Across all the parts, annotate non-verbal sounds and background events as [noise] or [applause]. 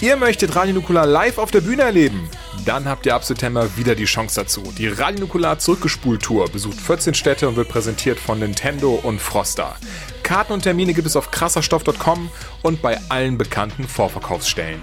Ihr möchtet Radio Nukular live auf der Bühne erleben? Dann habt ihr ab September wieder die Chance dazu. Die Radio Nukular Zurückgespult-Tour besucht 14 Städte und wird präsentiert von Nintendo und Froster. Karten und Termine gibt es auf krasserstoff.com und bei allen bekannten Vorverkaufsstellen.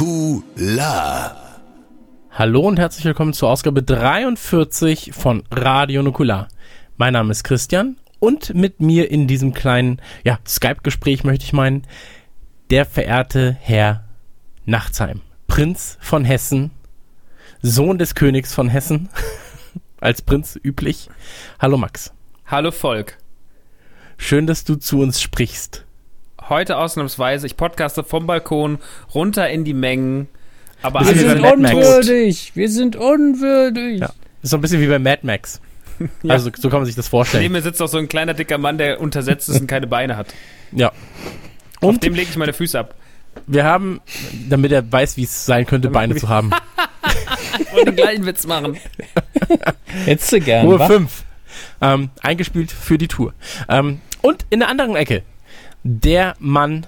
Nukular. Hallo und herzlich willkommen zur Ausgabe 43 von Radio Nukular. Mein Name ist Christian und mit mir in diesem kleinen ja, Skype-Gespräch möchte ich meinen, der verehrte Herr Nachtsheim, Prinz von Hessen, Sohn des Königs von Hessen, [laughs] als Prinz üblich. Hallo Max. Hallo Volk. Schön, dass du zu uns sprichst. Heute ausnahmsweise, ich podcaste vom Balkon runter in die Mengen. Aber Wir sind unwürdig. Wir sind unwürdig. Ja. Ist so ein bisschen wie bei Mad Max. [laughs] Also so kann man sich das neben vorstellen. mir sitzt auch so ein kleiner dicker Mann, der untersetzt ist und keine Beine hat. Ja. Auf Und dem lege ich meine Füße ab. wir haben, damit er weiß, wie es sein könnte, Beine zu haben. [laughs] [laughs] Ich wollte einen kleinen Witz machen. Hättest du gern, Ruhe wa? 5. Ähm, eingespielt für die Tour. Ähm, und in der anderen Ecke, der Mann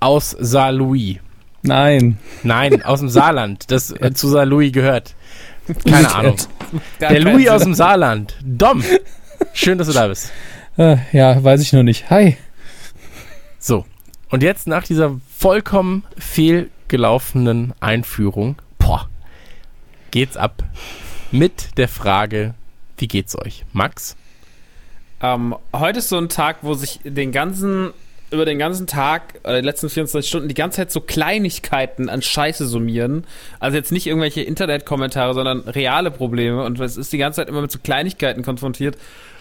aus Saarlouis. Nein. Nein, aus dem Saarland, das äh, zu Saarlouis gehört. Keine Ahnung. Der Louis aus dem Saarland. Dom. Schön, dass du da bist. Äh, ja, weiß ich noch nicht. Hi. So. Und jetzt nach dieser vollkommen fehlgelaufenen Einführung, boah, geht's ab mit der Frage, wie geht's euch? Max? Ähm, heute ist so ein Tag, wo sich den ganzen, über den ganzen Tag, oder die letzten 24 Stunden, die ganze Zeit so Kleinigkeiten an Scheiße summieren. Also jetzt nicht irgendwelche Internetkommentare, sondern reale Probleme. Und es ist die ganze Zeit immer mit so Kleinigkeiten konfrontiert.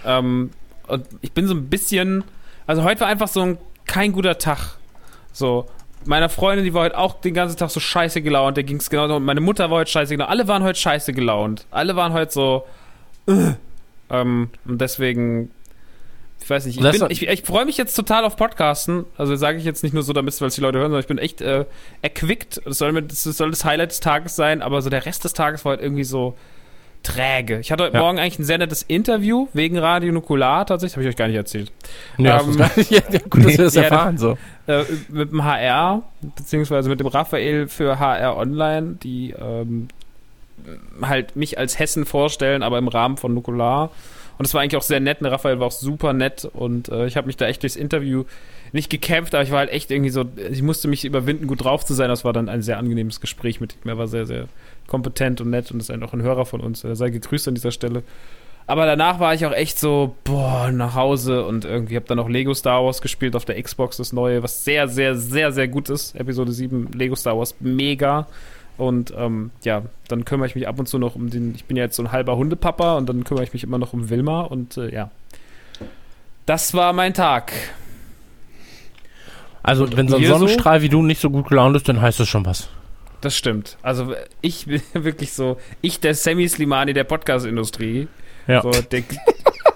Ähm, und ich bin so ein bisschen, also heute war einfach so ein kein guter Tag. So. Meiner Freundin, die war heute auch den ganzen Tag so scheiße gelaunt, der ging's genau. Und meine Mutter war heute scheiße gelaunt. Alle waren heute scheiße gelaunt. Alle waren heute so. äh. Ähm, und deswegen, ich weiß nicht, ich, bin- ich, ich freue mich jetzt total auf Podcasten. Also sage ich jetzt nicht nur so, damit weil es die Leute hören, sondern ich bin echt äh, erquickt. Das soll, mit, das soll das Highlight des Tages sein, aber so der Rest des Tages war halt irgendwie so träge. Ich hatte heute Ja. Morgen eigentlich ein sehr nettes Interview wegen Radio Nukular tatsächlich, habe ich euch gar nicht erzählt. Ja, Ähm, nicht- [laughs] ja, gut, dass wir das erfahren. So. Äh, mit dem HR, beziehungsweise mit dem Raphael für HR Online, die ähm, halt mich als Hessen vorstellen, aber im Rahmen von Nukular. Und es war eigentlich auch sehr nett. Ne? Raphael war auch super nett und äh, ich habe mich da echt durchs Interview nicht gekämpft, aber ich war halt echt irgendwie so, ich musste mich überwinden, gut drauf zu sein. Das war dann ein sehr angenehmes Gespräch mit ihm. Er war sehr, sehr kompetent und nett und ist auch ein Hörer von uns. Er sei gegrüßt an dieser Stelle. Aber danach war ich auch echt so, boah, nach Hause und irgendwie habe dann noch Lego Star Wars gespielt auf der Xbox, das neue, was sehr, sehr, sehr, sehr gut ist. Episode 7, Lego Star Wars, mega. Und ähm, ja, dann kümmere ich mich ab und zu noch um den, ich bin ja jetzt so ein halber Hundepapa und dann kümmere ich mich immer noch um Wilma und äh, ja. Das war mein Tag. Also, wenn so ein ihr so? Sonnenstrahl wie du nicht so gut gelaunt ist, dann heißt das schon was. Das stimmt. Also ich bin [laughs] wirklich so, ich der Semi Slimani der Podcast-Industrie. Ja. So, der, [laughs]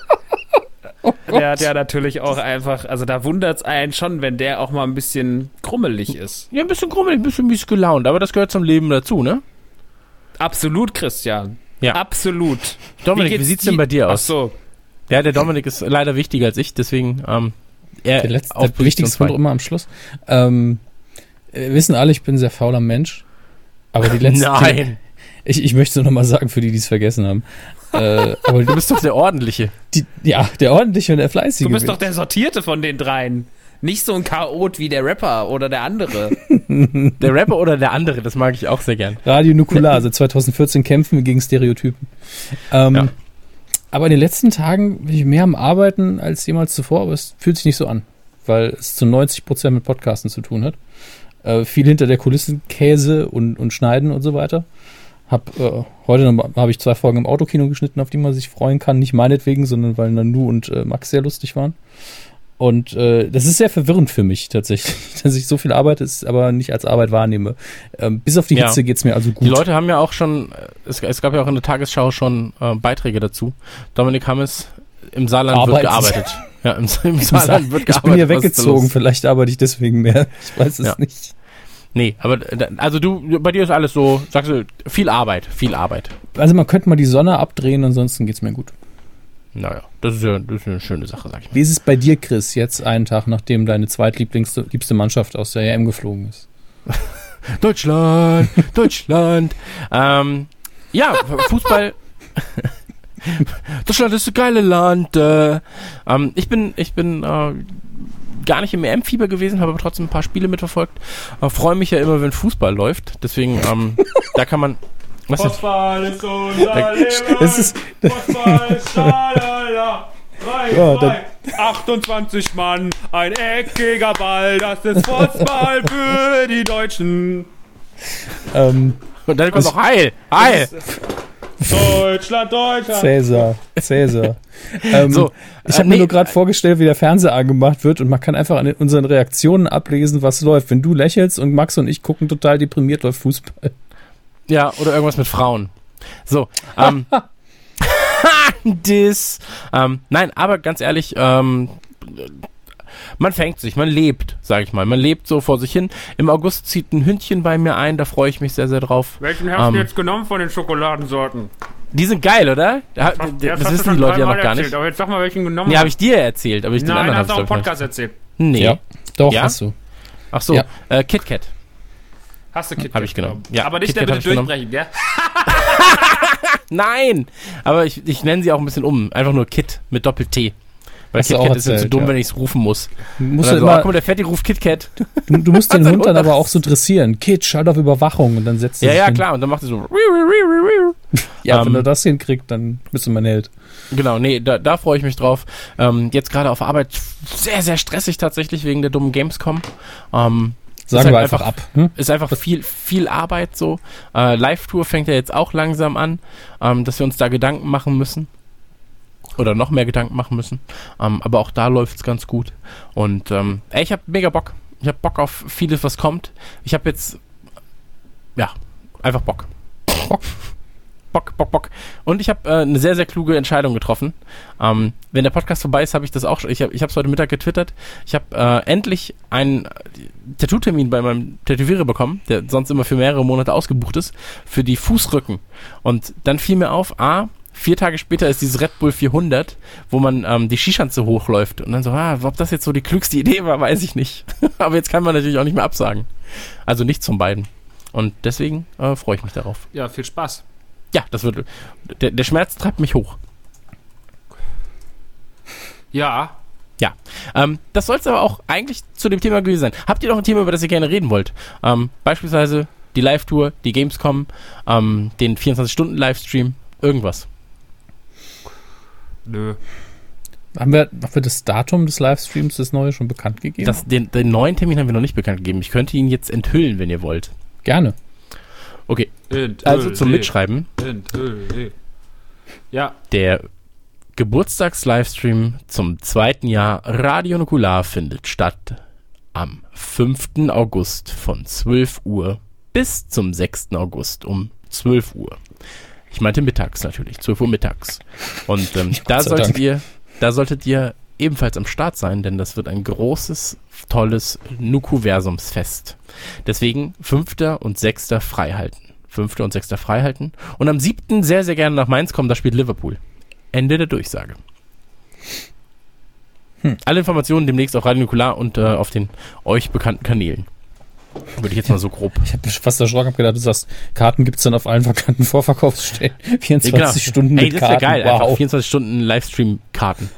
der hat ja natürlich auch einfach, also da wundert es einen schon, wenn der auch mal ein bisschen krummelig ist. Ja, ein bisschen grummelig, ein bisschen mies gelaunt, aber das gehört zum Leben dazu, ne? Absolut, Christian. Ja. Absolut. Dominik, wie, geht's sieht's denn bei dir Ach aus? so. Ja, der Dominik ist leider wichtiger als ich, deswegen, ähm, er Der, letzte, auf der wichtigste doch immer am Schluss. Ähm, äh, wissen alle, ich bin ein sehr fauler Mensch. Aber die letzte. [laughs] Nein, Die, [laughs] ich, ich möchte nur noch mal sagen, für die, die es vergessen haben. Äh, aber du bist doch der Ordentliche. die, ja, der ordentliche und der fleißige. Du bist doch der Sortierte von den dreien. Nicht so ein Chaot wie der Rapper oder der andere. [laughs] Der Rapper oder der andere, das mag ich auch sehr gern. Radio Nukular, seit 2014 kämpfen wir gegen Stereotypen. Ähm, Ja. Aber in den letzten Tagen bin ich mehr am Arbeiten als jemals zuvor, aber es fühlt sich nicht so an, weil es zu 90 Prozent mit Podcasten zu tun hat. Äh, viel hinter der Kulissen Käse und, und Schneiden und so weiter. Hab, äh, heute habe ich zwei Folgen im Autokino geschnitten, auf die man sich freuen kann. Nicht meinetwegen, sondern weil Nanu und äh, Max sehr lustig waren. Und äh, das ist sehr verwirrend für mich tatsächlich, [laughs] dass ich so viel arbeite, es aber nicht als Arbeit wahrnehme. Ähm, bis auf die Ja. Hitze geht's mir also gut. Die Leute haben ja auch schon, äh, es, es gab ja auch in der Tagesschau schon äh, Beiträge dazu. Dominik Hammes, im Saarland Arbeitet. wird gearbeitet. Ja, im, im Ich Saarland wird gearbeitet. bin hier weggezogen, vielleicht arbeite ich deswegen mehr. Ich weiß es Ja. nicht. Nee, aber äh, also du, bei dir ist alles so, sagst du, viel Arbeit, viel Arbeit. Also man könnte mal die Sonne abdrehen, ansonsten geht's mir gut. Naja, das ist ja das ist eine schöne Sache, sag ich mal. Wie ist es bei dir, Chris, jetzt einen Tag, nachdem deine zweitlieblingste liebste Mannschaft aus der EM geflogen ist? [laughs] Deutschland, Deutschland. [laughs] ähm, ja, Fußball. [laughs] Deutschland ist ein geile Land. Äh, ähm, ich bin, ich bin äh, gar nicht im EM-Fieber gewesen, habe aber trotzdem ein paar Spiele mitverfolgt. Äh, Freue mich ja immer, wenn Fußball läuft. Deswegen, [laughs] ähm, da kann man. Was? Fußball ist unser Das [laughs] ist, Fußball ist schalala. Drei, Ja, drei, 28 Mann, ein eckiger Ball, das ist Fußball für die Deutschen. ähm, Und dann kommt noch Heil, Heil. Deutschland, Deutschland. Cäsar, Cäsar. [laughs] ähm, So, ich äh, habe mir nee, nur gerade vorgestellt, wie der Fernseher angemacht wird und man kann einfach an den- unseren Reaktionen ablesen, was läuft. Wenn du lächelst und Max und ich gucken total deprimiert, läuft Fußball. Ja, oder irgendwas mit Frauen. So, ähm. [laughs] [laughs] Dis. Ähm, nein, aber ganz ehrlich, ähm, man fängt sich, man lebt, sag ich mal. Man lebt so vor sich hin. Im August zieht ein Hündchen bei mir ein, da freue ich mich sehr, sehr drauf. Welchen hast Ähm, du jetzt genommen von den Schokoladensorten? Die sind geil, oder? Da, Das, das hast du wissen die Leute ja noch gar erzählt, nicht. Aber jetzt sag mal, welchen genommen Nee, habe ich dir erzählt, aber ich den Nein, anderen hast du auch habe im Podcast erzählt. Nee. Doch, Ja? hast du. Ach so, Ja. äh, KitKat. Hast du KitKat Hab ich genommen. Ja, aber nicht KitKat der bitte durchbrechen, gell? [laughs] Nein! Aber ich, ich nenne sie auch ein bisschen um. Einfach nur Kit mit Doppel-T. Weil KitKat ist mir zu dumm, ja. wenn ich es rufen muss. Musst, du so, ah, immer, guck mal, der Fetti ruft KitKat. du, du musst [laughs] den Hund dann aber auch so dressieren. Kid, schalt auf Überwachung und dann setzt er Ja, sich ja, hin. klar. Und dann macht er so. [laughs] Ja, wenn Ähm, er das hinkriegt, dann bist du mein Held. Genau, nee, da, da freue ich mich drauf. Ähm, jetzt gerade auf Arbeit sehr, sehr stressig tatsächlich wegen der dummen Gamescom. Ähm, Sagen halt wir einfach, einfach- ab. Hm? ist einfach viel, viel Arbeit so. Äh, Live-Tour fängt ja jetzt auch langsam an, ähm, dass wir uns da Gedanken machen müssen. Oder noch mehr Gedanken machen müssen. Ähm, aber auch da läuft's ganz gut. Und ähm, ey, ich habe mega Bock. Ich habe Bock auf vieles, was kommt. Ich habe jetzt, ja, einfach Bock. Bock. Bock, Bock, Bock. Und ich habe äh, eine sehr, sehr kluge Entscheidung getroffen. Ähm, wenn der Podcast vorbei ist, habe ich das auch schon. Ich habe es heute Mittag getwittert. Ich habe äh, endlich einen Tattoo-Termin bei meinem Tätowierer bekommen, der sonst immer für mehrere Monate ausgebucht ist, für die Fußrücken. Und dann fiel mir auf, A, vier Tage später ist dieses Red Bull 400, wo man ähm, die Skischanze hochläuft. Und dann so, ah, ob das jetzt so die klügste Idee war, weiß ich nicht. [laughs] Aber jetzt kann man natürlich auch nicht mehr absagen. Also nichts von beiden. Und deswegen äh, freue ich mich darauf. Ja, viel Spaß. Ja, das wird. Der, der Schmerz treibt mich hoch. Ja, Ähm, das soll es aber auch eigentlich zu dem Thema gewesen sein. Habt ihr noch ein Thema, über das ihr gerne reden wollt? Ähm, beispielsweise die Live-Tour, die Gamescom, ähm, den 24-Stunden-Livestream, irgendwas. Nö. Haben wir, haben wir das Datum des Livestreams, das neue, schon bekannt gegeben? Das, den, den neuen Termin haben wir noch nicht bekannt gegeben. Ich könnte ihn jetzt enthüllen, wenn ihr wollt. Gerne. Okay, Enthüll also zum. Mitschreiben. Enthüll sie. Ja, Der Geburtstags-Livestream zum zweiten Jahr Radio Nukular findet statt am 5. August von 12 Uhr bis zum 6. August um 12 Uhr. Ich meinte mittags natürlich, 12 Uhr mittags. Und ähm, [laughs] da solltet Dank. ihr, da solltet ihr ebenfalls am Start sein, denn das wird ein großes, tolles Nukuversumsfest. Deswegen 5. und 6. freihalten. 5. und 6. freihalten. Und am 7. sehr, sehr gerne nach Mainz kommen, da spielt Liverpool. Ende der Durchsage. Hm. Alle Informationen demnächst auf Radio Nukular und äh, auf den euch bekannten Kanälen. Würde ich jetzt mal so grob. Ich habe fast erschrocken, hab gedacht, du sagst, Karten gibt's dann auf allen bekannten Vorverkaufsstellen. 24 [laughs] Ja, genau. Stunden Ey, mit das wäre Karten. geil. Einfach wow. 24 Stunden Livestream-Karten.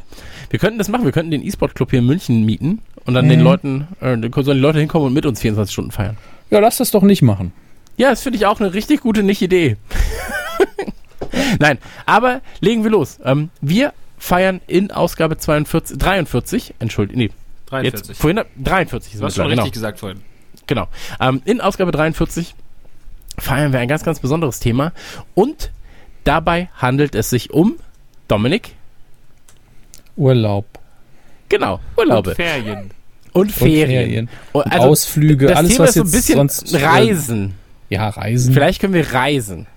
Wir könnten das machen. Wir könnten den E-Sport-Club hier in München mieten und dann den Mhm. Leuten, äh, dann sollen die Leute hinkommen und mit uns 24 Stunden feiern. Ja, lass das doch nicht machen. Ja, das finde ich auch eine richtig gute Nicht-Idee. [laughs] Nein, aber legen wir los. Ähm, wir feiern in Ausgabe 42, 43, entschuldigt, nee, 43. jetzt vorhin 43 ist du hast schon mittlerweile, richtig genau. gesagt vorhin. Genau. Ähm, in Ausgabe 43 feiern wir ein ganz, ganz besonderes Thema und dabei handelt es sich um Dominik. Urlaub. Genau, Urlaube Und Ferien. und Und Ferien. Ferien. Und Und Ausflüge, das alles Thema was ist so ein jetzt bisschen sonst äh, Reisen. Ja, Reisen. Vielleicht können wir reisen.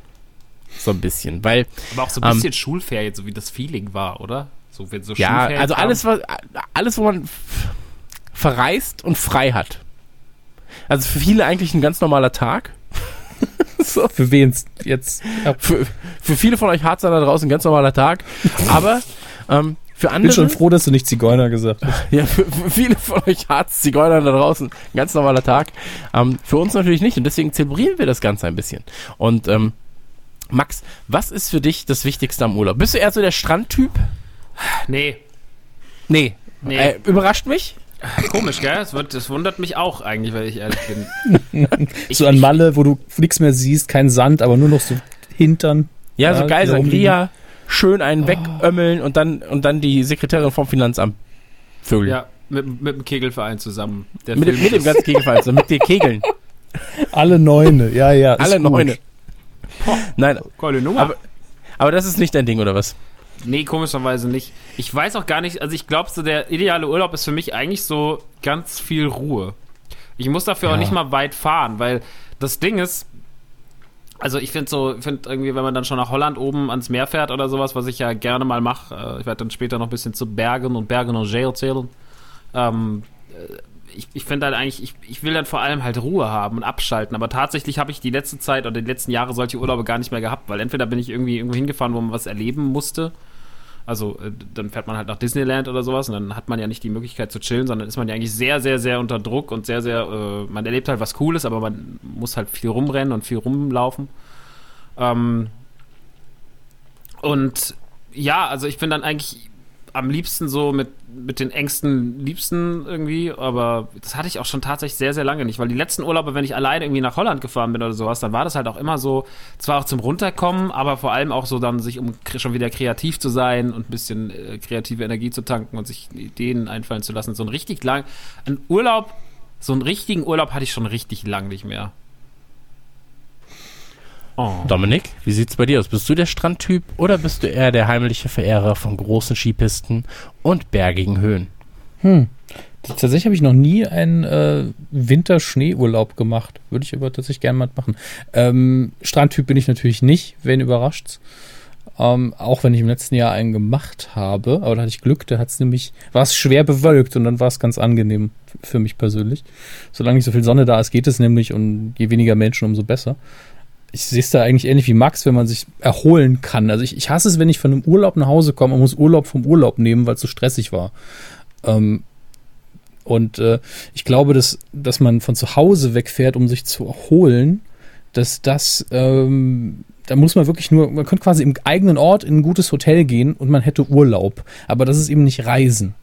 So ein bisschen, weil Aber auch so ein bisschen Schulferien, so wie das Feeling war, oder? So, wenn so Ähm. ja, Schulferien also alles was alles wo man verreist und frei hat. Also für viele eigentlich ein ganz normaler Tag. [laughs] so. Für wen jetzt? Ja, Für, für viele von euch Harzer da draußen ein ganz normaler Tag, aber ähm, für ich bin andere schon froh, dass du nicht Zigeuner gesagt hast. [laughs] Ja, für, für viele von euch Harz-Zigeuner da draußen ein ganz normaler Tag. Ähm, für uns natürlich nicht und deswegen zelebrieren wir das Ganze ein bisschen. Und ähm, Max, was ist für dich das Wichtigste am Urlaub? Bist du eher so der Strandtyp? Nee, Nee. Nee. Äh, überrascht mich? Komisch, gell? Es, wird, es wundert mich auch eigentlich, weil ich ehrlich bin. [laughs] Ich- so an Malle, wo du nichts mehr siehst, kein Sand, aber nur noch so Hintern. Ja, so geil. Sangria, schön einen wegömmeln und dann, und dann die Sekretärin vom Finanzamt vögeln. Ja, mit, mit dem Kegelverein zusammen. Der Mit, mit dem ganzen Kegelfall, so mit dir kegeln. [laughs] Alle Neune, ja, ja. Alle gut. Neune. Nein, Geile Nummer. Aber- aber das ist nicht dein Ding, oder was? Nee, komischerweise nicht. Ich weiß auch gar nicht, also ich glaube, so der ideale Urlaub ist für mich eigentlich so ganz viel Ruhe. Ich muss dafür auch Ja. nicht mal weit fahren, weil das Ding ist, also ich finde so, ich finde irgendwie, wenn man dann schon nach Holland oben ans Meer fährt oder sowas, was ich ja gerne mal mache, äh, ich werde dann später noch ein bisschen zu Bergen und Bergen und Jail erzählen. Ähm, äh, ich, ich finde halt eigentlich, ich, ich will dann vor allem halt Ruhe haben und abschalten, aber tatsächlich habe ich die letzte Zeit oder die letzten Jahre solche Urlaube gar nicht mehr gehabt, weil entweder bin ich irgendwie irgendwo hingefahren, wo man was erleben musste, also äh, dann fährt man halt nach Disneyland oder sowas und dann hat man ja nicht die Möglichkeit zu chillen, sondern ist man ja eigentlich sehr, sehr, sehr unter Druck und sehr, sehr, äh, man erlebt halt was Cooles, aber man muss halt viel rumrennen und viel rumlaufen. Ähm, und ja, also ich bin dann eigentlich am liebsten so mit, mit den engsten Liebsten irgendwie, aber das hatte ich auch schon tatsächlich sehr, sehr lange nicht, weil die letzten Urlaube, wenn ich alleine irgendwie nach Holland gefahren bin oder sowas, dann war das halt auch immer so, zwar auch zum Runterkommen, aber vor allem auch so dann sich, um schon wieder kreativ zu sein und ein bisschen äh, kreative Energie zu tanken und sich Ideen einfallen zu lassen. So ein richtig lang, ein Urlaub, so einen richtigen Urlaub hatte ich schon richtig lang nicht mehr. Oh. Dominik, wie sieht's bei dir aus? Bist du der Strandtyp oder bist du eher der heimliche Verehrer von großen Skipisten und bergigen Höhen? Hm. Tatsächlich habe ich noch nie einen äh, Winter-Schneeurlaub gemacht. Würde ich aber tatsächlich gerne mal machen. Ähm, Strandtyp bin ich natürlich nicht, wen überrascht's. Ähm, auch wenn ich im letzten Jahr einen gemacht habe, aber da hatte ich Glück, da hat's nämlich, war es schwer bewölkt und dann war es ganz angenehm für mich persönlich. Solange nicht so viel Sonne da ist, geht es nämlich und je weniger Menschen, umso besser. Ich sehe es da eigentlich ähnlich wie Max, wenn man sich erholen kann. Also ich, ich hasse es, wenn ich von einem Urlaub nach Hause komme und muss Urlaub vom Urlaub nehmen, weil es so stressig war. Ähm, und äh, ich glaube, dass, dass man von zu Hause wegfährt, um sich zu erholen, dass das, ähm, da muss man wirklich nur, man könnte quasi im eigenen Ort in ein gutes Hotel gehen und man hätte Urlaub. Aber das ist eben nicht Reisen.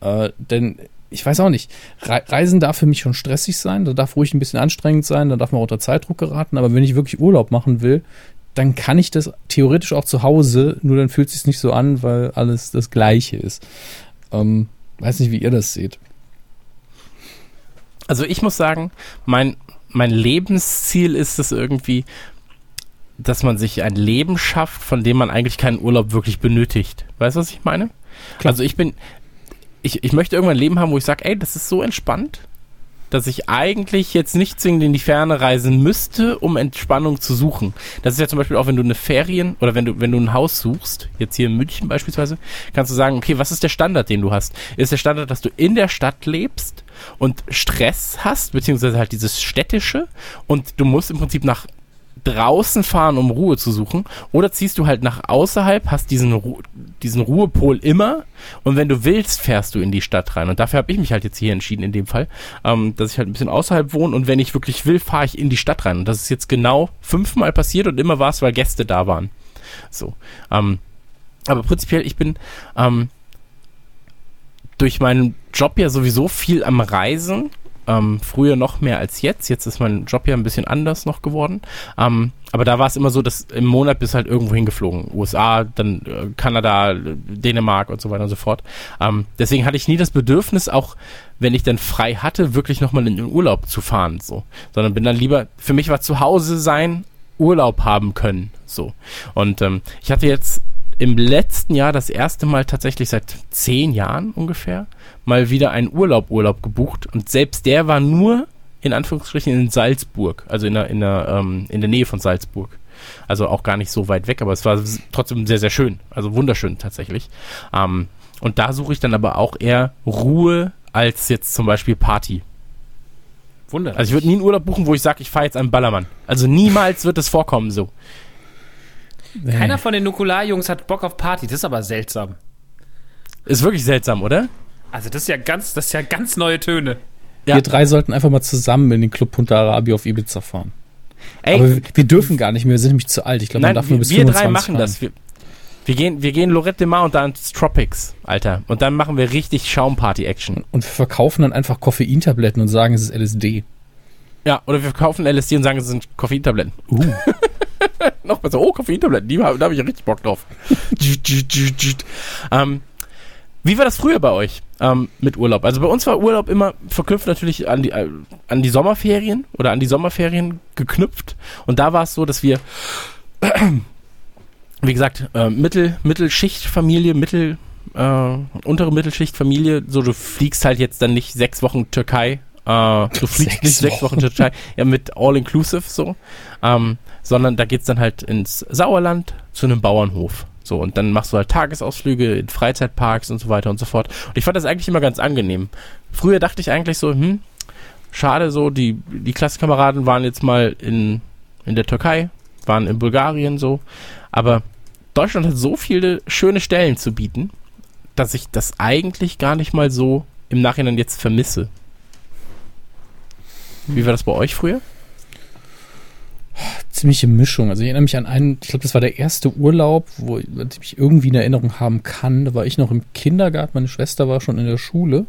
Äh, denn ich weiß auch nicht, Re Reisen darf für mich schon stressig sein, da darf ruhig ein bisschen anstrengend sein, da darf man unter Zeitdruck geraten, aber wenn ich wirklich Urlaub machen will, dann kann ich das theoretisch auch zu Hause, nur dann fühlt es sich nicht so an, weil alles das Gleiche ist. Ähm, weiß nicht, wie ihr das seht. Also ich muss sagen, mein, mein Lebensziel ist es irgendwie, dass man sich ein Leben schafft, von dem man eigentlich keinen Urlaub wirklich benötigt. Weißt du, was ich meine? Klar. Also ich bin, ich, ich möchte irgendwann ein Leben haben, wo ich sage, ey, das ist so entspannt, dass ich eigentlich jetzt nicht zwingend in die Ferne reisen müsste, um Entspannung zu suchen. Das ist ja zum Beispiel auch, wenn du eine Ferien oder wenn du, wenn du ein Haus suchst, jetzt hier in München beispielsweise, kannst du sagen, okay, was ist der Standard, den du hast? Ist der Standard, dass du in der Stadt lebst und Stress hast, beziehungsweise halt dieses städtische und du musst im Prinzip nach draußen fahren, um Ruhe zu suchen, oder ziehst du halt nach außerhalb, hast diesen, Ru diesen Ruhepol immer und wenn du willst, fährst du in die Stadt rein. Und dafür habe ich mich halt jetzt hier entschieden in dem Fall, ähm, dass ich halt ein bisschen außerhalb wohne und wenn ich wirklich will, fahre ich in die Stadt rein. Und das ist jetzt genau fünfmal passiert und immer war es, weil Gäste da waren. So. Ähm, aber prinzipiell, ich bin ähm, durch meinen Job ja sowieso viel am Reisen Ähm, früher noch mehr als jetzt. Jetzt ist mein Job ja ein bisschen anders noch geworden. Ähm, aber da war es immer so, dass im Monat bist halt irgendwo hingeflogen. USA, dann äh, Kanada, Dänemark und so weiter und so fort. Ähm, deswegen hatte ich nie das Bedürfnis, auch wenn ich dann frei hatte, wirklich nochmal in den Urlaub zu fahren. So. Sondern bin dann lieber, für mich war zu Hause sein, Urlaub haben können. So. Und ähm, ich hatte jetzt im letzten Jahr das erste Mal tatsächlich seit zehn Jahren ungefähr mal wieder einen Urlaub Urlaub gebucht und selbst der war nur in Anführungsstrichen in Salzburg, also in der in der ähm, in der Nähe von Salzburg. Also auch gar nicht so weit weg, aber es war trotzdem sehr sehr schön, also wunderschön tatsächlich. Ähm, und da suche ich dann aber auch eher Ruhe als jetzt zum Beispiel Party. Wunder. Also ich würde nie einen Urlaub buchen, wo ich sage, ich fahre jetzt einen Ballermann. Also niemals wird es vorkommen so. Keiner von den Nukular-Jungs hat Bock auf Party. Das ist aber seltsam. Ist wirklich seltsam, oder? Also das ist ja ganz, das ist ja ganz neue Töne. Ja. Wir drei sollten einfach mal zusammen in den Club Punta Arabi auf Ibiza fahren. Ey, Aber wir, wir dürfen gar nicht mehr, wir sind nämlich zu alt. Ich glaube, man darf nur wir, bis wir 25 drei machen fahren. das. Wir, wir gehen, wir gehen Lorette de Mar und dann ins Tropics, Alter. Und dann machen wir richtig Schaumparty-Action. Und wir verkaufen dann einfach Koffeintabletten und sagen, es ist LSD. Ja, oder wir kaufen LSD und sagen, es sind Koffeintabletten. Uh. [laughs] Noch besser. Oh, Koffeintabletten, die, da habe ich ja richtig Bock drauf. [laughs] ähm, wie war das früher bei euch ähm, mit Urlaub? Also bei uns war Urlaub immer verknüpft natürlich an die, äh, an die Sommerferien oder an die Sommerferien geknüpft. Und da war es so, dass wir, [clears throat] wie gesagt, äh, Mittel, Mittelschichtfamilie, Mittel, äh, untere Mittelschichtfamilie, so du fliegst halt jetzt dann nicht sechs Wochen Türkei, äh, du [laughs] fliegst Sechs nicht sechs Wochen Türkei, ja mit All-Inclusive so, ähm, sondern da geht's dann halt ins Sauerland zu einem Bauernhof. So, und dann machst du halt Tagesausflüge in Freizeitparks und so weiter und so fort. Und ich fand das eigentlich immer ganz angenehm. Früher dachte ich eigentlich so, hm, schade so, die, die Klassenkameraden waren jetzt mal in, in der Türkei, waren in Bulgarien so, aber Deutschland hat so viele schöne Stellen zu bieten, dass ich das eigentlich gar nicht mal so im Nachhinein jetzt vermisse. Wie war das bei euch früher? Ziemliche Mischung. Also ich erinnere mich an einen, ich glaube, das war der erste Urlaub, wo ich mich irgendwie in Erinnerung haben kann. Da war ich noch im Kindergarten, meine Schwester war schon in der Schule.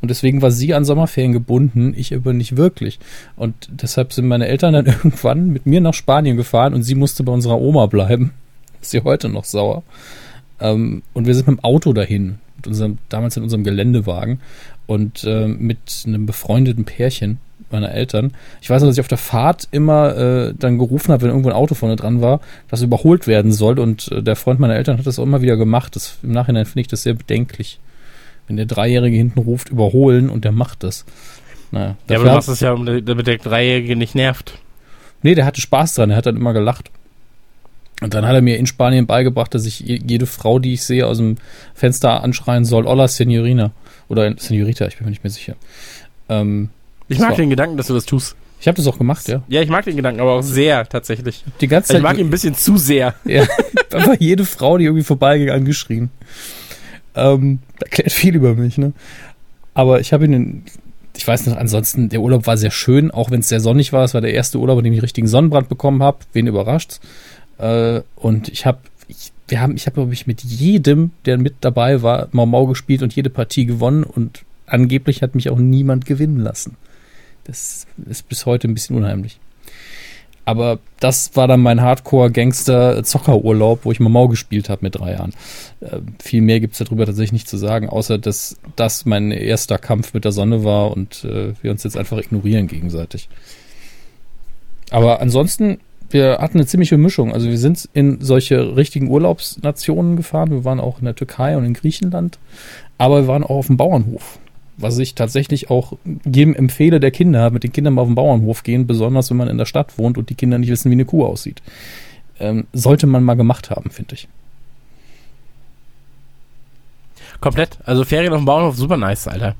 Und deswegen war sie an Sommerferien gebunden, ich aber nicht wirklich. Und deshalb sind meine Eltern dann [laughs] irgendwann mit mir nach Spanien gefahren und sie musste bei unserer Oma bleiben. [laughs] Ist sie heute noch sauer. Ähm, und wir sind mit dem Auto dahin, mit unserem, damals in unserem Geländewagen und ähm, mit einem befreundeten Pärchen meiner Eltern. Ich weiß noch, dass ich auf der Fahrt immer äh, dann gerufen habe, wenn irgendwo ein Auto vorne dran war, das überholt werden soll. Und äh, der Freund meiner Eltern hat das auch immer wieder gemacht. Das, Im Nachhinein finde ich das sehr bedenklich. Wenn der Dreijährige hinten ruft, überholen und der macht das. Naja, Ja, aber du machst es ja, damit der Dreijährige nicht nervt. Nee, der hatte Spaß dran, er hat dann immer gelacht. Und dann hat er mir in Spanien beigebracht, dass ich je- jede Frau, die ich sehe, aus dem Fenster anschreien soll, Hola, Senorina. Oder Senorita, ich bin mir nicht mehr sicher. Ähm, Ich mag den Gedanken, dass du das tust. ich habe das auch gemacht, ja. Ja, ich mag den Gedanken, aber auch sehr tatsächlich. Die ganze Ich Zeit mag ihn ein bisschen zu sehr. ja, [laughs] einfach jede Frau, die irgendwie vorbeiging, angeschrien. Ähm, erklärt viel über mich, ne? Aber ich habe ihn, ich weiß noch, ansonsten, der Urlaub war sehr schön, auch wenn es sehr sonnig war. Es war der erste Urlaub, in dem ich richtigen Sonnenbrand bekommen habe. Wen überrascht's? Äh, und ich habe, ich, wir haben, ich habe, glaube ich, mit jedem, der mit dabei war, Mau Mau gespielt und jede Partie gewonnen und angeblich hat mich auch niemand gewinnen lassen. Das ist bis heute ein bisschen unheimlich. Aber das war dann mein Hardcore-Gangster-Zockerurlaub, wo ich Mau gespielt habe mit drei Jahren. Äh, viel mehr gibt's darüber tatsächlich nicht zu sagen, außer dass das mein erster Kampf mit der Sonne war und äh, wir uns jetzt einfach ignorieren gegenseitig. Aber ansonsten, wir hatten eine ziemliche Mischung. Also wir sind in solche richtigen Urlaubsnationen gefahren. Wir waren auch in der Türkei und in Griechenland. Aber wir waren auch auf dem Bauernhof. Was ich tatsächlich auch jedem empfehle, der Kinder hat, mit den Kindern mal auf den Bauernhof gehen, besonders wenn man in der Stadt wohnt und die Kinder nicht wissen, wie eine Kuh aussieht. Ähm, sollte man mal gemacht haben, finde ich. Komplett. Also Ferien auf dem Bauernhof, super nice, Alter.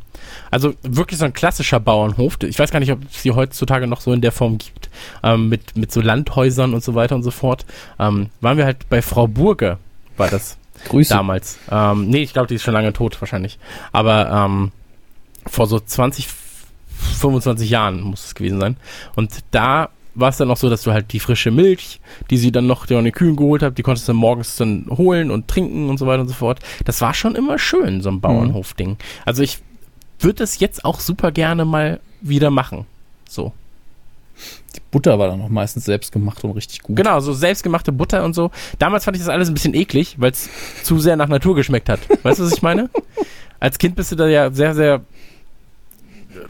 Also wirklich so ein klassischer Bauernhof. Ich weiß gar nicht, ob es die heutzutage noch so in der Form gibt. Ähm, mit, mit so Landhäusern und so weiter und so fort. Ähm, waren wir halt bei Frau Burger, war das Grüße. damals. Ähm, nee, ich glaube, die ist schon lange tot wahrscheinlich. Aber ähm, vor so 20, 25 Jahren muss es gewesen sein. Und da war es dann noch so, dass du halt die frische Milch, die sie dann noch von den Kühen geholt hat, die konntest du dann morgens dann holen und trinken und so weiter und so fort. Das war schon immer schön, so ein Bauernhof-Ding. Also ich würde es jetzt auch super gerne mal wieder machen. So. Die Butter war dann auch meistens selbst gemacht und richtig gut. Genau, so selbstgemachte Butter und so. Damals fand ich das alles ein bisschen eklig, weil es zu sehr nach Natur geschmeckt hat. Weißt du, was ich meine? [laughs] Als Kind bist du da ja sehr, sehr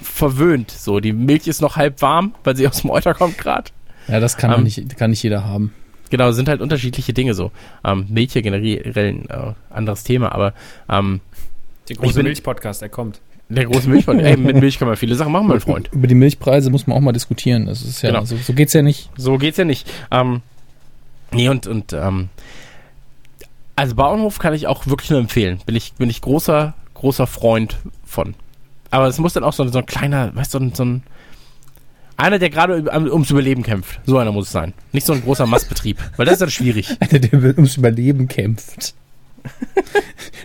verwöhnt. So, die Milch ist noch halb warm, weil sie aus dem Euter kommt gerade. Ja, das kann, Ähm, nicht, kann nicht jeder haben. Genau, sind halt unterschiedliche Dinge so. Ähm, Milch ja generell ein äh, anderes Thema, aber ähm, Der große Milch-Podcast, er kommt. der große ey, mit Milch kann man viele Sachen machen, mein Freund. Über die Milchpreise muss man auch mal diskutieren. Das ist ja, Genau. so, so geht's ja nicht. So geht's ja nicht. Ähm, nee, und, und ähm, also Bauernhof kann ich auch wirklich nur empfehlen. Bin ich, bin ich großer, großer Freund von. Aber es muss dann auch so, so ein kleiner, weißt du, so ein, so ein einer, der gerade um- ums Überleben kämpft. So einer muss es sein. Nicht so ein großer Mastbetrieb, weil das ist dann schwierig. [laughs] Einer, der ums Überleben kämpft.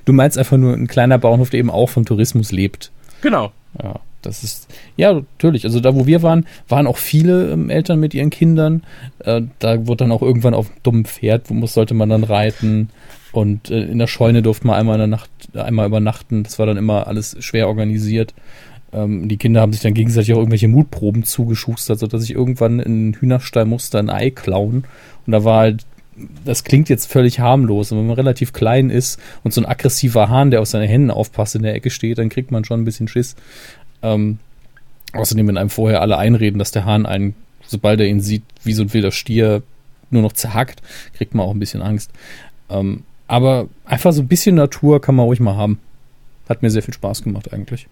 du meinst einfach nur ein kleiner Bauernhof, der eben auch vom Tourismus lebt. Genau. Ja, das ist, ja, natürlich. Also da, wo wir waren, waren auch viele ähm, Eltern mit ihren Kindern. Äh, da wurde dann auch irgendwann auf einem dummen Pferd, wo muss, sollte man dann reiten. Und äh, in der Scheune durfte man einmal in der Nacht, einmal übernachten. Das war dann immer alles schwer organisiert. Ähm, die Kinder haben sich dann gegenseitig auch irgendwelche Mutproben zugeschustert, sodass ich irgendwann in den Hühnerstall musste ein Ei klauen. Und da war halt, das klingt jetzt völlig harmlos, aber wenn man relativ klein ist und so ein aggressiver Hahn, der auf seine Hände aufpasst, in der Ecke steht, dann kriegt man schon ein bisschen Schiss. Ähm, außerdem, wenn einem vorher alle einreden, dass der Hahn einen, sobald er ihn sieht, wie so ein wilder Stier nur noch zerhackt, kriegt man auch ein bisschen Angst. Ähm, aber einfach so ein bisschen Natur kann man ruhig mal haben. Hat mir sehr viel Spaß gemacht eigentlich.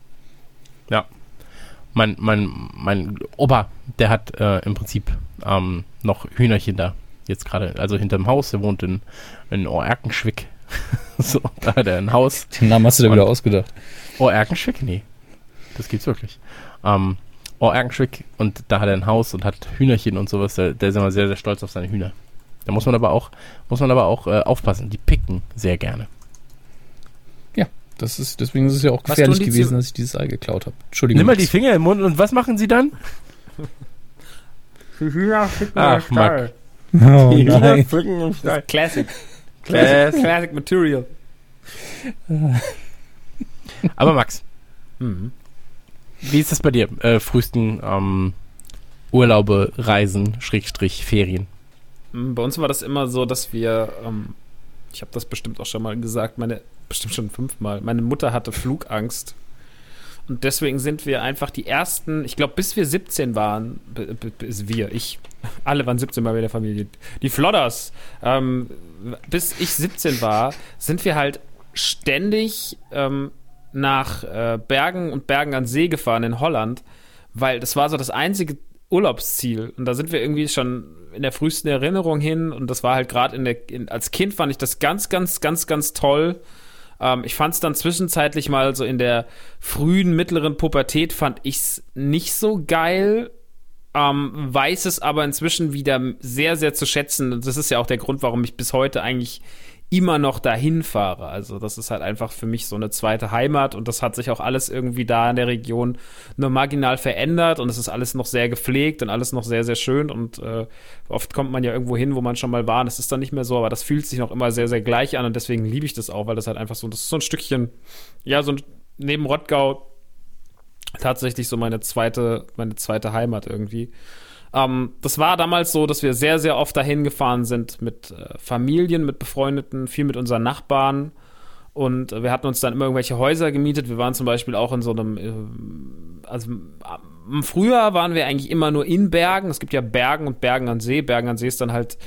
Mein, mein, mein Opa, der hat äh, im Prinzip ähm, noch Hühnerchen da. Jetzt gerade, also hinterm Haus, der wohnt in, in Oerkenschwick. [laughs] so, da hat er ein Haus. Den Namen hast du dir wieder ausgedacht. Oerkenschwick? Nee. Das gibt's wirklich. Ähm, Oerkenschwick und da hat er ein Haus und hat Hühnerchen und sowas. Der, der ist immer sehr, sehr stolz auf seine Hühner. Da muss man aber auch, muss man aber auch äh, aufpassen. Die picken sehr gerne. Das ist, deswegen ist es ja auch gefährlich die gewesen, zu- dass ich dieses Ei geklaut habe. Entschuldigung. Nimm mal die Finger im Mund und was machen sie dann? Ach, Mac. Oh Die Hühner nein. pflücken im Stall. Classic. Classic. Classic Material. [laughs] Aber Max, Mhm. wie ist das bei dir? Äh, frühesten ähm, Urlaube, Reisen, Schrägstrich, Ferien. Mm, Bei uns war das immer so, dass wir, ähm, ich habe das bestimmt auch schon mal gesagt, meine, bestimmt schon fünfmal, meine Mutter hatte Flugangst. Und deswegen sind wir einfach die ersten, ich glaube, bis wir 17 waren, bis wir, ich, [laughs] alle waren 17 bei mir in der Familie, die Flodders, ähm, bis ich 17 war, sind wir halt ständig ähm, nach äh, Bergen und Bergen an See gefahren in Holland, weil das war so das einzige Urlaubsziel. Und da sind wir irgendwie schon in der frühesten Erinnerung hin. Und das war halt gerade in der, in, als Kind fand ich das ganz, ganz, ganz, ganz toll. Ähm, ich fand es dann zwischenzeitlich mal so in der frühen, mittleren Pubertät fand ich es nicht so geil. Ähm, weiß es aber inzwischen wieder sehr, sehr zu schätzen. Und das ist ja auch der Grund, warum ich bis heute eigentlich immer noch dahin fahre. Also das ist halt einfach für mich so eine zweite Heimat und das hat sich auch alles irgendwie da in der Region nur marginal verändert und es ist alles noch sehr gepflegt und alles noch sehr, sehr schön und äh, oft kommt man ja irgendwo hin, wo man schon mal war und es ist dann nicht mehr so, aber das fühlt sich noch immer sehr, sehr gleich an und deswegen liebe ich das auch, weil das halt einfach so, das ist so ein Stückchen, ja, so ein, neben Rottgau tatsächlich so meine zweite, meine zweite Heimat irgendwie. Ähm, das war damals so, dass wir sehr, sehr oft dahin gefahren sind mit äh, Familien, mit Befreundeten, viel mit unseren Nachbarn. Und äh, wir hatten uns dann immer irgendwelche Häuser gemietet. Wir waren zum Beispiel auch in so einem, äh, also am Frühjahr waren wir eigentlich immer nur in Bergen. Es gibt ja Bergen und Bergen an See. Bergen an See ist dann halt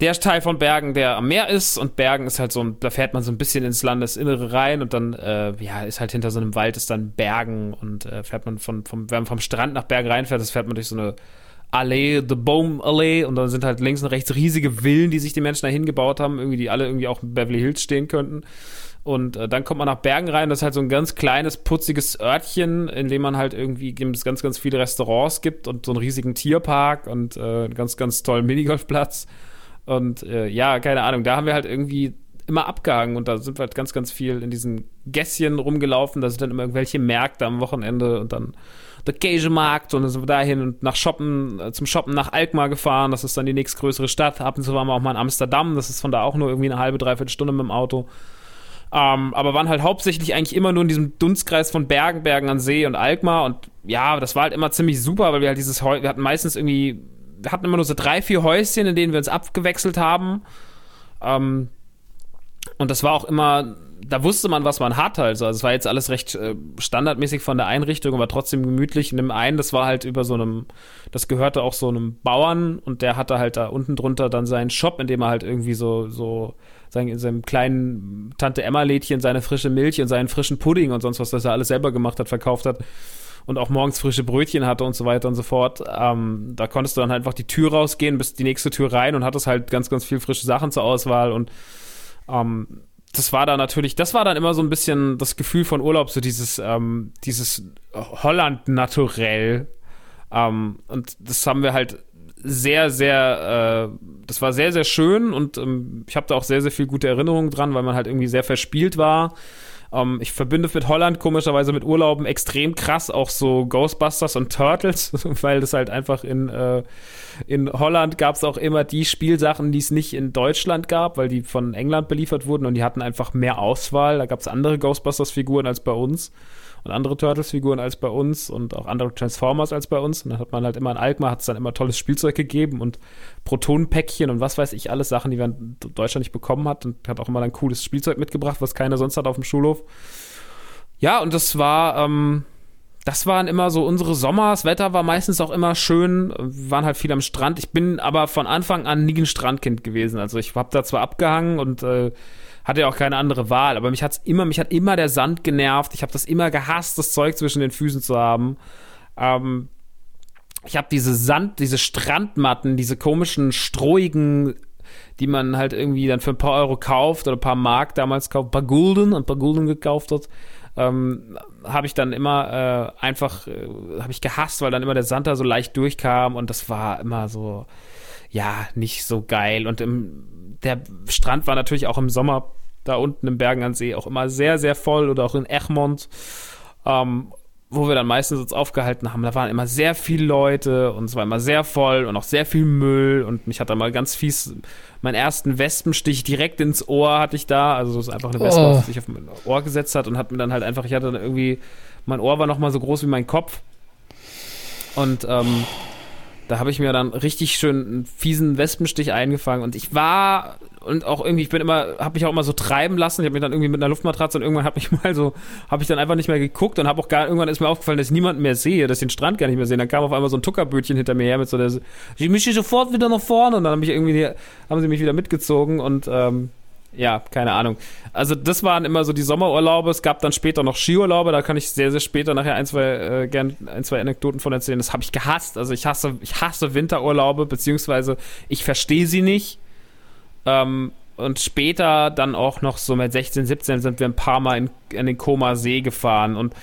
der Teil von Bergen, der am Meer ist und Bergen ist halt so, ein, da fährt man so ein bisschen ins Landesinnere rein und dann, äh, ja, ist halt hinter so einem Wald ist dann Bergen und äh, fährt man von, vom, wenn man vom Strand nach Bergen reinfährt, das fährt man durch so eine Allee, The Boom Allee und dann sind halt links und rechts riesige Villen, die sich die Menschen da hingebaut haben, irgendwie, die alle irgendwie auch in Beverly Hills stehen könnten. Und äh, dann kommt man nach Bergen rein, das ist halt so ein ganz kleines, putziges Örtchen, in dem man halt irgendwie, es ganz, ganz viele Restaurants gibt und so einen riesigen Tierpark und äh, einen ganz, ganz tollen Minigolfplatz. Und äh, ja, keine Ahnung, da haben wir halt irgendwie immer abgehangen und da sind wir halt ganz, ganz viel in diesen Gässchen rumgelaufen. Da sind dann immer irgendwelche Märkte am Wochenende und dann der Käsemarkt und dann sind wir dahin und nach Shoppen, äh, zum Shoppen nach Alkmaar gefahren. Das ist dann die nächstgrößere Stadt. Ab und zu waren wir auch mal in Amsterdam. Das ist von da auch nur irgendwie eine halbe, dreiviertel Stunde mit dem Auto. Ähm, aber waren halt hauptsächlich eigentlich immer nur in diesem Dunstkreis von Bergen, Bergen an See und Alkmaar. Und ja, das war halt immer ziemlich super, weil wir halt dieses, wir hatten meistens irgendwie, wir hatten immer nur so drei, vier Häuschen, in denen wir uns abgewechselt haben. Ähm, und das war auch immer, da wusste man, was man hat. Also, also es war jetzt alles recht äh, standardmäßig von der Einrichtung, aber trotzdem gemütlich. In dem einen, das war halt über so einem, das gehörte auch so einem Bauern und der hatte halt da unten drunter dann seinen Shop, in dem er halt irgendwie so, so, sagen, in seinem kleinen Tante Emma-Lädchen seine frische Milch und seinen frischen Pudding und sonst was, das er alles selber gemacht hat, verkauft hat und auch morgens frische Brötchen hatte und so weiter und so fort. Ähm, da konntest du dann halt einfach die Tür rausgehen, bis die nächste Tür rein und hattest halt ganz, ganz viel frische Sachen zur Auswahl und ähm, das war da natürlich, das war dann immer so ein bisschen das Gefühl von Urlaub, so dieses, ähm, dieses Holland-Naturell. Ähm, und das haben wir halt sehr, sehr, äh, das war sehr, sehr schön und ähm, ich habe da auch sehr, sehr viel gute Erinnerungen dran, weil man halt irgendwie sehr verspielt war. Ähm, ich verbinde mit Holland komischerweise mit Urlauben extrem krass auch so Ghostbusters und Turtles, [laughs] weil das halt einfach in, äh, in Holland gab es auch immer die Spielsachen, die es nicht in Deutschland gab, weil die von England beliefert wurden und die hatten einfach mehr Auswahl. Da gab es andere Ghostbusters-Figuren als bei uns und andere Turtles-Figuren als bei uns und auch andere Transformers als bei uns. Und dann hat man halt immer in Alkmaar hat es dann immer tolles Spielzeug gegeben und Protonenpäckchen und was weiß ich, alles Sachen, die man in Deutschland nicht bekommen hat und hat auch immer dann cooles Spielzeug mitgebracht, was keiner sonst hat auf dem Schulhof. Ja, und das war, ähm, das waren immer so unsere Sommer. Das Wetter war meistens auch immer schön. Wir waren halt viel am Strand. Ich bin aber von Anfang an nie ein Strandkind gewesen. Also ich habe da zwar abgehangen und äh, hatte ja auch keine andere Wahl, aber mich hat's immer, mich hat immer der Sand genervt. Ich habe das immer gehasst, das Zeug zwischen den Füßen zu haben. Ähm, ich habe diese Sand, diese Strandmatten, diese komischen, strohigen, die man halt irgendwie dann für ein paar Euro kauft oder ein paar Mark damals kauft, ein paar Gulden, ein paar Gulden gekauft hat, ähm, habe ich dann immer äh, einfach, äh, habe ich gehasst, weil dann immer der Sand da so leicht durchkam und das war immer so, ja, nicht so geil. Und im, der Strand war natürlich auch im Sommer da unten im Bergen an See auch immer sehr, sehr voll oder auch in Egmont, ähm, wo wir dann meistens uns aufgehalten haben. Da waren immer sehr viele Leute und es war immer sehr voll und auch sehr viel Müll und mich hat da mal ganz fies meinen ersten Wespenstich direkt ins Ohr hatte ich da. Also so ist einfach eine Wespe, Oh. die sich auf mein Ohr gesetzt hat und hat mir dann halt einfach, ich hatte dann irgendwie, mein Ohr war noch mal so groß wie mein Kopf und ähm, da habe ich mir dann richtig schön einen fiesen Wespenstich eingefangen und ich war und auch irgendwie, ich bin immer, habe mich auch immer so treiben lassen. Ich habe mich dann irgendwie mit einer Luftmatratze und irgendwann habe ich [laughs] mal so, habe ich dann einfach nicht mehr geguckt und habe auch gar, irgendwann ist mir aufgefallen, dass ich niemanden mehr sehe, dass ich den Strand gar nicht mehr sehe. Dann kam auf einmal so ein Tuckerbötchen hinter mir her mit so der, ich mische sofort wieder nach vorne und dann habe ich irgendwie, haben sie mich wieder mitgezogen und ähm, ja, keine Ahnung. Also das waren immer so die Sommerurlaube. Es gab dann später noch Skiurlaube. Da kann ich sehr, sehr später nachher ein, zwei, äh, gern ein, zwei Anekdoten von erzählen. Das habe ich gehasst. Also ich hasse, ich hasse Winterurlaube, beziehungsweise ich verstehe sie nicht. Ähm, und später dann auch noch so mit 16, 17 sind wir ein paar Mal in, in den Koma See gefahren. Und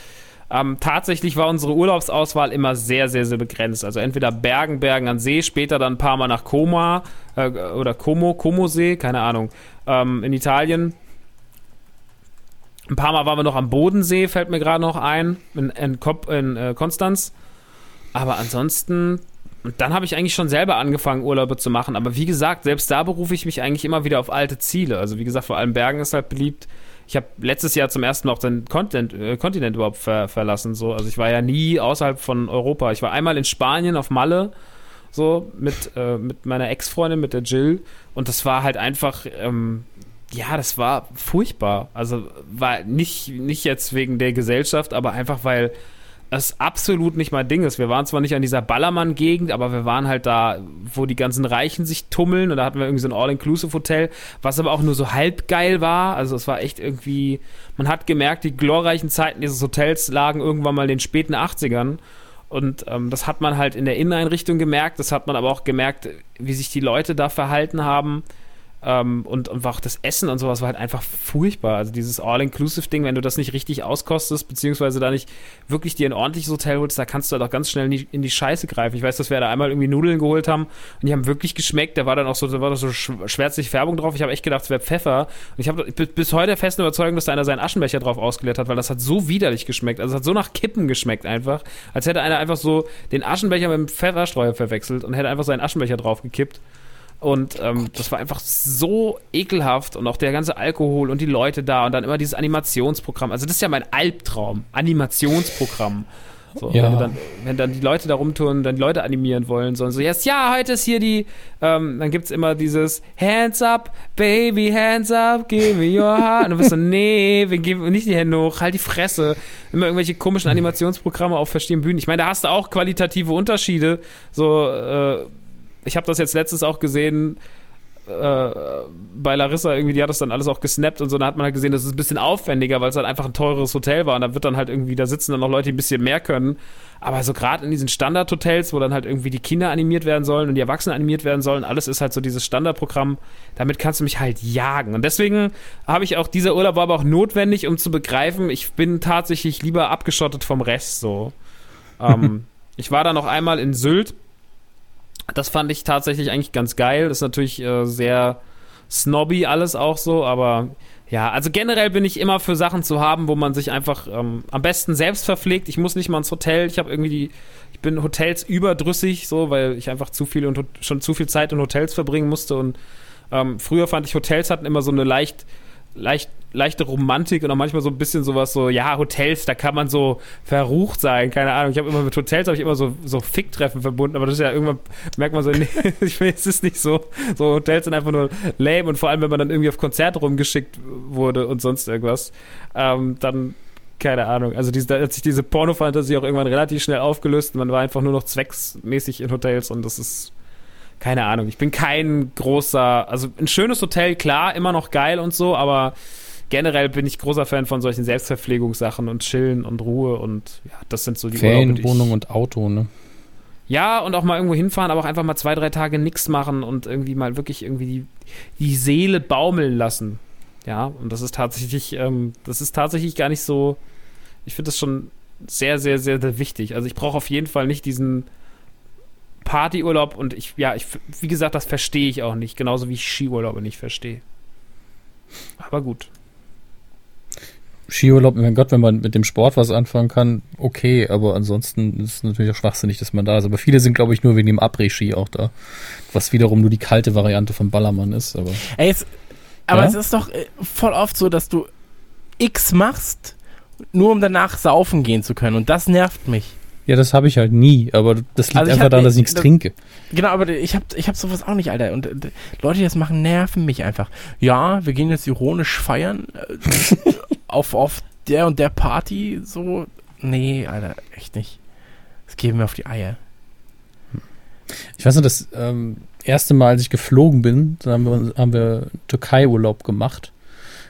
ähm, tatsächlich war unsere Urlaubsauswahl immer sehr, sehr, sehr begrenzt. Also entweder Bergen, Bergen an See, später dann ein paar Mal nach Koma äh, oder Como, Como-See, keine Ahnung, ähm, in Italien. Ein paar Mal waren wir noch am Bodensee, fällt mir gerade noch ein, in, in, Kop, in äh, Konstanz. Aber ansonsten, dann habe ich eigentlich schon selber angefangen, Urlaube zu machen. Aber wie gesagt, selbst da berufe ich mich eigentlich immer wieder auf alte Ziele. Also wie gesagt, vor allem Bergen ist halt beliebt. Ich habe letztes Jahr zum ersten Mal auch den Kontinent, äh, Kontinent überhaupt ver verlassen. So. Also ich war ja nie außerhalb von Europa. Ich war einmal in Spanien auf Malle, so mit, äh, mit meiner Ex-Freundin, mit der Jill. Und das war halt einfach, ähm, ja, das war furchtbar. Also war nicht, nicht jetzt wegen der Gesellschaft, aber einfach weil es absolut nicht mein Ding ist. Wir waren zwar nicht an dieser Ballermann-Gegend, aber wir waren halt da, wo die ganzen Reichen sich tummeln und da hatten wir irgendwie so ein All-Inclusive-Hotel, was aber auch nur so halb geil war. Also es war echt irgendwie, man hat gemerkt, die glorreichen Zeiten dieses Hotels lagen irgendwann mal in den späten 80ern. Und ähm, das hat man halt in der Inneneinrichtung gemerkt, das hat man aber auch gemerkt, wie sich die Leute da verhalten haben. Ähm, und, und auch das Essen und sowas war halt einfach furchtbar. Also dieses All-Inclusive-Ding, wenn du das nicht richtig auskostest, beziehungsweise da nicht wirklich dir ein ordentliches Hotel holst, da kannst du halt auch ganz schnell in die, in die Scheiße greifen. Ich weiß, dass wir da einmal irgendwie Nudeln geholt haben und die haben wirklich geschmeckt. Da war dann auch so, da war da so sch- schwärzliche Färbung drauf. Ich habe echt gedacht, es wäre Pfeffer. Und ich habe bis, heute festen Überzeugung, dass da einer seinen Aschenbecher drauf ausgeleert hat, weil das hat so widerlich geschmeckt. Also es hat so nach Kippen geschmeckt einfach. Als hätte einer einfach so den Aschenbecher mit dem Pfefferstreuer verwechselt und hätte einfach seinen Aschenbecher drauf gekippt. Und ähm, das war einfach so ekelhaft und auch der ganze Alkohol und die Leute da und dann immer dieses Animationsprogramm. Also das ist ja mein Albtraum, Animationsprogramm. So, Ja. wenn, dann, wenn dann die Leute da rumtun, dann die Leute animieren wollen, sondern so, yes, ja, heute ist hier die, ähm, dann gibt's immer dieses Hands up, baby, hands up, give me your heart. Und du bist so, [laughs] nee, wir geben nicht die Hände hoch, halt die Fresse. Immer irgendwelche komischen Animationsprogramme auf verschiedenen Bühnen. Ich meine, da hast du auch qualitative Unterschiede. So, äh, ich habe das jetzt letztens auch gesehen, äh, bei Larissa irgendwie, die hat das dann alles auch gesnappt und so, da hat man halt gesehen, das ist ein bisschen aufwendiger, weil es halt einfach ein teures Hotel war und da wird dann halt irgendwie, da sitzen dann noch Leute, die ein bisschen mehr können. Aber so gerade in diesen Standardhotels, wo dann halt irgendwie die Kinder animiert werden sollen und die Erwachsenen animiert werden sollen, alles ist halt so dieses Standardprogramm, damit kannst du mich halt jagen. Und deswegen habe ich auch, dieser Urlaub war aber auch notwendig, um zu begreifen, ich bin tatsächlich lieber abgeschottet vom Rest so. [laughs] ähm, ich war da noch einmal in Sylt, das fand ich tatsächlich eigentlich ganz geil. Ist natürlich äh, sehr snobby alles auch so, aber ja, also generell bin ich immer für Sachen zu haben, wo man sich einfach ähm, am besten selbst verpflegt. Ich muss nicht mal ins Hotel. Ich habe irgendwie die, ich bin Hotels überdrüssig, so, weil ich einfach zu viel und schon zu viel Zeit in Hotels verbringen musste. Und ähm, früher fand ich Hotels hatten immer so eine leicht, leicht, leichte Romantik und auch manchmal so ein bisschen sowas so, ja, Hotels, da kann man so verrucht sein, keine Ahnung. Ich habe immer mit Hotels habe ich immer so, so Ficktreffen verbunden, aber das ist ja irgendwann, merkt man so, [laughs] nee, ich will, es ist nicht so. So Hotels sind einfach nur lame und vor allem, wenn man dann irgendwie auf Konzerte rumgeschickt wurde und sonst irgendwas, ähm, dann keine Ahnung. Also diese, da hat sich diese Porno-Fantasie auch irgendwann relativ schnell aufgelöst. Man war einfach nur noch zwecksmäßig in Hotels und das ist keine Ahnung. Ich bin kein großer, also ein schönes Hotel, klar, immer noch geil und so, aber generell bin ich großer Fan von solchen Selbstverpflegungssachen und Chillen und Ruhe und ja, das sind so die Ferienwohnung und Auto, ne? ja, und auch mal irgendwo hinfahren, aber auch einfach mal zwei, drei Tage nichts machen und irgendwie mal wirklich irgendwie die, die Seele baumeln lassen. Ja, und das ist tatsächlich, ähm, das ist tatsächlich gar nicht so, ich finde das schon sehr, sehr, sehr, sehr wichtig. Also ich brauche auf jeden Fall nicht diesen Partyurlaub und ich, ja, ich, wie gesagt, das verstehe ich auch nicht, genauso wie ich Skiurlaube nicht verstehe. Aber gut. Skiurlaub, mein Gott, wenn man mit dem Sport was anfangen kann, okay, aber ansonsten ist es natürlich auch schwachsinnig, dass man da ist. Aber viele sind, glaube ich, nur wegen dem Après-Ski auch da. Was wiederum nur die kalte Variante vom Ballermann ist, aber. Ey, es, aber Ja? es ist doch äh, voll oft so, dass du X machst, nur um danach saufen gehen zu können. Und das nervt mich. Ja, das habe ich halt nie, aber das liegt Also einfach hab- daran, dass ich nichts das- trinke. Genau, aber ich hab, ich hab sowas auch nicht, Alter. Und äh, Leute, die das machen, nerven mich einfach. Ja, wir gehen jetzt ironisch feiern äh, [laughs] auf, auf der und der Party. So, nee, Alter, echt nicht. Das geben wir auf die Eier. Ich weiß noch, das ähm, erste Mal, als ich geflogen bin, dann haben wir, haben wir Türkei-Urlaub gemacht,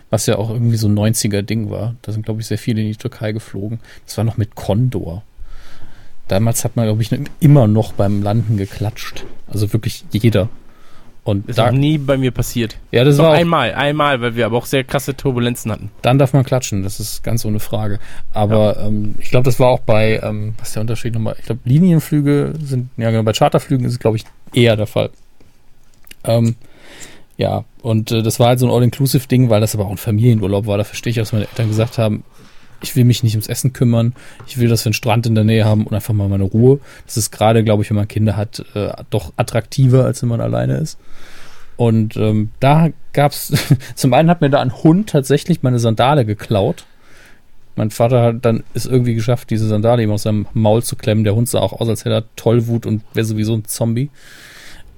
was ja auch irgendwie so ein 90er-Ding war. Da sind, glaube ich, sehr viele in die Türkei geflogen. Das war noch mit Condor. Damals hat man, glaube ich, immer noch beim Landen geklatscht. Also wirklich jeder. Und Das ist da, noch nie bei mir passiert. ja, das Doch war auch, einmal, einmal, weil wir aber auch sehr krasse Turbulenzen hatten. dann darf man klatschen, das ist ganz ohne Frage. Aber ähm, ich glaube, das war auch bei, ähm, was ist der Unterschied nochmal? Ich glaube, Linienflüge sind, ja genau, bei Charterflügen ist es, glaube ich, eher der Fall. Ähm, ja, und äh, das war halt so ein All-Inclusive-Ding, weil das aber auch ein Familienurlaub war. Da verstehe ich, was meine Eltern gesagt haben, ich will mich nicht ums Essen kümmern, ich will, dass wir einen Strand in der Nähe haben und einfach mal meine Ruhe. Das ist gerade, glaube ich, wenn man Kinder hat, äh, doch attraktiver, als wenn man alleine ist. Und ähm, da gab's [laughs] zum einen hat mir da ein Hund tatsächlich meine Sandale geklaut. Mein Vater hat dann es irgendwie geschafft, diese Sandale ihm aus seinem Maul zu klemmen. Der Hund sah auch aus, als hätte er Tollwut und wäre sowieso ein Zombie.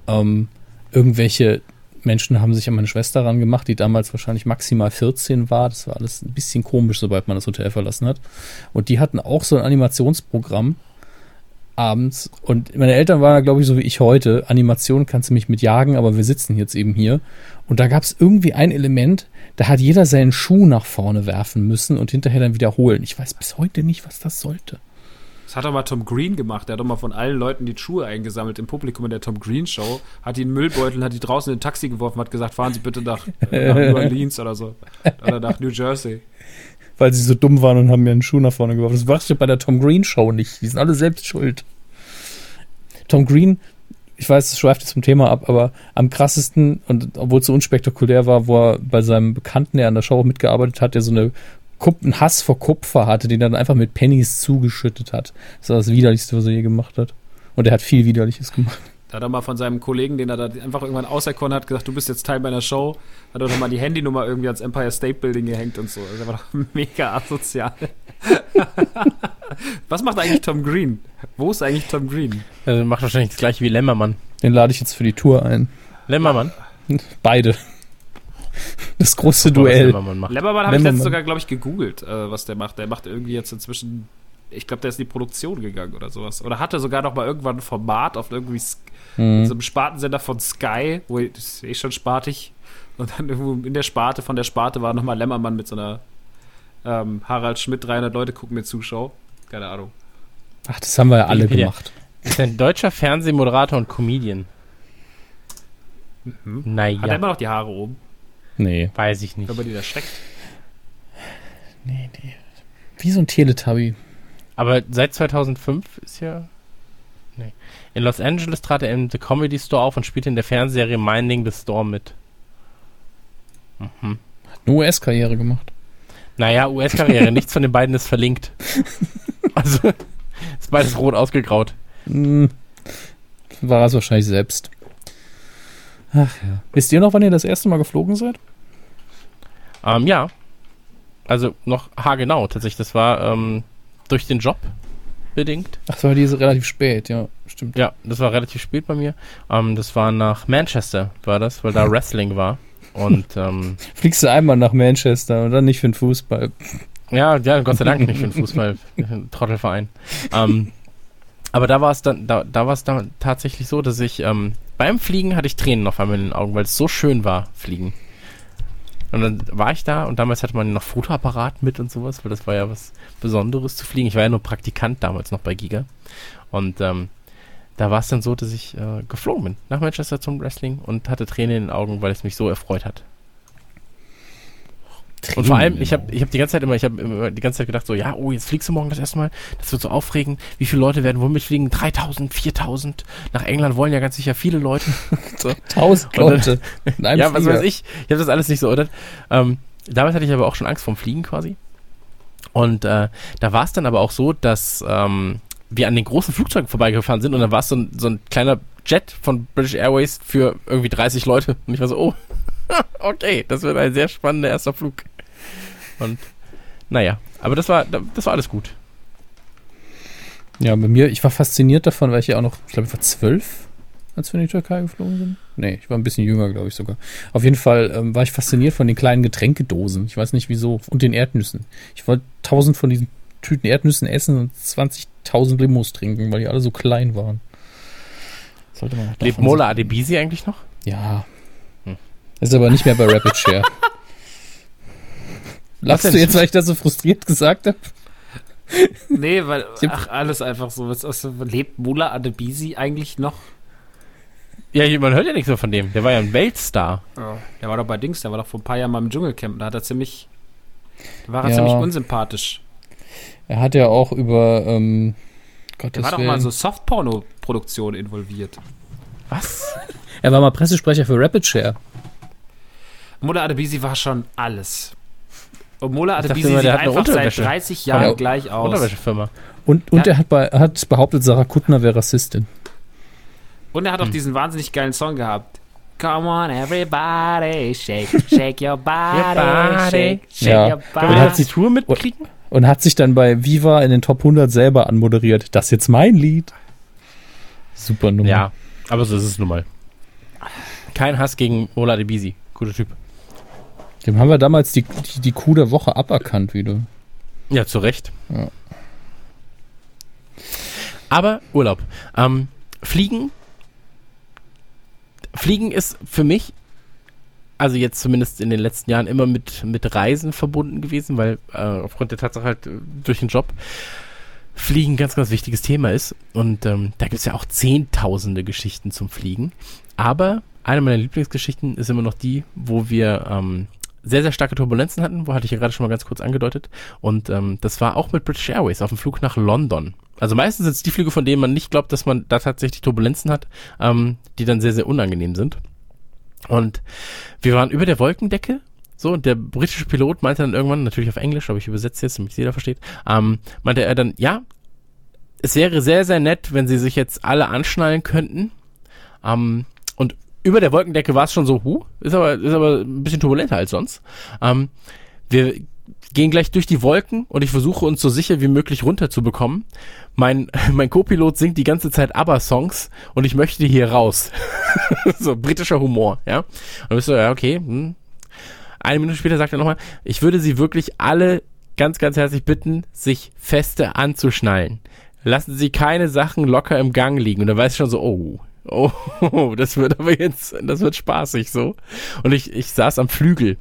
Ähm, irgendwelche Menschen haben sich an meine Schwester rangemacht, die damals wahrscheinlich maximal 14 war. Das war alles ein bisschen komisch, sobald man das Hotel verlassen hat. Und die hatten auch so ein Animationsprogramm abends. Und meine Eltern waren, glaube ich, so wie ich heute. Animation kannst du mich mit jagen, aber wir sitzen jetzt eben hier. Und da gab es irgendwie ein Element, da hat jeder seinen Schuh nach vorne werfen müssen und hinterher dann wiederholen. Ich weiß bis heute nicht, was das sollte. Das hat doch mal Tom Green gemacht. Der hat doch mal von allen Leuten die Schuhe eingesammelt im Publikum in der Tom Green Show. Hat die in Müllbeutel, hat die draußen in ein Taxi geworfen, hat gesagt, fahren Sie bitte nach, nach New Orleans oder so. Oder nach New Jersey. Weil sie so dumm waren und haben mir einen Schuh nach vorne geworfen. Das machst du bei der Tom Green Show nicht. Die sind alle selbst schuld. Tom Green, ich weiß, es schweift jetzt vom Thema ab, aber am krassesten, und obwohl es so unspektakulär war, wo er bei seinem Bekannten, der an der Show mitgearbeitet hat, der so eine Kup einen Hass vor Kupfer hatte, den er dann einfach mit Pennies zugeschüttet hat. Das war das Widerlichste, was er je gemacht hat. Und er hat viel Widerliches gemacht. Da hat er mal von seinem Kollegen, den er da einfach irgendwann auserkoren hat, gesagt, du bist jetzt Teil meiner Show. Hat er doch mal die Handynummer irgendwie ans Empire State Building gehängt und so. Das war doch [laughs] mega asozial. [laughs] Was macht eigentlich Tom Green? Wo ist eigentlich Tom Green? Also macht wahrscheinlich das gleiche wie Lemmermann. Den lade ich jetzt für die Tour ein. Lemmermann? Beide. Das große Was Duell. Lemmermann macht. Lemmermann habe ich letztens sogar, glaube ich, gegoogelt, äh, was der macht. Der macht irgendwie jetzt inzwischen, ich glaube, der ist in die Produktion gegangen oder sowas. Oder hatte sogar noch mal irgendwann ein Format auf irgendwie Mhm. so einem Spartensender von Sky, wo das ist eh schon spartig. Und dann irgendwo in der Sparte, von der Sparte war nochmal Lemmermann mit so einer ähm, Harald Schmidt, 300 Leute gucken mir Zuschau. Keine Ahnung. Ach, das haben wir ja alle Wikipedia. gemacht. Ist ein deutscher Fernsehmoderator und Comedian. Mhm. Hat er Naja, immer noch die Haare oben, Nee. weiß ich nicht. wenn man die da streckt? Wie so ein Teletubby. Aber seit 2005 ist ja. Nee. In Los Angeles trat er im The Comedy Store auf und spielte in der Fernsehserie Minding the Store mit. Mhm. Eine US-Karriere gemacht. Naja, US-Karriere, [laughs] nichts von den beiden ist verlinkt. Also, ist beides rot ausgegraut. Hm. War es wahrscheinlich selbst. Ach ja. Wisst ihr noch, wann ihr das erste Mal geflogen seid? Ähm, ja. Also noch haargenau tatsächlich. Das war ähm, durch den Job bedingt. Ach, das war diese relativ spät, ja, stimmt. Ja, das war relativ spät bei mir. Ähm, das war nach Manchester, war das, weil da [laughs] Wrestling war. Und ähm, Fliegst du einmal nach Manchester und dann nicht für den Fußball. ja, ja, Gott sei Dank nicht für den Fußball, [laughs] Trottelverein. Ähm, aber da war es dann, da, da war es dann tatsächlich so, dass ich ähm, beim Fliegen hatte ich Tränen auf einmal in den Augen, weil es so schön war, Fliegen. Und dann war ich da und damals hatte man noch Fotoapparat mit und sowas, weil das war ja was Besonderes zu fliegen. Ich war ja nur Praktikant damals noch bei Giga. Und ähm, da war es dann so, dass ich äh, geflogen bin nach Manchester zum Wrestling und hatte Tränen in den Augen, weil es mich so erfreut hat. Und vor allem, ich habe ich hab die ganze Zeit immer, ich habe immer die ganze Zeit gedacht, so, ja, oh, jetzt fliegst du morgen das erste Mal, das wird so aufregend. Wie viele Leute werden wohl mitfliegen? 3000, 4000? Nach England wollen ja ganz sicher viele Leute. [laughs] so. Leute. in einem [laughs] Ja, was weiß ich. Ich habe das alles nicht so ordnet. Ähm, damals hatte ich aber auch schon Angst vorm Fliegen quasi. Und äh, da war es dann aber auch so, dass ähm, wir an den großen Flugzeugen vorbeigefahren sind und dann war es so ein, so ein kleiner Jet von British Airways für irgendwie 30 Leute. Und ich war so, oh, [laughs] okay, das wird ein sehr spannender erster Flug. Und naja, aber das war, das war alles gut. Ja, bei mir, ich war fasziniert davon, weil ich ja auch noch, ich glaube, ich war zwölf, als wir in die Türkei geflogen sind. Nee, ich war ein bisschen jünger, glaube ich sogar. Auf jeden Fall ähm, war ich fasziniert von den kleinen Getränkedosen. Ich weiß nicht wieso. Und den Erdnüssen. Ich wollte tausend von diesen Tüten Erdnüssen essen und 20.000 Limos trinken, weil die alle so klein waren. Sollte man Lebt Mola. Adebisi eigentlich noch? Ja. Ist aber nicht mehr bei Rapid [laughs] Share. Lachst du jetzt, weil ich das so frustriert gesagt habe? Nee, weil, ach, alles einfach so. Was, was, lebt Mula Adebisi eigentlich noch? Ja, man hört ja nichts mehr von dem. Der war ja ein Weltstar. Der war doch bei Dings, der war doch vor ein paar Jahren mal im Dschungelcamp. Da hat er ziemlich, da war er Ja. ziemlich unsympathisch. Er hat ja auch über, ähm, Gottes Der war doch mal so Softporno-Produktion involviert. Was? Er war mal Pressesprecher für Rapid Share. Mola Adebisi war schon alles. Und Mola Adebisi sieht hat einfach seit Unterwäsche. 30 Jahren Ja. gleich aus. Unterwäschefirma. Und, und Ja. er hat, bei, hat behauptet, Sarah Kuttner wäre Rassistin. Und er hat auch Hm. diesen wahnsinnig geilen Song gehabt. Come on, everybody, shake, [laughs] shake your body, body. shake, shake Ja. your body. die jetzt die Tour mitkriegen? Und hat sich dann bei Viva in den Top 100 selber anmoderiert. Das ist jetzt mein Lied. Super Nummer. Ja, aber so ist es nun mal. Kein Hass gegen Ola Adebisi. Guter Typ. Dem haben wir damals die, die, die Kuh der Woche aberkannt wieder. Ja, zu Recht. Ja. Aber Urlaub. Ähm, Fliegen. Fliegen ist für mich, also jetzt zumindest in den letzten Jahren, immer mit, mit Reisen verbunden gewesen, weil äh, aufgrund der Tatsache halt äh, durch den Job Fliegen ein ganz, ganz wichtiges Thema ist. Und ähm, da gibt es ja auch zehntausende Geschichten zum Fliegen. Aber eine meiner Lieblingsgeschichten ist immer noch die, wo wir ähm, sehr, sehr starke Turbulenzen hatten, wo hatte ich ja gerade schon mal ganz kurz angedeutet. Und ähm, das war auch mit British Airways auf dem Flug nach London. Also meistens sind es die Flüge, von denen man nicht glaubt, dass man da tatsächlich Turbulenzen hat, ähm, die dann sehr, sehr unangenehm sind. Und wir waren über der Wolkendecke. So, und der britische Pilot meinte dann irgendwann, natürlich auf Englisch, aber ich übersetze jetzt, damit jeder versteht, ähm, meinte er dann, ja, es wäre sehr, sehr nett, wenn sie sich jetzt alle anschnallen könnten. Ähm, über der Wolkendecke war es schon so, huh, ist aber, ist aber ein bisschen turbulenter als sonst. Ähm, wir gehen gleich durch die Wolken und ich versuche uns so sicher wie möglich runterzubekommen. Mein, [laughs] mein Co-Pilot singt die ganze Zeit ABBA-Songs und ich möchte hier raus. [laughs] so britischer Humor, ja. Und bist so, ja, okay. Hm. Eine Minute später sagt er nochmal, ich würde sie wirklich alle ganz, ganz herzlich bitten, sich feste anzuschnallen. Lassen Sie keine Sachen locker im Gang liegen. Und da weiß ich schon so, oh, oh, [laughs] das wird aber jetzt, das wird spaßig so. Und ich, ich saß am Flügel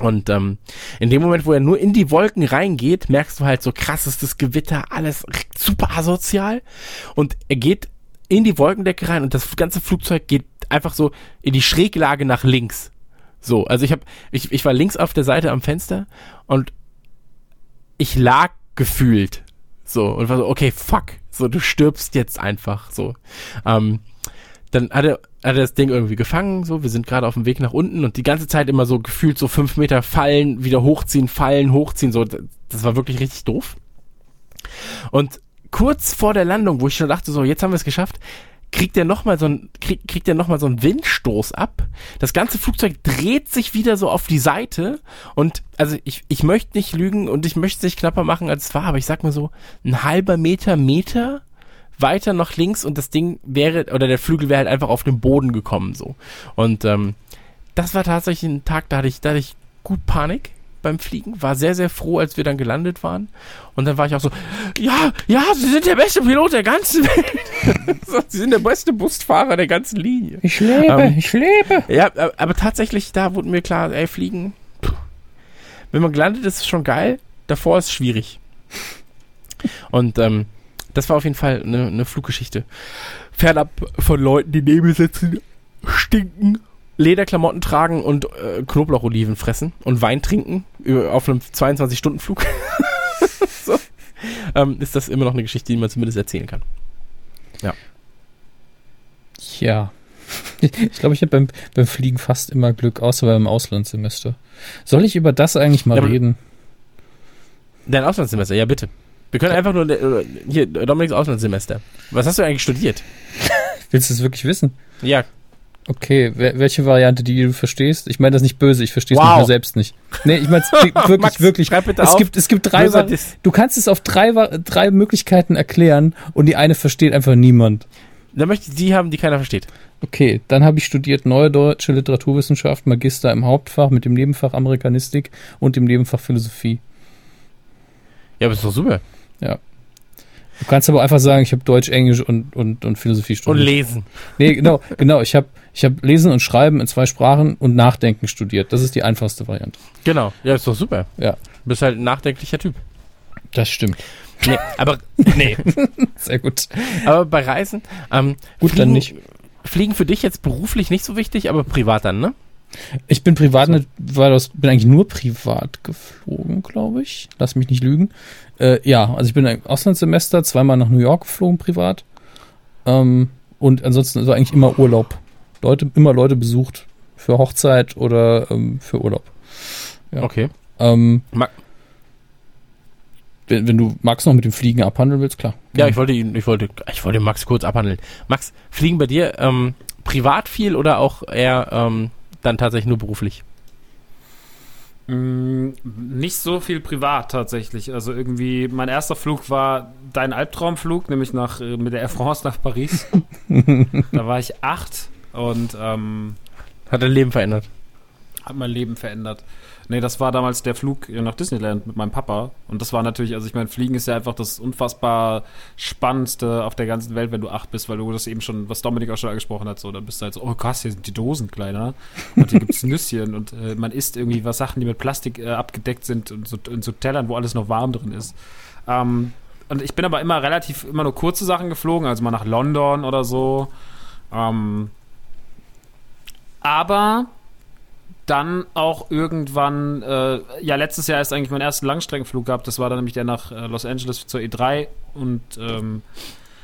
und ähm, in dem Moment, wo er nur in die Wolken reingeht, merkst du halt so krass ist das Gewitter, alles super asozial. Und er geht in die Wolkendecke rein und das ganze Flugzeug geht einfach so in die Schräglage nach links. So, also ich habe, ich, ich war links auf der Seite am Fenster und ich lag gefühlt so und war so, okay, fuck, so du stirbst jetzt einfach so. Ähm, dann hat er, hat er das Ding irgendwie gefangen, so, wir sind gerade auf dem Weg nach unten und die ganze Zeit immer so gefühlt so fünf Meter fallen, wieder hochziehen, fallen, hochziehen, so, das war wirklich richtig doof. Und kurz vor der Landung, wo ich schon dachte, so, jetzt haben wir es geschafft, kriegt er nochmal so ein, krieg, kriegt er noch so einen Windstoß ab. Das ganze Flugzeug dreht sich wieder so auf die Seite und, also ich, ich möchte nicht lügen und ich möchte es nicht knapper machen als es war, aber ich sag mal so, ein halber Meter, Meter weiter nach links und das Ding wäre, oder der Flügel wäre halt einfach auf den Boden gekommen, so. Und ähm, das war tatsächlich ein Tag, da hatte ich, da hatte ich gut Panik beim Fliegen, war sehr, sehr froh, als wir dann gelandet waren. Und dann war ich auch so, ja, ja, Sie sind der beste Pilot der ganzen Welt. [laughs] Sie sind der beste Busfahrer der ganzen Linie. Ich lebe, ähm, ich lebe. Ja, aber tatsächlich, da wurde mir klar, ey, Fliegen, wenn man gelandet ist, ist schon geil, davor ist es schwierig. Und ähm, das war auf jeden Fall eine, eine Fluggeschichte. Fernab von Leuten, die neben mir sitzen, stinken, Lederklamotten tragen und äh, Knoblaucholiven fressen und Wein trinken auf einem 22-Stunden-Flug. [laughs] so. ähm, ist das immer noch eine Geschichte, die man zumindest erzählen kann. Ja. Ja. [laughs] Ich glaube, ich habe beim, beim Fliegen fast immer Glück, außer beim Auslandssemester. Soll ich über das eigentlich mal ja, reden? Dein Auslandssemester, ja bitte. Wir können einfach nur, äh, hier, Dominiks Auslandssemester. Was hast du eigentlich studiert? [laughs] Willst du es wirklich wissen? Ja. Okay, welche Variante, die du verstehst? Ich meine das nicht böse, ich verstehe es wow. nur selbst nicht. Nee, ich meine es [laughs] wirklich, Max, wirklich. Es auf. gibt, es gibt drei, du kannst es auf drei, drei Möglichkeiten erklären und die eine versteht einfach niemand. Dann möchte ich die haben, die keiner versteht. Okay, dann habe ich studiert Neue Deutsche Literaturwissenschaft, Magister im Hauptfach mit dem Nebenfach Amerikanistik und dem Nebenfach Philosophie. Ja, aber ist doch super. Ja. Du kannst aber einfach sagen, ich habe Deutsch, Englisch und, und, und Philosophie studiert. Und Lesen. Nee, genau, [laughs] genau. Ich habe ich hab Lesen und Schreiben in zwei Sprachen und Nachdenken studiert. Das ist die einfachste Variante. Genau, ja, ist doch super. Ja. Du bist halt ein nachdenklicher Typ. Das stimmt. Nee, aber, nee. [laughs] Sehr gut. Aber bei Reisen, ähm, gut, fliegen, dann nicht. Fliegen für dich jetzt beruflich nicht so wichtig, aber privat dann, ne? Ich bin privat, so. war das, bin eigentlich nur privat geflogen, glaube ich. Lass mich nicht lügen. Äh, ja, also ich bin ein Auslandssemester, zweimal nach New York geflogen, privat. Ähm, und ansonsten also eigentlich immer Urlaub. Leute, immer Leute besucht für Hochzeit oder ähm, für Urlaub. Ja. Okay. Ähm, wenn, wenn, du Max noch mit dem Fliegen abhandeln willst, klar. Ja, ich wollte ihn, ich wollte, ich wollte Max kurz abhandeln. Max, fliegen bei dir ähm, privat viel oder auch eher ähm, dann tatsächlich nur beruflich? Mm, nicht so viel privat tatsächlich. Also irgendwie, mein erster Flug war dein Albtraumflug, nämlich nach, äh, mit der Air France nach Paris. [laughs] da war ich acht und ähm, hat dein Leben verändert. Hat mein Leben verändert. Nee, das war damals der Flug nach Disneyland mit meinem Papa. Und das war natürlich, also ich meine, Fliegen ist ja einfach das unfassbar Spannendste auf der ganzen Welt, wenn du acht bist, weil du das eben schon, was Dominik auch schon angesprochen hat, so, dann bist du halt so, oh krass, hier sind die Dosen kleiner. Und hier gibt's [laughs] Nüsschen und äh, man isst irgendwie was Sachen, die mit Plastik äh, abgedeckt sind und so, in so Tellern, wo alles noch warm drin ist. Ähm, und ich bin aber immer relativ, immer nur kurze Sachen geflogen, also mal nach London oder so. Ähm, aber dann auch irgendwann, äh, ja, letztes Jahr ist eigentlich mein erster Langstreckenflug gehabt. Das war dann nämlich der nach äh, Los Angeles zur E3. Und ähm,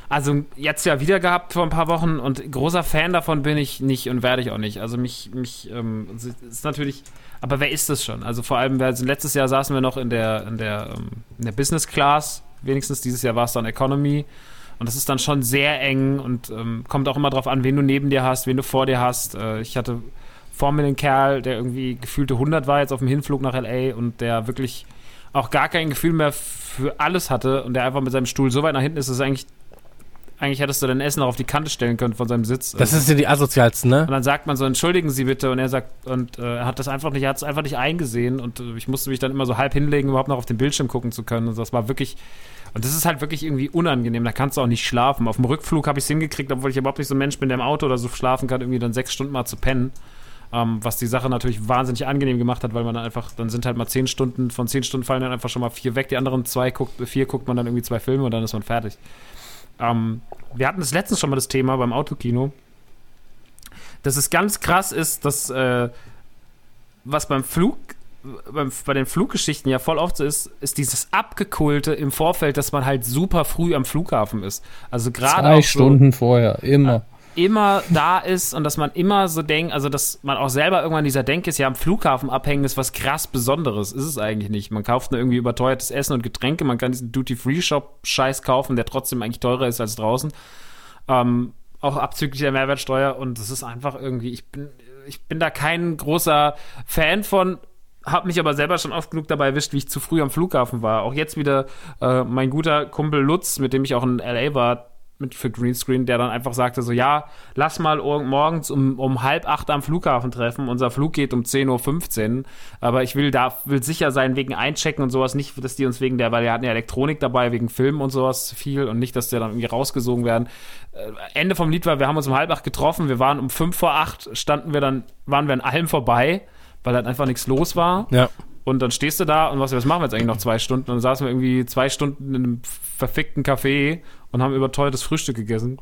also jetzt ja wieder gehabt vor ein paar Wochen. Und großer Fan davon bin ich nicht und werde ich auch nicht. Also mich, mich, ähm, ist natürlich, aber wer ist das schon? Also vor allem, also letztes Jahr saßen wir noch in der, in der, ähm, in der Business Class. Wenigstens dieses Jahr war es dann Economy. Und das ist dann schon sehr eng und ähm, kommt auch immer drauf an, wen du neben dir hast, wen du vor dir hast. Äh, ich hatte vor mir einen Kerl, der irgendwie gefühlte 100 war jetzt auf dem Hinflug nach L.A. und der wirklich auch gar kein Gefühl mehr für alles hatte und der einfach mit seinem Stuhl so weit nach hinten ist, dass eigentlich eigentlich hättest du dein Essen noch auf die Kante stellen können von seinem Sitz. Das ist ja die asozialsten, ne? Und dann sagt man so, entschuldigen Sie bitte. Und er sagt, und äh, er hat das einfach nicht, er hat es einfach nicht eingesehen. Und äh, ich musste mich dann immer so halb hinlegen, überhaupt noch auf den Bildschirm gucken zu können. Und das war wirklich, und das ist halt wirklich irgendwie unangenehm. Da kannst du auch nicht schlafen. Auf dem Rückflug habe ich es hingekriegt, obwohl ich überhaupt nicht so ein Mensch bin, der im Auto oder so schlafen kann, irgendwie dann sechs Stunden mal zu pennen. Ähm, was die Sache natürlich wahnsinnig angenehm gemacht hat, weil man dann einfach, dann sind halt mal zehn Stunden, von zehn Stunden fallen dann einfach schon mal vier weg. Die anderen zwei guckt, vier guckt man dann irgendwie zwei Filme und dann ist man fertig. Ähm, wir hatten das letztens schon mal das Thema beim Autokino, dass es ganz krass ist, dass äh, was beim Flug, beim, bei den Fluggeschichten ja voll oft so ist, ist dieses Abgekulte im Vorfeld, dass man halt super früh am Flughafen ist. Also gerade Zwei Stunden so, vorher, immer immer da ist und dass man immer so denkt, also dass man auch selber irgendwann dieser Denk ist, ja am Flughafen abhängen ist was krass Besonderes, ist es eigentlich nicht. Man kauft nur irgendwie überteuertes Essen und Getränke, man kann diesen Duty-Free-Shop-Scheiß kaufen, der trotzdem eigentlich teurer ist als draußen. Ähm, auch abzüglich der Mehrwertsteuer und das ist einfach irgendwie, ich bin, ich bin da kein großer Fan von, hab mich aber selber schon oft genug dabei erwischt, wie ich zu früh am Flughafen war. Auch jetzt wieder äh, mein guter Kumpel Lutz, mit dem ich auch in LA war, mit für Greenscreen, der dann einfach sagte so, ja, lass mal morgens um, um halb acht am Flughafen treffen. Unser Flug geht um 10.15 Uhr. Aber ich will da, will sicher sein wegen Einchecken und sowas. Nicht, dass die uns wegen der, weil wir hatten ja Elektronik dabei, wegen Filmen und sowas viel und nicht, dass der dann irgendwie rausgesogen werden. Äh, Ende vom Lied war, wir haben uns um halb acht getroffen. Wir waren um fünf vor acht, standen wir dann, waren wir in allem vorbei, weil halt einfach nichts los war. Ja. Und dann stehst du da und was, was machen wir jetzt eigentlich noch zwei Stunden? Und dann saßen wir irgendwie zwei Stunden in einem verfickten Café und haben überteuertes Frühstück gegessen.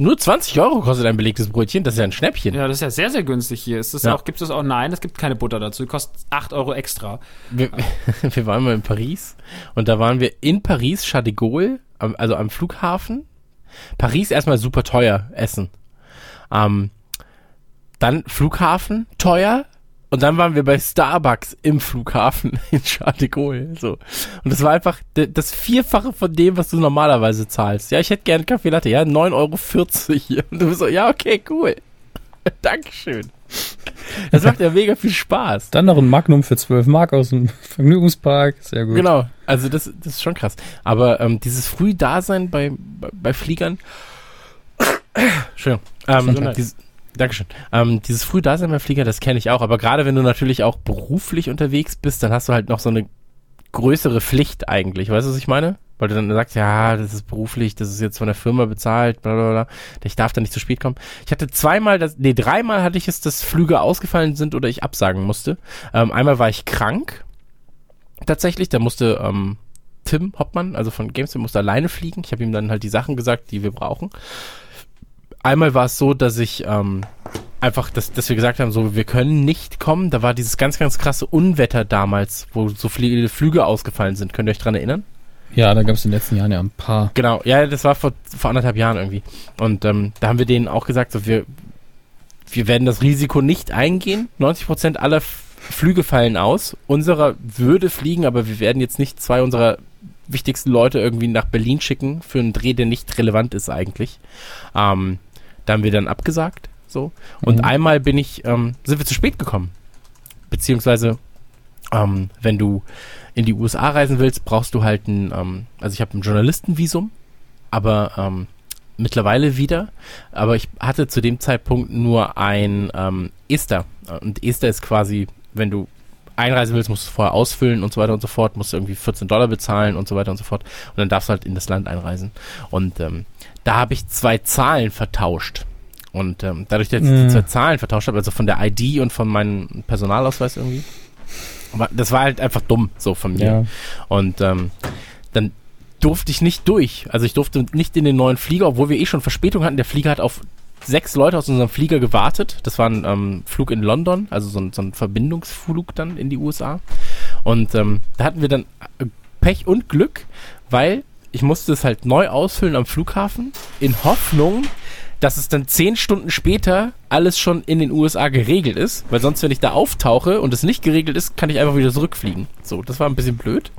Nur 20 Euro kostet ein belegtes Brötchen, das ist ja ein Schnäppchen. Ja, das ist ja sehr, sehr günstig hier. Ist das ja. auch, gibt es auch, nein, es gibt keine Butter dazu, kostet 8 Euro extra. Wir, [laughs] wir waren mal in Paris und da waren wir in Paris, Charles de Gaulle, also am Flughafen. Paris erstmal super teuer, Essen. Ähm, dann Flughafen, teuer, und dann waren wir bei Starbucks im Flughafen [laughs] in Charles de Gaulle. So. Und das war einfach das Vierfache von dem, was du normalerweise zahlst. Ja, ich hätte gerne Kaffee Latte. Ja, 9,40 Euro. [laughs] Und du bist so, ja, okay, cool. [laughs] Dankeschön. Das macht ja mega viel Spaß. Dann noch ein Magnum für 12 Mark aus dem Vergnügungspark. Sehr gut. Genau. Also das, das ist schon krass. Aber ähm, dieses Frühdasein bei, bei, bei Fliegern. [coughs] Schön. Ähm, dieses, Dankeschön. Ähm, dieses Frühdasein beim Flieger, das kenne ich auch, aber gerade wenn du natürlich auch beruflich unterwegs bist, dann hast du halt noch so eine größere Pflicht eigentlich. Weißt du, was ich meine? Weil du dann sagst, ja, das ist beruflich, das ist jetzt von der Firma bezahlt, bla bla bla. Ich darf da nicht zu spät kommen. Ich hatte zweimal, das, nee, dreimal hatte ich es, dass Flüge ausgefallen sind oder ich absagen musste. Ähm, einmal war ich krank. Tatsächlich, da musste ähm, Tim Hoppmann, also von GameStop, musste alleine fliegen. Ich habe ihm dann halt die Sachen gesagt, die wir brauchen einmal war es so, dass ich ähm, einfach, dass, dass wir gesagt haben, so, wir können nicht kommen. Da war dieses ganz, ganz krasse Unwetter damals, wo so viele Flüge ausgefallen sind. Könnt ihr euch dran erinnern? Ja, da gab es in den letzten Jahren ja ein paar. Genau, ja, das war vor, vor anderthalb Jahren irgendwie. Und ähm, da haben wir denen auch gesagt, so, wir, wir werden das Risiko nicht eingehen. 90 Prozent aller Flüge fallen aus. Unserer würde fliegen, aber wir werden jetzt nicht zwei unserer wichtigsten Leute irgendwie nach Berlin schicken für einen Dreh, der nicht relevant ist eigentlich. Ähm, da haben wir dann abgesagt. So. Und mhm. einmal bin ich, ähm, sind wir zu spät gekommen. Beziehungsweise, ähm, wenn du in die USA reisen willst, brauchst du halt ein, ähm, also ich habe ein Journalistenvisum, aber ähm, mittlerweile wieder. Aber ich hatte zu dem Zeitpunkt nur ein ähm, ESTA. Und ESTA ist quasi, wenn du einreisen willst, musst du es vorher ausfüllen und so weiter und so fort, musst du irgendwie 14 Dollar bezahlen und so weiter und so fort. Und dann darfst du halt in das Land einreisen. Und ähm, da habe ich zwei Zahlen vertauscht. Und ähm, dadurch, dass ich die mhm. zwei Zahlen vertauscht habe, also von der ID und von meinem Personalausweis irgendwie, das war halt einfach dumm, so von mir. Ja. Und ähm, dann durfte ich nicht durch. Also ich durfte nicht in den neuen Flieger, obwohl wir eh schon Verspätung hatten. Der Flieger hat auf sechs Leute aus unserem Flieger gewartet. Das war ein ähm, Flug in London, also so ein, so ein Verbindungsflug dann in die USA. Und ähm, da hatten wir dann äh, Pech und Glück, weil ich musste es halt neu ausfüllen am Flughafen, in Hoffnung, dass es dann zehn Stunden später alles schon in den USA geregelt ist, weil sonst, wenn ich da auftauche und es nicht geregelt ist, kann ich einfach wieder zurückfliegen. So, das war ein bisschen blöd.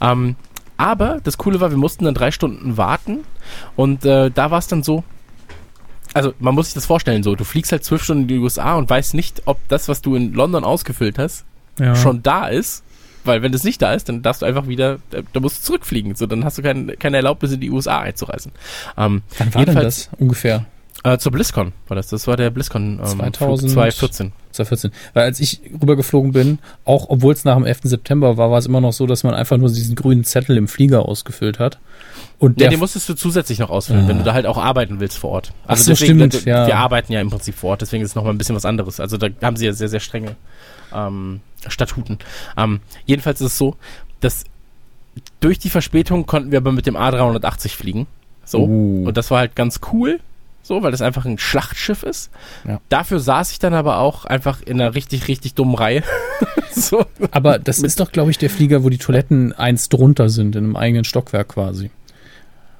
Ähm, Aber das Coole war, wir mussten dann drei Stunden warten und äh, da war es dann so, also man muss sich das vorstellen so, du fliegst halt zwölf Stunden in die USA und weißt nicht, ob das, was du in London ausgefüllt hast, Ja. schon da ist. Weil wenn das nicht da ist, dann darfst du einfach wieder, äh, da musst du zurückfliegen. So, dann hast du kein, keine Erlaubnis in die USA einzureisen. Ähm, Wann war denn das ungefähr? Äh, zur BlizzCon war das. Das war der BlizzCon ähm, 2000 Flug 2014. 2014. Weil als ich rübergeflogen bin, auch obwohl es nach dem 11. September war, war es immer noch so, dass man einfach nur diesen grünen Zettel im Flieger ausgefüllt hat. Und Ja, den musstest du zusätzlich noch ausfüllen, Ah. wenn du da halt auch arbeiten willst vor Ort. Ach so, stimmt, wir, ja. wir arbeiten ja im Prinzip vor Ort, deswegen ist es nochmal ein bisschen was anderes. Also da haben sie ja sehr, sehr strenge ähm, Statuten. Ähm, jedenfalls ist es so, dass durch die Verspätung konnten wir aber mit dem A380 fliegen. So. Uh. Und das war halt ganz cool. So, weil das einfach ein Schlachtschiff ist. Ja. Dafür saß ich dann aber auch einfach in einer richtig, richtig dummen Reihe. [laughs] so. Aber das ist doch, glaube ich, der Flieger, wo die Toiletten eins drunter sind, in einem eigenen Stockwerk quasi.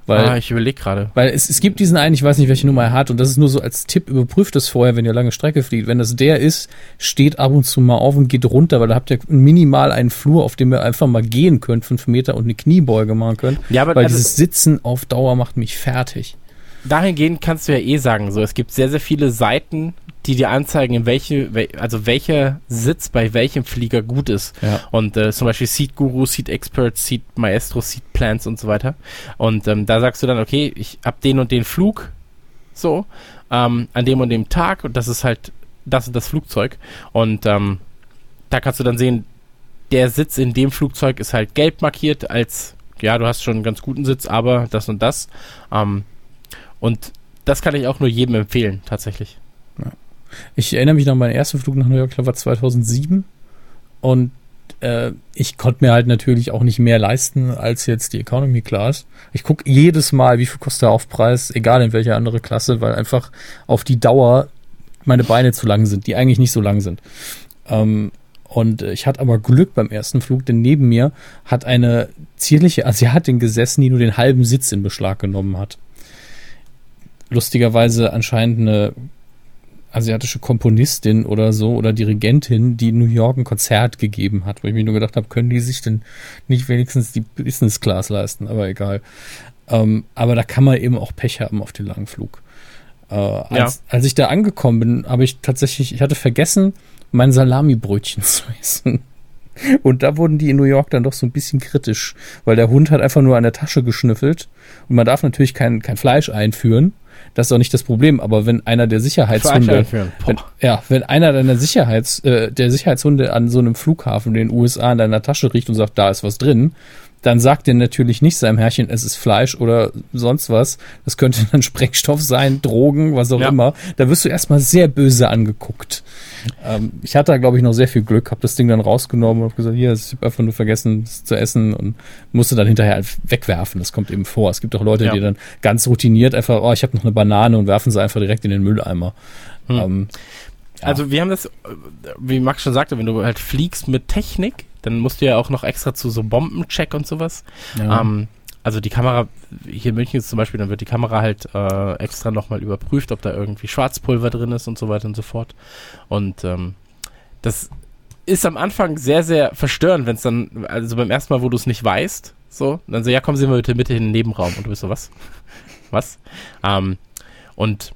Weil, ah, ich überlege gerade. weil es, es gibt diesen einen, ich weiß nicht, welche Nummer er hat, und das ist nur so als Tipp, überprüft das vorher, wenn ihr lange Strecke fliegt. Wenn das der ist, steht ab und zu mal auf und geht runter, weil da habt ihr minimal einen Flur, auf dem ihr einfach mal gehen könnt, fünf Meter und eine Kniebeuge machen könnt. Ja, aber weil also- dieses Sitzen auf Dauer macht mich fertig. dahingehend kannst du ja eh sagen, so es gibt sehr, sehr viele Seiten, die dir anzeigen, in welche, wel- also welcher Sitz bei welchem Flieger gut ist. Ja. Und äh, zum Beispiel Seat Guru, Seat Expert, Seat Maestro, Seat Plans und so weiter. Und ähm, da sagst du dann, okay, ich hab den und den Flug, so, ähm, an dem und dem Tag und das ist halt das und das Flugzeug. Und ähm, da kannst du dann sehen, der Sitz in dem Flugzeug ist halt gelb markiert als, ja, du hast schon einen ganz guten Sitz, aber das und das. Ähm, und das kann ich auch nur jedem empfehlen, tatsächlich. Ich erinnere mich noch an meinen ersten Flug nach New York, war 2007. Und äh, ich konnte mir halt natürlich auch nicht mehr leisten als jetzt die Economy Class. Ich gucke jedes Mal, wie viel kostet der Aufpreis, egal in welcher andere Klasse, weil einfach auf die Dauer meine Beine zu lang sind, die eigentlich nicht so lang sind. Ähm, und ich hatte aber Glück beim ersten Flug, denn neben mir hat eine zierliche Asiatin gesessen, die nur den halben Sitz in Beschlag genommen hat. Lustigerweise anscheinend eine asiatische Komponistin oder so oder Dirigentin, die in New York ein Konzert gegeben hat, wo ich mir nur gedacht habe, können die sich denn nicht wenigstens die Business Class leisten, aber egal. Ähm, aber da kann man eben auch Pech haben auf den langen Flug. Äh, als, als ich da angekommen bin, habe ich tatsächlich, ich hatte vergessen, mein Salamibrötchen [laughs] zu essen. Und da wurden die in New York dann doch so ein bisschen kritisch, weil der Hund hat einfach nur an der Tasche geschnüffelt und man darf natürlich kein, kein Fleisch einführen. Das ist auch nicht das Problem, aber wenn einer der Sicherheitshunde, wenn, ja, wenn einer deiner Sicherheits, äh, der Sicherheitshunde an so einem Flughafen in den USA in deiner Tasche riecht und sagt, da ist was drin, dann sagt er natürlich nicht seinem Herrchen, es ist Fleisch oder sonst was. Das könnte [laughs] dann Sprengstoff sein, Drogen, was auch Ja. immer. Da wirst du erstmal sehr böse angeguckt. Ähm, ich hatte da, glaube ich, noch sehr viel Glück, habe das Ding dann rausgenommen und habe gesagt, hier, ich habe einfach nur vergessen, es zu essen und musste dann hinterher halt wegwerfen. Das kommt eben vor. Es gibt auch Leute, Ja. die dann ganz routiniert einfach, oh, ich habe noch eine Banane und werfen sie einfach direkt in den Mülleimer. Hm. Ähm, Ja. Also wir haben das, wie Max schon sagte, wenn du halt fliegst mit Technik, dann musst du ja auch noch extra zu so Bombencheck und sowas. ja. Ähm, also die Kamera, hier in München ist zum Beispiel, dann wird die Kamera halt äh, extra nochmal überprüft, ob da irgendwie Schwarzpulver drin ist und so weiter und so fort. Und ähm, das ist am Anfang sehr, sehr verstörend, wenn es dann, also beim ersten Mal, wo du es nicht weißt, so, dann so, ja, kommen Sie mal bitte, bitte in den Nebenraum. Und du bist so, was? was? Ähm, und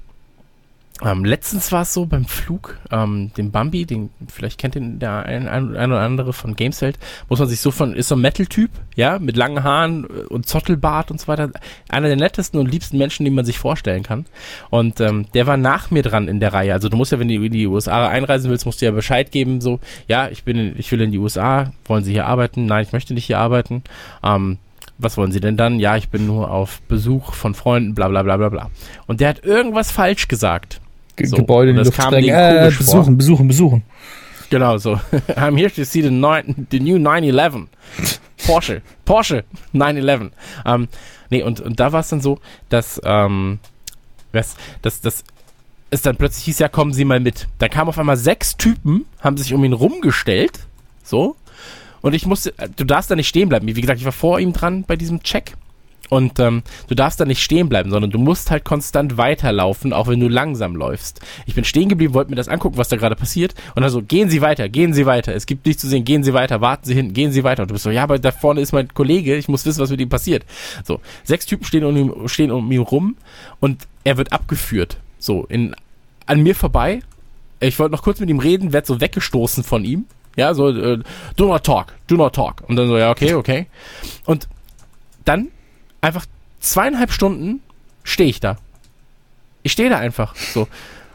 ähm, letztens war es so beim Flug, ähm, den Bambi, den vielleicht kennt den der ein, ein, ein oder andere von Gamesfeld, muss man sich so von, ist so ein Metal-Typ, ja, mit langen Haaren äh, und Zottelbart und so weiter. Einer der nettesten und liebsten Menschen, die man sich vorstellen kann. Und ähm, der war nach mir dran in der Reihe. Also du musst ja, wenn du in die USA einreisen willst, musst du ja Bescheid geben, so, ja, ich bin, in, ich will in die USA, wollen Sie hier arbeiten? Nein, ich möchte nicht hier arbeiten. Ähm, was wollen Sie denn dann? Ja, ich bin nur auf Besuch von Freunden, bla bla bla bla bla. Und der hat irgendwas falsch gesagt. Ge so, Gebäude in die Luft sprengen. Äh, komisch vor. besuchen, besuchen, besuchen. Genau so. [laughs] I'm here to see the, neun, the new 911. Porsche. Porsche 911. Ähm, nee, und, und da war es dann so, dass, ähm, was, dass, dass es dann plötzlich hieß, ja, kommen Sie mal mit. Da kamen auf einmal sechs Typen, haben sich um ihn rumgestellt. So. Und ich musste, du darfst da nicht stehen bleiben. Wie gesagt, ich war vor ihm dran bei diesem Check. Und ähm, du darfst da nicht stehen bleiben, sondern du musst halt konstant weiterlaufen, auch wenn du langsam läufst. Ich bin stehen geblieben, wollte mir das angucken, was da gerade passiert. Und dann so, gehen Sie weiter, gehen Sie weiter. Es gibt nichts zu sehen, gehen Sie weiter, warten Sie hinten, gehen Sie weiter. Und du bist so, ja, aber da vorne ist mein Kollege, ich muss wissen, was mit ihm passiert. So, sechs Typen stehen um ihn, stehen um ihn rum und er wird abgeführt. So, in, an mir vorbei. Ich wollte noch kurz mit ihm reden, werd so weggestoßen von ihm. Ja, so, äh, do not talk, do not talk. Und dann so, ja, okay, okay. Und dann einfach zweieinhalb Stunden stehe ich da. Ich stehe da einfach so.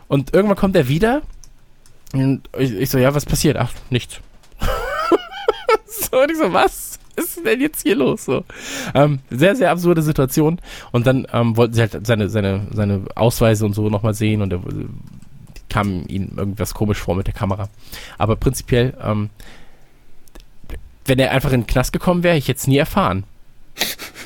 Und irgendwann kommt er wieder und ich, ich so, ja, was passiert? Ach, nichts. [laughs] so, und ich so, was? ist denn jetzt hier los? So. Ähm, sehr, sehr absurde Situation. Und dann ähm, wollten sie halt seine, seine, seine Ausweise und so nochmal sehen und er kam ihnen irgendwas komisch vor mit der Kamera. Aber prinzipiell, ähm, wenn er einfach in den Knast gekommen wäre, ich hätte es nie erfahren.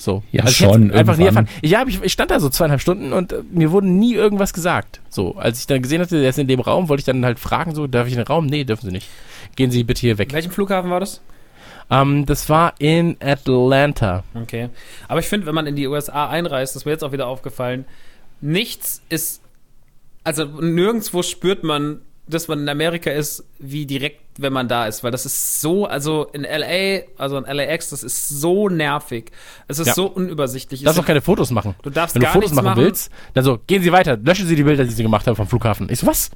So. Ja, also ich schon. hätte Einfach nie erfahren. Ja, ich, ich stand da so zweieinhalb Stunden und äh, mir wurde nie irgendwas gesagt. So, als ich dann gesehen hatte, der ist in dem Raum, wollte ich dann halt fragen, so, darf ich in den Raum? Nee, dürfen Sie nicht. Gehen Sie bitte hier weg. Welchen Flughafen war das? Ähm, das war in Atlanta. Okay. Aber ich finde, wenn man in die USA einreist, das ist mir jetzt auch wieder aufgefallen, nichts ist, also nirgendwo spürt man, dass man in Amerika ist, wie direkt, wenn man da ist, weil das ist so, also in LA, also in LAX, das ist so nervig. Es ist Ja. so unübersichtlich. Du darfst auch keine Fotos machen. Du darfst Wenn du gar Fotos nichts machen, machen. willst, dann so, gehen Sie weiter, löschen Sie die Bilder, die Sie gemacht haben vom Flughafen. Ich so, was?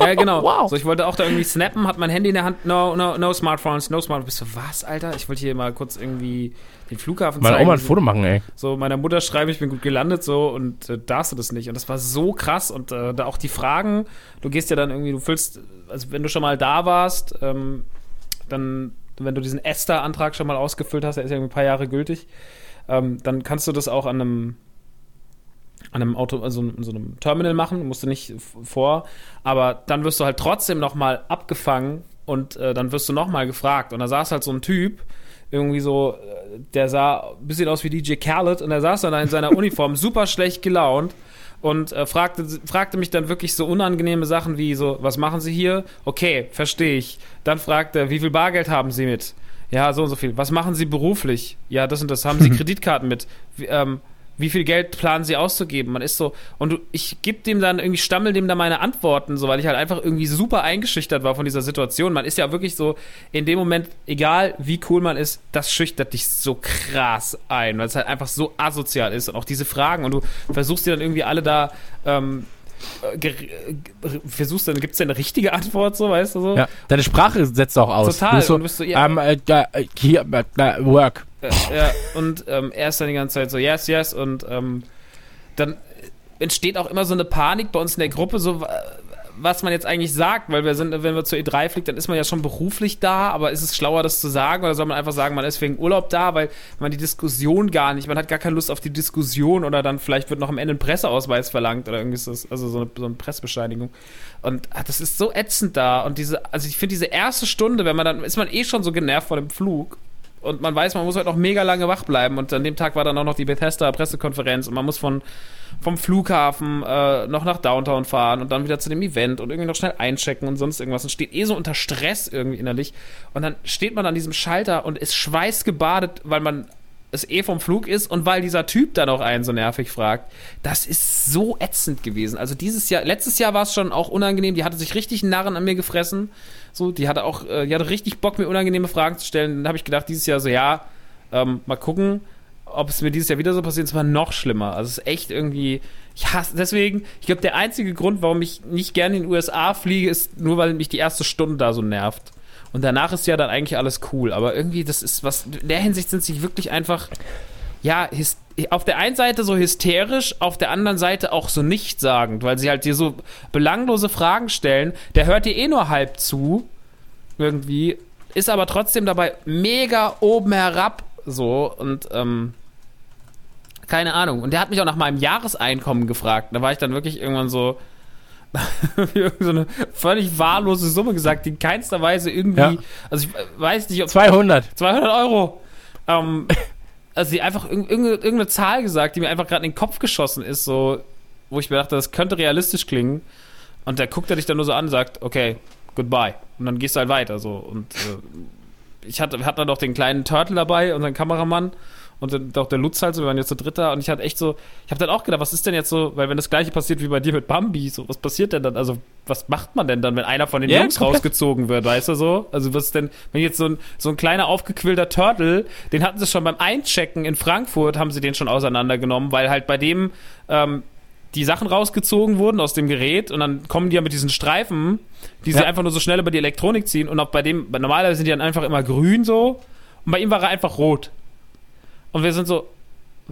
Ja, genau. [laughs] Wow. So, ich wollte auch da irgendwie snappen, hat mein Handy in der Hand, no, no, no Smartphones, no Smartphones. Bist du, was, Alter? Ich wollte hier mal kurz irgendwie den Flughafen Meine zeigen. Oma ein Foto machen, ey. So, meiner Mutter schreibe, ich bin gut gelandet, so, und äh, darfst du das nicht. Und das war so krass. Und äh, da auch die Fragen, du gehst ja dann irgendwie, du füllst, also wenn du schon mal da warst, ähm, dann, wenn du diesen ESTA-Antrag schon mal ausgefüllt hast, der ist ja irgendwie ein paar Jahre gültig, ähm, dann kannst du das auch an einem an einem Auto, also in so einem Terminal machen, musst du nicht vor, aber dann wirst du halt trotzdem nochmal abgefangen und äh, dann wirst du nochmal gefragt. Und da saß halt so ein Typ, irgendwie so, äh, der sah ein bisschen aus wie DJ Khaled und er saß dann da in seiner Uniform, [laughs] super schlecht gelaunt und äh, fragte, fragte mich dann wirklich so unangenehme Sachen wie so, was machen Sie hier? Okay, verstehe ich. Dann fragt er, wie viel Bargeld haben Sie mit? Ja, so und so viel. Was machen Sie beruflich? Ja, das und das. Haben Sie [laughs] Kreditkarten mit? Wie, ähm, wie viel Geld planen sie auszugeben? Man ist so, und du, ich gebe dem dann irgendwie, stammel dem da meine Antworten, so, weil ich halt einfach irgendwie super eingeschüchtert war von dieser Situation. Man ist ja wirklich so, in dem Moment, egal wie cool man ist, das schüchtert dich so krass ein, weil es halt einfach so asozial ist und auch diese Fragen und du versuchst dir dann irgendwie alle da, ähm, äh, äh, versuchst dann, gibt es denn eine richtige Antwort, so, weißt du so? Ja. Deine Sprache setzt auch aus. Total. Du bist so, Und bist so, ja. ähm, äh, äh, hier, äh, da, work. Äh, ja, und ähm, er ist dann die ganze Zeit so, yes, yes, und ähm, dann entsteht auch immer so eine Panik bei uns in der Gruppe, so wa- was man jetzt eigentlich sagt, weil wir sind, wenn wir zur E3 fliegt, dann ist man ja schon beruflich da, aber ist es schlauer, das zu sagen, oder soll man einfach sagen, man ist wegen Urlaub da, weil man die Diskussion gar nicht, man hat gar keine Lust auf die Diskussion oder dann vielleicht wird noch am Ende ein Presseausweis verlangt oder irgendwie also so eine, so eine Pressebescheinigung. Und ah, das ist so ätzend da und diese, also ich finde diese erste Stunde, wenn man dann, ist man eh schon so genervt vor dem Flug und man weiß, man muss halt noch mega lange wach bleiben. Und an dem Tag war dann auch noch die Bethesda-Pressekonferenz und man muss von, vom Flughafen äh, noch nach Downtown fahren und dann wieder zu dem Event und irgendwie noch schnell einchecken und sonst irgendwas und steht eh so unter Stress irgendwie innerlich. Und dann steht man an diesem Schalter und ist schweißgebadet, weil man es eh vom Flug ist und weil dieser Typ dann auch einen so nervig fragt. Das ist so ätzend gewesen. Also dieses Jahr, letztes Jahr war es schon auch unangenehm. Die hatte sich richtig Narren an mir gefressen. So, die hatte auch, äh, die hatte richtig Bock, mir unangenehme Fragen zu stellen. Dann habe ich gedacht, dieses Jahr so, ja, ähm, mal gucken, ob es mir dieses Jahr wieder so passiert. Es war noch schlimmer. Also es ist echt irgendwie, ich hasse, deswegen, ich glaube, der einzige Grund, warum ich nicht gerne in den USA fliege, ist nur, weil mich die erste Stunde da so nervt. Und danach ist ja dann eigentlich alles cool. Aber irgendwie, das ist was, in der Hinsicht sind sie wirklich einfach, ja, his, auf der einen Seite so hysterisch, auf der anderen Seite auch so nichtssagend, weil sie halt dir so belanglose Fragen stellen. Der hört dir eh nur halb zu, irgendwie, ist aber trotzdem dabei mega oben herab, so, und, ähm, keine Ahnung. Und der hat mich auch nach meinem Jahreseinkommen gefragt. Da war ich dann wirklich irgendwann so, [laughs] so eine völlig wahllose Summe gesagt, die in keinster Weise irgendwie, Ja. also ich weiß nicht, ob 200. 200 Euro. Ähm, also sie einfach irg- irgendeine, irgendeine Zahl gesagt, die mir einfach gerade in den Kopf geschossen ist, so, wo ich mir dachte, das könnte realistisch klingen. Und der guckt er dich dann nur so an und sagt, okay, goodbye. Und dann gehst du halt weiter, so. Und äh, ich hatte, wir hatten dann noch den kleinen Turtle dabei, unseren Kameramann. Und dann auch der Lutz halt so, wir waren jetzt zu dritter und ich hatte echt so, ich habe dann auch gedacht, was ist denn jetzt so, weil wenn das gleiche passiert wie bei dir mit Bambi, so, was passiert denn dann, also was macht man denn dann, wenn einer von den Ja, Jungs komplett. rausgezogen wird, weißt du so? Also was ist denn, wenn jetzt so ein, so ein kleiner aufgequillter Turtle, den hatten sie schon beim Einchecken in Frankfurt, haben sie den schon auseinandergenommen, weil halt bei dem, ähm, die Sachen rausgezogen wurden aus dem Gerät und dann kommen die ja mit diesen Streifen, die sie Ja. einfach nur so schnell über die Elektronik ziehen und auch bei dem, normalerweise sind die dann einfach immer grün so und bei ihm war er einfach rot. Und wir sind so,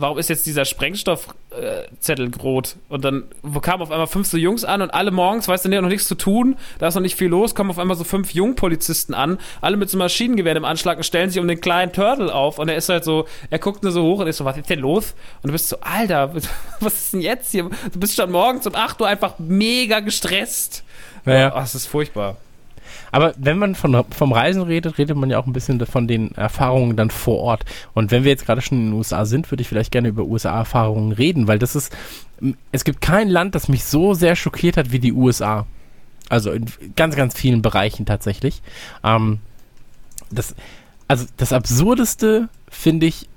warum ist jetzt dieser Sprengstoffzettel rot? Und dann wo kamen auf einmal fünf so Jungs an und alle morgens, weißt du, haben noch nichts zu tun, da ist noch nicht viel los, kommen auf einmal so fünf Jungpolizisten an, alle mit so einem Maschinengewehr im Anschlag und stellen sich um den kleinen Turtle auf und er ist halt so, er guckt nur so hoch und ist so, was ist denn los? Und du bist so, Alter, [laughs] was ist denn jetzt hier? Du bist schon morgens um 8 Uhr einfach mega gestresst. Naja. Oh, das ist furchtbar. Aber wenn man von, vom Reisen redet, redet man ja auch ein bisschen von den Erfahrungen dann vor Ort. Und wenn wir jetzt gerade schon in den USA sind, würde ich vielleicht gerne über USA-Erfahrungen reden, weil das ist, es gibt kein Land, das mich so sehr schockiert hat wie die USA. Also in ganz, ganz vielen Bereichen tatsächlich. Ähm, das, also das Absurdeste, finde ich,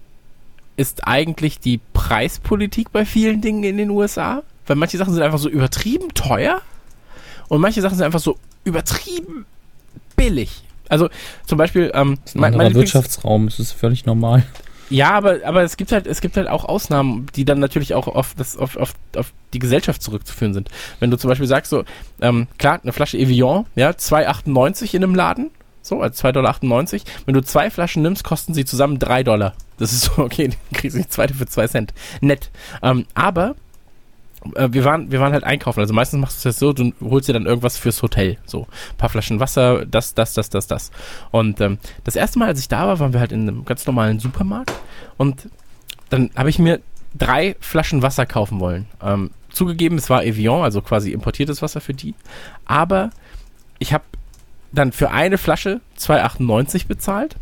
ist eigentlich die Preispolitik bei vielen Dingen in den USA. Weil manche Sachen sind einfach so übertrieben teuer und manche Sachen sind einfach so übertrieben billig. Also zum Beispiel, ähm, Das ist ein mein- mein Wirtschaftsraum, das ist völlig normal. ja, aber, aber es gibt halt, es gibt halt auch Ausnahmen, die dann natürlich auch auf, das, auf, auf, auf die Gesellschaft zurückzuführen sind. Wenn du zum Beispiel sagst, so, ähm, klar, eine Flasche Evian, ja, 2,98 in einem Laden, so, also 2,98 Dollar. Wenn du zwei Flaschen nimmst, kosten sie zusammen 3 Dollar. Das ist so, [laughs] okay, dann kriegst du die zweite für 2 Cent. Nett. Ähm, aber wir waren, wir waren halt einkaufen. Also meistens machst du das so, du holst dir dann irgendwas fürs Hotel. So, ein paar Flaschen Wasser, das, das, das, das, das. Und ähm, das erste Mal, als ich da war, waren wir halt in einem ganz normalen Supermarkt. Und dann habe ich mir drei Flaschen Wasser kaufen wollen. Ähm, zugegeben, es war Evian, also quasi importiertes Wasser für die. Aber ich habe dann für eine Flasche 2,98 bezahlt.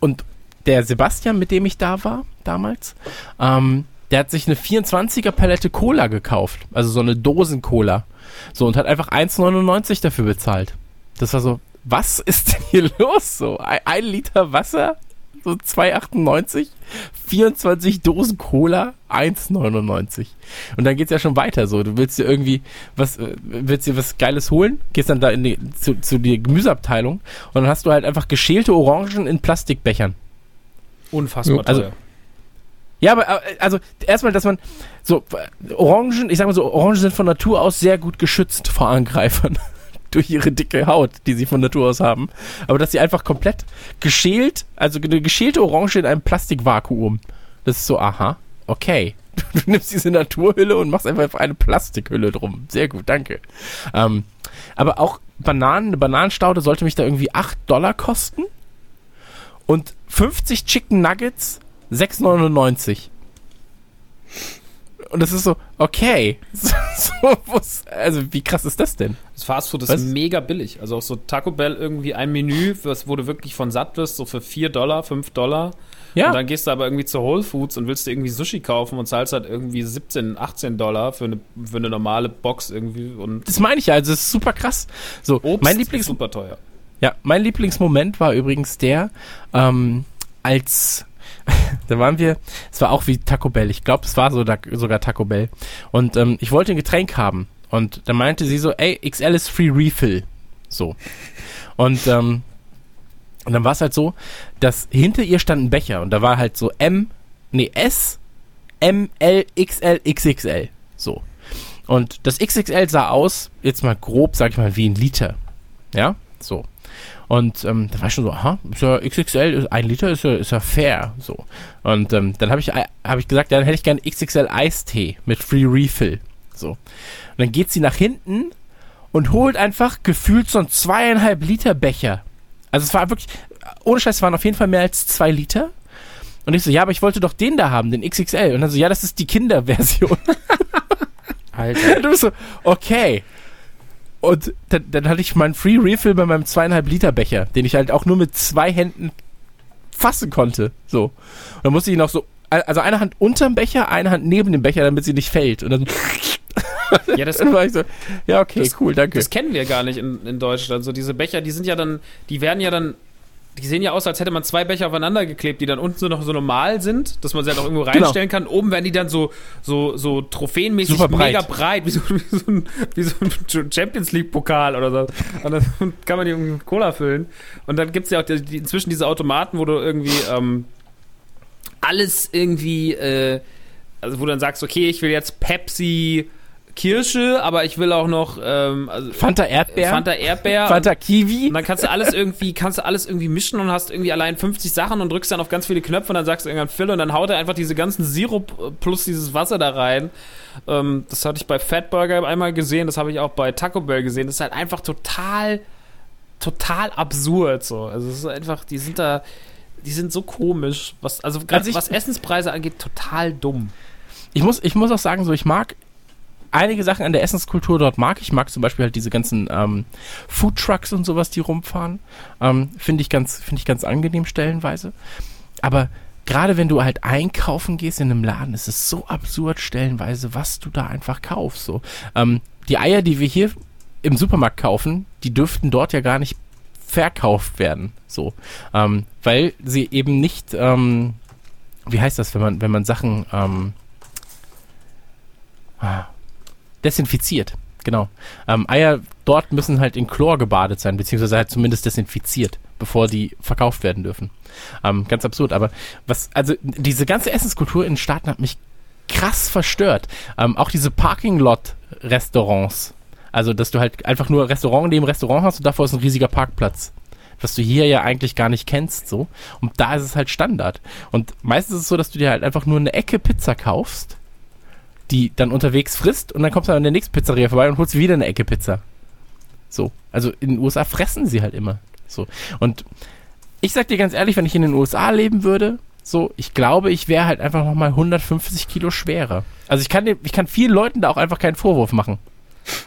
Und der Sebastian, mit dem ich da war damals, ähm, der hat sich eine 24er Palette Cola gekauft. Also so eine Dosen-Cola. So, und hat einfach 1,99 dafür bezahlt. Das war so, was ist denn hier los? So, ein, ein Liter Wasser, so 2,98. 24 Dosen Cola, 1,99. Und dann geht's ja schon weiter so. Du willst dir irgendwie was, äh, willst dir was Geiles holen, gehst dann da in die, zu, zu der Gemüseabteilung und dann hast du halt einfach geschälte Orangen in Plastikbechern. Unfassbar Also- teuer. Ja, aber äh, also erstmal, dass man so äh, Orangen, ich sag mal so, Orangen sind von Natur aus sehr gut geschützt vor Angreifern [laughs] durch ihre dicke Haut, die sie von Natur aus haben. Aber dass sie einfach komplett geschält, also eine geschälte Orange in einem Plastikvakuum. Das ist so, aha, okay. Du, [laughs] du nimmst diese Naturhülle und machst einfach eine Plastikhülle drum. Sehr gut, danke. Ähm, aber auch Bananen, eine Bananenstaude sollte mich da irgendwie 8 Dollar kosten. Und 50 Chicken Nuggets 6,99. Und das ist so, okay. [laughs] So, wo's- also, wie krass ist das denn? Das Fastfood ist Was? mega billig. Also auch so Taco Bell irgendwie ein Menü, was, wo du wirklich von satt wirst, so für 4 Dollar, 5 Dollar. Ja, Und dann gehst du aber irgendwie zu Whole Foods und willst dir irgendwie Sushi kaufen und zahlst halt irgendwie 17, 18 Dollar für eine, für eine normale Box irgendwie. Und das meine ich ja. Also, das ist super krass. So, Obst mein ist Lieblings super teuer. Ja, mein Lieblingsmoment war übrigens der, ähm, als [laughs] da waren wir, es war auch wie Taco Bell. Ich glaube, es war so da, sogar Taco Bell. Und ähm, ich wollte ein Getränk haben. Und da meinte sie so, ey, XL ist Free Refill. So. Und, ähm, und dann war es halt so, dass hinter ihr stand ein Becher und da war halt so M, nee, S, M, L, XL, XXL. So. Und das XXL sah aus, jetzt mal grob, sag ich mal, wie ein Liter. Ja, so. Und ähm, da war ich schon so, aha, ist ja XXL, ein Liter ist ja, ist ja fair. So. Und ähm, dann habe ich, hab ich gesagt, ja, dann hätte ich gerne XXL Eistee mit Free Refill. So. Und dann geht sie nach hinten und holt einfach gefühlt so einen zweieinhalb Liter Becher. Also es war wirklich, ohne Scheiß, es waren auf jeden Fall mehr als zwei Liter. Und ich so, ja, aber ich wollte doch den da haben, den XXL. Und dann so, ja, das ist die Kinderversion. [laughs] Alter. [laughs] du bist so, okay. Und dann, dann hatte ich meinen Free Refill bei meinem zweieinhalb Liter Becher, den ich halt auch nur mit zwei Händen fassen konnte. So. Und dann musste ich noch so, also eine Hand unterm Becher, eine Hand neben dem Becher, damit sie nicht fällt. Und dann, [laughs] [laughs] Ja, das, dann war ich so, ja, okay, Das- cool, danke. das kennen wir gar nicht in, in Deutschland. So diese Becher, die sind ja dann, die werden ja dann die sehen ja aus, als hätte man zwei Becher aufeinander geklebt, die dann unten so noch so normal sind, dass man sie halt auch irgendwo reinstellen kann. Oben werden die dann so, so, so trophäenmäßig breit. mega breit, wie so, [laughs] wie so ein, wie so ein Champions League-Pokal oder so. Und dann [laughs] kann man die irgendwie mit Cola füllen. Und dann gibt's ja auch die, die, inzwischen diese Automaten, wo du irgendwie ähm, alles irgendwie, äh, also wo du dann sagst, okay, ich will jetzt Pepsi Kirsche, aber ich will auch noch ähm, also Fanta Erdbeer. Fanta Erdbeer. Fanta Kiwi. Und dann kannst du alles irgendwie, kannst du alles irgendwie mischen und hast irgendwie allein 50 Sachen und drückst dann auf ganz viele Knöpfe und dann sagst du irgendwann Fill und dann haut er einfach diese ganzen Sirup äh, plus dieses Wasser da rein. Ähm, das hatte ich bei Fatburger einmal gesehen, das habe ich auch bei Taco Bell gesehen. Das ist halt einfach total, total absurd so. Also es ist einfach, die sind da, die sind so komisch. Was, also gerade Also ich- was Essenspreise angeht, total dumm. Ich muss, ich muss auch sagen, so ich mag einige Sachen an der Essenskultur dort mag. Ich mag zum Beispiel halt diese ganzen ähm, Food Trucks und sowas, die rumfahren. Ähm, finde ich ganz, ich ganz angenehm stellenweise. Aber gerade wenn du halt einkaufen gehst in einem Laden, ist es so absurd stellenweise, was du da einfach kaufst. So ähm, die Eier, die wir hier im Supermarkt kaufen, die dürften dort ja gar nicht verkauft werden. So, ähm, weil sie eben nicht, ähm, wie heißt das, wenn man, wenn man Sachen ähm, ah, desinfiziert. Genau. Ähm, Eier dort müssen halt in Chlor gebadet sein, beziehungsweise halt zumindest desinfiziert, bevor die verkauft werden dürfen. Ähm, ganz absurd. Aber was, also diese ganze Essenskultur in den Staaten hat mich krass verstört. Ähm, auch diese Parking-Lot-Restaurants. Also, dass du halt einfach nur Restaurant neben Restaurant hast und davor ist ein riesiger Parkplatz. Was du hier ja eigentlich gar nicht kennst, so. Und da ist es halt Standard. Und meistens ist es so, dass du dir halt einfach nur eine Ecke Pizza kaufst, die dann unterwegs frisst und dann kommst du an der nächsten Pizzeria vorbei und holst wieder eine Ecke Pizza. So. Also in den USA fressen sie halt immer. So. Und ich sag dir ganz ehrlich, wenn ich in den USA leben würde, so, ich glaube, ich wäre halt einfach nochmal 150 Kilo schwerer. Also ich kann, ich kann vielen Leuten da auch einfach keinen Vorwurf machen.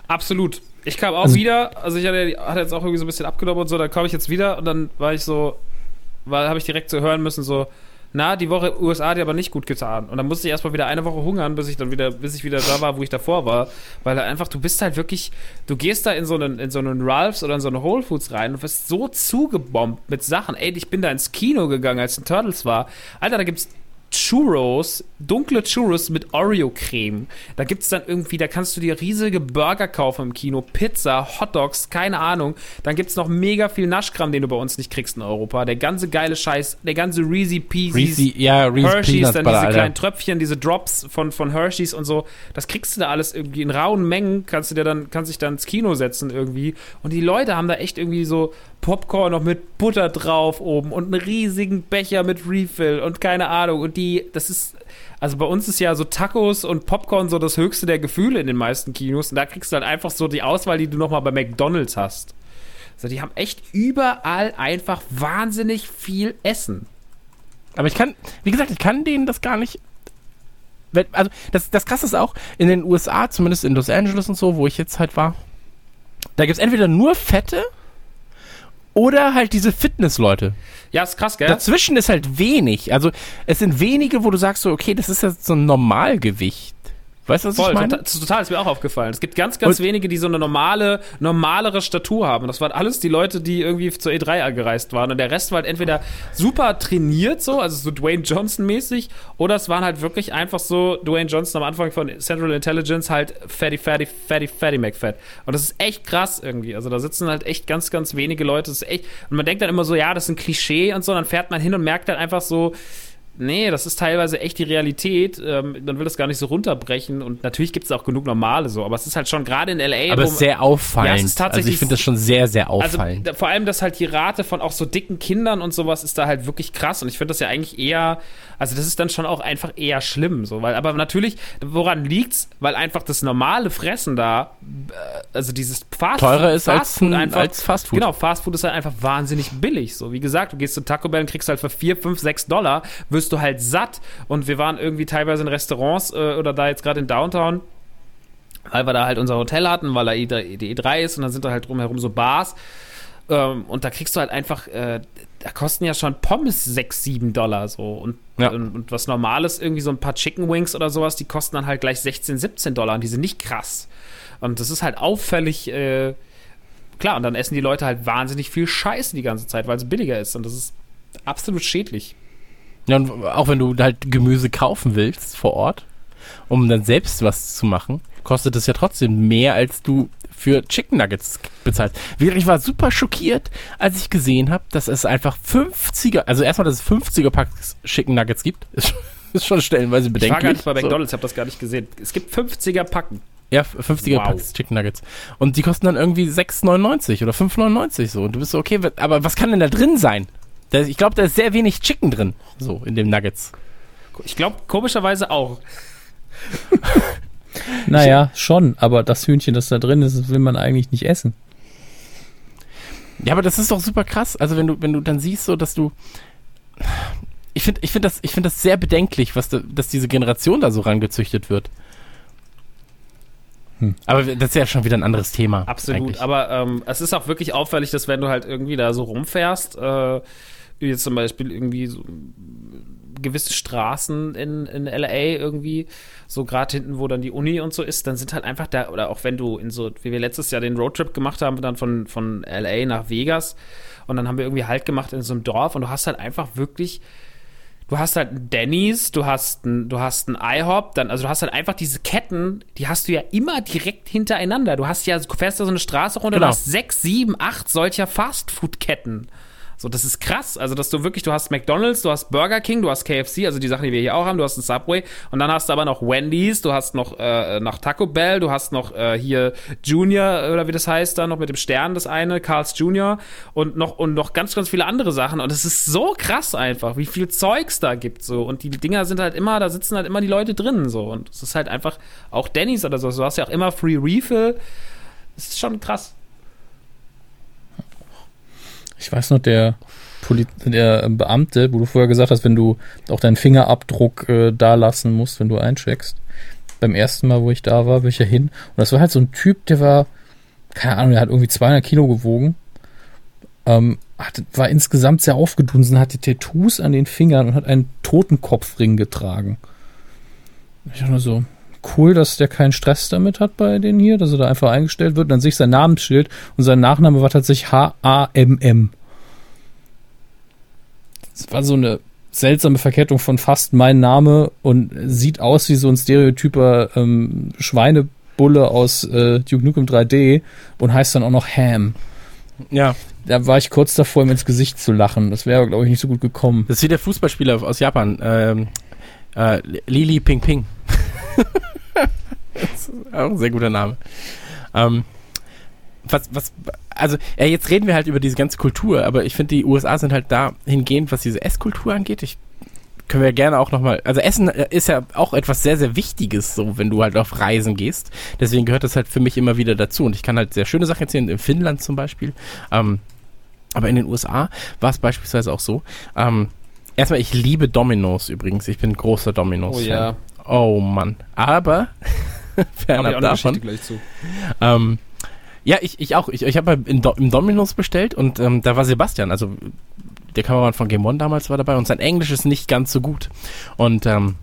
Absolut. Ich kam auch Also- wieder, also ich hatte, hatte jetzt auch irgendwie so ein bisschen abgenommen und so, dann komme ich jetzt wieder und dann war ich so, weil habe ich direkt so hören müssen, so, na, die Woche USA hat aber nicht gut getan. Und dann musste ich erstmal wieder eine Woche hungern, bis ich dann wieder, bis ich wieder da war, wo ich davor war. Weil einfach, du bist halt wirklich, du gehst da in so einen, in so einen Ralphs oder in so eine Whole Foods rein und wirst so zugebombt mit Sachen. Ey, ich bin da ins Kino gegangen, als ein Turtles war. Alter, da gibt's Churros, dunkle Churros mit Oreo-Creme. Da gibt's dann irgendwie, da kannst du dir riesige Burger kaufen im Kino, Pizza, Hotdogs, keine Ahnung. Dann gibt's noch mega viel Naschkram, den du bei uns nicht kriegst in Europa. Der ganze geile Scheiß, der ganze Reezy Peasies, Reese, ja, Reese Hershey's, Peanuts dann diese Alter. kleinen Tröpfchen, diese Drops von, von Hershey's und so. Das kriegst du da alles irgendwie in rauen Mengen, kannst du dir dann, kannst dich dann ins Kino setzen irgendwie. Und die Leute haben da echt irgendwie so Popcorn noch mit Butter drauf oben und einen riesigen Becher mit Refill und keine Ahnung. Und die, das ist, also bei uns ist ja so Tacos und Popcorn so das höchste der Gefühle in den meisten Kinos. Und da kriegst du halt einfach so die Auswahl, die du nochmal bei McDonalds hast. Also die haben echt überall einfach wahnsinnig viel Essen. Aber ich kann, wie gesagt, ich kann denen das gar nicht. Also, das, das krasse ist auch, in den USA, zumindest in Los Angeles und so, wo ich jetzt halt war, da gibt es entweder nur Fette oder halt diese Fitnessleute. Ja, ist krass, gell? Dazwischen ist halt wenig. Also, es sind wenige, wo du sagst so, okay, das ist jetzt so ein Normalgewicht. Weißt du, was Voll, ich meine? total, total, ist mir auch aufgefallen. Es gibt ganz, ganz Und- wenige, die so eine normale, normalere Statur haben. Das waren alles die Leute, die irgendwie zur E3 gereist waren. Und der Rest war halt entweder super trainiert so, also so Dwayne Johnson-mäßig, oder es waren halt wirklich einfach so Dwayne Johnson am Anfang von Central Intelligence halt Fatty, Fatty, Fatty, Fatty McFat. Und das ist echt krass irgendwie. Also da sitzen halt echt ganz, ganz wenige Leute. Das ist echt, und man denkt dann immer so, ja, das ist ein Klischee und so, dann fährt man hin und merkt dann einfach so, Nee, das ist teilweise echt die Realität. Ähm, man will das gar nicht so runterbrechen. Und natürlich gibt es auch genug normale so. Aber es ist halt schon gerade in L.A. Aber es ist sehr auffallend. Ja, es ist tatsächlich- also ich finde das schon sehr, sehr also auffallend. da, vor allem, dass halt die Rate von auch so dicken Kindern und sowas ist da halt wirklich krass. Und ich finde das ja eigentlich eher, also das ist dann schon auch einfach eher schlimm. So, weil, aber natürlich, woran liegt's? Weil einfach das normale Fressen da, äh, also dieses Fast Teurer ist als Fastfood ein- als Fastfood. Genau, Fastfood ist halt einfach wahnsinnig billig. So, wie gesagt, du gehst zu Taco Bell und kriegst halt für 4, 5, 6 Dollar, wirst du halt satt. Und wir waren irgendwie teilweise in Restaurants äh, oder da jetzt gerade in Downtown weil wir da halt unser Hotel hatten, weil da E3, die E3 ist und dann sind da halt drumherum so Bars. Ähm, und da kriegst du halt einfach, äh, da kosten ja schon Pommes 6, 7 Dollar so. Und, Ja. und, und was Normales, irgendwie so ein paar Chicken Wings oder sowas, die kosten dann halt gleich 16, 17 Dollar und die sind nicht krass. Und das ist halt auffällig äh, klar, und dann essen die Leute halt wahnsinnig viel Scheiße die ganze Zeit, weil es billiger ist. Und das ist absolut schädlich. Ja, und auch wenn du halt Gemüse kaufen willst vor Ort, um dann selbst was zu machen, kostet es ja trotzdem mehr, als du für Chicken Nuggets bezahlst. Wirklich, ich war super schockiert, als ich gesehen habe, dass es einfach 50er, also erstmal, dass es 50er Packs Chicken Nuggets gibt, ist, [laughs] ist schon stellenweise Ich war bedenklich. gar nicht bei So. McDonalds, ich habe das gar nicht gesehen. Es gibt 50er Packen. Ja, 50er Wow. Packs Chicken Nuggets. Und die kosten dann irgendwie 6,99 oder 5,99 so. Und du bist so, okay, aber was kann denn da drin sein? Ich glaube, da ist sehr wenig Chicken drin, so in dem Nuggets. Ich glaube, komischerweise auch. [laughs] Naja, schon, aber das Hühnchen, das da drin ist, will man eigentlich nicht essen. Ja, aber das ist doch super krass. Also wenn du, wenn du dann siehst, so dass du. Ich finde ich find das, ich find das sehr bedenklich, was da, dass diese Generation da so rangezüchtet wird. Hm. Aber das ist ja schon wieder ein anderes Thema. Absolut. eigentlich. Aber ähm, es ist auch wirklich auffällig, dass wenn du halt irgendwie da so rumfährst, äh, wie jetzt zum Beispiel irgendwie so gewisse Straßen in, in LA irgendwie, so gerade hinten, wo dann die Uni und so ist, dann sind halt einfach da, oder auch wenn du in so, wie wir letztes Jahr den Roadtrip gemacht haben, dann von, von LA nach Vegas und dann haben wir irgendwie Halt gemacht in so einem Dorf und du hast halt einfach wirklich du hast halt ein Denny's, du hast ein, du hast ein IHOP, dann, also du hast halt einfach diese Ketten, die hast du ja immer direkt hintereinander. Du hast ja, du fährst da so eine Straße runter, Genau. du hast sechs, sieben, acht solcher Fastfood-Ketten. So, das ist krass. Also, dass du wirklich, du hast McDonalds, du hast Burger King, du hast KFC, also die Sachen, die wir hier auch haben, du hast ein Subway. Und dann hast du aber noch Wendy's, du hast noch, äh, noch Taco Bell, du hast noch äh, hier Junior oder wie das heißt da, noch mit dem Stern das eine, Carl's Junior. Und noch, und noch ganz, ganz viele andere Sachen. Und es ist so krass einfach, wie viel Zeugs da gibt so. Und die Dinger sind halt immer, da sitzen halt immer die Leute drin so. Und es ist halt einfach, auch Denny's oder so, du hast ja auch immer Free Refill, das ist schon krass. Ich weiß noch, der, Poli der Beamte, wo du vorher gesagt hast, wenn du auch deinen Fingerabdruck äh, da lassen musst, wenn du eincheckst. Beim ersten Mal, wo ich da war, bin ich ja hin. Und das war halt so ein Typ, der war, keine Ahnung, der hat irgendwie 200 Kilo gewogen. Ähm, hat, war insgesamt sehr aufgedunsen, hatte Tattoos an den Fingern und hat einen Totenkopfring getragen. Ich dachte nur so, cool, dass der keinen Stress damit hat bei denen hier, dass er da einfach eingestellt wird. Und dann sehe ich sein Namensschild und sein Nachname war tatsächlich H-A-M-M. Das war so eine seltsame Verkettung von fast mein Name und sieht aus wie so ein stereotyper ähm, Schweinebulle aus äh, Duke Nukem 3D und heißt dann auch noch Ham. ja, Da war ich kurz davor, ihm ins Gesicht zu lachen. Das wäre, glaube ich, nicht so gut gekommen. das ist wie der Fußballspieler aus Japan, ähm, äh, Lili Ping Ping. Das ist auch ein sehr guter Name. Ähm, was, was, also, ja, jetzt reden wir halt über diese ganze Kultur, aber ich finde, die USA sind halt dahingehend, was diese Esskultur angeht. Ich können wir gerne auch nochmal, also Essen äh, ist ja auch etwas sehr, sehr Wichtiges, so wenn du halt auf Reisen gehst. Deswegen gehört das halt für mich immer wieder dazu. Und ich kann halt sehr schöne Sachen erzählen, in Finnland zum Beispiel. Ähm, aber in den USA war es beispielsweise auch so. Ähm, erstmal, ich liebe Domino's übrigens. Ich bin großer Domino's-Fan. Oh Mann. Aber, [laughs] fernab davon, Geschichte gleich zu. ähm, ja, ich, ich auch. Ich, ich habe im, Do im Dominos bestellt und ähm, da war Sebastian, also der Kameramann von Game One damals war dabei und sein Englisch ist nicht ganz so gut. Und ähm,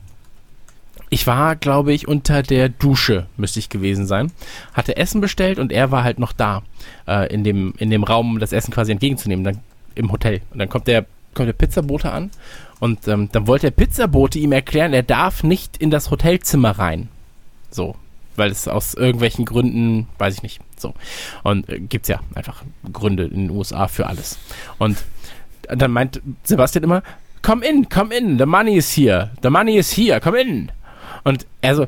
ich war, glaube ich, unter der Dusche, müsste ich gewesen sein. Hatte Essen bestellt und er war halt noch da, äh, in, dem, in dem Raum, um das Essen quasi entgegenzunehmen, dann im Hotel. Und dann kommt der, kommt der Pizzabote an und ähm, dann wollte der Pizzabote ihm erklären, er darf nicht in das Hotelzimmer rein. So. Weil es aus irgendwelchen Gründen, weiß ich nicht, so. Und äh, gibt's ja einfach Gründe in den USA für alles. Und dann meint Sebastian immer, come in, come in, the money is here, the money is here, come in. Und er so,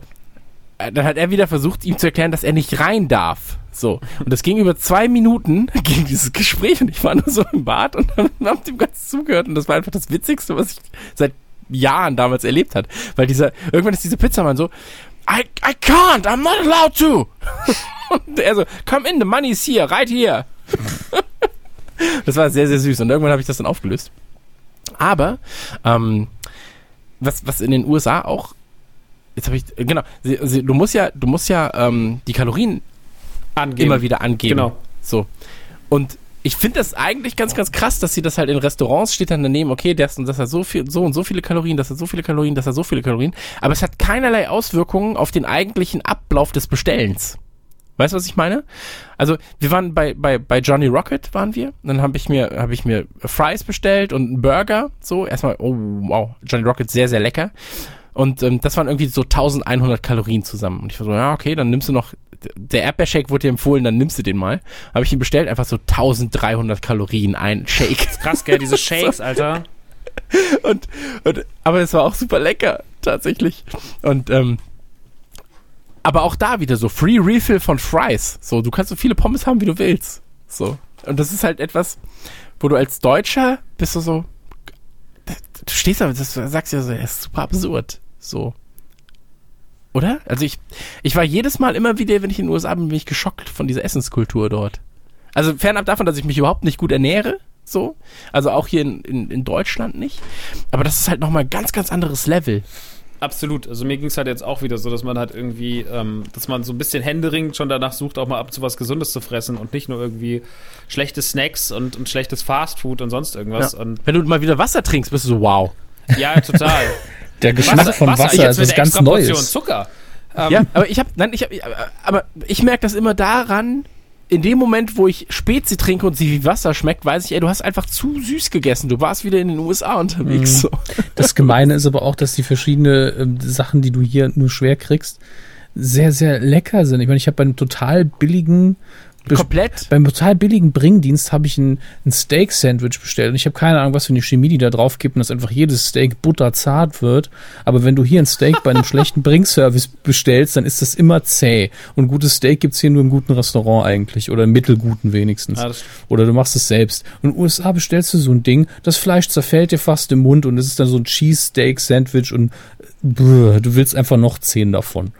dann hat er wieder versucht, ihm zu erklären, dass er nicht rein darf. So. Und das ging über zwei Minuten, [laughs] ging dieses Gespräch und ich war nur so im Bad und [laughs] hab dem ganz zugehört und das war einfach das Witzigste, was ich seit Jahren damals erlebt hat. Weil dieser, irgendwann ist dieser Pizzamann so, I, I can't, I'm not allowed to. [laughs] und er so, come in, the money is here, right here. das war sehr, sehr süß und irgendwann habe ich das dann aufgelöst. Aber, ähm, was, was in den USA auch Jetzt habe ich genau. Sie, sie, du musst ja, du musst ja ähm, die Kalorien Angeben. immer wieder angeben. Genau. So. Und ich finde das eigentlich ganz, ganz krass, dass sie das halt in Restaurants steht dann daneben, okay, das und das hat so viel, so und so viele Kalorien, das hat so viele Kalorien, das hat so viele Kalorien. Aber es hat keinerlei Auswirkungen auf den eigentlichen Ablauf des Bestellens. Weißt du, was ich meine? Also, wir waren bei, bei, bei Johnny Rocket waren wir. Dann habe ich mir, habe ich mir Fries bestellt und einen Burger. So, erstmal, oh, wow, Johnny Rocket sehr, sehr lecker. Und ähm, das waren irgendwie so 1100 Kalorien zusammen. Und ich war so, ja, okay, dann nimmst du noch, der Erdbeershake wurde dir empfohlen, dann nimmst du den mal. Habe ich ihn bestellt, einfach so 1300 Kalorien, ein Shake. Krass, gell, diese [laughs] Shakes, Alter. und, und, aber es war auch super lecker, tatsächlich. Und, ähm, aber auch da wieder so Free Refill von Fries. So, du kannst so viele Pommes haben, wie du willst. So. Und das ist halt etwas, wo du als Deutscher bist du so, du stehst da, das sagst ja so, das ist super absurd. So. Oder? Also ich, ich war jedes Mal immer wieder, wenn ich in den USA bin, bin ich geschockt von dieser Essenskultur dort. Also fernab davon, dass ich mich überhaupt nicht gut ernähre, so. Also auch hier in, in, in Deutschland nicht. Aber das ist halt nochmal ein ganz, ganz anderes Level. Absolut. Also mir ging es halt jetzt auch wieder so, dass man halt irgendwie, ähm, dass man so ein bisschen händeringend schon danach sucht, auch mal ab und zu was Gesundes zu fressen und nicht nur irgendwie schlechte Snacks und, und schlechtes Fastfood und sonst irgendwas. Ja. Und Wenn du mal wieder Wasser trinkst, bist du so wow. ja, total. [laughs] Der Geschmack von Wasser, jetzt ist ganz Neues. Zucker. Ähm, Ja, aber ich habe, nein, ich habe, aber ich merke das immer daran, in dem Moment, wo ich Spezi trinke und sie wie Wasser schmeckt, weiß ich, ey, du hast einfach zu süß gegessen. Du warst wieder in den USA unterwegs. Mhm. So. Das Gemeine [laughs] ist aber auch, dass die verschiedenen ähm, Sachen, die du hier nur schwer kriegst, sehr, sehr lecker sind. Ich meine, ich habe bei einem total billigen Komplett. Beim total billigen Bringdienst habe ich ein, ein Steak-Sandwich bestellt und ich habe keine Ahnung, was für eine Chemie die da drauf gibt und dass einfach jedes Steak butterzart wird. Aber wenn du hier ein Steak bei einem schlechten Bringservice bestellst, dann ist das immer zäh. Und gutes Steak gibt's hier nur im guten Restaurant eigentlich oder im mittelguten wenigstens. Ja, das- oder du machst es selbst. Und in den USA bestellst du so ein Ding, das Fleisch zerfällt dir fast im Mund und es ist dann so ein Cheese-Steak-Sandwich und brr, du willst einfach noch zehn davon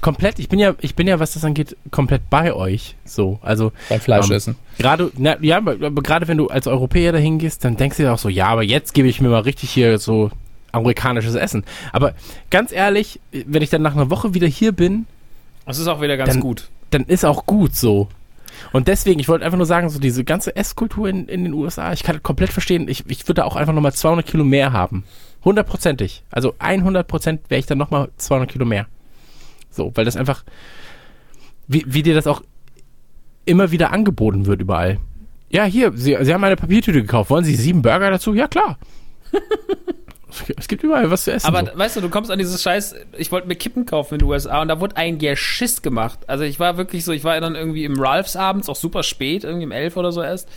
Komplett. Ich bin ja, ich bin ja, was das angeht, komplett bei euch. So, also beim Fleisch Ähm, essen. gerade, na, ja, gerade wenn du als Europäer dahin gehst, dann denkst du dir auch so, ja, aber jetzt gebe ich mir mal richtig hier so amerikanisches Essen. Aber ganz ehrlich, wenn ich dann nach einer Woche wieder hier bin, Das ist auch wieder ganz Dann- gut. dann ist auch gut so. Und deswegen, ich wollte einfach nur sagen, so diese ganze Esskultur in, in den USA, ich kann komplett verstehen, ich, ich würde da auch einfach nochmal 200 Kilo mehr haben. Hundertprozentig. Also 100 Prozent wäre ich dann nochmal 200 Kilo mehr. So, weil das einfach, wie, wie dir das auch immer wieder angeboten wird überall. Ja, hier, Sie, Sie haben eine Papiertüte gekauft. Wollen Sie sieben Burger dazu? Ja, klar. [laughs] es gibt überall was zu essen. Aber so. weißt du, du kommst an dieses Scheiß, ich wollte mir Kippen kaufen in den USA und da wurde ein Geschiss gemacht. Also ich war wirklich so, ich war dann irgendwie im Ralphs abends, auch super spät, irgendwie um elf oder so erst.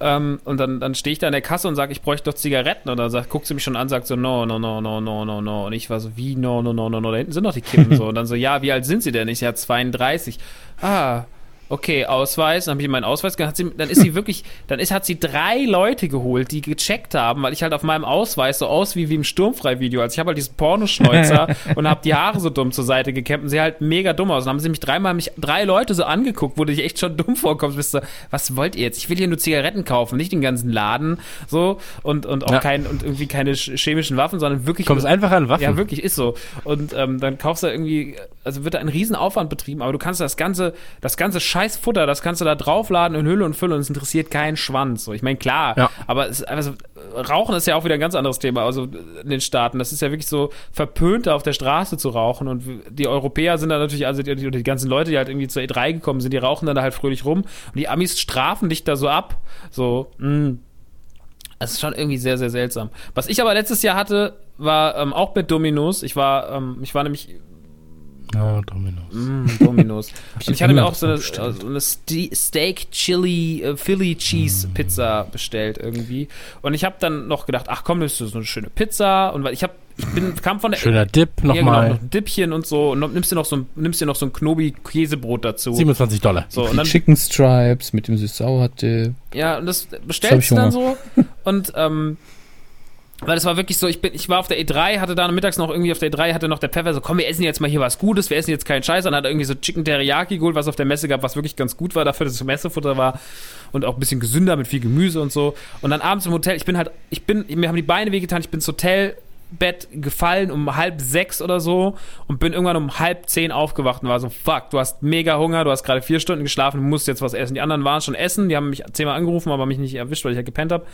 Ähm, und dann, dann stehe ich da in der Kasse und sage, ich bräuchte doch Zigaretten. Und dann sagt, guckt sie mich schon an, sagt so, no, no, no, no, no, no, no. Und ich war so, wie, no, no, no, no, no. Da hinten sind doch die Kippen so. Und dann so, ja, wie alt sind sie denn? Ich, ja, 32. Ah, okay, Ausweis. Dann habe ich meinen Ausweis gehabt. Hat sie, dann ist sie [laughs] wirklich, dann ist, hat sie drei Leute geholt, die gecheckt haben, weil ich halt auf meinem Ausweis so aus wie, wie im Sturmfrei-Video. Also ich habe halt diesen Pornoschneuzer [laughs] und habe die Haare so dumm zur Seite gekämmt und sie halt mega dumm aus. Dann haben sie mich dreimal, mich drei Leute so angeguckt, wo du dich echt schon dumm vorkommst. Bist so, was wollt ihr jetzt? Ich will hier nur Zigaretten kaufen, nicht den ganzen Laden, so und, und auch Ja. kein, und irgendwie keine ch- chemischen Waffen, sondern wirklich Kommst nur- einfach an Waffen. ja, wirklich, ist so. Und ähm, dann kaufst du irgendwie, also wird da ein Riesenaufwand betrieben, aber du kannst das ganze, das ganze Scheißfutter, das kannst du da draufladen in Hülle und Fülle und es interessiert keinen Schwanz. So, ich meine, klar, Ja. aber es, also, Rauchen ist ja auch wieder ein ganz anderes Thema, also in den Staaten. Das ist ja wirklich so verpönt, da auf der Straße zu rauchen. Und die Europäer sind da natürlich, also die, die, die ganzen Leute, die halt irgendwie zur E3 gekommen sind, die rauchen dann da halt fröhlich rum. Und die Amis strafen dich da so ab. So, mh. Das ist schon irgendwie sehr, sehr seltsam. Was ich aber letztes Jahr hatte, war ähm, auch mit Dominos. Ich war, ähm, ich war nämlich Oh, Dominos. mm, Dominos. [laughs] Und ich hatte mir auch so eine, so eine Ste Steak Chili äh, Philly Cheese Pizza bestellt irgendwie. Und ich habe dann noch gedacht, ach komm, das ist so eine schöne Pizza. Und weil ich habe, ich bin, kam von der Schöner Dip ja, genau, nochmal. noch ein Dippchen und so. Und noch, nimmst dir noch so ein, nimmst dir noch so ein Knobi-Käsebrot dazu. 27 Dollar. So, und dann Chicken Stripes mit dem süß-sauer-Dip. Ja, und das bestellst ich du dann so. [laughs] Und ähm, weil das war wirklich so, ich bin, ich war auf der E3, hatte da mittags noch irgendwie auf der E3, hatte noch der Pfeffer so, komm, wir essen jetzt mal hier was Gutes, wir essen jetzt keinen Scheiß, und hat irgendwie so Chicken Teriyaki geholt, was auf der Messe gab, was wirklich ganz gut war, dafür, dass es Messefutter war und auch ein bisschen gesünder mit viel Gemüse und so. Und dann abends im Hotel, ich bin halt, ich bin, mir haben die Beine wehgetan, ich bin ins Hotelbett gefallen um halb sechs oder so und bin irgendwann um halb zehn aufgewacht und war so, fuck, du hast mega Hunger, du hast gerade vier Stunden geschlafen, du musst jetzt was essen. Die anderen waren schon essen, die haben mich zehnmal angerufen, aber mich nicht erwischt, weil ich halt gepennt habe.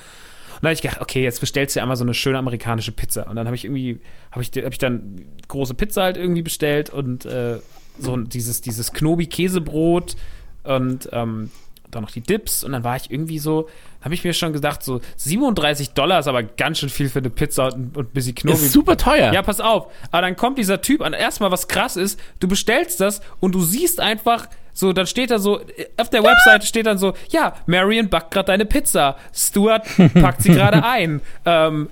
Dann habe ich gedacht, okay, jetzt bestellst du einmal so eine schöne amerikanische Pizza. Und dann habe ich irgendwie, habe ich, hab ich dann große Pizza halt irgendwie bestellt und äh, so dieses, dieses Knobi-Käsebrot und ähm, dann noch die Dips und dann war ich irgendwie so, habe ich mir schon gedacht, so 37 Dollar ist aber ganz schön viel für eine Pizza und, und ein bisschen Knobi. Ist super teuer. Ja, pass auf. Aber dann kommt dieser Typ an. Erstmal, was krass ist, du bestellst das und du siehst einfach, so, dann steht da so, auf der Webseite steht dann so, ja, Marion backt gerade deine Pizza. Stuart packt sie gerade [laughs] ein. Ähm,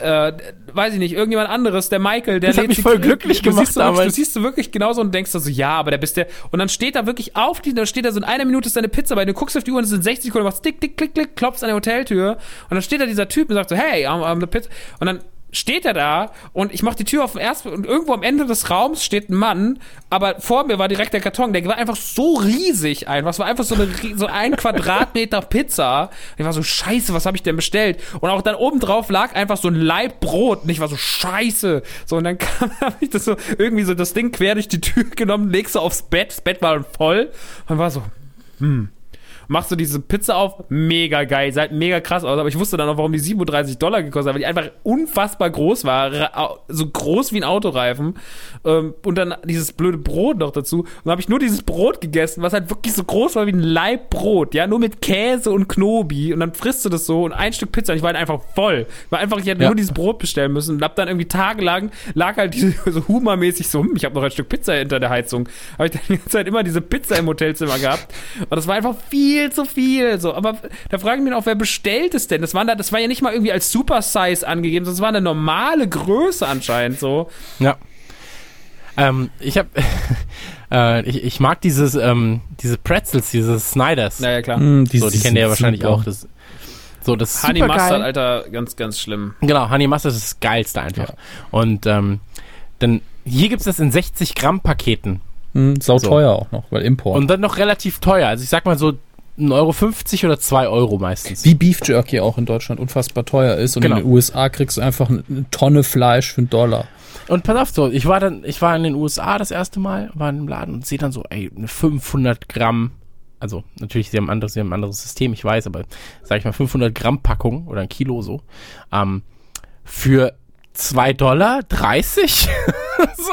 äh, weiß ich nicht, irgendjemand anderes, der Michael, der Das hat lädt mich sie- voll glücklich du gemacht siehst so wirklich. Du siehst du wirklich genauso und denkst so, ja, aber der bist der. Und dann steht da wirklich auf die, da steht da so in einer Minute ist deine Pizza bei, du guckst auf die Uhr und es sind 60 Sekunden, machst dick, dick, klick, klick, klopfst an der Hoteltür und dann steht da dieser Typ und sagt so, hey, I'm, I'm the Pizza. Und dann steht er da und ich mach die Tür auf den ersten und irgendwo am Ende des Raums steht ein Mann, aber vor mir war direkt der Karton, der war einfach so riesig einfach, es war einfach so, eine, so ein Quadratmeter [laughs] Pizza. Und ich war so, scheiße, was habe ich denn bestellt? Und auch dann oben drauf lag einfach so ein Laib Brot und ich war so, scheiße. So und dann [laughs] kam, habe ich das so, irgendwie so das Ding quer durch die Tür genommen, legst so aufs Bett, das Bett war voll und war so, hm. Machst du diese Pizza auf, mega geil, sah halt mega krass aus, aber ich wusste dann auch, warum die 37 Dollar gekostet hat, weil die einfach unfassbar groß war, so groß wie ein Autoreifen ähm, und dann dieses blöde Brot noch dazu und dann habe ich nur dieses Brot gegessen, was halt wirklich so groß war wie ein Laib Brot, ja, nur mit Käse und Knobi und dann frisst du das so und ein Stück Pizza und ich war halt einfach voll, war einfach, ich hätte Ja. nur dieses Brot bestellen müssen und hab dann irgendwie tagelang, lag halt [laughs] diese, so Humor-mäßig so, hm, ich habe noch ein Stück Pizza hinter der Heizung, habe ich dann die ganze Zeit immer diese Pizza im Hotelzimmer gehabt und das war einfach viel zu viel, so, aber da frage ich mich auch, wer bestellt es denn? Das war da, das war ja nicht mal irgendwie als Super Size angegeben, das war eine normale Größe anscheinend, so. Ja. Ähm, ich hab, [laughs] äh, ich, ich mag dieses, ähm, diese Pretzels, diese Snyders. Naja, klar. Mm, die so, die kennt ihr ja wahrscheinlich super. auch. Das, so, das ist Honey super Mustard, geil. Alter, ganz, ganz schlimm. Genau, Honey Mustard ist das Geilste einfach. Und ähm, dann, hier gibt's das in 60 Gramm Paketen. Mm, sau So. teuer auch noch, weil Import. Und dann noch relativ teuer. Also ich sag mal so 1,50 Euro oder 2 Euro meistens. wie Beef Jerky auch in Deutschland unfassbar teuer ist. Und Genau. in den USA kriegst du einfach eine Tonne Fleisch für einen Dollar. Und pass auf, so, ich war dann, ich war in den USA das erste Mal, war in einem Laden und sehe dann so, ey, eine 500 Gramm, also natürlich, sie haben, ein anderes, sie haben ein anderes System, ich weiß, aber sag ich mal 500 Gramm Packung oder ein Kilo so, ähm, für 2 Dollar 30? [laughs] so,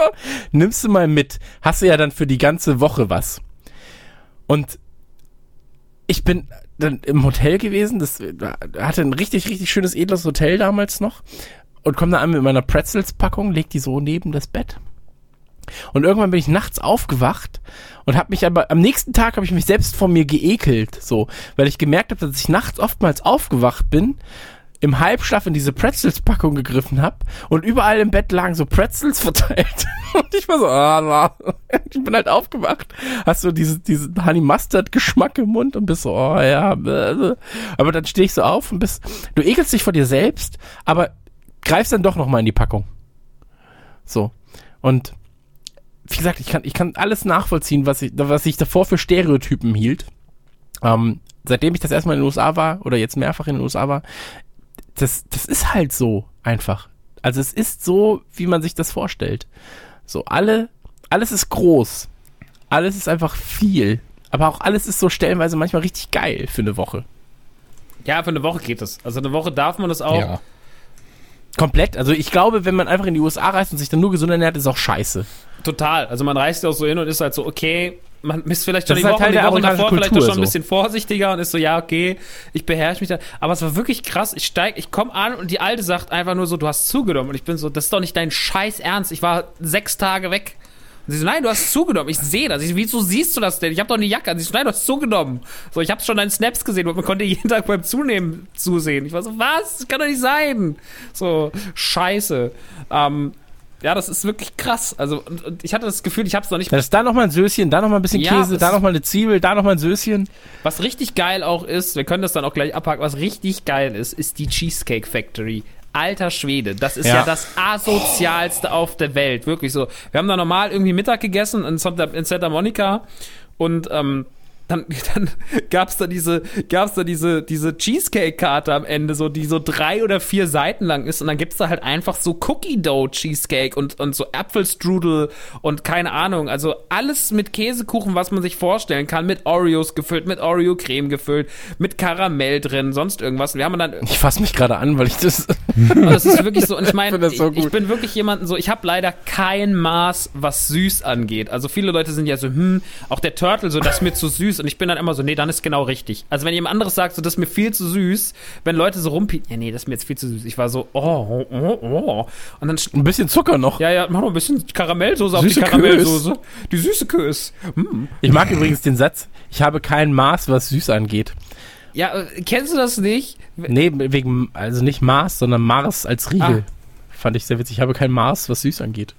nimmst du mal mit, hast du ja dann für die ganze Woche was. Und ich bin dann im Hotel gewesen, das hatte ein richtig, richtig schönes, edles Hotel damals noch und komme da an mit meiner Pretzels-Packung, leg die so neben das Bett. Und irgendwann bin ich nachts aufgewacht und habe mich aber am nächsten Tag habe ich mich selbst von mir geekelt, so, weil ich gemerkt habe, dass ich nachts oftmals aufgewacht bin, im Halbschlaf in diese Pretzels-Packung gegriffen habe und überall im Bett lagen so Pretzels [laughs] verteilt. Und ich war so, ah, ah. ich bin halt aufgewacht. Hast du diese, diesen Honey Mustard Geschmack im Mund und bist so, oh ja, aber dann stehe ich so auf und bist, du ekelst dich vor dir selbst, aber greifst dann doch noch mal in die Packung. So. Und wie gesagt, ich kann, ich kann alles nachvollziehen, was ich, was ich davor für Stereotypen hielt. Ähm, seitdem ich das erstmal in den USA war, oder jetzt mehrfach in den USA war, das, das ist halt so einfach. Also es ist so, wie man sich das vorstellt. So, alle, alles ist groß. Alles ist einfach viel. Aber auch alles ist so stellenweise manchmal richtig geil für eine Woche. Ja, für eine Woche geht das. Also eine Woche darf man das auch. Ja. Komplett. Also ich glaube, wenn man einfach in die USA reist und sich dann nur gesund ernährt, ist auch scheiße. Total. Also man reist ja auch so hin und ist halt so, okay, man ist vielleicht schon Das die halt Woche, Teil die Woche davor vielleicht schon ein bisschen vorsichtiger und ist so, ja, okay, ich beherrsche mich da. Aber es war wirklich krass. Ich steig, ich komme an und die Alte sagt einfach nur so, du hast zugenommen. Und ich bin so, das ist doch nicht dein Scheiß Ernst. Ich war sechs Tage weg. Und sie so, nein, du hast zugenommen. Ich sehe das. Ich so, wieso siehst du das denn? Ich habe doch eine Jacke an. Sie so, nein, du hast zugenommen. So, ich habe schon deine Snaps gesehen und man konnte jeden Tag beim Zunehmen zusehen. Ich war so, was? Das kann doch nicht sein. So, scheiße. Ähm, ja, das ist wirklich krass. Also, und, und ich hatte das Gefühl, ich habe es noch nicht Das ist da nochmal ein Söschen, da nochmal ein bisschen Ja, Käse, da nochmal eine Zwiebel, da nochmal ein Söschen. Was richtig geil auch ist, wir können das dann auch gleich abhaken, was richtig geil ist, ist die Cheesecake Factory. Alter Schwede, das ist ja, Ja. das asozialste auf der Welt, wirklich so. Wir haben da normal irgendwie Mittag gegessen in Santa, in Santa Monica und ähm, dann, dann gab's da diese, gab's da diese, diese Cheesecake-Karte am Ende, so, die so drei oder vier Seiten lang ist und dann gibt's da halt einfach so Cookie Dough Cheesecake und, und so Apfelstrudel und keine Ahnung, also alles mit Käsekuchen, was man sich vorstellen kann, mit Oreos gefüllt, mit Oreo-Creme gefüllt, mit Karamell drin, sonst irgendwas. Wir haben dann Ich fasse mich gerade an, weil ich das. [laughs] das ist wirklich so. Und ich [laughs] meine, so ich, bin wirklich jemanden so, ich habe leider kein Maß, was süß angeht. Also viele Leute sind ja so, hm, auch der Turtle, so, das ist mir zu süß. Und ich bin dann immer so, nee, dann ist genau richtig. Also wenn jemand anderes sagt, so, das ist mir viel zu süß, wenn Leute so rumpien, ja, nee, das ist mir jetzt viel zu süß. Ich war so, oh, oh, oh, oh. Und dann, Ein bisschen Zucker noch. ja, ja, mach noch ein bisschen Karamellsoße auf die Karamellsoße. Die süße Kös. Hm. Ich mag übrigens den Satz, ich habe kein Maß, was süß angeht. Ja, äh, kennst du das nicht? Nee, wegen, also nicht Maß, sondern Mars als Riegel. Ah. Fand ich sehr witzig. Ich habe kein Maß, was süß angeht.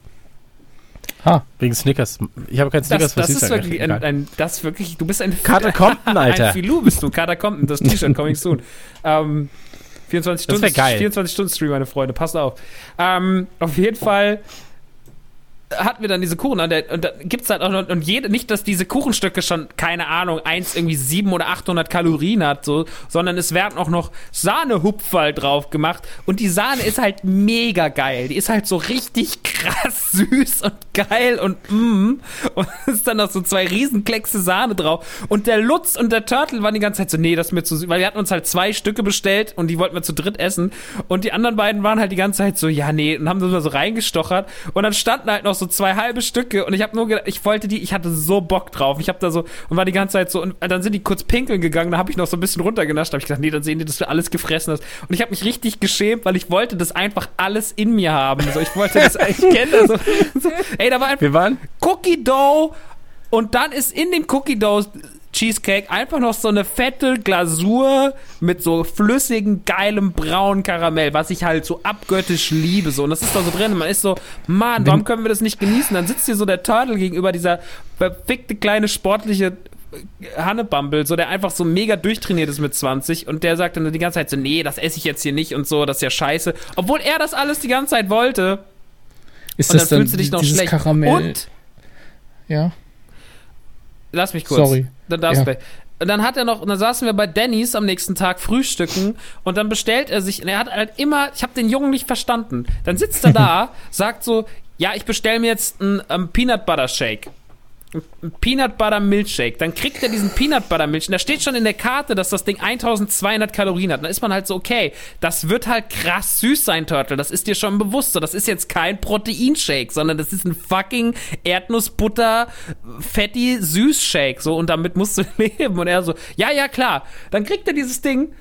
Ha. Wegen Snickers. Ich habe kein Snickers, Das, das ist wirklich ein, ein, das wirklich, du bist ein Katakomben, [laughs] Alter. Ein Filou bist du, Katakomben, das T-Shirt coming soon. Ähm, 24 Das Stunden, wär geil. 24 Stunden Stream, meine Freunde, passt auf. Ähm, auf jeden Fall hatten wir dann diese Kuchen und, der, und da gibt's halt auch noch, und jede, nicht, dass diese Kuchenstücke schon, keine Ahnung, eins irgendwie 700 oder 800 Kalorien hat, so, sondern es werden auch noch Sahnehupferl drauf gemacht. Und die Sahne ist halt mega geil. Die ist halt so richtig [laughs] krass süß und geil und mm, und ist dann noch so zwei Riesenkleckse Sahne drauf. Und der Lutz und der Turtle waren die ganze Zeit so, nee, das ist mir zu süß, weil wir hatten uns halt zwei Stücke bestellt und die wollten wir zu dritt essen. Und die anderen beiden waren halt die ganze Zeit so, ja, nee, und haben so reingestochert. Und dann standen halt noch so zwei halbe Stücke und ich habe nur gedacht, ich wollte die, ich hatte so Bock drauf. Ich habe da so und war die ganze Zeit so und dann sind die kurz pinkeln gegangen, da habe ich noch so ein bisschen runtergenascht, habe ich gedacht, nee, dann sehen die, dass du alles gefressen hast und ich habe mich richtig geschämt, weil ich wollte das einfach alles in mir haben. So, ich wollte das, ich kenne das so, so. Ey, da war einfach Wir waren, Cookie Dough und dann ist in dem Cookie Dough Cheesecake einfach noch so eine fette Glasur mit so flüssigem, geilem braunen Karamell, was ich halt so abgöttisch liebe. So. Und das ist da so drin. Man ist so, Mann, warum können wir das nicht genießen? Dann sitzt hier so der Turtle gegenüber dieser verfickte kleine sportliche Hannebumble, so der einfach so mega durchtrainiert ist mit 20 und der sagt dann die ganze Zeit so, nee, das esse ich jetzt hier nicht und so, das ist ja scheiße. Obwohl er das alles die ganze Zeit wollte. Ist Und das dann dann fühlst du dich noch schlecht. Karamell? Und ja. Lass mich kurz. Sorry. Dann darfst Ja. Und dann hat er noch, und dann saßen wir bei Denny's am nächsten Tag frühstücken und dann bestellt er sich, und er hat halt immer, ich habe den Jungen nicht verstanden. Dann sitzt er da, [laughs] sagt so, ja, ich bestelle mir jetzt einen ähm, Peanut Butter Shake. Peanut Butter Milkshake. Dann kriegt er diesen Peanut Butter. Und da steht schon in der Karte, dass das Ding 1200 Kalorien hat. Dann ist man halt so, okay, das wird halt krass süß sein, Turtle. Das ist dir schon bewusst. So, das ist jetzt kein Proteinshake, sondern das ist ein fucking Erdnussbutter Fetti Süßshake. So, und damit musst du [laughs] leben. Und er so, ja, ja, klar. Dann kriegt er dieses Ding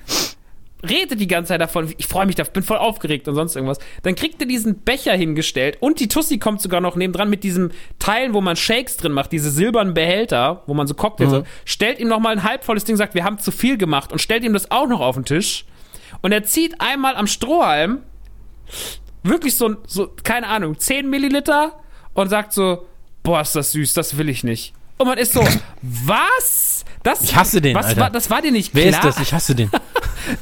redet die ganze Zeit davon, ich freue mich, da bin voll aufgeregt und sonst irgendwas. Dann kriegt er diesen Becher hingestellt und die Tussi kommt sogar noch nebendran mit diesem Teil, wo man Shakes drin macht, diese silbernen Behälter, wo man so Cocktails, Mhm. stellt ihm noch mal ein halbvolles Ding, sagt, wir haben zu viel gemacht und stellt ihm das auch noch auf den Tisch. Und er zieht einmal am Strohhalm wirklich so, so keine Ahnung, 10 Milliliter und sagt so, boah, ist das süß, das will ich nicht. Und man ist so, was? Das, Ich hasse den, was Alter. War, das war dir nicht wer klar? ist das? Ich hasse den. [laughs]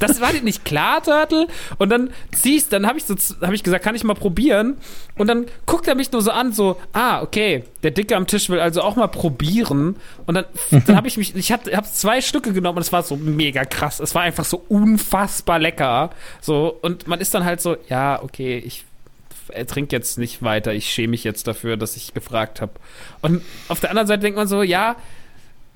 Das war dir nicht klar, Turtle? Und dann ziehst, dann habe ich so, habe ich gesagt, kann ich mal probieren? Und dann guckt er mich nur so an, so, ah, okay, der Dicke am Tisch will also auch mal probieren. Und dann, [laughs] dann habe ich mich, ich habe hab zwei Stücke genommen und es war so mega krass. Es war einfach so unfassbar lecker. So, und man ist dann halt so, ja, okay, ich er trinkt jetzt nicht weiter, ich schäme mich jetzt dafür, dass ich gefragt habe. Und auf der anderen Seite denkt man so, ja,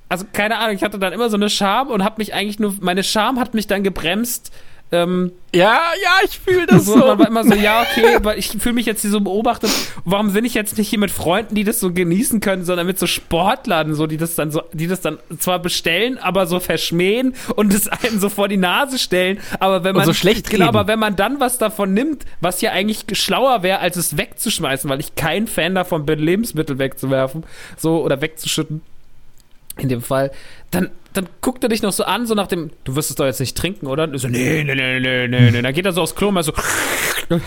also keine Ahnung, ich hatte dann immer so eine Scham und habe mich eigentlich nur, meine Scham hat mich dann gebremst. Ähm, Ja, ja, ich fühle das so, man war immer so, ja, okay, aber ich fühle mich jetzt hier so beobachtet. Warum bin ich jetzt nicht hier mit Freunden, die das so genießen können, sondern mit so Sportlern, so, die das dann so, die das dann zwar bestellen, aber so verschmähen und es einem so vor die Nase stellen. Aber wenn Und man so schlecht genau, reden. aber wenn man dann was davon nimmt, was ja eigentlich schlauer wäre, als es wegzuschmeißen, weil ich kein Fan davon bin, Lebensmittel wegzuwerfen, so oder wegzuschütten. In dem Fall, dann, dann guckt er dich noch so an, so nach dem, du wirst es doch jetzt nicht trinken, oder? Und so, nee, nee, nee, nee, nee, nee. Dann geht er so aufs Klo und mal so, [laughs] und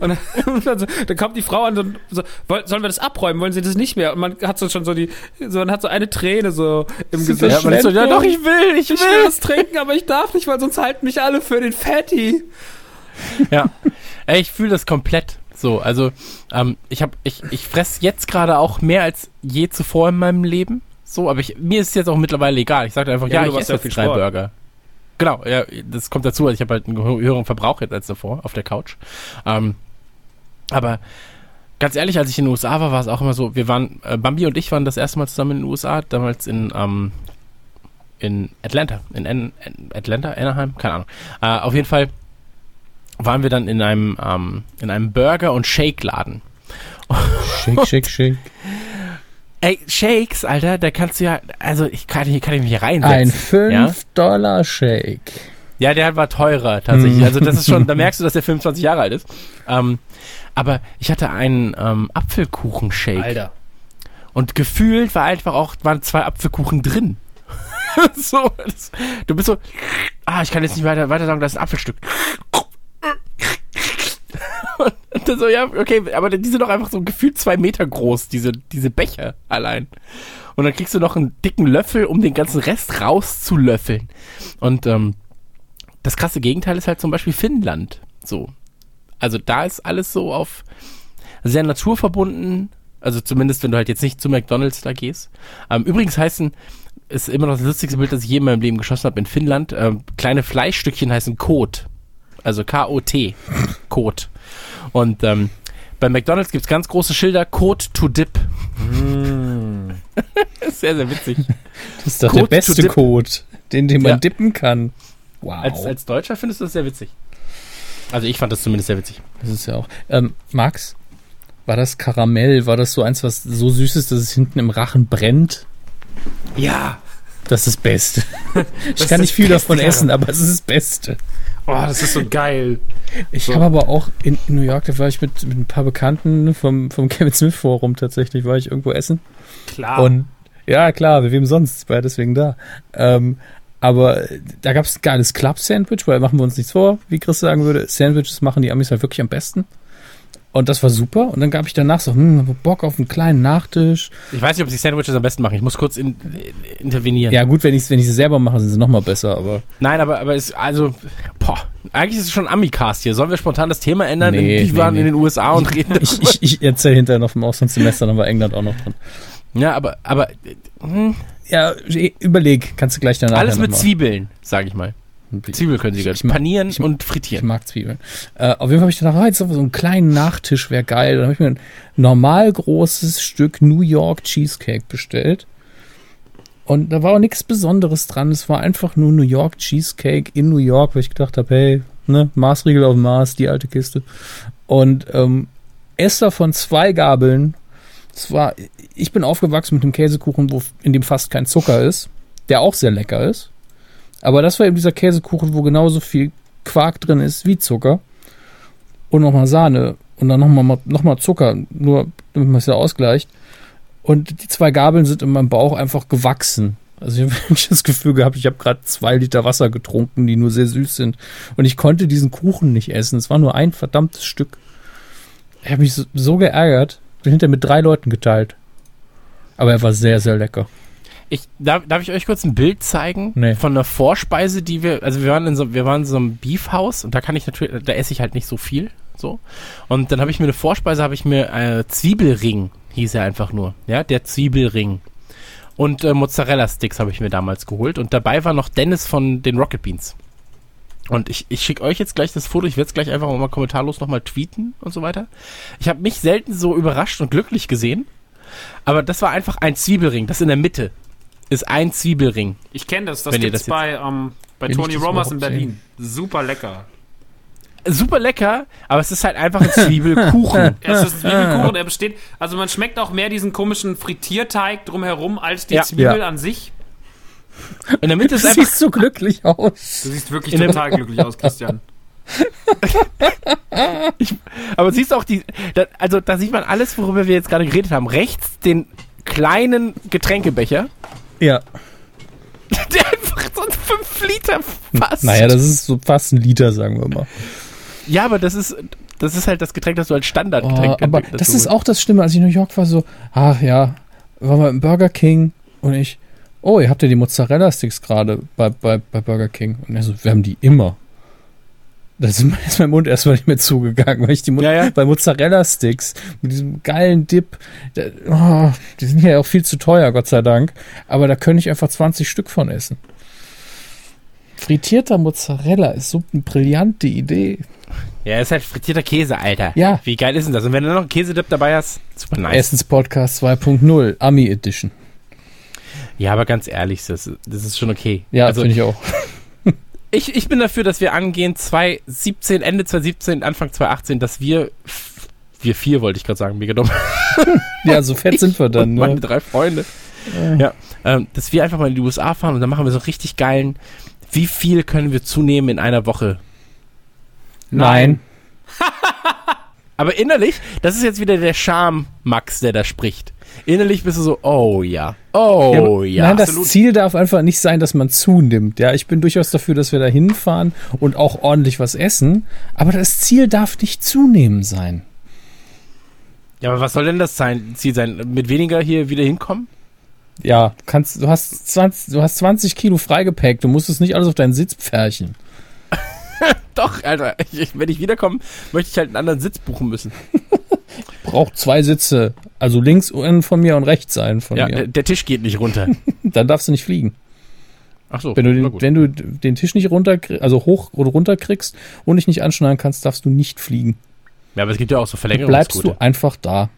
dann, [laughs] so, dann kommt die Frau an und so, "Woll- sollen wir das abräumen? Wollen sie das nicht mehr? Und man hat so schon so die, so, man hat so eine Träne so im Gesicht. ja, man so, ja, doch, ich will, ich Ich will will. das trinken, aber ich darf nicht, weil sonst halten mich alle für den Fatty. Ja. Ey, ich fühle das komplett. So, also, ähm, ich hab, ich, ich fress jetzt gerade auch mehr als je zuvor in meinem Leben. So, aber ich, mir ist es jetzt auch mittlerweile egal. Ich sage einfach, Ja, ja, du ich machst esse ja jetzt viel drei Sport. Burger. Genau, ja, das kommt dazu. Also ich habe halt einen hö- höheren Verbrauch jetzt als davor auf der Couch. Ähm, aber ganz ehrlich, als ich in den USA war, war es auch immer so, wir waren, äh, Bambi und ich waren das erste Mal zusammen in den USA, damals in, ähm, in Atlanta, in, An Atlanta, Anaheim, keine Ahnung. Äh, auf jeden Fall waren wir dann in einem, ähm, in einem Burger- und Shake-Laden. Shake, shake, shake. [laughs] Ey, Shakes, Alter, da kannst du ja, also ich kann, hier kann ich mich hier reinsetzen. Ein ja? 5-Dollar-Shake. Ja, der war teurer tatsächlich. Also das ist schon, da [laughs] merkst du, dass der 25 Jahre alt ist. Ähm, aber ich hatte einen ähm, Apfelkuchen-Shake. Alter. Und gefühlt war einfach auch, waren zwei Apfelkuchen drin. [laughs] so, das, du bist so, ah, ich kann jetzt nicht weiter, weiter sagen, das ist ein Apfelstück. Und dann so, ja, okay, aber die sind doch einfach so gefühlt zwei Meter groß, diese, diese Becher allein. Und dann kriegst du noch einen dicken Löffel, um den ganzen Rest rauszulöffeln. Und ähm, das krasse Gegenteil ist halt zum Beispiel Finnland. So. Also da ist alles so auf sehr naturverbunden. Also zumindest, wenn du halt jetzt nicht zu McDonalds da gehst. Ähm, übrigens heißen, ist immer noch das lustigste Bild, das ich je in meinem Leben geschossen habe in Finnland. Ähm, kleine Fleischstückchen heißen Kot. Also K-O-T. Kot. Und ähm, bei McDonalds gibt's ganz große Schilder, Code to Dip. [laughs] sehr, sehr witzig. Das ist doch Code der beste. Code, den, den man Ja. dippen kann. Wow. Als, als Deutscher findest du das sehr witzig. Also ich fand das zumindest sehr witzig. das ist ja auch. Ähm, Max, war das Karamell? War das so eins, was so süß ist, dass es hinten im Rachen brennt? Ja. Das ist das Beste. [laughs] ich ist kann nicht das viel davon essen, aber es ist das Beste. Oh, das ist so geil. Ich So. habe aber auch in, in New York, da war ich mit, mit ein paar Bekannten vom, vom [laughs] Kevin Smith Forum tatsächlich, war ich irgendwo essen. Klar. Und ja, klar, mit wem sonst? War ja deswegen da. Ähm, aber da gab es ein geiles Club-Sandwich, weil machen wir uns nichts vor, wie Chris sagen würde. Sandwiches machen die Amis halt wirklich am besten. Und das war super. Und dann gab ich danach so, hm, Bock auf einen kleinen Nachtisch. Ich weiß nicht, ob sie Sandwiches am besten machen. Ich muss kurz in, in, intervenieren. Ja, gut, wenn ich wenn ich sie selber mache, sind sie noch mal besser, aber Nein, aber, aber es, also, boah, eigentlich ist es schon Amicast hier. Sollen wir spontan das Thema ändern? Nee, die nee, waren nee. in den USA und reden ich, ich, ich erzähle hinterher noch vom Auslandssemester, dann war England auch noch drin. Ja, aber, aber hm, Ja, überleg, kannst du gleich danach alles mit. Zwiebeln, sag ich mal. Zwiebel können sie Ich- ich panieren ich- und Ich frittieren. mag Zwiebeln. Äh, auf jeden Fall habe ich gedacht, ah, jetzt so einen kleinen Nachtisch wäre geil. Dann habe ich mir ein normal großes Stück New York Cheesecake bestellt. Und da war auch nichts Besonderes dran. Es war einfach nur New York Cheesecake in New York, weil ich gedacht habe, hey, ne, Maßriegel auf Maß, die alte Kiste. Und ähm, esse davon zwei Gabeln. Es war, ich bin aufgewachsen mit einem Käsekuchen, wo, in dem fast kein Zucker ist, der auch sehr lecker ist. Aber das war eben dieser Käsekuchen, wo genauso viel Quark drin ist wie Zucker. Und nochmal Sahne. Und dann nochmal noch mal Zucker, nur damit man es ja ausgleicht. Und die zwei Gabeln sind in meinem Bauch einfach gewachsen. Also ich [laughs] habe das Gefühl gehabt, ich habe gerade zwei Liter Wasser getrunken, die nur sehr süß sind. Und ich konnte diesen Kuchen nicht essen. Es war nur ein verdammtes Stück. Ich habe mich so, so geärgert. Bin hinterher mit drei Leuten geteilt. Aber er war sehr, sehr lecker. Ich, darf, darf ich euch kurz ein Bild zeigen Nee. von einer Vorspeise, die wir, also wir waren in so, wir waren in so einem Beefhaus und da kann ich natürlich, da esse ich halt nicht so viel, so. Und dann habe ich mir eine Vorspeise, habe ich mir äh, Zwiebelring, hieß er einfach nur, ja, der Zwiebelring. Und äh, Mozzarella-Sticks habe ich mir damals geholt und dabei war noch Dennis von den Rocket Beans. Und ich, ich schicke euch jetzt gleich das Foto, ich werde es gleich einfach mal kommentarlos nochmal tweeten und so weiter. Ich habe mich selten so überrascht und glücklich gesehen, aber das war einfach ein Zwiebelring, das in der Mitte ist ein Zwiebelring. Ich kenne das. Das das jetzt- bei, ähm, bei ich Tony Romas in Berlin. Super lecker. Super lecker, aber es ist halt einfach ein Zwiebelkuchen. [laughs] Es ist Zwiebelkuchen, er besteht. Also man schmeckt auch mehr diesen komischen Frittierteig drumherum als die Ja. Zwiebel Ja. an sich. In der Mitte Du ist einfach siehst so glücklich aus. Du siehst wirklich total [laughs] glücklich aus, Christian. [laughs] Aber siehst du auch die, da, also da sieht man alles, worüber wir jetzt gerade geredet haben. Rechts den kleinen Getränkebecher, Ja. [laughs] der einfach so ein 5 Liter fasst. Naja, das ist so fast ein Liter, sagen wir mal. ja, aber das ist, das ist halt das Getränk, das du als Oh, Standardgetränk aber dazu das ist auch das Schlimme, als ich in New York war, so, ach ja, war mal im Burger King und ich, oh, ihr habt ja die Mozzarella-Sticks gerade bei, bei, bei Burger King. Und er so, wir haben die immer. Da ist mein- Mund erstmal nicht mehr zugegangen, weil ich die Mo Ja, ja. bei Mozzarella-Sticks mit diesem geilen Dip, da, oh, die sind ja auch viel zu teuer, Gott sei Dank. Aber da könnte ich einfach 20 Stück von essen. Frittierter Mozzarella ist so eine brillante Idee. Ja, ist halt frittierter Käse, Alter. Ja. Wie geil ist denn das? Und wenn du noch einen Käsedip dabei hast, super nice. Essenspodcast 2.0, Ami Edition. Ja, aber ganz ehrlich, das, das ist schon okay. Ja, also finde ich auch. [laughs] ich, ich bin dafür, dass wir angehen 2017, Ende 2017, Anfang 2018, dass wir, wir vier wollte ich gerade sagen, mega [laughs] dumm, Ja, so fett sind wir dann. und meine Ne? drei Freunde, ja, ähm, dass wir einfach mal in die USA fahren und dann machen wir so einen richtig geilen, wie viel können wir zunehmen in einer Woche? Nein. [laughs] Aber innerlich, das ist jetzt wieder der Charme, Max, der da spricht. Innerlich bist du so, oh ja, oh ja. Nein, das absolut. Ziel darf einfach nicht sein, dass man zunimmt. Ja, ich bin durchaus dafür, dass wir da hinfahren und auch ordentlich was essen. Aber das Ziel darf nicht zunehmen sein. Ja, aber was soll denn das sein, Ziel sein? Mit weniger hier wieder hinkommen? Ja, du kannst, du hast 20, du hast 20 Kilo Freigepäck. Du musst es nicht alles auf deinen Sitz pferchen. [laughs] Doch, Alter, ich, wenn ich wiederkomme, möchte ich halt einen anderen Sitz buchen müssen. [laughs] Braucht zwei Sitze. Also links von mir und rechts einen von Ja, der, mir. der Tisch geht nicht runter. [laughs] Dann darfst du nicht fliegen. Ach so, Wenn du den, wenn du den Tisch nicht runter, also hoch oder runter kriegst und dich nicht anschneiden kannst, darfst du nicht fliegen. Ja, aber es gibt ja auch so Bleibst Verlängerungsgurte. du einfach da.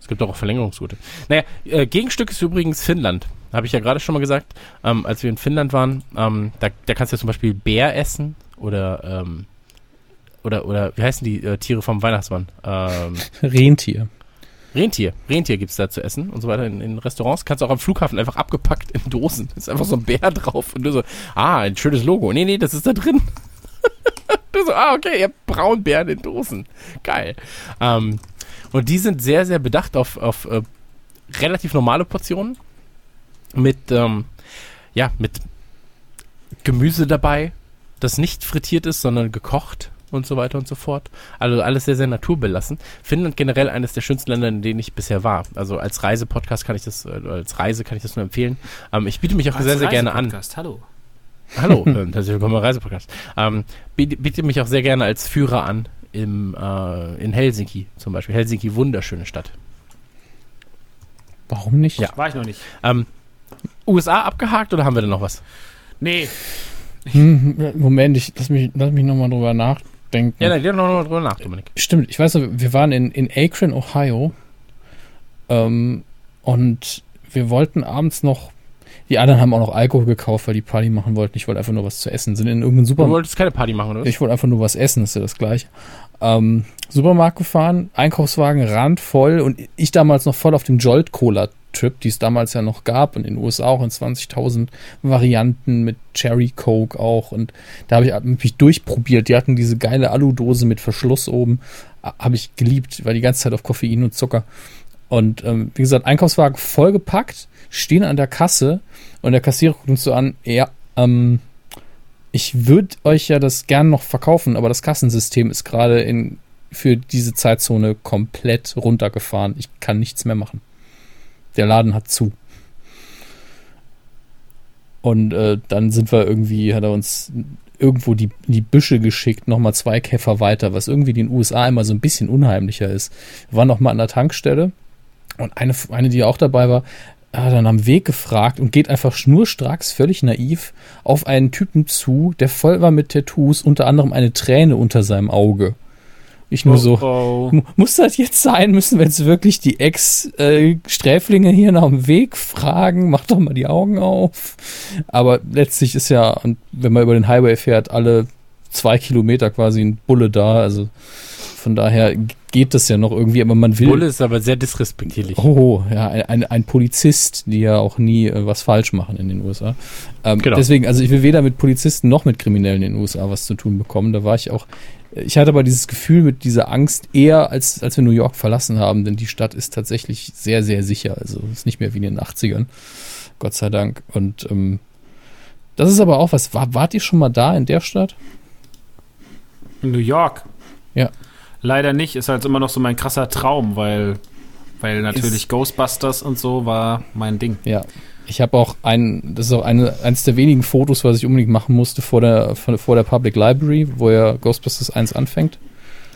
Es gibt auch Verlängerungsgurte. Naja, äh, Gegenstück ist übrigens Finnland. Habe ich ja gerade schon mal gesagt. Ähm, als wir in Finnland waren, ähm, da, da kannst du ja zum Beispiel Bär essen oder, ähm, oder, oder, wie heißen die äh, Tiere vom Weihnachtsmann? Ähm, [laughs] Rentier. Rentier. Rentier gibt's da zu essen und so weiter in, in Restaurants. Kannst du auch am Flughafen einfach abgepackt in Dosen. Ist einfach so ein Bär drauf und du so, ah, ein schönes Logo. Nee, nee, das ist da drin. [laughs] du so, ah, okay, ihr habt Braunbären in Dosen. Geil. Ähm, und die sind sehr, sehr bedacht auf, auf äh, relativ normale Portionen. Mit, ähm, ja, mit Gemüse dabei, das nicht frittiert ist, sondern gekocht und so weiter und so fort. Also alles sehr, sehr naturbelassen. Finnland generell eines der schönsten Länder, in denen ich bisher war. Also als Reisepodcast kann ich das, äh, als Reise kann ich das nur empfehlen. Ähm, ich biete mich auch sehr, sehr gerne an. Hallo. Hallo, [laughs] äh, herzlich willkommen beim Reisepodcast. Ähm, biete, biete mich auch sehr gerne als Führer an im, äh, in Helsinki zum Beispiel. Helsinki, wunderschöne Stadt. Warum nicht? Ja. War ich noch nicht. Ähm, USA abgehakt oder haben wir denn noch was? Nee. Hm, Moment, ich lass mich, lass mich nochmal drüber nachdenken. Ja, dann geh doch noch drüber nach, Dominik. Stimmt, ich weiß noch, wir waren in, in Akron, Ohio. Ähm, und wir wollten abends noch. Die anderen haben auch noch Alkohol gekauft, weil die Party machen wollten. Ich wollte einfach nur was zu essen. Sind in irgendeinen Du Supermarkt. wolltest keine Party machen, oder? Ich wollte einfach nur was essen, ist ja das gleiche. Ähm, Supermarkt gefahren, Einkaufswagen randvoll und ich damals noch voll auf dem Jolt Cola Trip, die es damals ja noch gab und in den USA auch in 20.000 Varianten mit Cherry Coke auch und da habe ich mich durchprobiert. Die hatten diese geile Aludose mit Verschluss oben, habe ich geliebt, war die ganze Zeit auf Koffein und Zucker. Und ähm, wie gesagt, Einkaufswagen vollgepackt, stehen an der Kasse und der Kassierer guckt uns so an, ja, ähm, ich würde euch ja das gern noch verkaufen, aber das Kassensystem ist gerade in für diese Zeitzone komplett runtergefahren. Ich kann nichts mehr machen. Der Laden hat zu. Und äh, dann sind wir irgendwie, hat er uns irgendwo die, die Büsche geschickt, nochmal zwei Käfer weiter, was irgendwie den USA immer so ein bisschen unheimlicher ist. Wir waren nochmal an der Tankstelle und eine, eine, die auch dabei war, hat dann am Weg gefragt und geht einfach schnurstracks, völlig naiv, auf einen Typen zu, der voll war mit Tattoos, unter anderem eine Träne unter seinem Auge. Ich nur so, Oh. mu- muss das jetzt sein? Müssen wir jetzt wirklich die Ex-Sträflinge hier nach dem Weg fragen? Mach doch mal die Augen auf. Aber letztlich ist ja, und wenn man über den Highway fährt, alle zwei Kilometer quasi ein Bulle da. Also von daher geht das ja noch irgendwie, aber man will. Bulle ist aber sehr disrespektierlich. Oh, ja, ein, ein, ein Polizist, die ja auch nie äh, was falsch machen in den USA. Ähm, Genau. Deswegen, also ich will weder mit Polizisten noch mit Kriminellen in den USA was zu tun bekommen. Da war ich auch, ich hatte aber dieses Gefühl mit dieser Angst eher, als, als wir New York verlassen haben, denn die Stadt ist tatsächlich sehr, sehr sicher. Also ist nicht mehr wie in den 80ern. Gott sei Dank. Und ähm, das ist aber auch was. War, wart ihr schon mal da in der Stadt? In New York. Ja. Leider nicht. Ist halt immer noch so mein krasser Traum, weil, weil natürlich Ghostbusters und so war mein Ding. Ja. Ich habe auch ein, das ist auch eine, eines der wenigen Fotos, was ich unbedingt machen musste vor der, vor der Public Library, wo ja Ghostbusters 1 anfängt.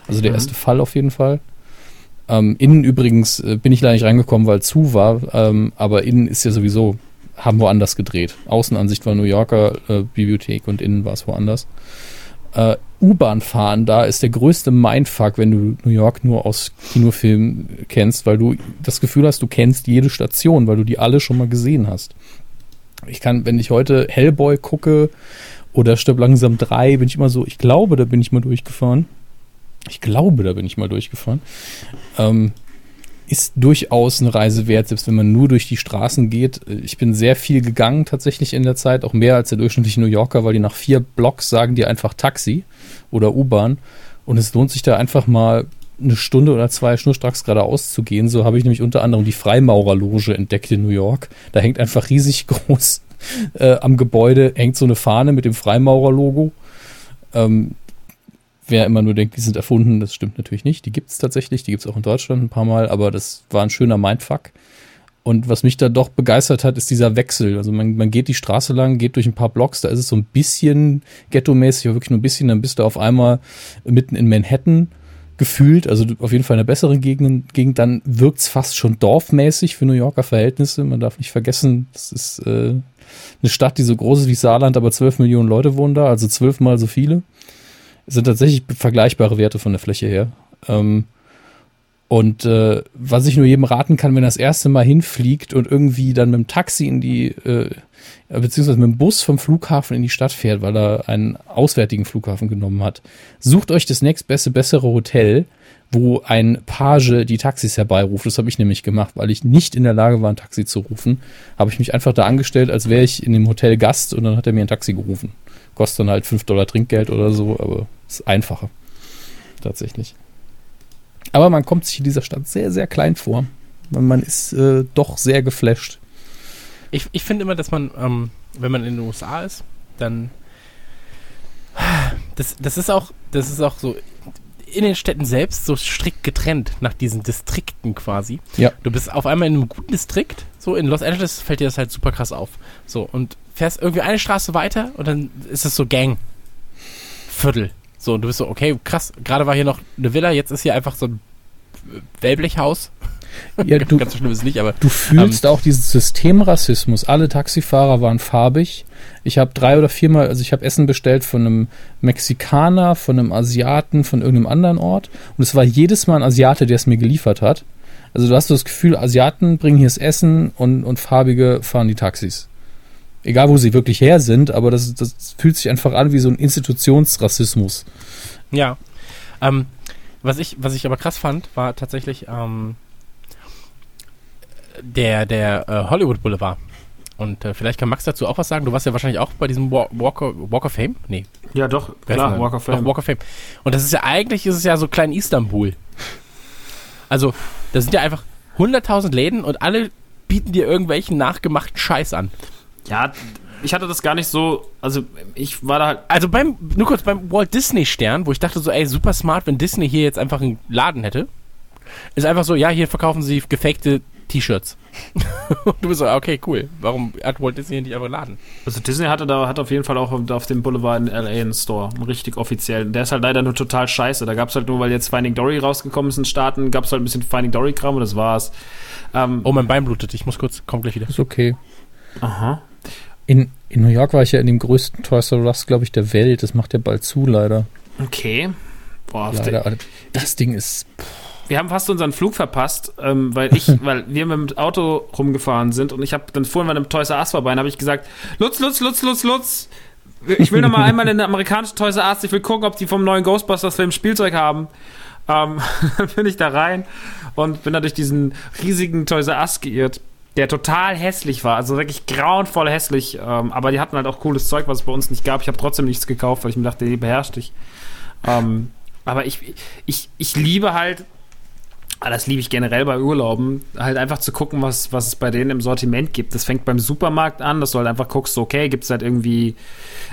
Also der Mhm. erste Fall auf jeden Fall. Ähm, innen übrigens äh, bin ich leider nicht reingekommen, weil zu war, ähm, aber innen ist ja sowieso, haben woanders gedreht. Außenansicht war New Yorker äh, Bibliothek und innen war es woanders. Äh, U-Bahn fahren, da ist der größte Mindfuck, wenn du New York nur aus Kinofilmen kennst, weil du das Gefühl hast, du kennst jede Station, weil du die alle schon mal gesehen hast. Ich kann, wenn ich heute Hellboy gucke oder Stirb langsam 3, bin ich immer so, ich glaube, da bin ich mal durchgefahren. Ich glaube, da bin ich mal durchgefahren. Ähm, ist durchaus eine Reise wert, selbst wenn man nur durch die Straßen geht. Ich bin sehr viel gegangen tatsächlich in der Zeit, auch mehr als der durchschnittliche New Yorker, weil die nach vier Blocks sagen die einfach Taxi oder U-Bahn. Und es lohnt sich da einfach mal eine Stunde oder zwei schnurstracks geradeaus zu gehen. So habe ich nämlich unter anderem die Freimaurerloge entdeckt in New York. Da hängt einfach riesig [laughs] groß äh, am Gebäude, hängt so eine Fahne mit dem Freimaurerlogo. Ähm, wer immer nur denkt, die sind erfunden, das stimmt natürlich nicht. Die gibt es tatsächlich, die gibt es auch in Deutschland ein paar Mal, aber das war ein schöner Mindfuck. Und was mich da doch begeistert hat, ist dieser Wechsel. Also man, man geht die Straße lang, geht durch ein paar Blocks, da ist es so ein bisschen ghetto-mäßig, wirklich nur ein bisschen, dann bist du auf einmal mitten in Manhattan gefühlt, also auf jeden Fall in einer besseren Gegend, Gegend dann wirkt's fast schon dorfmäßig für New Yorker Verhältnisse. Man darf nicht vergessen, das ist äh, eine Stadt, die so groß ist wie Saarland, aber 12 Millionen Leute wohnen da, also zwölfmal so viele. Sind tatsächlich vergleichbare Werte von der Fläche her. Ähm, und äh, was ich nur jedem raten kann, wenn er das erste Mal hinfliegt und irgendwie dann mit dem Taxi in die, äh, beziehungsweise mit dem Bus vom Flughafen in die Stadt fährt, weil er einen auswärtigen Flughafen genommen hat, sucht euch das nächstbeste, bessere Hotel, wo ein Page die Taxis herbeiruft. Das habe ich nämlich gemacht, weil ich nicht in der Lage war, ein Taxi zu rufen. Habe ich mich einfach da angestellt, als wäre ich in dem Hotel Gast und dann hat er mir ein Taxi gerufen. Kostet dann halt 5 Dollar Trinkgeld oder so, aber ist einfacher. Tatsächlich. Aber man kommt sich in dieser Stadt sehr, sehr klein vor. Man ist äh, doch sehr geflasht. Ich, ich finde immer, dass man, ähm, wenn man in den USA ist, dann. Das, das ist auch, das ist auch so in den Städten selbst so strikt getrennt nach diesen Distrikten quasi. Ja. Du bist auf einmal in einem guten Distrikt, so in Los Angeles fällt dir das halt super krass auf. So, und fährst irgendwie eine Straße weiter und dann ist es so Gang. Viertel. So, und du bist so, okay, krass, gerade war hier noch eine Villa, jetzt ist hier einfach so ein Wellblechhaus. Ja, [laughs] du, Ganz so schlimm ist es nicht, aber du fühlst auch diesen Systemrassismus. Alle Taxifahrer waren farbig. Ich habe drei oder viermal, also ich habe Essen bestellt von einem Mexikaner, von einem Asiaten, von irgendeinem anderen Ort. Und es war jedes Mal ein Asiate, der es mir geliefert hat. Also du hast das Gefühl, Asiaten bringen hier das Essen und, und Farbige fahren die Taxis. Egal, wo sie wirklich her sind, aber das, das fühlt sich einfach an wie so ein Institutionsrassismus. Ja. Ähm, was ich, was ich aber krass fand, war tatsächlich ähm, der, der äh, Hollywood Boulevard. Und äh, vielleicht kann Max dazu auch was sagen. Du warst ja wahrscheinlich auch bei diesem Walk, Walk, Walk of Fame? Nee. Ja, doch, klar, Walk of Fame. Doch, Walk of Fame. Und das ist ja eigentlich, ist es ja so klein Istanbul. Also, da sind ja einfach 100.000 Läden und alle bieten dir irgendwelchen nachgemachten Scheiß an. Ja, ich hatte das gar nicht so, also ich war da halt, Also beim, nur kurz beim Walt Disney Stern, wo ich dachte so, ey, super smart, wenn Disney hier jetzt einfach einen Laden hätte, ist einfach so, ja, hier verkaufen sie gefakte T-Shirts. Und [laughs] du bist so, okay, cool. Warum hat Walt Disney hier nicht einfach einen Laden? also Disney hatte da, hat auf jeden Fall auch auf dem Boulevard in LA einen Store, einen richtig offiziellen. Der ist halt leider nur total scheiße. Da gab es halt nur, weil jetzt Finding Dory rausgekommen ist in Staaten, gab es halt ein bisschen Finding Dory-Kram und das war's. Ähm, Oh, mein Bein blutet, ich muss kurz, komm gleich wieder. Ist okay. Aha. In, in New York war ich ja in dem größten Toys R Us, glaube ich, der Welt. Das macht ja bald zu, leider. Okay. Boah, leider. Das Ding ist. wir haben fast unseren Flug verpasst, ähm, weil ich, [laughs] weil wir mit dem Auto rumgefahren sind und ich habe dann vorhin bei einem Toys R Us vorbei und habe ich gesagt, Lutz, Lutz, Lutz, Lutz, Lutz, ich will noch mal einmal in eine amerikanische Toys R Us, ich will gucken, ob die vom neuen Ghostbusters-Film Spielzeug haben. Ähm, [laughs] dann bin ich da rein und bin da durch diesen riesigen Toys R Us geirrt, der total hässlich war, also wirklich grauenvoll hässlich, ähm, aber die hatten halt auch cooles Zeug, was es bei uns nicht gab. Ich habe trotzdem nichts gekauft, weil ich mir dachte, die beherrscht dich. Ähm, aber ich, ich, ich liebe halt, ah, das liebe ich generell bei Urlauben, halt einfach zu gucken, was, was es bei denen im Sortiment gibt. Das fängt beim Supermarkt an, dass du halt einfach guckst, okay, gibt es halt irgendwie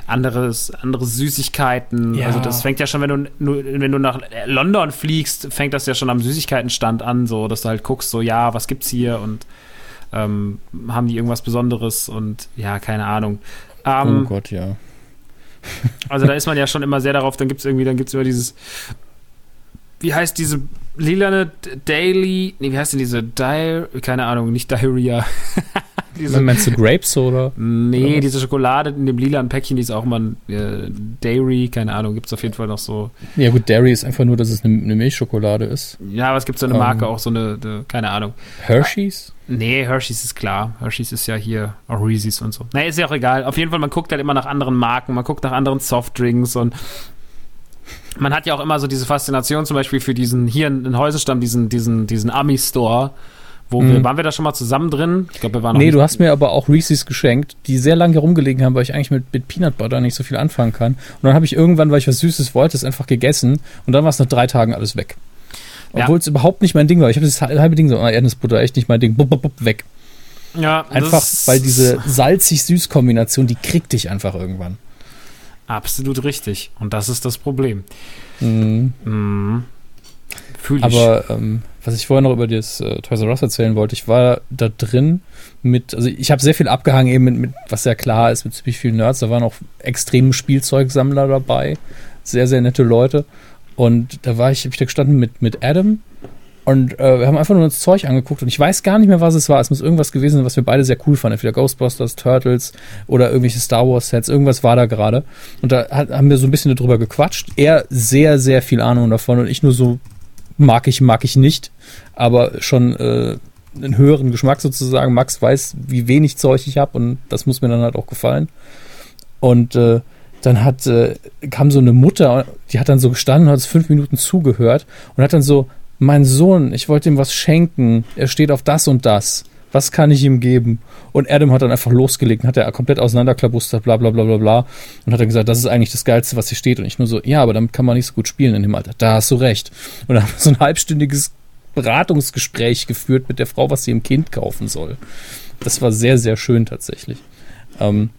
anderes, andere Süßigkeiten. Ja. Also das fängt ja schon, wenn du, wenn du nach London fliegst, fängt das ja schon am Süßigkeitenstand an, so, dass du halt guckst, so, ja, was gibt's hier und ähm, haben die irgendwas Besonderes und ja, keine Ahnung. Ähm, oh Gott, ja. [laughs] Also da ist man ja schon immer sehr darauf, dann gibt es irgendwie, dann gibt es immer dieses, wie heißt diese lilane Daily, nee, wie heißt denn diese Diary, keine Ahnung, nicht Diarrhea. [laughs] diese, Meinst du Grapes oder? Nee, oder diese Schokolade in dem lilanen Päckchen, die ist auch mal äh, Dairy, keine Ahnung, gibt es auf jeden Fall noch so. Ja gut, Dairy ist einfach nur, dass es eine, eine Milchschokolade ist. Ja, aber es gibt so eine Marke, um, ähm. auch so eine, eine, keine Ahnung. Hershey's? Nee, Hershey's ist klar. Hershey's ist ja hier auch Reese's und so. Nee, ist ja auch egal. Auf jeden Fall, man guckt halt immer nach anderen Marken, man guckt nach anderen Softdrinks und man hat ja auch immer so diese Faszination zum Beispiel für diesen, hier in Häusenstamm, diesen, diesen, diesen Ami-Store, wo mhm. wir, waren wir da schon mal zusammen drin? Ich glaube, wir waren noch Nee, du hast mir aber auch Reese's geschenkt, die sehr lange herumgelegen haben, weil ich eigentlich mit, mit Peanut Butter nicht so viel anfangen kann. Und dann habe ich irgendwann, weil ich was Süßes wollte, es einfach gegessen und dann war es nach drei Tagen alles weg. Obwohl es überhaupt nicht mein Ding war. Ich habe das halbe Ding so, oh, Erdnussbutter, echt nicht mein Ding. Bup, bup, bup, weg. Ja, einfach, weil diese [laughs] salzig-süß-Kombination, die kriegt dich einfach irgendwann. Absolut richtig. Und das ist das Problem. Mhm. Mhm. Fühl ich. Aber ähm, was ich vorher noch über das äh, Toys R Us erzählen wollte, ich war da drin mit, also ich habe sehr viel abgehangen eben mit, mit, was ja klar ist, mit ziemlich vielen Nerds. Da waren auch extreme Spielzeugsammler dabei. Sehr, sehr nette Leute. Und da war ich, habe ich da gestanden mit, mit Adam und äh, wir haben einfach nur das Zeug angeguckt und ich weiß gar nicht mehr, was es war. Es muss irgendwas gewesen sein, was wir beide sehr cool fanden. Entweder Ghostbusters, Turtles oder irgendwelche Star Wars Sets. Irgendwas war da gerade. Und da hat, haben wir so ein bisschen darüber gequatscht. Er sehr, sehr viel Ahnung davon und ich nur so mag ich, mag ich nicht. Aber schon äh, einen höheren Geschmack sozusagen. Max weiß, wie wenig Zeug ich habe und das muss mir dann halt auch gefallen. Und äh, dann hat, äh, kam so eine Mutter, die hat dann so gestanden und hat fünf Minuten zugehört und hat dann so, mein Sohn, ich wollte ihm was schenken, er steht auf das und das. Was kann ich ihm geben? Und Adam hat dann einfach losgelegt und hat er komplett auseinanderklabustert, bla bla bla bla bla. Und hat dann gesagt, das ist eigentlich das Geilste, was hier steht. Und ich nur so, ja, aber damit kann man nicht so gut spielen in dem Alter. Da hast du recht. Und dann haben wir so ein halbstündiges Beratungsgespräch geführt mit der Frau, was sie im Kind kaufen soll. Das war sehr, sehr schön tatsächlich. Ähm,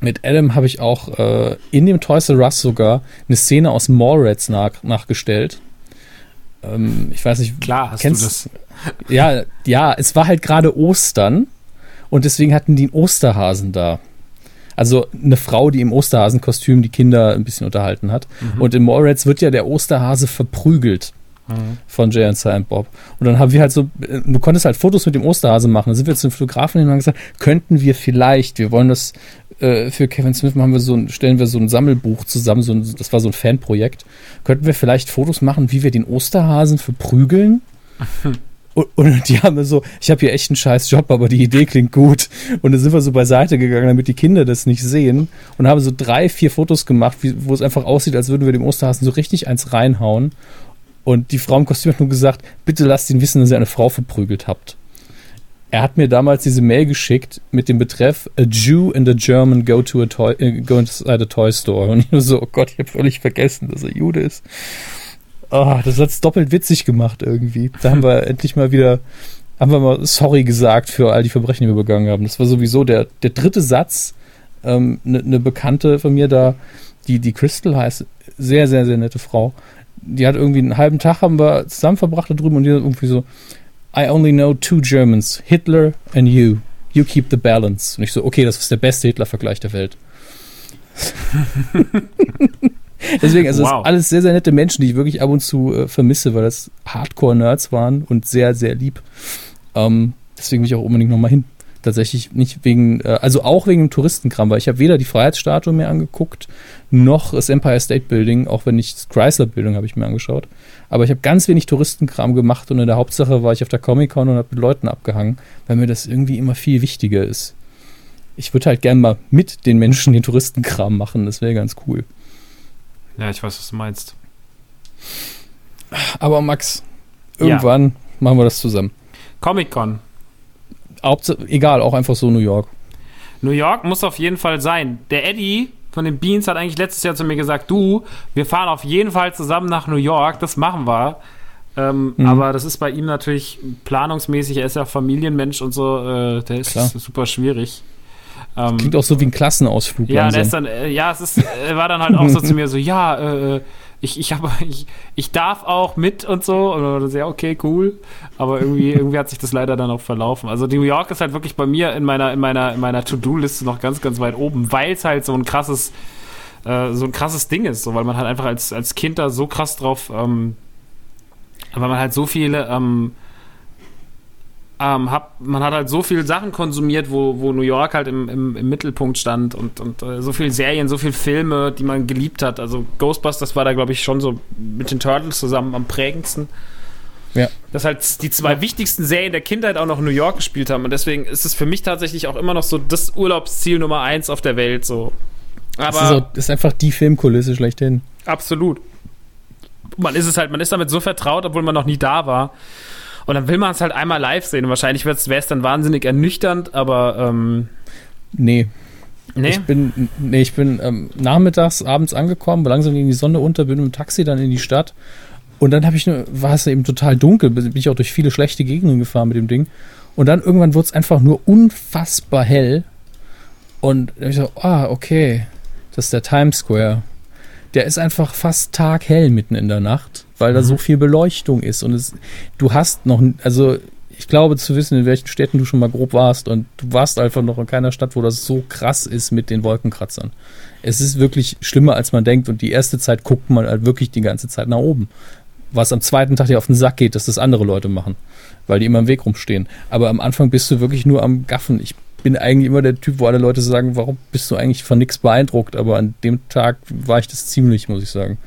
mit Adam habe ich auch äh, in dem Toys R Us sogar eine Szene aus Mallrats nach, nachgestellt. Ähm, ich weiß nicht, klar, hast kennst, du das? Ja, ja, es war halt gerade Ostern und deswegen hatten die einen Osterhasen da. Also eine Frau, die im Osterhasenkostüm die Kinder ein bisschen unterhalten hat. Mhm. Und in Mallrats wird ja der Osterhase verprügelt mhm. von Jay und Silent Bob. Und dann haben wir halt so, äh, du konntest halt Fotos mit dem Osterhase machen. Dann sind wir zum Fotografen hin und haben gesagt, könnten wir vielleicht, wir wollen das äh, für Kevin Smith machen wir so ein, stellen wir so ein Sammelbuch zusammen, so ein, das war so ein Fanprojekt. Könnten wir vielleicht Fotos machen, wie wir den Osterhasen verprügeln? [laughs] Und, und, die haben so, ich habe hier echt einen scheiß Job, aber die Idee klingt gut. Und dann sind wir so beiseite gegangen, damit die Kinder das nicht sehen. Und haben so drei, vier Fotos gemacht, wie, wo es einfach aussieht, als würden wir dem Osterhasen so richtig eins reinhauen. Und die Frau im Kostüm hat nur gesagt, bitte lasst ihn wissen, dass ihr eine Frau verprügelt habt. Er hat mir damals diese Mail geschickt mit dem Betreff A Jew and a German go to a toy, äh, go inside a toy store. Und ich nur so, oh Gott, ich habe völlig vergessen, dass er Jude ist. Oh, das hat's doppelt witzig gemacht irgendwie. Da haben wir [laughs] endlich mal wieder, haben wir mal sorry gesagt für all die Verbrechen, die wir begangen haben. Das war sowieso der, der dritte Satz. Eine ähm, ne, ne Bekannte von mir da, die, die Crystal heißt, sehr, sehr, sehr nette Frau. Die hat irgendwie einen halben Tag haben wir zusammen verbracht da drüben und die hat irgendwie so, I only know two Germans, Hitler and you. You keep the balance. Und ich so, okay, das ist der beste Hitler-Vergleich der Welt. [laughs] [laughs] Deswegen, also wow. das alles sehr, sehr nette Menschen, die ich wirklich ab und zu äh, vermisse, weil das Hardcore-Nerds waren und sehr, sehr lieb. Ähm, deswegen will ich auch unbedingt nochmal hin tatsächlich nicht wegen, äh, also auch wegen dem Touristenkram, weil ich habe weder die Freiheitsstatue mir angeguckt, noch das Empire State Building, auch wenn ich das Chrysler Building habe ich mir angeschaut. Aber ich habe ganz wenig Touristenkram gemacht und in der Hauptsache war ich auf der Comic-Con und habe mit Leuten abgehangen, weil mir das irgendwie immer viel wichtiger ist. Ich würde halt gern mal mit den Menschen den Touristenkram machen, das wäre ganz cool. Ja, ich weiß, was du meinst. Aber Max, irgendwann ja. machen wir das zusammen. Comic-Con. egal, auch einfach so New York. New York muss auf jeden Fall sein. Der Eddie von den Beans hat eigentlich letztes Jahr zu mir gesagt, du, wir fahren auf jeden Fall zusammen nach New York, das machen wir. Ähm, mhm. Aber das ist bei ihm natürlich planungsmäßig, er ist ja Familienmensch und so, äh, der ist Klar. super schwierig. Ähm, Klingt auch so wie ein Klassenausflug. ja, der ist dann, äh, ja, es ist, er war dann halt auch so [laughs] zu mir so, ja, äh, ich, ich, hab, [laughs] ich, ich darf auch mit und so. Und dann war das, ja, okay, cool. Aber irgendwie, [laughs] irgendwie hat sich das leider dann auch verlaufen. Also New York ist halt wirklich bei mir in meiner, in meiner, in meiner To-Do-Liste noch ganz, ganz weit oben, weil es halt so ein krasses, äh, so ein krasses Ding ist, so, weil man halt einfach als, als Kind da so krass drauf, ähm, weil man halt so viele, ähm, ähm, hab, man hat halt so viele Sachen konsumiert, wo, wo New York halt im, im, im Mittelpunkt stand und, und äh, so viele Serien, so viele Filme, die man geliebt hat. Also Ghostbusters war da, glaube ich, schon so mit den Turtles zusammen am prägendsten. Ja. Dass halt die zwei wichtigsten Serien der Kindheit auch noch in New York gespielt haben. Und deswegen ist es für mich tatsächlich auch immer noch so das Urlaubsziel Nummer eins auf der Welt. So. Das Aber ist, auch, das ist einfach die Filmkulisse schlechthin. Absolut. Man ist es halt, man ist damit so vertraut, obwohl man noch nie da war. Und dann will man es halt einmal live sehen. Und wahrscheinlich wäre es dann wahnsinnig ernüchternd, aber ähm, Nee, nee. Ich bin, nee, ich bin ähm, nachmittags, abends angekommen, langsam ging die Sonne unter, bin mit dem Taxi dann in die Stadt. Und dann habe ich nur, war es eben total dunkel, bin ich auch durch viele schlechte Gegenden gefahren mit dem Ding. Und dann irgendwann wurde es einfach nur unfassbar hell. Und dann hab ich so, ah, okay, das ist der Times Square. Der ist einfach fast taghell mitten in der Nacht, weil da so viel Beleuchtung ist. Und es, du hast noch, also ich glaube zu wissen, in welchen Städten du schon mal grob warst. Und du warst einfach noch in keiner Stadt, wo das so krass ist mit den Wolkenkratzern. Es ist wirklich schlimmer, als man denkt. Und die erste Zeit guckt man halt wirklich die ganze Zeit nach oben. Was am zweiten Tag dir auf den Sack geht, dass das andere Leute machen, weil die immer im Weg rumstehen. Aber am Anfang bist du wirklich nur am Gaffen. Ich bin eigentlich immer der Typ, wo alle Leute sagen, warum bist du eigentlich von nichts beeindruckt? Aber an dem Tag war ich das ziemlich, muss ich sagen.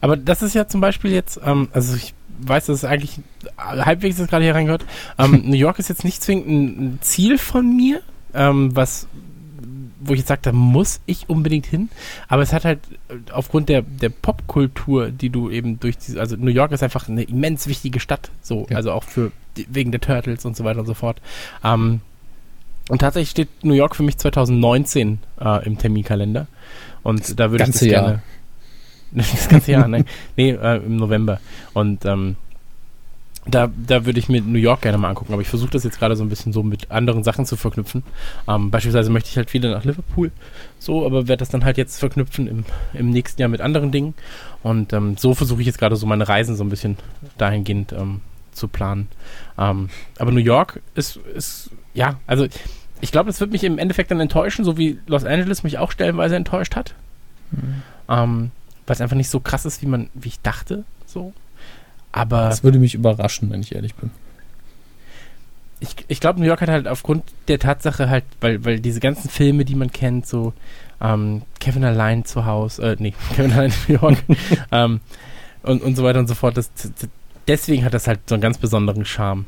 Aber das ist ja zum Beispiel jetzt, ähm, also ich weiß, dass es eigentlich halbwegs jetzt gerade hier reingehört. Ähm, [laughs] New York ist jetzt nicht zwingend ein, Ziel von mir, ähm, was wo ich jetzt sage, da muss ich unbedingt hin. Aber es hat halt äh, aufgrund der, der Popkultur, die du eben durch diese, also New York ist einfach eine immens wichtige Stadt, so, Ja. also auch für wegen der Turtles und so weiter und so fort. Ähm, und tatsächlich steht New York für mich 2019 äh, im Terminkalender. Und da würde ich das Jahr. gerne. [laughs] Das ganze Jahr, ne? Nee, äh, im November. Und ähm, da, da würde ich mir New York gerne mal angucken, aber ich versuche das jetzt gerade so ein bisschen so mit anderen Sachen zu verknüpfen. Ähm, beispielsweise möchte ich halt wieder nach Liverpool, so, aber werde das dann halt jetzt verknüpfen im, im nächsten Jahr mit anderen Dingen. Und ähm, so versuche ich jetzt gerade so meine Reisen so ein bisschen dahingehend ähm, zu planen. Ähm, aber New York ist, ist, ja, also ich glaube, das wird mich im Endeffekt dann enttäuschen, so wie Los Angeles mich auch stellenweise enttäuscht hat. Ähm, weil es einfach nicht so krass ist, wie man, wie ich dachte, so. Aber Das würde mich überraschen, wenn ich ehrlich bin. ich, ich glaube, New York hat halt aufgrund der Tatsache halt, weil, weil diese ganzen Filme, die man kennt, so ähm, Kevin allein zu Hause, äh, nee, [laughs] Kevin allein in New York [laughs] ähm, und, und so weiter und so fort, das, das, deswegen hat das halt so einen ganz besonderen Charme.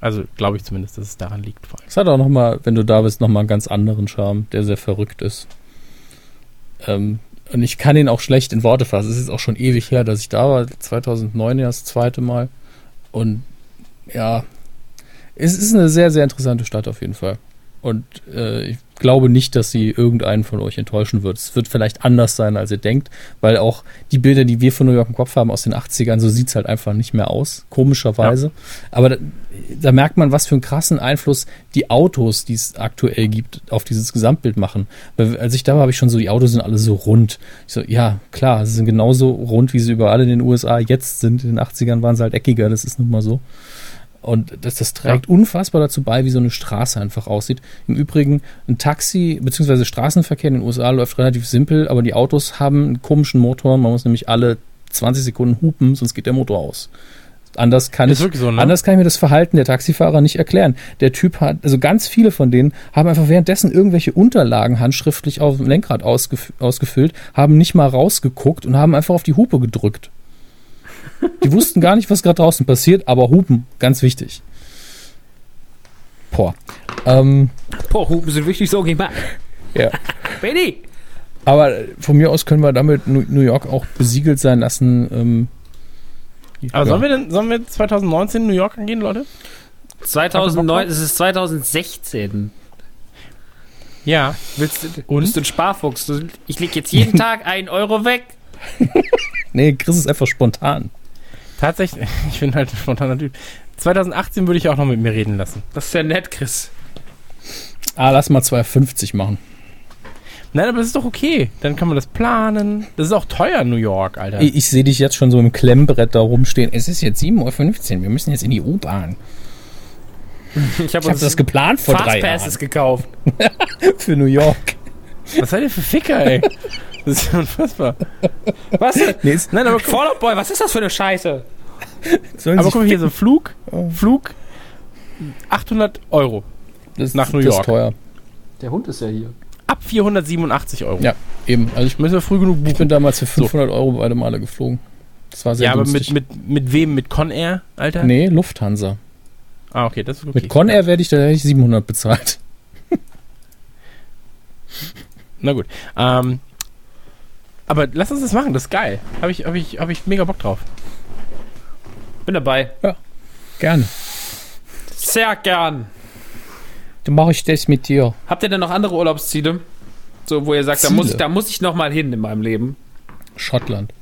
Also glaube ich zumindest, dass es daran liegt. Vor allem. Es hat auch nochmal, wenn du da bist, nochmal einen ganz anderen Charme, der sehr verrückt ist. Ähm, und ich kann ihn auch schlecht in Worte fassen. Es ist auch schon ewig her, dass ich da war. 2009 ja das zweite Mal. Und ja, es ist eine sehr, sehr interessante Stadt auf jeden Fall. Und äh, ich glaube nicht, dass sie irgendeinen von euch enttäuschen wird. Es wird vielleicht anders sein, als ihr denkt, weil auch die Bilder, die wir von New York im Kopf haben aus den 80ern, so sieht's halt einfach nicht mehr aus, komischerweise. Aber da, da merkt man, was für einen krassen Einfluss die Autos, die es aktuell gibt, auf dieses Gesamtbild machen. Weil, als ich da war, habe ich schon so, die Autos sind alle so rund. Ich so, ja, klar, sie sind genauso rund, wie sie überall in den USA jetzt sind. In den 80ern waren sie halt eckiger, das ist nun mal so. Und das, das trägt unfassbar dazu bei, wie so eine Straße einfach aussieht. Im Übrigen, ein Taxi bzw. Straßenverkehr in den USA läuft relativ simpel, aber die Autos haben einen komischen Motor. Man muss nämlich alle 20 Sekunden hupen, sonst geht der Motor aus. Anders kann, ich, so, ne? anders kann ich mir das Verhalten der Taxifahrer nicht erklären. Der Typ hat, also ganz viele von denen haben einfach währenddessen irgendwelche Unterlagen handschriftlich auf dem Lenkrad ausgef ausgefüllt, haben nicht mal rausgeguckt und haben einfach auf die Hupe gedrückt. Die wussten gar nicht, was gerade draußen passiert, aber Hupen, ganz wichtig. Boah. Ähm, Boah, Hupen sind wichtig, so gemacht. ja. Benny! Aber von mir aus können wir damit New York auch besiegelt sein lassen. Ähm, Aber ja. sollen wir denn, sollen wir 2019 in New York angehen, Leute? 2009, es ist 2016. Ja. Willst du, Und? bist du ein Sparfuchs? Ich leg jetzt jeden [laughs] Tag einen Euro weg. Nee, Chris ist einfach spontan. Tatsächlich, [laughs] ich bin halt ein spontaner Typ. 2018 würde ich auch noch mit mir reden lassen. Das ist ja nett, Chris. Ah, lass mal 2,50 machen. Nein, aber das ist doch okay. Dann kann man das planen. Das ist auch teuer, New York, Alter. Ich, ich sehe dich jetzt schon so im Klemmbrett da rumstehen. Es ist jetzt 7.15 Uhr, wir müssen jetzt in die U-Bahn. Ich habe habe das geplant vor drei Fastpasses Jahren. gekauft. [laughs] Für New York. Was seid ihr für Ficker, ey? [laughs] Das ist ja unfassbar. Was? Nee, ist, Nein, aber, Fallout Boy, was ist das für eine Scheiße? sollen aber guck mal hier, so Flug, Oh. Flug, 800 Euro. das, nach New das York. Ist teuer. Der Hund ist ja hier. Ab 487 Euro. Ja, eben. Also ich, Müssen wir früh genug ich buchen. bin damals für 500 Euro beide Male geflogen. Das war sehr Ja, aber günstig. mit, mit, mit wem? Mit Conair, Alter? Nee, Lufthansa. Ah, okay, das ist okay. Mit Conair werde ich da hätte ich 700 bezahlt. [laughs] Na gut. Ähm, aber lass uns das machen, das ist geil. Habe ich, hab ich, hab ich mega Bock drauf. Bin dabei. Gerne. Sehr gern. Dann mache ich das mit dir. Habt ihr denn noch andere Urlaubsziele? So, wo ihr sagt, da muss ich, Ziele? da muss ich noch mal hin in meinem Leben. Schottland.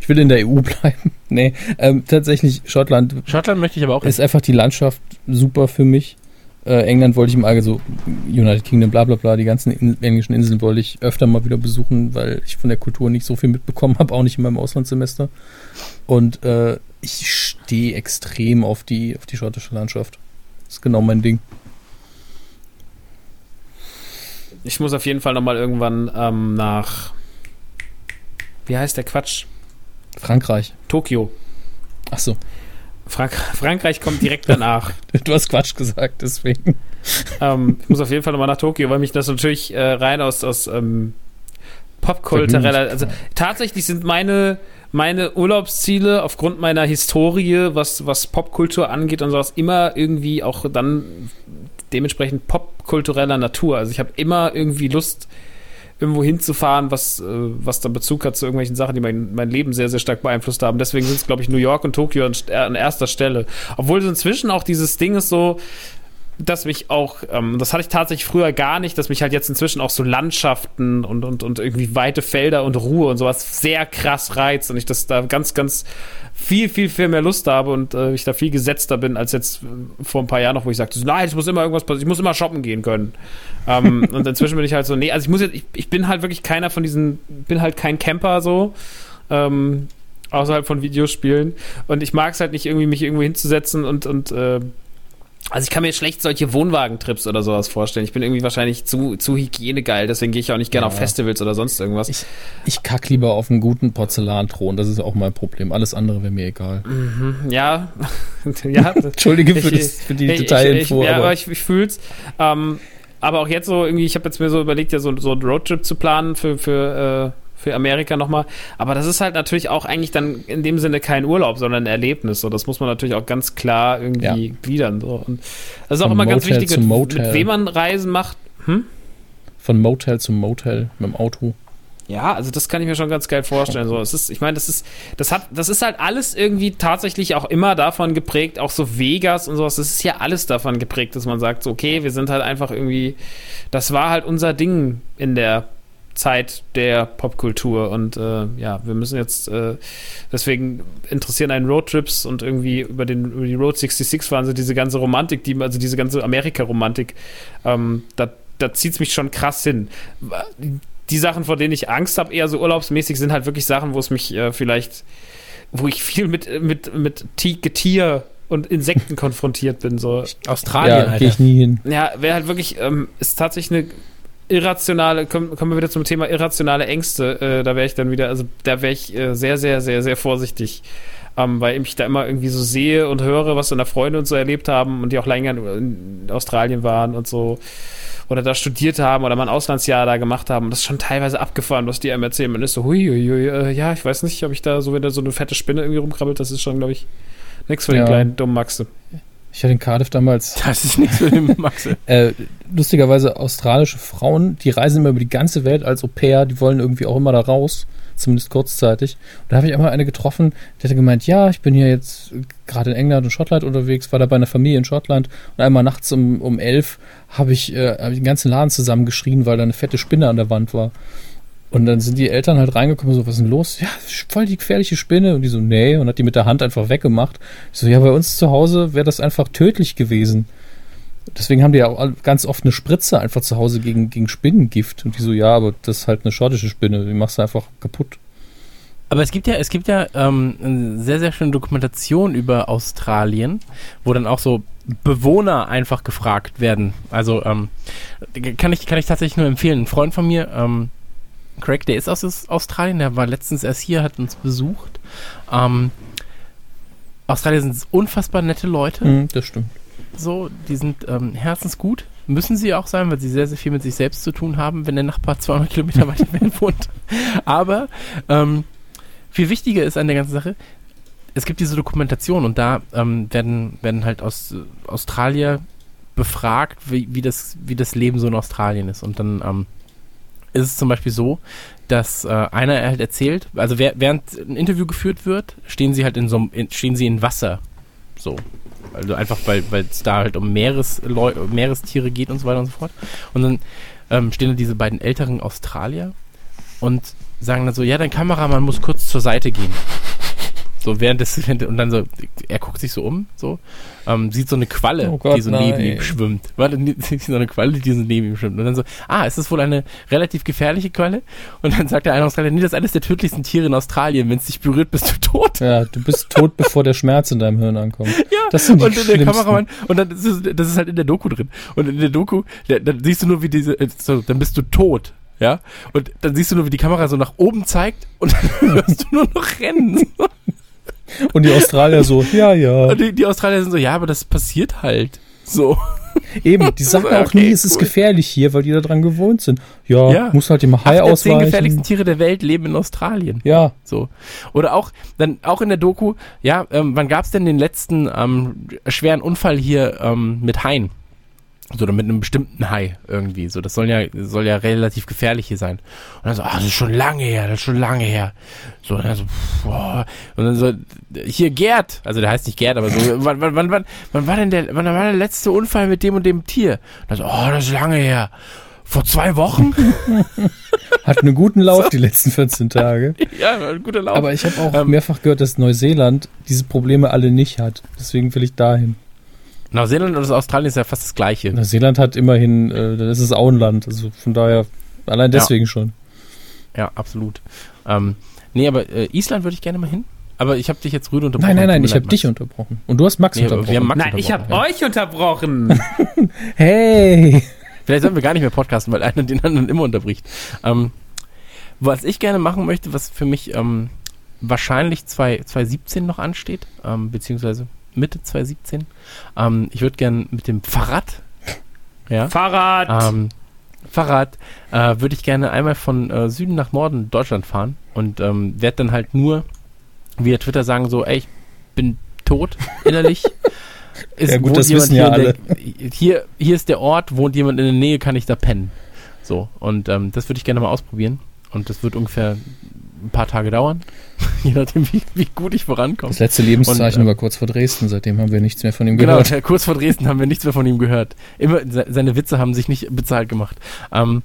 Ich will in der EU [laughs] bleiben. nee, ähm, tatsächlich Schottland Schottland möchte ich aber auch ist einfach die Landschaft super für mich. Äh, England wollte ich im Allgemeinen so United Kingdom, bla bla bla, die ganzen in, englischen Inseln wollte ich öfter mal wieder besuchen, weil ich von der Kultur nicht so viel mitbekommen [laughs] habe, auch nicht in meinem Auslandssemester. Und äh, ich stehe extrem auf die, auf die schottische Landschaft. Das ist genau mein Ding. Ich muss auf jeden Fall noch mal irgendwann ähm, nach. Wie heißt der Quatsch? Frankreich. Tokio. Achso, Frank Frankreich kommt direkt danach. [laughs] du hast Quatsch gesagt, deswegen. ähm, ich muss auf jeden Fall nochmal nach Tokio, weil mich das natürlich äh, rein aus, aus ähm, popkultureller. Also tatsächlich sind meine, meine Urlaubsziele aufgrund meiner Historie, was, was Popkultur angeht und sowas, immer irgendwie auch dann dementsprechend popkultureller Natur. Also ich habe immer irgendwie Lust, irgendwo hinzufahren, was, äh, was dann Bezug hat zu irgendwelchen Sachen, die mein, mein Leben sehr, sehr stark beeinflusst haben. Deswegen sind es, glaube ich, New York und Tokio an, an erster Stelle. Obwohl so inzwischen auch dieses Ding ist so, dass mich auch, ähm, das hatte ich tatsächlich früher gar nicht, dass mich halt jetzt inzwischen auch so Landschaften und, und, und irgendwie weite Felder und Ruhe und sowas sehr krass reizt und ich das da ganz, ganz viel, viel, viel mehr Lust habe und äh, ich da viel gesetzter bin als jetzt äh, vor ein paar Jahren noch, wo ich sagte, nein, es muss immer irgendwas passieren, ich muss immer shoppen gehen können. ähm, [laughs] und inzwischen bin ich halt so, nee, also ich muss jetzt, ich, ich bin halt wirklich keiner von diesen, bin halt kein Camper so. Ähm, außerhalb von Videospielen. Und ich mag es halt nicht irgendwie, mich irgendwo hinzusetzen und, und äh, also ich kann mir schlecht solche Wohnwagentrips oder sowas vorstellen. Ich bin irgendwie wahrscheinlich zu, zu hygienegeil, deswegen gehe ich auch nicht gerne Ja. auf Festivals oder sonst irgendwas. Ich, ich kack lieber auf einen guten Porzellanthron, das ist auch mein Problem. Alles andere wäre mir egal. ja, [laughs] ja. Entschuldige für, Ich- das, für die ich, ich, Detailinfo, ja, aber aber ich, ich fühl's. Ähm, aber auch jetzt so irgendwie, ich habe jetzt mir so überlegt, ja so, so einen Roadtrip zu planen für, für, äh, für Amerika nochmal. Aber das ist halt natürlich auch eigentlich dann in dem Sinne kein Urlaub, sondern ein Erlebnis. So, das muss man natürlich auch ganz klar irgendwie gliedern. So. Und das ist auch Vom immer ganz Motel wichtig, zum mit, mit wem man Reisen macht. Hm? von Motel zum Motel mit dem Auto. Ja, also das kann ich mir schon ganz geil vorstellen. So, es ist, ich meine, das ist, das hat, das ist halt alles irgendwie tatsächlich auch immer davon geprägt, auch so Vegas und sowas. Das ist ja alles davon geprägt, dass man sagt, so, okay, wir sind halt einfach irgendwie, das war halt unser Ding in der Zeit der Popkultur und äh, ja, wir müssen jetzt, äh, deswegen interessieren einen Roadtrips und irgendwie über den über die Road 66 fahren so diese ganze Romantik, die, also diese ganze Amerika-Romantik, ähm, da, da zieht es mich schon krass hin die Sachen, vor denen ich Angst habe, eher so urlaubsmäßig, sind halt wirklich Sachen, wo es mich äh, vielleicht, wo ich viel mit, mit, mit Ti- Getier und Insekten [laughs] konfrontiert bin. So. Australien, ja, gehe ich nie hin. Ja, wäre halt wirklich, ähm, ist tatsächlich eine irrationale, kommen, kommen wir wieder zum Thema irrationale Ängste, äh, da wäre ich dann wieder, also da wäre ich äh, sehr, sehr, sehr, sehr vorsichtig. Ähm, weil ich mich da immer irgendwie so sehe und höre, was dann da Freunde und so erlebt haben und die auch länger in Australien waren und so oder da studiert haben oder mal ein Auslandsjahr da gemacht haben. Und das ist schon teilweise abgefahren, was die einem erzählen. Man ist so, hui, hui, hui äh, ja, ich weiß nicht, ob ich da so, wenn da so eine fette Spinne irgendwie rumkrabbelt, das ist schon, glaube ich, nichts für den Ja. kleinen dummen Maxe. Ich hatte in Cardiff damals [laughs] Das ist nichts für den [laughs] Maxe. äh, lustigerweise australische Frauen, die reisen immer über die ganze Welt als Au pair, die wollen irgendwie auch immer da raus, zumindest kurzzeitig. Und da habe ich einmal eine getroffen, die hatte gemeint, ja, ich bin hier jetzt gerade in England und Schottland unterwegs, war da bei einer Familie in Schottland und einmal nachts um, um elf habe ich, äh, hab ich den ganzen Laden zusammengeschrien, weil da eine fette Spinne an der Wand war. Und dann sind die Eltern halt reingekommen, so, was ist denn los? Ja, voll die gefährliche Spinne. Und die so, nee, und hat die mit der Hand einfach weggemacht. Ich so, ja, bei uns zu Hause wäre das einfach tödlich gewesen. Deswegen haben die ja auch ganz oft eine Spritze einfach zu Hause gegen, gegen Spinnengift. Und die so, ja, aber das ist halt eine schottische Spinne, die machst du einfach kaputt. Aber es gibt ja, es gibt ja ähm, eine sehr, sehr schöne Dokumentation über Australien, wo dann auch so Bewohner einfach gefragt werden. Also ähm, kann ich, kann ich tatsächlich nur empfehlen. Ein Freund von mir, ähm, Craig, der ist aus aus Australien, der war letztens erst hier, hat uns besucht. Ähm, Australier sind unfassbar nette Leute. Hm, das stimmt. so, die sind ähm, herzensgut. Müssen sie auch sein, weil sie sehr, sehr viel mit sich selbst zu tun haben, wenn der Nachbar [laughs] 200 Kilometer weiter weg wohnt. Aber ähm, viel wichtiger ist an der ganzen Sache, es gibt diese Dokumentation und da ähm, werden, werden halt aus äh, Australier befragt, wie, wie, das, wie das Leben so in Australien ist. Und dann ähm, ist es zum Beispiel so, dass äh, einer halt erzählt, also wer, während ein Interview geführt wird, stehen sie halt in so stehen sie in Wasser. So. Also einfach, weil weil es da halt um Meeresleu Meerestiere geht und so weiter und so fort. Und dann ähm, stehen da diese beiden älteren Australier und sagen dann so, ja, dein Kameramann muss kurz zur Seite gehen. So während des [laughs] und dann so, er guckt sich so um, so, ähm, sieht so eine Qualle, Oh Gott, die so neben nein. ihm schwimmt. Warte, [laughs] sieht so eine Qualle, die so neben ihm schwimmt. Und dann so, ah, ist das wohl eine relativ gefährliche Qualle? Und dann sagt der eine Australier, nee, das ist eines der tödlichsten Tiere in Australien. Wenn es dich berührt, bist du tot. Ja, du bist tot, bevor der Schmerz in deinem Hirn ankommt. [laughs] Ja, Das sind die und der. Kameramann, und dann ist es, das ist halt in der Doku drin. Und in der Doku, der, dann siehst du nur, wie diese, äh, so, dann bist du tot. Ja, und dann siehst du nur, wie die Kamera so nach oben zeigt und dann hörst du nur noch rennen. Und die Australier so, ja, ja. Und die, die Australier sind so, ja, aber das passiert halt. So. Eben, die [laughs] sagen auch Okay, nie, es ist cool. gefährlich hier, weil die da dran gewohnt sind. Ja, Ja. muss halt Acht Hai der zehn gefährlichsten ausweichen. Tiere der Welt leben in Australien. Ja, So. Oder auch, dann auch in der Doku, ja, ähm, wann gab es denn den letzten ähm, schweren Unfall hier ähm, mit Haien? So, oder mit einem bestimmten Hai irgendwie. So, das soll ja, soll ja relativ gefährlich hier sein. Und dann so, ah, das ist schon lange her, das ist schon lange her. So, und dann so, boah. Und dann so, hier Gerd, also der heißt nicht Gerd, aber so, [laughs] wann, wann, wann, wann, wann war denn der, wann war der letzte Unfall mit dem und dem Tier? Und dann so, oh, das ist lange her. Vor zwei Wochen? [laughs] hat einen guten Lauf die letzten 14 Tage. [laughs] ja, ein guter Lauf. Aber ich habe auch Ähm, mehrfach gehört, dass Neuseeland diese Probleme alle nicht hat. Deswegen will ich dahin. Neuseeland und Australien ist ja fast das gleiche. Neuseeland hat immerhin, äh, das ist Auenland. Also von daher, allein Ja. deswegen schon. Ja, absolut. Ähm, nee, aber äh, Island würde ich gerne mal hin. Aber ich habe dich jetzt rüde unterbrochen. Nein, nein, nein, ich habe dich unterbrochen. Und du hast Max Nee, unterbrochen. wir haben Max Nein, ich habe unterbrochen, euch unterbrochen. [laughs] hey! Vielleicht sollten wir gar nicht mehr podcasten, weil einer den anderen immer unterbricht. Ähm, was ich gerne machen möchte, was für mich ähm, wahrscheinlich 2 2017 noch ansteht, ähm, beziehungsweise Mitte 2017. Ähm, ich würde gerne mit dem Fahrrad, ja, Fahrrad. ähm, Fahrrad, äh, würde ich gerne einmal von äh, Süden nach Norden Deutschland fahren und ähm, werde dann halt nur via Twitter sagen so, ey, ich bin tot innerlich. [laughs] Ist, Ja, gut, wohnt das jemand wissen ja hier in Der, hier, hier ist der Ort, wohnt jemand in der Nähe, kann ich da pennen. So, und ähm, das würde ich gerne mal ausprobieren. Und das wird ungefähr ein paar Tage dauern, [laughs] je nachdem, wie, wie gut ich vorankomme. Das letzte Lebenszeichen Und, äh, war kurz vor Dresden. Seitdem haben wir nichts mehr von ihm Genau, gehört. der- [laughs] kurz vor Dresden haben wir nichts mehr von ihm gehört. Immer, se- seine Witze haben sich nicht bezahlt gemacht. Ähm,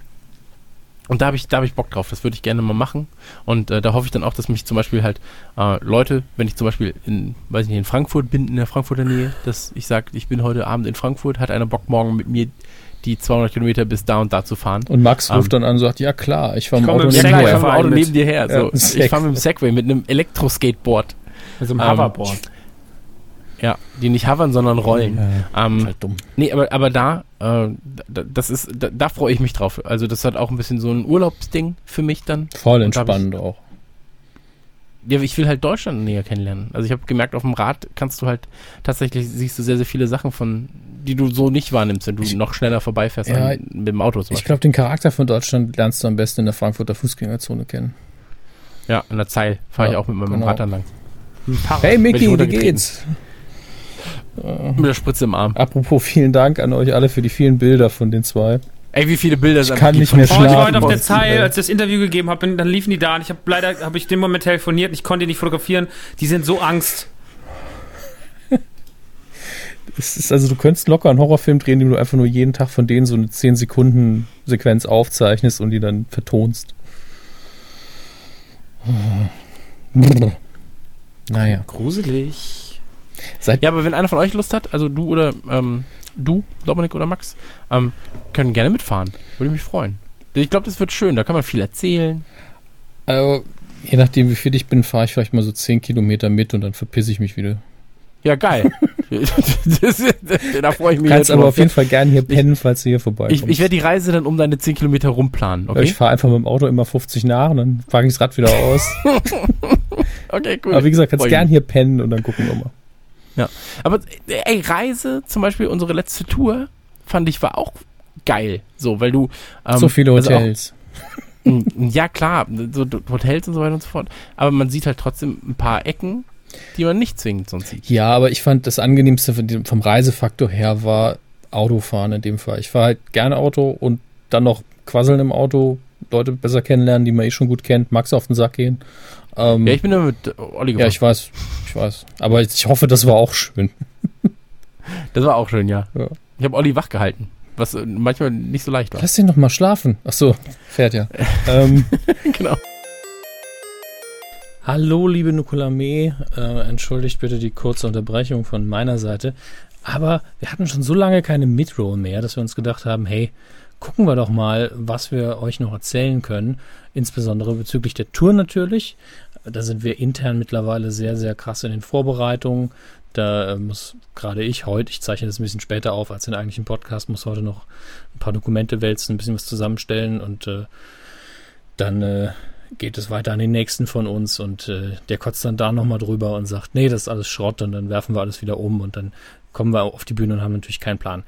und da habe ich, da hab ich Bock drauf. Das würde ich gerne mal machen. Und äh, da hoffe ich dann auch, dass mich zum Beispiel halt äh, Leute, wenn ich zum Beispiel in, weiß ich nicht, in Frankfurt bin, in der Frankfurter Nähe, dass ich sage, ich bin heute Abend in Frankfurt, hat einer Bock morgen mit mir die 200 Kilometer bis da und da zu fahren. Und Max Ähm, ruft dann an und sagt, ja klar, ich fahre Ich mit dem Ja ich Segway Auto fahren neben dir her. Ja, So. ich fahre mit dem Segway, mit einem Elektroskateboard. mit so einem ähm, Hoverboard. Ja, die nicht hovern, sondern rollen. Ja, Ähm, ist halt dumm. Nee, aber, aber da, äh, da, das ist, da, da freue ich mich drauf. Also das hat auch ein bisschen so ein Urlaubsding für mich dann. Voll hab ich- entspannt auch. Ja, ich will halt Deutschland näher kennenlernen. Also ich habe gemerkt, auf dem Rad kannst du halt tatsächlich siehst du sehr, sehr viele Sachen von, die du so nicht wahrnimmst, wenn du Ich- noch schneller vorbeifährst Ja, an, mit dem Auto zum Ich glaube, den Charakter von Deutschland lernst du am besten in der Frankfurter Fußgängerzone kennen. Ja, in der Zeil fahre ich Ja, auch mit meinem genau. Rad lang. Hey ich Micky, wie geht's? Mit der Spritze im Arm. Apropos, vielen Dank an euch alle für die vielen Bilder von den zwei. Ey, wie viele Bilder es Ich kann nicht mehr Oh, ich war schlafen. heute auf der Zeil, als ich das Interview gegeben habe, bin- dann liefen die da und ich habe leider, habe ich den Moment telefoniert ich konnte die nicht fotografieren. Die sind so Angst. Es ist also, du könntest locker einen Horrorfilm drehen, den du einfach nur jeden Tag von denen so eine 10 Sekunden Sequenz aufzeichnest und die dann vertonst. Naja. Gruselig. Seit, Ja, aber wenn einer von euch Lust hat, also du oder ähm, du, Dominik oder Max, ähm, können gerne mitfahren. Würde mich freuen. Ich glaube, das wird schön. Da kann man viel erzählen. Also, je nachdem, wie fit ich bin, fahre ich vielleicht mal so 10 Kilometer mit und dann verpisse ich mich wieder. Ja, geil. [laughs] das, [laughs] da freue ich mich. Du kannst aber auf jeden Fall gerne hier pennen, falls du hier vorbeikommst. Ich, ich werde die Reise dann um deine 10 Kilometer rumplanen, okay? Ich fahre einfach mit dem Auto immer 50 nach und dann fahre ich das Rad wieder aus. [laughs] okay, cool. Aber wie gesagt, kannst gerne hier pennen und dann gucken wir mal. Ja, aber ey, Reise, zum Beispiel unsere letzte Tour, fand ich war auch geil. So, weil du. Ähm, so viele Hotels. Also auch, [laughs] ja, klar, so Hotels und so weiter und so fort. Aber man sieht halt trotzdem ein paar Ecken, die man nicht zwingend sonst sieht. Ja, aber ich fand das angenehmste vom Reisefaktor her war Autofahren in dem Fall. Ich fahre halt gerne Auto und dann noch quasseln im Auto, Leute besser kennenlernen, die man eh schon gut kennt, Max auf den Sack gehen. Ähm, ja, ich bin da mit Olli gefahren. Ja, ich weiß, ich weiß. Aber ich hoffe, das war auch schön. [laughs] das war auch schön, ja. ja. Ich habe Olli wach gehalten, was manchmal nicht so leicht war. Lass den noch mal schlafen. Ach so, fährt ja. [laughs] ähm, genau. Hallo, liebe Nukulame. Äh, entschuldigt bitte die kurze Unterbrechung von meiner Seite. Aber wir hatten schon so lange keine Midroll mehr, dass wir uns gedacht haben, hey, gucken wir doch mal, was wir euch noch erzählen können. Insbesondere bezüglich der Tour natürlich. Da sind wir intern mittlerweile sehr, sehr krass in den Vorbereitungen. Da äh, muss gerade ich heute, ich zeichne das ein bisschen später auf als den eigentlichen Podcast, muss heute noch ein paar Dokumente wälzen, ein bisschen was zusammenstellen und äh, dann äh, geht es weiter an den nächsten von uns und äh, der kotzt dann da nochmal drüber und sagt, nee, das ist alles Schrott und dann werfen wir alles wieder um und dann kommen wir auf die Bühne und haben natürlich keinen Plan.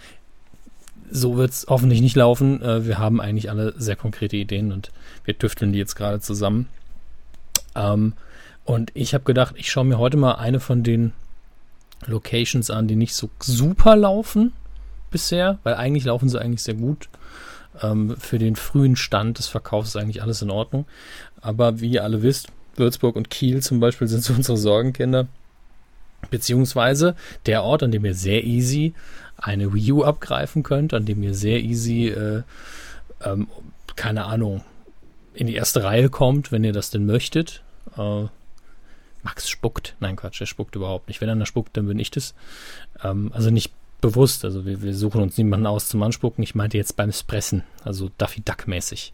So wird es hoffentlich nicht laufen. Äh, wir haben eigentlich alle sehr konkrete Ideen und wir tüfteln die jetzt gerade zusammen. Ähm, und ich habe gedacht, ich schaue mir heute mal eine von den Locations an, die nicht so super laufen bisher, weil eigentlich laufen sie eigentlich sehr gut. Ähm, für den frühen Stand des Verkaufs ist eigentlich alles in Ordnung. Aber wie ihr alle wisst, Würzburg und Kiel zum Beispiel [laughs] sind so unsere Sorgenkinder. Beziehungsweise der Ort, an dem ihr sehr easy eine Wii U abgreifen könnt, an dem ihr sehr easy, äh, ähm, keine Ahnung, in die erste Reihe kommt, wenn ihr das denn möchtet. Äh, Max spuckt. Nein, Quatsch, er spuckt überhaupt nicht. Wenn er spuckt, dann bin ich das. Ähm, also nicht bewusst. Also wir, wir, suchen uns niemanden aus zum Anspucken. Ich meinte jetzt beim Spressen, also Duffy Duck mäßig.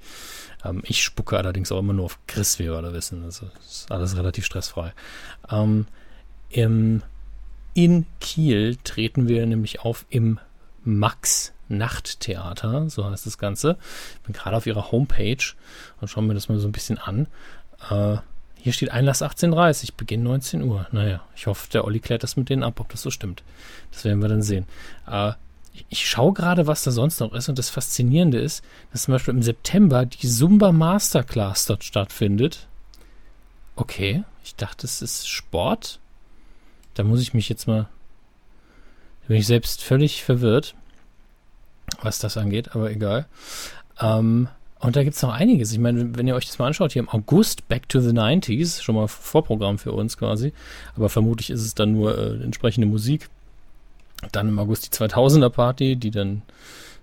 Ähm, ich spucke allerdings auch immer nur auf Chris, wie wir alle wissen. Also ist alles relativ stressfrei. Ähm, im, in Kiel treten wir nämlich auf im Max Nachttheater, so heißt das Ganze. Ich bin gerade auf ihrer Homepage und schauen mir das mal so ein bisschen an. Äh, hier steht Einlass 18.30 Beginn 19 Uhr. Naja, ich hoffe, der Olli klärt das mit denen ab, ob das so stimmt. Das werden wir dann sehen. Äh, ich, ich schaue gerade, was da sonst noch ist und das Faszinierende ist, dass zum Beispiel im September die Zumba Masterclass dort stattfindet. Okay, ich dachte, es ist Sport. Da muss ich mich jetzt mal. Da bin ich selbst völlig verwirrt, was das angeht, aber egal. Ähm, und da gibt es noch einiges. Ich meine, wenn ihr euch das mal anschaut, hier im August Back to the 90s, schon mal Vorprogramm für uns quasi, aber vermutlich ist es dann nur äh, entsprechende Musik. Dann im August die 2000er Party, die dann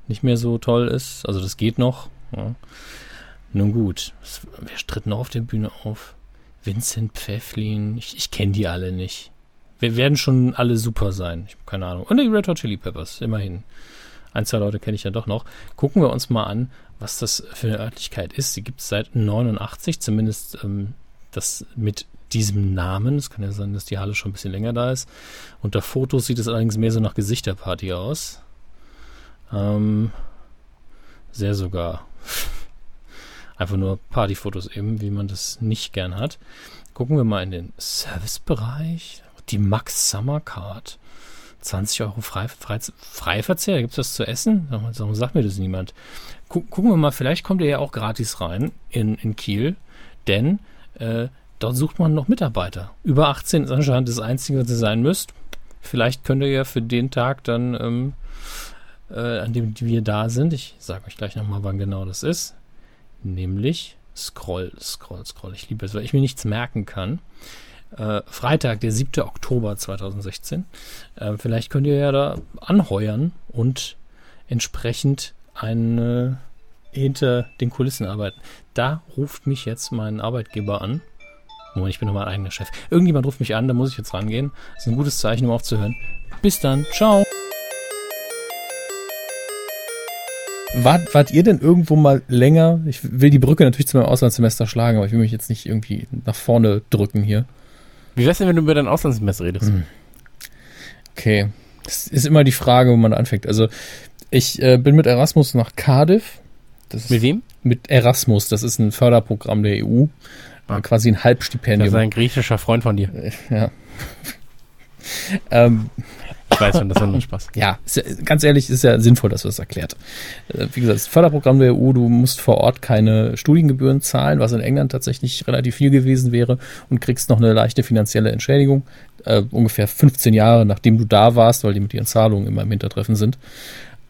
nicht mehr so toll ist. Also das geht noch. Ja. Nun gut, wer stritt noch auf der Bühne auf? Vincent Pfefflin, ich, ich kenne die alle nicht. Wir werden schon alle super sein. Ich habe keine Ahnung. Und die Red Hot Chili Peppers, immerhin. Ein, zwei Leute kenne ich ja doch noch. Gucken wir uns mal an, was das für eine Örtlichkeit ist. Sie gibt es seit 89, zumindest ähm, das mit diesem Namen. Es kann ja sein, dass die Halle schon ein bisschen länger da ist. Unter Fotos sieht es allerdings mehr so nach Gesichterparty aus. Ähm, sehr sogar. [laughs] Einfach nur Partyfotos eben, wie man das nicht gern hat. Gucken wir mal in den Servicebereich. Die Max Summer Card. 20 Euro frei, frei, Freiverzehr, gibt es das zu essen? Warum sagt mir das niemand? Gucken wir mal, vielleicht kommt ihr ja auch gratis rein in, in Kiel, denn äh, dort sucht man noch Mitarbeiter. Über 18 ist anscheinend das Einzige, was ihr sein müsst. Vielleicht könnt ihr ja für den Tag dann, ähm, äh, an dem wir da sind, ich sage euch gleich nochmal, wann genau das ist, nämlich Scroll, Scroll, Scroll. Ich liebe es, weil ich mir nichts merken kann äh, Freitag, der 7. Oktober 2016. Äh, vielleicht könnt ihr ja da anheuern und entsprechend eine hinter den Kulissen arbeiten. Da ruft mich jetzt mein Arbeitgeber an. Moment, ich bin noch mein eigener Chef. Irgendjemand ruft mich an, da muss ich jetzt rangehen. Das ist ein gutes Zeichen, um aufzuhören. Bis dann. Ciao. wart, wart ihr denn irgendwo mal länger? Ich will die Brücke natürlich zu meinem Auslandssemester schlagen, aber ich will mich jetzt nicht irgendwie nach vorne drücken hier. Wie wär's denn, wenn du über dein Auslandssemester redest? Mhm. Okay. Das ist immer die Frage, wo man anfängt. Also, ich äh, bin mit Erasmus nach Cardiff. Das Mit wem? mit Erasmus, das ist ein Förderprogramm der EU. Ah. Äh, Quasi ein Das Halbstipendium. ist ein griechischer Freund von dir. ja. [laughs] ähm, Ich weiß schon, das war nur Spaß. [laughs] ja, ja, ganz ehrlich, ist ja sinnvoll, dass du das erklärt. Äh, Wie gesagt, das Förderprogramm der EU, du musst vor Ort keine Studiengebühren zahlen, was in England tatsächlich relativ viel gewesen wäre und kriegst noch eine leichte finanzielle Entschädigung, äh, ungefähr 15 Jahre nachdem du da warst, weil die mit ihren Zahlungen immer im Hintertreffen sind.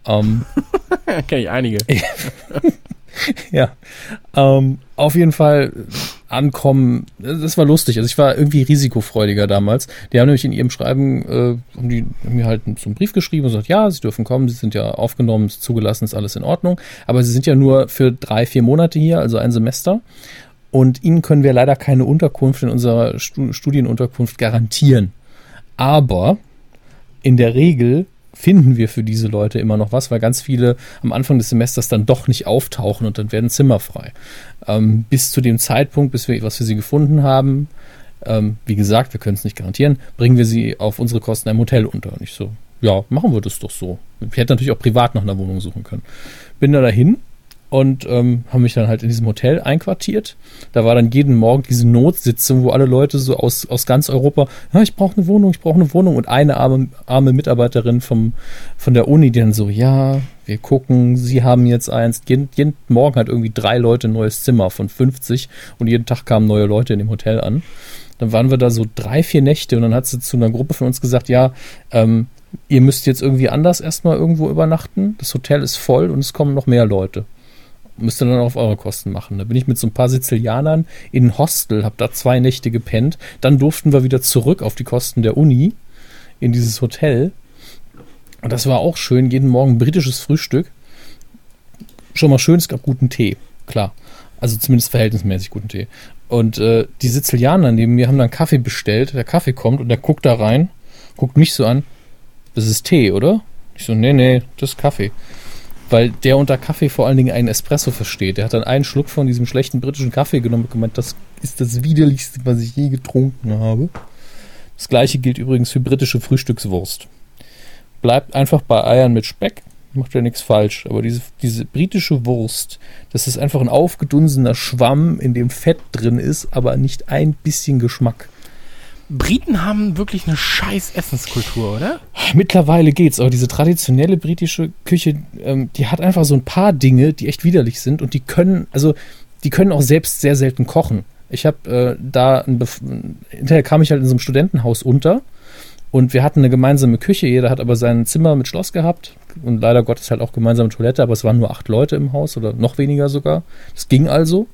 Ähm, [laughs] Kenn ich einige. [laughs] ja, ähm, auf jeden Fall ankommen, das war lustig. Also ich war irgendwie risikofreudiger damals. Die haben nämlich in ihrem Schreiben, äh, haben die haben mir halt so einen Brief geschrieben und gesagt, ja, sie dürfen kommen, sie sind ja aufgenommen, ist zugelassen, ist alles in Ordnung. Aber sie sind ja nur für drei, vier Monate hier, also ein Semester. Und ihnen können wir leider keine Unterkunft in unserer Stu Studienunterkunft garantieren. Aber in der Regel finden wir für diese Leute immer noch was, weil ganz viele am Anfang des Semesters dann doch nicht auftauchen und dann werden Zimmer frei. Ähm, bis zu dem Zeitpunkt, bis wir was für sie gefunden haben, ähm, wie gesagt, wir können es nicht garantieren, bringen wir sie auf unsere Kosten im Hotel unter. Und ich so, ja, machen wir das doch so. Ich hätte natürlich auch privat nach einer Wohnung suchen können. Bin da dahin und ähm, haben mich dann halt in diesem Hotel einquartiert. Da war dann jeden Morgen diese Notsitzung, wo alle Leute so aus, aus ganz Europa, ja, ich brauche eine Wohnung, ich brauche eine Wohnung und eine arme, arme Mitarbeiterin vom, von der Uni, die dann so, ja, wir gucken, sie haben jetzt eins. Jeden, jeden Morgen hat irgendwie drei Leute ein neues Zimmer von 50 und jeden Tag kamen neue Leute in dem Hotel an. Dann waren wir da so drei, vier Nächte und dann hat sie zu einer Gruppe von uns gesagt, ja, ähm, ihr müsst jetzt irgendwie anders erstmal irgendwo übernachten. Das Hotel ist voll und es kommen noch mehr Leute müsst ihr dann auf eure Kosten machen. Da bin ich mit so ein paar Sizilianern in ein Hostel, hab da zwei Nächte gepennt. Dann durften wir wieder zurück auf die Kosten der Uni in dieses Hotel. Und das war auch schön. Jeden Morgen britisches Frühstück. Schon mal schön, es gab guten Tee, klar. Also zumindest verhältnismäßig guten Tee. Und äh, die Sizilianer neben mir haben dann Kaffee bestellt. Der Kaffee kommt und der guckt da rein, guckt mich so an. Das ist Tee, oder? Ich so, nee, nee, das ist Kaffee weil der unter Kaffee vor allen Dingen einen Espresso versteht. Der hat dann einen Schluck von diesem schlechten britischen Kaffee genommen und gemeint, das ist das widerlichste, was ich je getrunken habe. Das gleiche gilt übrigens für britische Frühstückswurst. Bleibt einfach bei Eiern mit Speck, macht ja nichts falsch. Aber diese, diese britische Wurst, das ist einfach ein aufgedunsener Schwamm, in dem Fett drin ist, aber nicht ein bisschen Geschmack. Briten haben wirklich eine scheiß Essenskultur, oder? Mittlerweile geht's, aber diese traditionelle britische Küche, ähm, die hat einfach so ein paar Dinge, die echt widerlich sind und die können, also die können auch selbst sehr selten kochen. Ich habe äh, da, hinterher kam ich halt in so einem Studentenhaus unter und wir hatten eine gemeinsame Küche, jeder hat aber sein Zimmer mit Schloss gehabt und leider Gottes halt auch gemeinsame Toilette, aber es waren nur acht Leute im Haus oder noch weniger sogar. Das ging also.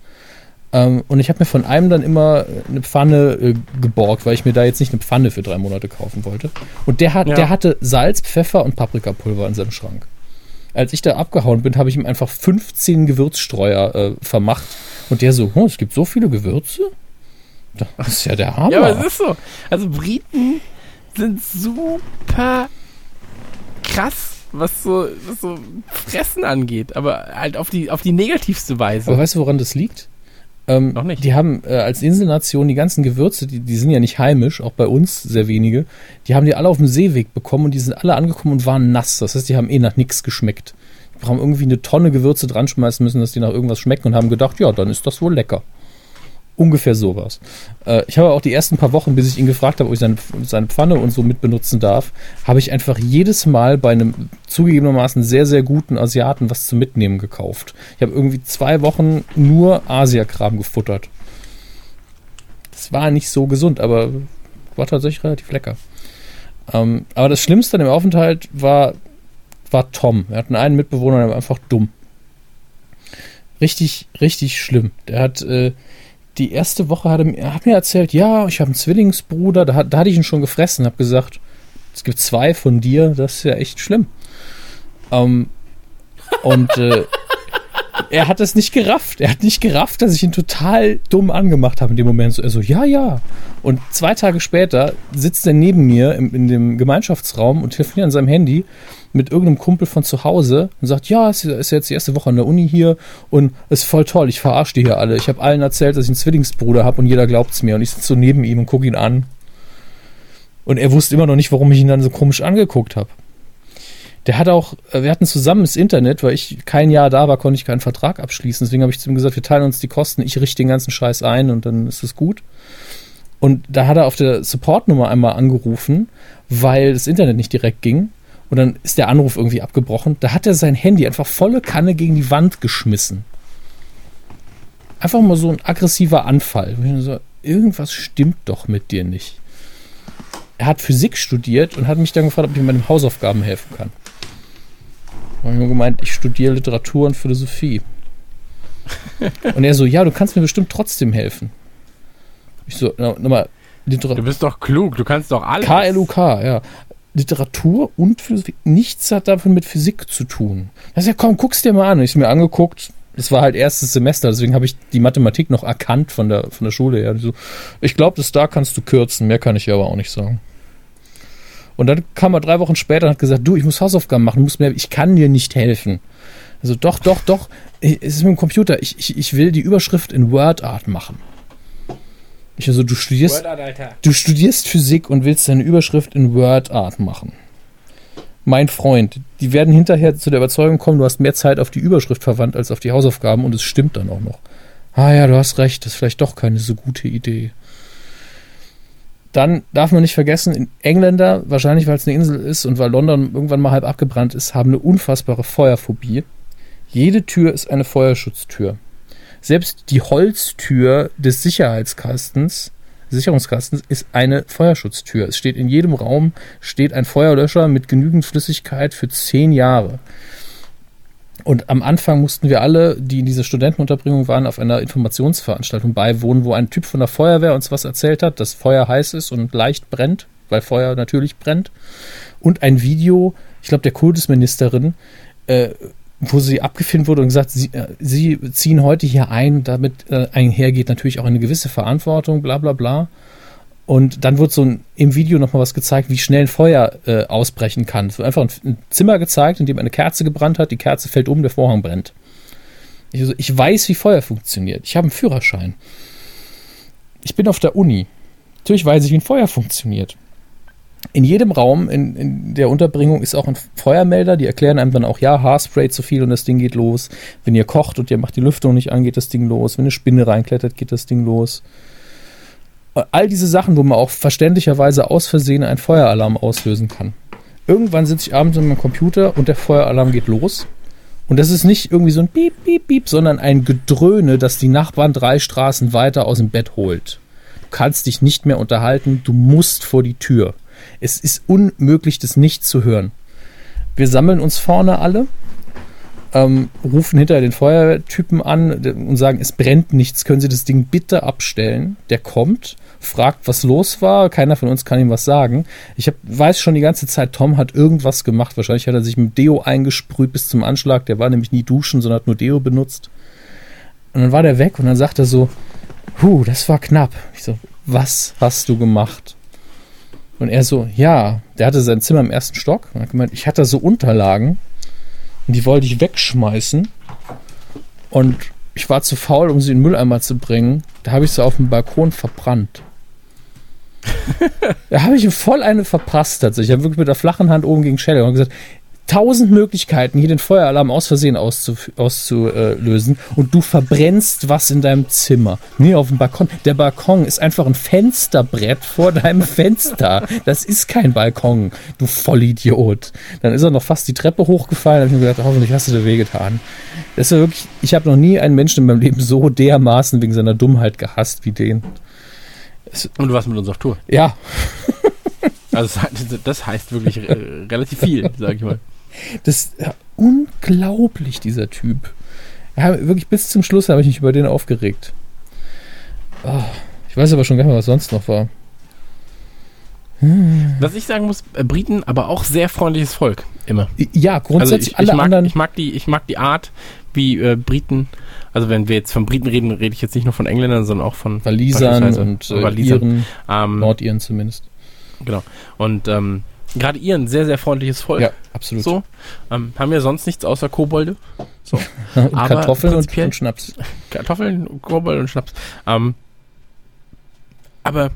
Ähm, und ich habe mir von einem dann immer eine Pfanne äh, geborgt, weil ich mir da jetzt nicht eine Pfanne für drei Monate kaufen wollte. Und der, hat, Ja. der hatte Salz, Pfeffer und Paprikapulver in seinem Schrank. Als ich da abgehauen bin, habe ich ihm einfach 15 Gewürzstreuer äh, vermacht. Und der so, oh, es gibt so viele Gewürze? Das ist ja der Hammer. Ja, aber es ist so. Also Briten sind super krass, was so, was so Fressen angeht, aber halt auf die, auf die negativste Weise. Aber weißt du, woran das liegt? Ähm, Noch nicht. Die haben äh, als Inselnation die ganzen Gewürze, die, die sind ja nicht heimisch, auch bei uns sehr wenige, die haben die alle auf dem Seeweg bekommen und die sind alle angekommen und waren nass. Das heißt, die haben eh nach nichts geschmeckt. Die haben irgendwie eine Tonne Gewürze dran schmeißen müssen, dass die nach irgendwas schmecken und haben gedacht, ja, dann ist das wohl lecker. Ungefähr sowas. Äh, ich habe auch die ersten paar Wochen, bis ich ihn gefragt habe, ob ich seine, seine Pfanne und so mitbenutzen darf, habe ich einfach jedes Mal bei einem zugegebenermaßen sehr, sehr guten Asiaten was zum Mitnehmen gekauft. Ich habe irgendwie zwei Wochen nur Asiakram gefuttert. Das war nicht so gesund, aber war tatsächlich relativ lecker. Ähm, aber das Schlimmste an dem Aufenthalt war, war Tom. Wir hatten einen Mitbewohner, der war einfach dumm. Richtig, richtig schlimm. Der hat äh, die erste Woche hat er, mir- hat mir erzählt, ja, ich habe einen Zwillingsbruder, da, da hatte ich ihn schon gefressen, habe gesagt, es gibt zwei von dir, das ist ja echt schlimm. Ähm, und äh, [laughs] er hat es nicht gerafft. Er hat nicht gerafft, dass ich ihn total dumm angemacht habe in dem Moment. Er so, ja, ja. Und zwei Tage später sitzt er neben mir im, in dem Gemeinschaftsraum und telefoniert an seinem Handy mit irgendeinem Kumpel von zu Hause und sagt, ja, es ist jetzt die erste Woche an der Uni hier und es ist voll toll, ich verarsche die hier alle. Ich habe allen erzählt, dass ich einen Zwillingsbruder habe und jeder glaubt es mir. Und ich sitze so neben ihm und gucke ihn an. Und er wusste immer noch nicht, warum ich ihn dann so komisch angeguckt habe. Der hat auch, äh, wir hatten zusammen das Internet, weil ich kein Jahr da war, konnte ich keinen Vertrag abschließen. Deswegen habe ich zu ihm gesagt, wir teilen uns die Kosten, ich richte den ganzen Scheiß ein und dann ist es gut. Und da hat er auf der Supportnummer einmal angerufen, weil das Internet nicht direkt ging. Und dann ist der Anruf irgendwie abgebrochen. Da hat er sein Handy einfach volle Kanne gegen die Wand geschmissen. Einfach mal so ein aggressiver Anfall. So, irgendwas stimmt doch mit dir nicht. Er hat Physik studiert und hat mich dann gefragt, ob ich ihm bei den Hausaufgaben helfen kann. Da habe ich nur gemeint, ich studiere Literatur und Philosophie. [laughs] und er so, ja, du kannst mir bestimmt trotzdem helfen. Ich so, nochmal, Literatur. Du bist doch klug, du kannst doch alles. KLUK, ja. Literatur und Philosophie. Nichts hat davon mit Physik zu tun. Das ist ja, komm, guck's dir mal an. Ich mir angeguckt. Das war halt erstes Semester, deswegen habe ich die Mathematik noch erkannt von der, von der Schule her. So, ich glaube, das da kannst du kürzen, mehr kann ich aber auch nicht sagen. Und dann kam er drei Wochen später und hat gesagt, du, ich muss Hausaufgaben machen, muss mehr, ich kann dir nicht helfen. Also doch, doch, doch, es ist mit dem Computer, ich, ich, ich will die Überschrift in WordArt machen. Ich also, du studierst, du studierst Physik und willst deine Überschrift in WordArt machen. Mein Freund, die werden hinterher zu der Überzeugung kommen, du hast mehr Zeit auf die Überschrift verwandt als auf die Hausaufgaben und es stimmt dann auch noch. Ah ja, du hast recht, das ist vielleicht doch keine so gute Idee. Dann darf man nicht vergessen, Engländer, wahrscheinlich weil es eine Insel ist und weil London irgendwann mal halb abgebrannt ist, haben eine unfassbare Feuerphobie. Jede Tür ist eine Feuerschutztür. Selbst die Holztür des Sicherheitskastens, Sicherungskastens, ist eine Feuerschutztür. Es steht in jedem Raum steht ein Feuerlöscher mit genügend Flüssigkeit für zehn Jahre. Und am Anfang mussten wir alle, die in dieser Studentenunterbringung waren, auf einer Informationsveranstaltung beiwohnen, wo ein Typ von der Feuerwehr uns was erzählt hat, dass Feuer heiß ist und leicht brennt, weil Feuer natürlich brennt. Und ein Video, ich glaube, der Kultusministerin, äh, wo sie abgefilmt wurde und gesagt, sie, äh, sie ziehen heute hier ein, damit äh, einhergeht natürlich auch eine gewisse Verantwortung, bla bla bla. Und dann wird so ein, im Video nochmal was gezeigt, wie schnell ein Feuer äh, ausbrechen kann. Es wird einfach ein, ein, Zimmer gezeigt, in dem eine Kerze gebrannt hat, die Kerze fällt um, der Vorhang brennt. Ich, also, ich weiß, wie Feuer funktioniert. Ich habe einen Führerschein. Ich bin auf der Uni. Natürlich weiß ich, wie ein Feuer funktioniert in jedem Raum in, in, der Unterbringung ist auch ein Feuermelder. Die erklären einem dann auch, ja, Haarspray zu viel und das Ding geht los. Wenn ihr kocht und ihr macht die Lüftung nicht an, geht das Ding los. Wenn eine Spinne reinklettert, geht das Ding los. All diese Sachen, wo man auch verständlicherweise aus Versehen einen Feueralarm auslösen kann. Irgendwann sitze ich abends an meinem Computer und der Feueralarm geht los. Und das ist nicht irgendwie so ein Piep, Piep, Piep, sondern ein Gedröhne, das die Nachbarn drei Straßen weiter aus dem Bett holt. Du kannst dich nicht mehr unterhalten, du musst vor die Tür. Es ist unmöglich, das nicht zu hören. Wir sammeln uns vorne alle, ähm, rufen hinter den Feuertypen an und sagen, es brennt nichts, können Sie das Ding bitte abstellen? Der kommt, fragt, was los war, keiner von uns kann ihm was sagen. Ich hab, weiß schon die ganze Zeit, Tom hat irgendwas gemacht. Wahrscheinlich hat er sich mit Deo eingesprüht bis zum Anschlag. Der war nämlich nie duschen, sondern hat nur Deo benutzt. Und dann war der weg und dann sagt er so, Huh, das war knapp. Ich so, was hast du gemacht? Und er so, ja, der hatte sein Zimmer im ersten Stock. Und hat gemeint, ich hatte so Unterlagen und die wollte ich wegschmeißen. Und ich war zu faul, um sie in den Mülleimer zu bringen. Da habe ich sie auf dem Balkon verbrannt. [laughs] da habe ich ihm voll eine verpasst tatsächlich. Ich habe wirklich mit der flachen Hand oben gegen und gesagt, tausend Möglichkeiten, hier den Feueralarm aus Versehen auszulösen und du verbrennst was in deinem Zimmer. Nee, auf dem Balkon. Der Balkon ist einfach ein Fensterbrett vor deinem [laughs] Fenster. Das ist kein Balkon, du Vollidiot. Dann ist er noch fast die Treppe hochgefallen. Da habe ich mir gedacht, hoffentlich hast du dir wehgetan. Das ist wirklich, ich habe noch nie einen Menschen in meinem Leben so dermaßen wegen seiner Dummheit gehasst wie den. Und du warst mit uns auf Tour. Ja. Also das heißt wirklich relativ viel, [laughs] sag ich mal. Das ist ja, unglaublich, dieser Typ. Ja, wirklich bis zum Schluss habe ich mich über den aufgeregt. Oh, ich weiß aber schon gar nicht mehr, was sonst noch war. Was ich sagen muss, äh, Briten, aber auch sehr freundliches Volk, immer. Ja, Also grundsätzlich ich, alle ich, mag, anderen. ich, mag die, ich mag die Art, wie äh, Briten, also wenn wir jetzt von Briten reden, rede ich jetzt nicht nur von Engländern, sondern auch von Walisern und äh, Walisern. Iren, Ähm, Nordiren zumindest. Genau. Und ähm, gerade ihr ein sehr, sehr freundliches Volk. Ja, absolut. So. Ähm, haben wir sonst nichts außer Kobolde. So. und [laughs] aber Kartoffeln und, und Schnaps. Kartoffeln, Kobold und Schnaps. Ähm, aber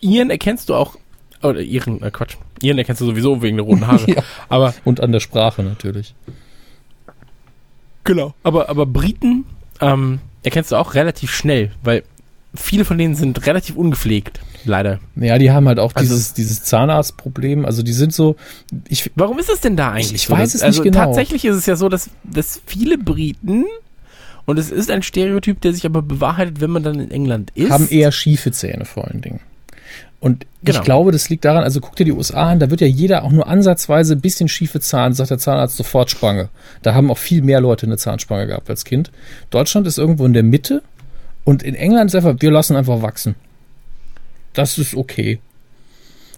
Iren erkennst du auch, oder Iren, äh, Quatsch. Iren erkennst du sowieso wegen der roten Haare. [laughs] Ja. Aber, Und an der Sprache natürlich. genau. Aber, aber Briten ähm, erkennst du auch relativ schnell, weil viele von denen sind relativ ungepflegt. Leider. Ja, die haben halt auch Also- dieses, dieses Zahnarztproblem. Also die sind so, ich, Warum ist es denn da eigentlich? Ich so? weiß es also nicht genau. Tatsächlich ist es ja so, dass, dass viele Briten, und es ist ein Stereotyp, der sich aber bewahrheitet, wenn man dann in England ist. haben eher schiefe Zähne vor allen Dingen. Und Genau. ich glaube, das liegt daran, also guck dir die USA an, da wird ja jeder auch nur ansatzweise ein bisschen schiefe Zahn, sagt der Zahnarzt sofort Spange. Da haben auch viel mehr Leute eine Zahnspange gehabt als Kind. Deutschland ist irgendwo in der Mitte und in England ist einfach, wir lassen einfach wachsen. Das ist okay.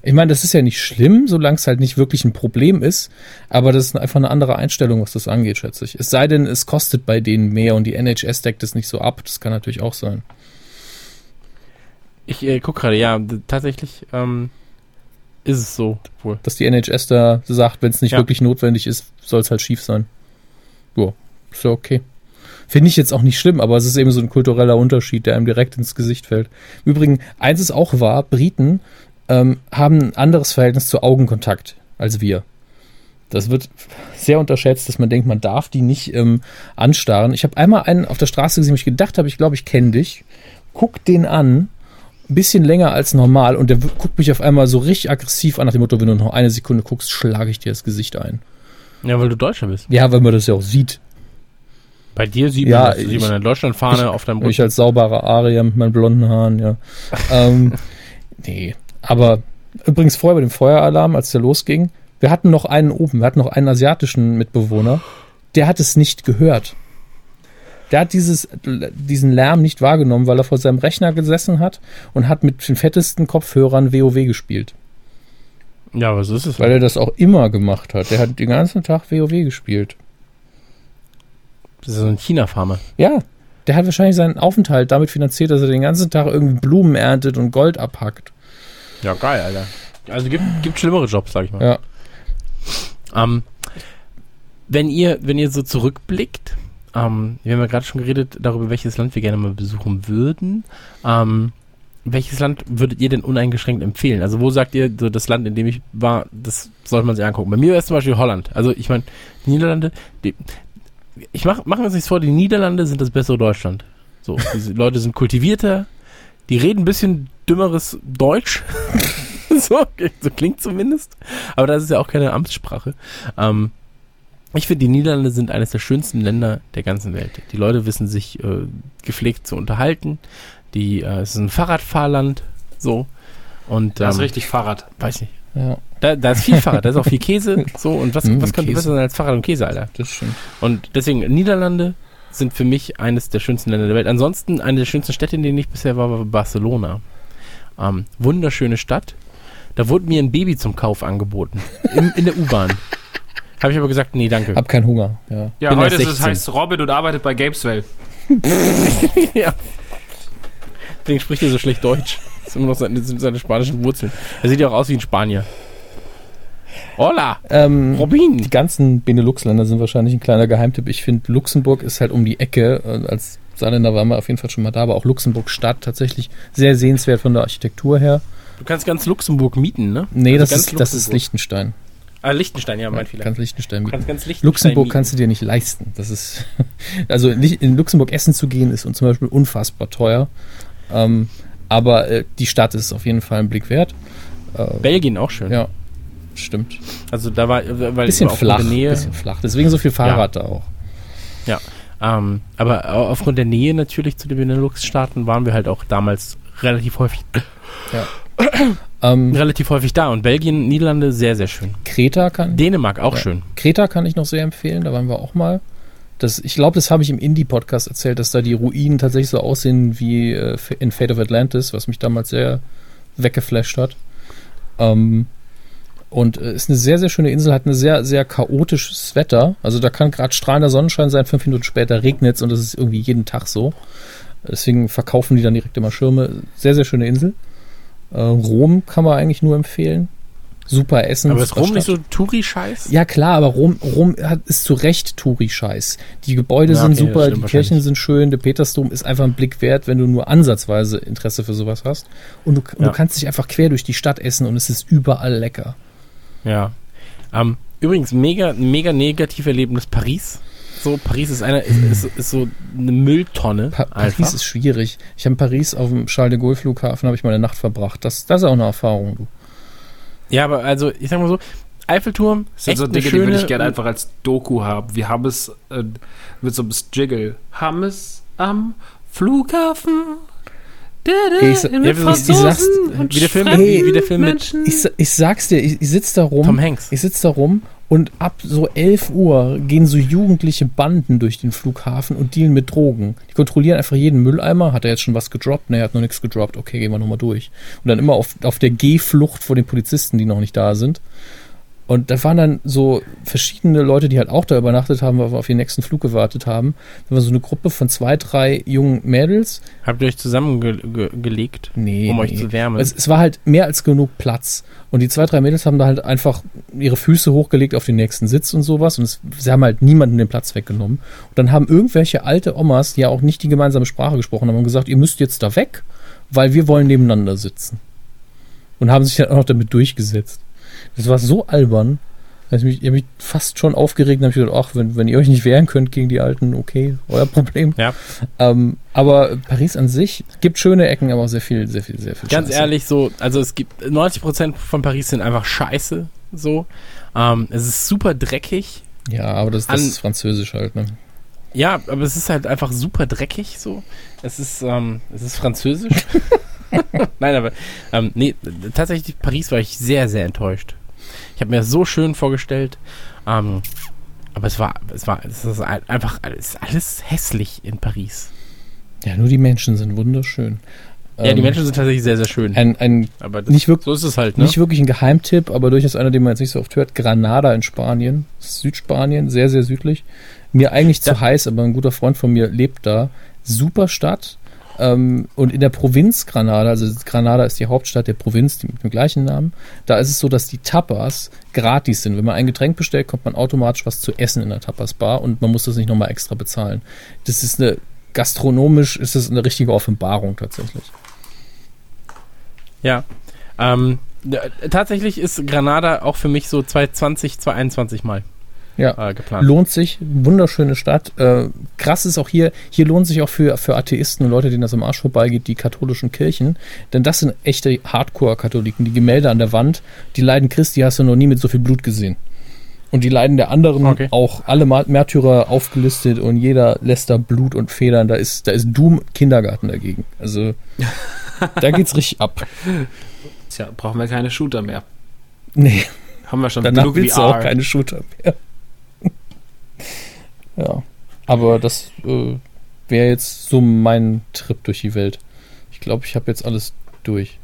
Ich meine, das ist ja nicht schlimm, solange es halt nicht wirklich ein Problem ist, aber das ist einfach eine andere Einstellung, was das angeht, schätze ich. Es sei denn, es kostet bei denen mehr und die NHS deckt es nicht so ab. Das kann natürlich auch sein. Ich äh, guck gerade, ja, tatsächlich ähm, ist es so wohl. dass die NHS da sagt, wenn es nicht Ja. wirklich notwendig ist, soll es halt schief sein. Ja, ist ja okay. Finde ich jetzt auch nicht schlimm, aber es ist eben so ein kultureller Unterschied, der einem direkt ins Gesicht fällt. Im Übrigen, eins ist auch wahr, Briten ähm, haben ein anderes Verhältnis zu Augenkontakt als wir. Das wird sehr unterschätzt, dass man denkt, man darf die nicht ähm, anstarren. Ich habe einmal einen auf der Straße gesehen, wo ich gedacht habe, ich glaube, ich kenne dich. Guck den an, ein bisschen länger als normal und der guckt mich auf einmal so richtig aggressiv an nach dem Motto, wenn du noch eine Sekunde guckst, schlage ich dir das Gesicht ein. Ja, weil du Deutscher bist. Ja, weil man das ja auch sieht. Bei dir sieht Ja, man das. Sieht ich- man eine Deutschlandfahne ich- auf deinem Ich Rücken. als sauberer Arier mit meinen blonden Haaren, ja. [laughs] ähm, nee, aber übrigens vorher bei dem Feueralarm, als der losging, wir hatten noch einen oben, wir hatten noch einen asiatischen Mitbewohner, der hat es nicht gehört. Der hat dieses, diesen Lärm nicht wahrgenommen, weil er vor seinem Rechner gesessen hat und hat mit den fettesten Kopfhörern WoW gespielt. Ja, was ist es? Weil er das auch immer gemacht hat. Der hat den ganzen Tag WoW gespielt. Das ist so ein China-Farmer. Ja, der hat wahrscheinlich seinen Aufenthalt damit finanziert, dass er den ganzen Tag irgendwie Blumen erntet und Gold abhackt. Ja, geil, Alter. Also gibt, gibt schlimmere Jobs, sag ich mal. Ja. Ähm, wenn ihr, wenn ihr so zurückblickt, ähm, wir haben ja gerade schon geredet darüber, welches Land wir gerne mal besuchen würden. Ähm, welches Land würdet ihr denn uneingeschränkt empfehlen? Also wo sagt ihr, so das Land, in dem ich war, das sollte man sich angucken? Bei mir wäre es zum Beispiel Holland. Also ich meine, die Niederlande, die, ich mach, machen wir uns nichts vor, die Niederlande sind das bessere Deutschland. So, diese Leute sind kultivierter, die reden ein bisschen dümmeres Deutsch. [laughs] so, so klingt zumindest. Aber das ist ja auch keine Amtssprache. Ähm, ich finde, die Niederlande sind eines der schönsten Länder der ganzen Welt. Die Leute wissen sich äh, gepflegt zu unterhalten. Die, äh, es ist ein Fahrradfahrland, so. Und Das ist ähm, richtig Fahrrad. weiß nicht. Ja, Da, da ist viel Fahrrad, da ist auch viel Käse, [laughs] so. Und was, Mm, was könnte besser sein als Fahrrad und Käse, Alter? das stimmt. Und deswegen, Niederlande sind für mich eines der schönsten Länder der Welt. Ansonsten, eine der schönsten Städte, in denen ich bisher war, war Barcelona. Ähm, wunderschöne Stadt. Da wurde mir ein Baby zum Kauf angeboten. In, in der U-Bahn. [laughs] Habe ich aber gesagt, nee, danke. Hab keinen Hunger, ja. Ja, heute ist es 16. heißt Robin und arbeitet bei Gameswell. [laughs] ja. Deswegen spricht er so schlecht Deutsch. Das ist immer noch seine, sind seine spanischen Wurzeln. Er sieht ja auch aus wie ein Spanier. Hola, Ähm, Robin. die ganzen Benelux-Länder sind wahrscheinlich ein kleiner Geheimtipp. Ich finde, Luxemburg ist halt um die Ecke. Äh, Als Saarländer waren wir auf jeden Fall schon mal da, aber auch Luxemburg-Stadt tatsächlich sehr sehenswert von der Architektur her. Du kannst ganz Luxemburg mieten, ne? Nee, Also das, ist, das ist Luxemburg. Liechtenstein. Ah, Liechtenstein, ja, mein Fehler. Ganz Liechtenstein. Du kannst ganz Liechtenstein Luxemburg mieten. kannst du dir nicht leisten. Das ist, [laughs] also in Luxemburg essen zu gehen, ist zum Beispiel unfassbar teuer. Ähm, aber äh, die Stadt ist auf jeden Fall ein Blick wert. Äh, Belgien auch schön. ja, stimmt. Also da war, weil Bisschen aufgrund flach, der Nähe, bisschen flach. Deswegen so viel Fahrrad da auch. ähm, aber au- aufgrund der Nähe natürlich zu den Benelux-Staaten waren wir halt auch damals relativ häufig, [coughs] [coughs] Ähm, relativ häufig da. Und Belgien, Niederlande, sehr, sehr schön. Kreta kann, Dänemark auch Ja. schön. Kreta kann ich noch sehr empfehlen, da waren wir auch mal. Das, ich glaube, das habe ich im Indie-Podcast erzählt, dass da die Ruinen tatsächlich so aussehen wie äh, in Fate of Atlantis, was mich damals sehr weggeflasht hat. Ähm, und äh, ist eine sehr, sehr schöne Insel, hat ein sehr, sehr chaotisches Wetter. Also da kann gerade strahlender Sonnenschein sein, fünf Minuten später regnet es und das ist irgendwie jeden Tag so. Deswegen verkaufen die dann direkt immer Schirme. Sehr, sehr schöne Insel. Äh, Rom kann man eigentlich nur empfehlen. Super Essen. Aber ist Rom nicht so Touri-Scheiß? Ja klar, aber Rom, Rom hat, ist zu Recht Touri-Scheiß. Die Gebäude Ja, sind okay, super, die. Kirchen sind schön, der Petersdom ist einfach ein Blick wert, wenn du nur ansatzweise Interesse für sowas hast. Und du, Ja. du kannst dich einfach quer durch die Stadt essen und es ist überall lecker. Ja. Ähm, übrigens, mega, mega negativ Erlebnis Paris. So, Paris ist eine, ist, ist, ist so eine Mülltonne. Pa einfach. Paris ist schwierig. Ich habe in Paris auf dem Charles de Gaulle Flughafen habe ich mal eine Nacht verbracht. Das, das ist auch eine Erfahrung. Du. Ja, aber also, ich sag mal so, Eiffelturm, Das sind echt so Dinge, die schöne, würde ich gerne einfach als Doku haben. Wir haben es äh, mit so einem Jiggle. Haben es am Flughafen. Da, da, Ich mit Ja, Franzosen sagst- und wie der Film- fremden wie- der Film mit-. Ich, ich sag's dir, ich, ich sitze da rum. Tom Hanks. Ich sitze da rum und ab so 11 Uhr gehen so jugendliche Banden durch den Flughafen und dealen mit Drogen. Die kontrollieren einfach jeden Mülleimer. Hat er jetzt schon was gedroppt? Ne, er hat noch nichts gedroppt. Okay, gehen wir nochmal durch. Und dann immer auf, auf der Gehflucht vor den Polizisten, die noch nicht da sind. Und da waren dann so verschiedene Leute, die halt auch da übernachtet haben, weil wir auf den nächsten Flug gewartet haben. Da war so eine Gruppe von zwei, drei jungen Mädels. Habt ihr euch zusammengelegt, Nee. um euch nee. zu wärmen? Es, es war halt mehr als genug Platz. Und die zwei, drei Mädels haben da halt einfach ihre Füße hochgelegt auf den nächsten Sitz und sowas. Und es, sie haben halt niemanden den Platz weggenommen. Und dann haben irgendwelche alte Omas, die ja auch nicht die gemeinsame Sprache gesprochen haben, gesagt, ihr müsst jetzt da weg, weil wir wollen nebeneinander sitzen. Und haben sich dann auch noch damit durchgesetzt. Das war so albern. Ich mich, ich mich fast schon aufgeregt und habe gedacht, ach, wenn, wenn ihr euch nicht wehren könnt gegen die Alten, okay, euer Problem. Ja. Ähm, aber Paris an sich gibt schöne Ecken, aber auch sehr viel, sehr viel, sehr viel Ganz Scheiße. ehrlich, so, also es gibt 90% von Paris sind einfach scheiße, so. Ähm, es ist super dreckig. Ja, aber das, das An- ist französisch halt, ne? Ja, aber es ist halt einfach super dreckig, so. Es ist, ähm, es ist französisch. [laughs] [laughs] Nein, aber, ähm, nee, tatsächlich Paris war ich sehr, sehr enttäuscht. Ich habe mir das so schön vorgestellt, ähm, aber es war, es war, es ist ein- einfach, es ist alles hässlich in Paris. Ja, nur die Menschen sind wunderschön. Ja, die Ähm, Menschen sind tatsächlich sehr, sehr schön. Ein, ein aber das, nicht, wirk so ist es halt, ne? nicht wirklich ein Geheimtipp, aber durchaus einer, den man jetzt nicht so oft hört. Granada in Spanien, Südspanien, sehr, sehr südlich. Mir eigentlich zu Ja. heiß, aber ein guter Freund von mir lebt da. Super Stadt. Ähm, und in der Provinz Granada, also Granada ist die Hauptstadt der Provinz die mit dem gleichen Namen, da ist es so, dass die Tapas gratis sind. Wenn man ein Getränk bestellt, kommt man automatisch was zu essen in der Tapas-Bar und man muss das nicht nochmal extra bezahlen. Das ist eine, gastronomisch ist das eine richtige Offenbarung tatsächlich. Ja. Ähm, tatsächlich ist Granada auch für mich so 2020, 2021 mal Ja. äh, geplant. Lohnt sich, wunderschöne Stadt. Äh, krass ist auch hier, hier lohnt sich auch für, für Atheisten und Leute, denen das am Arsch vorbeigeht, die katholischen Kirchen. Denn das sind echte Hardcore-Katholiken. Die Gemälde an der Wand, die Leiden Christi hast du noch nie mit so viel Blut gesehen. Und die Leiden der anderen Okay. auch alle Märtyrer aufgelistet und jeder lässt da Blut und Federn. Da ist, da ist Doom Kindergarten dagegen. Also da [laughs] geht's richtig ab. Tja, brauchen wir keine Shooter mehr. Nee, Haben wir schon danach genug willst du auch keine Shooter mehr. Ja, aber das äh, wäre jetzt so mein Trip durch die Welt. Ich glaube, ich habe jetzt alles durch.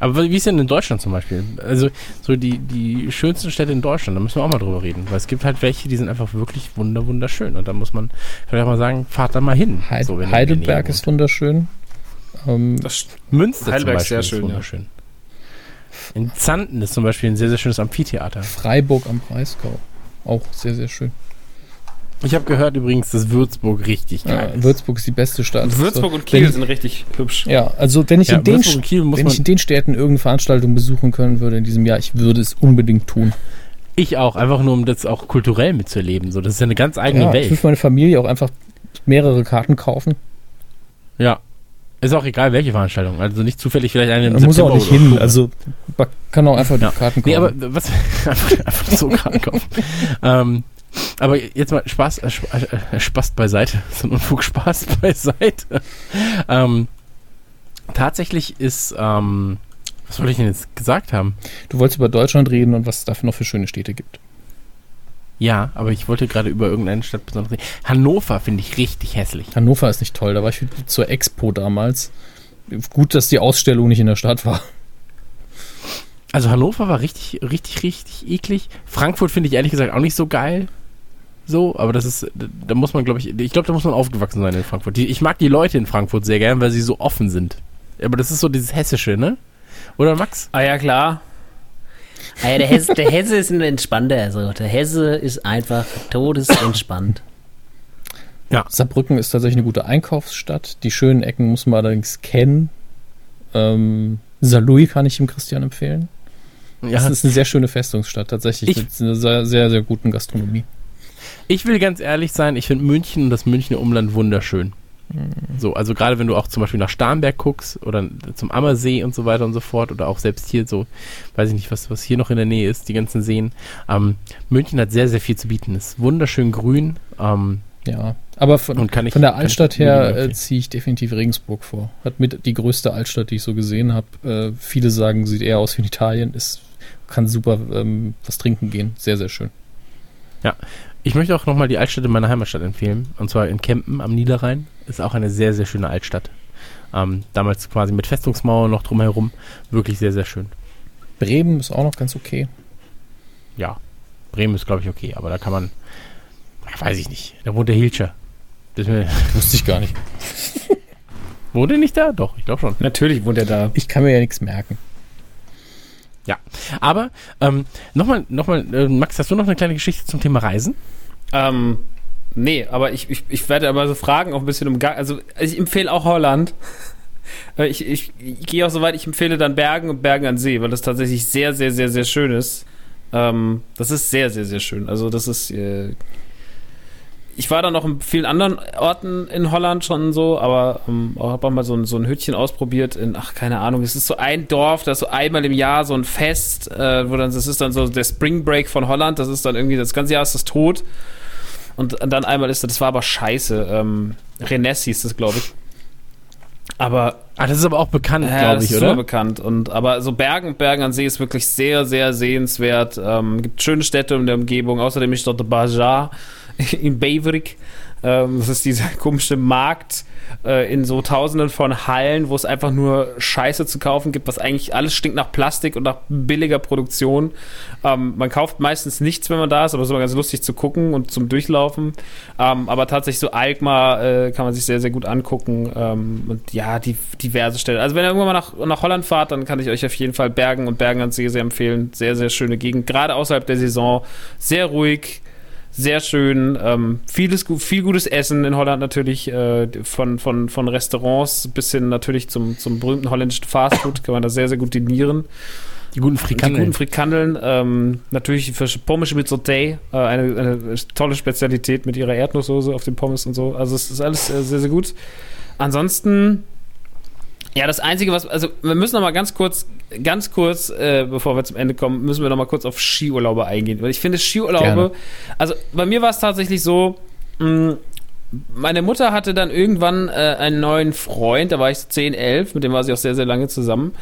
Aber wie ist denn in Deutschland zum Beispiel? Also, so die, die schönsten Städte in Deutschland, da müssen wir auch mal drüber reden. Weil es gibt halt welche, die sind einfach wirklich wunder, wunderschön. Und da muss man vielleicht auch mal sagen, fahrt da mal hin. Heid so, Heidelberg ist wunderschön. Ähm, Das. Münster Heidelberg zum Beispiel ist sehr schön, ja. wunderschön. In Zanten ist zum Beispiel ein sehr, sehr schönes Amphitheater. Freiburg am Breisgau. Auch sehr, sehr schön. Ich habe gehört übrigens, dass Würzburg richtig geil Ja, ist. Würzburg ist die beste Stadt. Würzburg So, und Kiel sind richtig hübsch. Ja, also wenn ich, Ja, in, den, wenn ich in den Städten irgendeine Veranstaltung besuchen können würde in diesem Jahr, ich würde es unbedingt tun. ich auch, einfach nur um das auch kulturell mitzuerleben. So, das ist ja eine ganz eigene Ja, ich Welt. würde für meine Familie auch einfach mehrere Karten kaufen. Ja. Ist auch egal, welche Veranstaltung. Also nicht zufällig vielleicht eine im Man muss auch nicht hin. Also man kann auch einfach Ja. die Karten kaufen. Nee, aber was [laughs] einfach, einfach so Karten kaufen. [laughs] ähm, aber jetzt mal Spaß, äh, äh, Spaß beiseite, [laughs] so ein Unfug Spaß [laughs] beiseite. ähm, tatsächlich ist, ähm, was wollte ich denn jetzt gesagt haben? du wolltest über Deutschland reden und was es dafür noch für schöne Städte gibt. Ja, aber ich wollte gerade über irgendeine Stadt besonders reden. Hannover finde ich richtig hässlich. Hannover ist nicht toll. Da war ich zur Expo damals. Gut, dass die Ausstellung nicht in der Stadt war. Also Hannover war richtig, richtig, richtig eklig. Frankfurt finde ich ehrlich gesagt auch nicht so geil. So, aber das ist, da muss man, glaube ich, ich glaube, da muss man aufgewachsen sein in Frankfurt. Die, ich mag die Leute in Frankfurt sehr gern, weil sie so offen sind. Aber das ist so dieses Hessische, ne? Oder Max? Ah ja, klar. Ah ja, der, Hesse, der Hesse ist ein entspannter. Also der Hesse ist einfach todesentspannt. Saarbrücken ist tatsächlich eine gute Einkaufsstadt. Die schönen Ecken muss man allerdings kennen. Ähm, Saarlouis kann ich dem Christian empfehlen. Ja, Das ist eine sehr schöne Festungsstadt, tatsächlich Ich- mit einer sehr, sehr, sehr guten Gastronomie. Ich will ganz ehrlich sein, ich finde München und das Münchner Umland wunderschön. So, also gerade wenn du auch zum Beispiel nach Starnberg guckst oder zum Ammersee und so weiter und so fort oder auch selbst hier so, weiß ich nicht, was, was hier noch in der Nähe ist, die ganzen Seen. Ähm, München hat sehr, sehr viel zu bieten. Ist wunderschön grün. Ähm, Ja, aber von, ich- von der Altstadt her äh, ziehe ich definitiv Regensburg vor. Hat mit die größte Altstadt, die ich so gesehen habe. Äh, viele sagen, sieht eher aus wie in Italien. Ist, kann super ähm, was trinken gehen. Sehr, sehr schön. Ich möchte auch nochmal die Altstadt in meiner Heimatstadt empfehlen. Und zwar in Kempen am Niederrhein. Ist auch eine sehr, sehr schöne Altstadt. Ähm, damals quasi mit Festungsmauer noch drumherum. Wirklich sehr, sehr schön. Bremen ist auch noch ganz okay. Ja, Bremen ist, glaube ich, okay. Aber da kann man, weiß ich nicht. Da wohnt der Hilscher. Das [laughs] Wusste ich gar nicht. wohnt er nicht da? Doch, ich glaube schon. Natürlich wohnt er da. Ich kann mir ja nichts merken. Aber ähm, nochmal, nochmal, äh, Max, hast du noch eine kleine Geschichte zum Thema Reisen? Ähm, nee, aber ich, ich, ich werde aber so Fragen auch ein bisschen umgangen. Also ich empfehle auch Holland. [laughs] Äh, Ich, ich, ich gehe auch so weit, ich empfehle dann Bergen und Bergen an See, weil das tatsächlich sehr, sehr, sehr, sehr schön ist. Ähm, das ist sehr, sehr, sehr schön. Also das ist. Äh, ich war dann noch in vielen anderen Orten in Holland schon so, aber ähm, habe auch mal so ein, so ein Hütchen ausprobiert in, ach, keine Ahnung, es ist so ein Dorf, da ist so einmal im Jahr so ein Fest, äh, wo dann, das ist dann so der Spring Break von Holland, das ist dann irgendwie, das ganze Jahr ist das tot. Und dann einmal ist das, das war aber scheiße. Ähm, Rennes hieß das, glaube ich. Aber Ah, das ist aber auch bekannt, ja, glaube das ich, ist oder? super bekannt. Und, aber so Bergen, Bergen an See ist wirklich sehr, sehr sehenswert. Ähm, gibt schöne Städte in der Umgebung. Außerdem ist dort der Bazaar [laughs] in Beverik. Ähm, das ist dieser [laughs] komische Markt äh, in so tausenden von Hallen, wo es einfach nur Scheiße zu kaufen gibt, was eigentlich alles stinkt nach Plastik und nach billiger Produktion. Ähm, man kauft meistens nichts, wenn man da ist, aber es ist immer ganz lustig zu gucken und zum Durchlaufen. Ähm, aber tatsächlich so Alkmaar äh, kann man sich sehr, sehr gut angucken. Ähm, und ja, die diverse Städte. Also wenn ihr irgendwann mal nach, nach Holland fahrt, dann kann ich euch auf jeden Fall Bergen und Bergen an See sehr empfehlen. Sehr, sehr schöne Gegend. Gerade außerhalb der Saison. Sehr ruhig. Sehr schön, ähm, vieles, viel gutes Essen in Holland natürlich, äh, von, von, von Restaurants bis hin natürlich zum, zum berühmten holländischen Fastfood kann man da sehr, sehr gut dinieren. Die guten Die Frikandeln. guten Frikandeln, ähm, natürlich für Pommes mit Sauté, äh, eine, eine tolle Spezialität mit ihrer Erdnusssoße auf den Pommes und so. Also es ist alles äh, sehr, sehr gut. Ansonsten, ja, das Einzige, was, also wir müssen noch mal ganz kurz, ganz kurz, äh, bevor wir zum Ende kommen, müssen wir noch mal kurz auf Skiurlaube eingehen. Weil ich finde Skiurlaube, Gerne. also bei mir war es tatsächlich so, mh, meine Mutter hatte dann irgendwann äh, einen neuen Freund, da war ich so 10, 11, mit dem war sie auch sehr, sehr lange zusammen.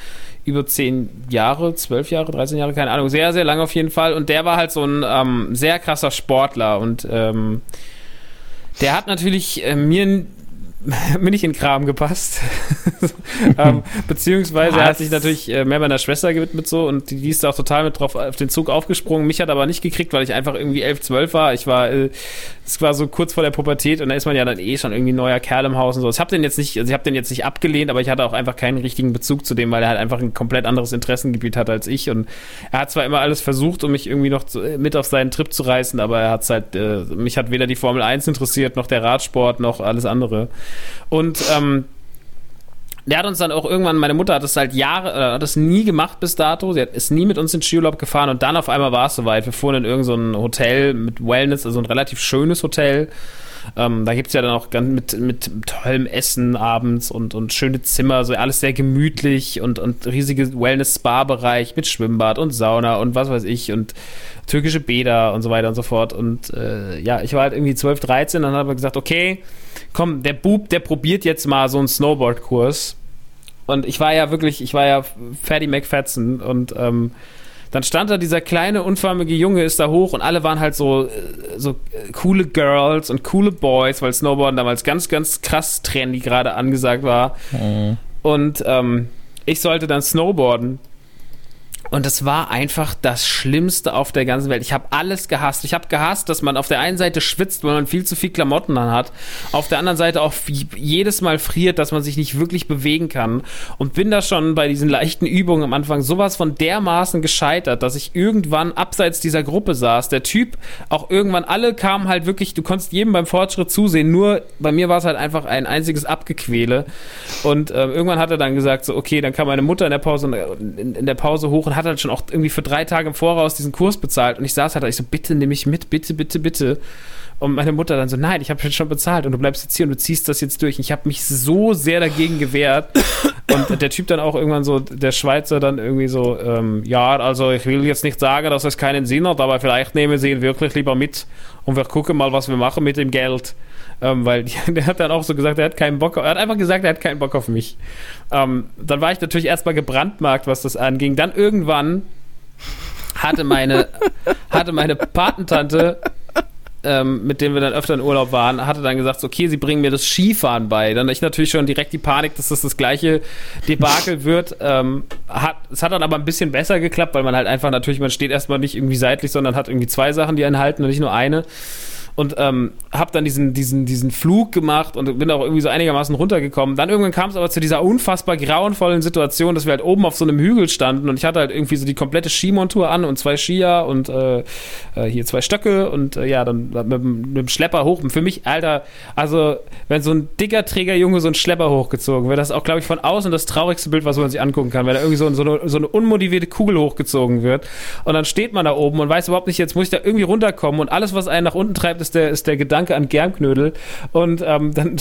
Über 10 Jahre, 12 Jahre, 13 Jahre, keine Ahnung, sehr, sehr lange auf jeden Fall. Und der war halt so ein ähm, sehr krasser Sportler und ähm, der hat natürlich äh, mir, [laughs] mir nicht in Kram gepasst. [laughs] ähm, beziehungsweise er hat Was? sich natürlich äh, mehr meiner Schwester gewidmet so und die, die ist da auch total mit drauf auf den Zug aufgesprungen. Mich hat aber nicht gekriegt, weil ich einfach irgendwie 11, 12 war. Ich war, äh, es war so kurz vor der Pubertät und da ist man ja dann eh schon irgendwie neuer Kerl im Haus und so. Ich habe den jetzt nicht, also ich habe den jetzt nicht abgelehnt, aber ich hatte auch einfach keinen richtigen Bezug zu dem, weil er halt einfach ein komplett anderes Interessengebiet hat als ich und er hat zwar immer alles versucht, um mich irgendwie noch zu, äh, mit auf seinen Trip zu reißen, aber er hat halt, äh, mich hat weder die Formel 1 interessiert, noch der Radsport, noch alles andere. Und ähm, der hat uns dann auch irgendwann, meine Mutter hat es halt Jahre, äh, hat es nie gemacht bis dato. Sie hat, ist nie mit uns in Skiurlaub gefahren und dann auf einmal war es soweit. Wir fuhren in irgendein so Hotel mit Wellness, also ein relativ schönes Hotel. Ähm, da gibt's ja dann auch ganz mit, mit tollem Essen abends und, und schöne Zimmer, so alles sehr gemütlich und, und riesige Wellness-Spa-Bereich mit Schwimmbad und Sauna und was weiß ich und türkische Bäder und so weiter und so fort. Und äh, ja, ich war halt irgendwie 12, 13 und dann haben wir gesagt, okay, komm, der Bub, der probiert jetzt mal so einen Snowboard-Kurs. Und ich war ja wirklich, ich war ja Fatty McFetzen und ähm, dann stand da dieser kleine, unförmige Junge, ist da hoch und alle waren halt so, äh, so äh, coole Girls und coole Boys, weil Snowboarden damals ganz, ganz krass trendy gerade angesagt war. Mhm. Und ähm, ich sollte dann snowboarden. Und es war einfach das Schlimmste auf der ganzen Welt. Ich habe alles gehasst. Ich habe gehasst, dass man auf der einen Seite schwitzt, weil man viel zu viel Klamotten an hat. Auf der anderen Seite auch jedes Mal friert, dass man sich nicht wirklich bewegen kann. Und bin da schon bei diesen leichten Übungen am Anfang sowas von dermaßen gescheitert, dass ich irgendwann abseits dieser Gruppe saß. Der Typ, auch irgendwann alle kamen halt wirklich, du konntest jedem beim Fortschritt zusehen. Nur bei mir war es halt einfach ein einziges Abgequäle. Und äh, irgendwann hat er dann gesagt, so, okay, dann kam meine Mutter in der Pause, in, in der Pause hoch und hat halt schon auch irgendwie für drei Tage im Voraus diesen Kurs bezahlt. Und ich saß halt, ich so, bitte nehme ich mit, bitte, bitte, bitte. Und meine Mutter dann so, nein, ich habe schon bezahlt und du bleibst jetzt hier und du ziehst das jetzt durch. Und ich habe mich so sehr dagegen gewehrt. Und der Typ dann auch irgendwann so, der Schweizer dann irgendwie so, ähm, ja, also ich will jetzt nicht sagen, dass es keinen Sinn hat, aber vielleicht nehmen Sie ihn wirklich lieber mit und wir gucken mal, was wir machen mit dem Geld. Ähm, weil [laughs] die, der hat dann auch so gesagt, er hat keinen Bock, er hat einfach gesagt, er hat keinen Bock auf mich. Ähm, dann war ich natürlich erstmal gebrandmarkt, was das anging. Dann irgendwann hatte meine, [laughs] hatte meine Patentante ähm, mit dem wir dann öfter in Urlaub waren, hatte dann gesagt, okay, sie bringen mir das Skifahren bei. Dann hatte ich natürlich schon direkt die Panik, dass das das gleiche Debakel [laughs] wird. Ähm, hat, es hat dann aber ein bisschen besser geklappt, weil man halt einfach natürlich, man steht erstmal nicht irgendwie seitlich, sondern hat irgendwie zwei Sachen, die einen halten und nicht nur eine und ähm, habe dann diesen, diesen, diesen Flug gemacht und bin auch irgendwie so einigermaßen runtergekommen. Dann irgendwann kam es aber zu dieser unfassbar grauenvollen Situation, dass wir halt oben auf so einem Hügel standen und ich hatte halt irgendwie so die komplette Skimontur an und zwei Skier und äh, äh hier zwei Stöcke und äh, ja, dann mit, mit dem Schlepper hoch. Und für mich, Alter, also wenn so ein dicker Trägerjunge so ein Schlepper hochgezogen wird, das ist auch, glaube ich, von außen das traurigste Bild, was man sich angucken kann, wenn da irgendwie so, so, eine, so eine unmotivierte Kugel hochgezogen wird und dann steht man da oben und weiß überhaupt nicht, jetzt muss ich da irgendwie runterkommen und alles, was einen nach unten treibt, ist der, ist der Gedanke an Germknödel. Und ähm, dann,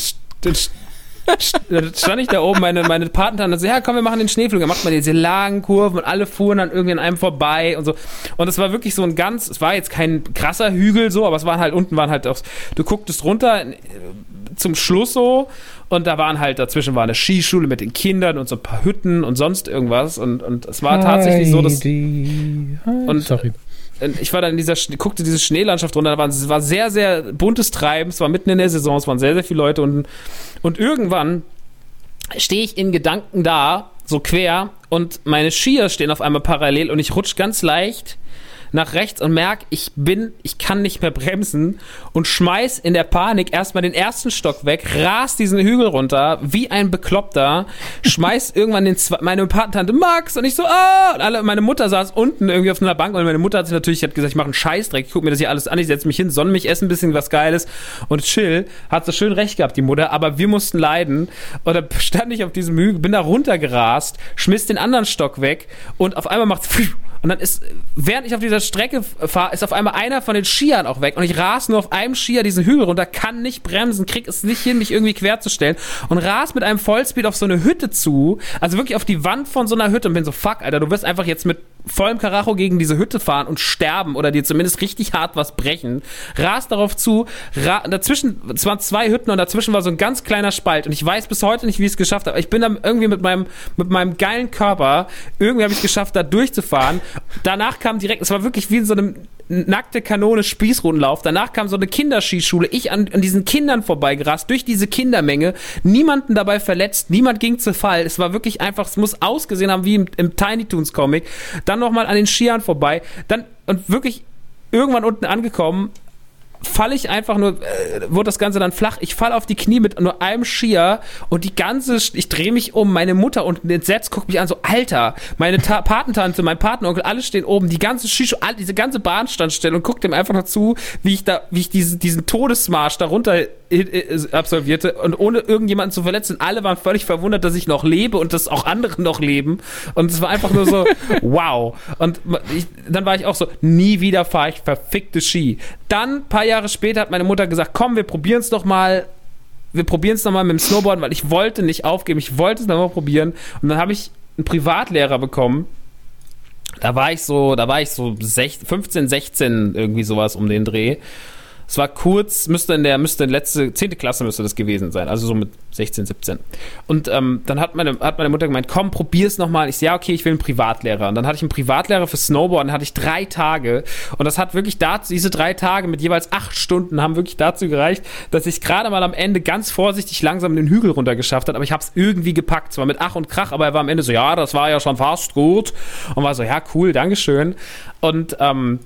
stand ich da oben, meine, meine Patentante so, ja, komm, wir machen den Schneeflug. Dann macht man diese langen Kurven und alle fuhren dann irgendwie an einem vorbei und so. Und es war wirklich so ein ganz, es war jetzt kein krasser Hügel so, aber es waren halt, unten waren halt auch, du gucktest runter äh, zum Schluss so und da waren halt, dazwischen war eine Skischule mit den Kindern und so ein paar Hütten und sonst irgendwas und, und es war tatsächlich so, dass, und, Sorry ich war dann in dieser, guckte diese Schneelandschaft runter, da war, es war sehr, sehr buntes Treiben, es war mitten in der Saison, es waren sehr, sehr viele Leute und, und irgendwann stehe ich in Gedanken da, so quer, und meine Skier stehen auf einmal parallel und ich rutsche ganz leicht nach rechts und merke, ich bin, ich kann nicht mehr bremsen und schmeiß in der Panik erstmal den ersten Stock weg, ras diesen Hügel runter, wie ein Bekloppter, schmeiß [laughs] irgendwann den zwei, meine Patentante Max und ich so, ah, und alle, meine Mutter saß unten irgendwie auf einer Bank und meine Mutter hat sich natürlich, hat gesagt, ich mache einen Scheißdreck, ich guck mir das hier alles an, ich setze mich hin, sonne mich, esse ein bisschen was Geiles und chill, hat so schön recht gehabt, die Mutter, aber wir mussten leiden und dann stand ich auf diesem Hügel, bin da runtergerast, schmiss den anderen Stock weg und auf einmal macht's [laughs] und dann ist, während ich auf dieser Strecke fahre, ist auf einmal einer von den Skiern auch weg und ich ras nur auf einem Skier diesen Hügel runter, kann nicht bremsen, krieg es nicht hin, mich irgendwie querzustellen und ras mit einem Vollspeed auf so eine Hütte zu, also wirklich auf die Wand von so einer Hütte und bin so, fuck, Alter, du wirst einfach jetzt mit vollem Karacho gegen diese Hütte fahren und sterben oder dir zumindest richtig hart was brechen. Ras darauf zu, ra dazwischen, es waren zwei Hütten und dazwischen war so ein ganz kleiner Spalt und ich weiß bis heute nicht, wie ich es geschafft habe. Ich bin dann irgendwie mit meinem, mit meinem geilen Körper, irgendwie habe ich es geschafft, da durchzufahren. Danach kam direkt, es war wirklich wie in so einem nackte Kanone Spießrundenlauf. Danach kam so eine Kinderskischule. Ich an, an diesen Kindern vorbeigerast, durch diese Kindermenge. Niemanden dabei verletzt, niemand ging zu Fall. Es war wirklich einfach, es muss ausgesehen haben wie im, im Tiny Toons Comic. Dann nochmal an den Skiern vorbei. Dann, und wirklich irgendwann unten angekommen, falle ich einfach nur, äh, wurde das Ganze dann flach. Ich falle auf die Knie mit nur einem Skier und die ganze, ich drehe mich um, meine Mutter unten entsetzt guckt mich an, so, Alter, meine Ta Patentante, mein Patenonkel, alle stehen oben, die ganze Skischuh, diese ganze Bahn stand still und guckt ihm einfach noch zu, wie ich da, wie ich diesen, diesen Todesmarsch darunter absolvierte und ohne irgendjemanden zu verletzen. Alle waren völlig verwundert, dass ich noch lebe und dass auch andere noch leben. Und es war einfach nur so, [laughs] wow. Und ich, dann war ich auch so, nie wieder fahre ich verfickte Ski. Dann, ein paar Jahre später, hat meine Mutter gesagt, komm, wir probieren es doch mal. Wir probieren es nochmal mit dem Snowboarden, weil ich wollte nicht aufgeben. Ich wollte es nochmal probieren. Und dann habe ich einen Privatlehrer bekommen. Da war ich so, da war ich so 16, 15, 16, irgendwie sowas um den Dreh Es war kurz, müsste in der, müsste in letzte, zehnte Klasse müsste das gewesen sein, also so mit 16, 17. Und ähm, dann hat meine, hat meine Mutter gemeint, komm, probier's nochmal. Ich so, ja, okay, ich will einen Privatlehrer. Und dann hatte ich einen Privatlehrer für Snowboard, dann hatte ich drei Tage. Und das hat wirklich dazu, diese drei Tage mit jeweils acht Stunden haben wirklich dazu gereicht, dass ich gerade mal am Ende ganz vorsichtig langsam den Hügel runtergeschafft hat, aber ich habe es irgendwie gepackt. Zwar mit Ach und Krach, aber er war am Ende so, ja, das war ja schon fast gut. Und war so, ja, cool, Dankeschön. Und ähm,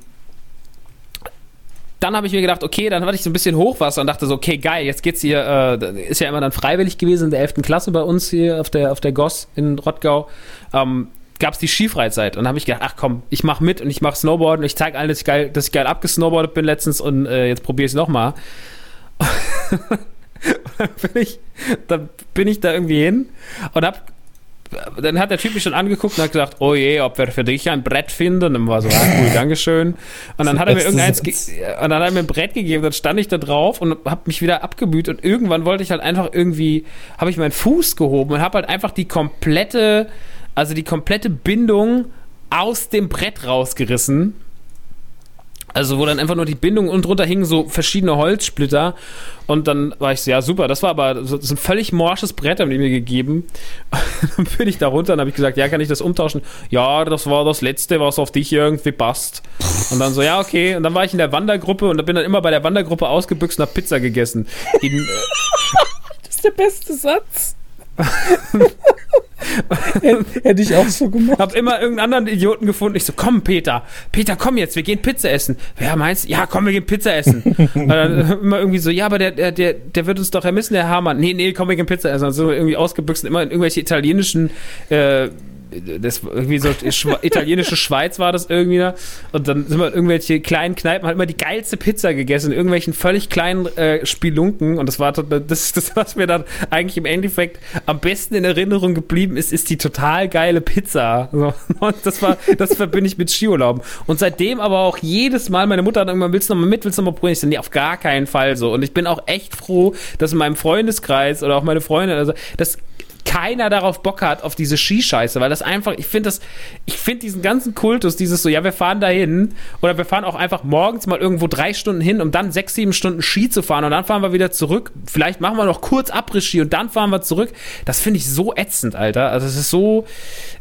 dann habe ich mir gedacht, okay, dann hatte ich so ein bisschen Hochwasser und dachte so, okay, geil, jetzt geht's hier, äh, ist ja immer dann freiwillig gewesen in der 11. Klasse bei uns hier auf der, auf der Goss in Rottgau. Ähm, gab es die Skifreizeit und dann habe ich gedacht, ach komm, ich mache mit und ich mache Snowboarden und ich zeige allen, dass ich geil, dass ich geil abgesnowboardet bin letztens und äh, jetzt probiere ich es nochmal. [laughs] dann bin ich, dann bin ich da irgendwie hin und hab dann hat der Typ mich schon angeguckt und hat gesagt, oh je, ob wir für dich ein Brett finden. Und dann war so, ah, cool, Dankeschön. Und dann hat er mir irgendeins, ge- und dann hat er mir ein Brett gegeben, dann stand ich da drauf und hab mich wieder abgemüht und irgendwann wollte ich halt einfach irgendwie, habe ich meinen Fuß gehoben und habe halt einfach die komplette, also die komplette Bindung aus dem Brett rausgerissen. Also wo dann einfach nur die Bindung und drunter hingen so verschiedene Holzsplitter und dann war ich so, ja super, das war aber so, ein völlig morsches Brett haben die mir gegeben. [laughs] dann bin ich da runter und habe ich gesagt, ja, kann ich das umtauschen? Ja, das war das letzte, was auf dich irgendwie passt. Und dann so, ja, okay. Und dann war ich in der Wandergruppe und bin dann immer bei der Wandergruppe ausgebüxt und hab Pizza gegessen. In, äh, [laughs] Das ist der beste Satz. [laughs] [laughs] Hätte ich auch so gemacht. hab immer irgendeinen anderen Idioten gefunden. Ich so, komm, Peter, Peter, komm jetzt, wir gehen Pizza essen. Wer meinst Ja, komm, wir gehen Pizza essen. [laughs] Und dann [laughs] immer irgendwie so, ja, aber der, der, der, der wird uns doch ermissen, der Hamann. Nee, nee, komm, wir gehen Pizza essen. Und so irgendwie ausgebüxt immer in irgendwelche italienischen, äh, das irgendwie so [laughs] italienische Schweiz war das irgendwie da. Und dann sind wir in irgendwelche kleinen Kneipen, halt immer die geilste Pizza gegessen, in irgendwelchen völlig kleinen äh, Spelunken. Und das war das, das, was mir dann eigentlich im Endeffekt am besten in Erinnerung geblieben ist, ist die total geile Pizza. So, [laughs] und das war, das verbinde ich mit Skiurlauben. Und seitdem aber auch jedes Mal, meine Mutter hat irgendwann, willst du noch mal mit, willst du noch mal probieren? Ich so, nee, auf gar keinen Fall so. Und ich bin auch echt froh, dass in meinem Freundeskreis oder auch meine Freundin, also, das keiner darauf Bock hat, auf diese Skischeiße, weil das einfach, ich finde das, ich finde diesen ganzen Kultus, dieses so, ja, wir fahren dahin oder wir fahren auch einfach morgens mal irgendwo drei Stunden hin, um dann sechs, sieben Stunden Ski zu fahren und dann fahren wir wieder zurück. Vielleicht machen wir noch kurz Abriss-Ski und dann fahren wir zurück. Das finde ich so ätzend, Alter. Also es ist so,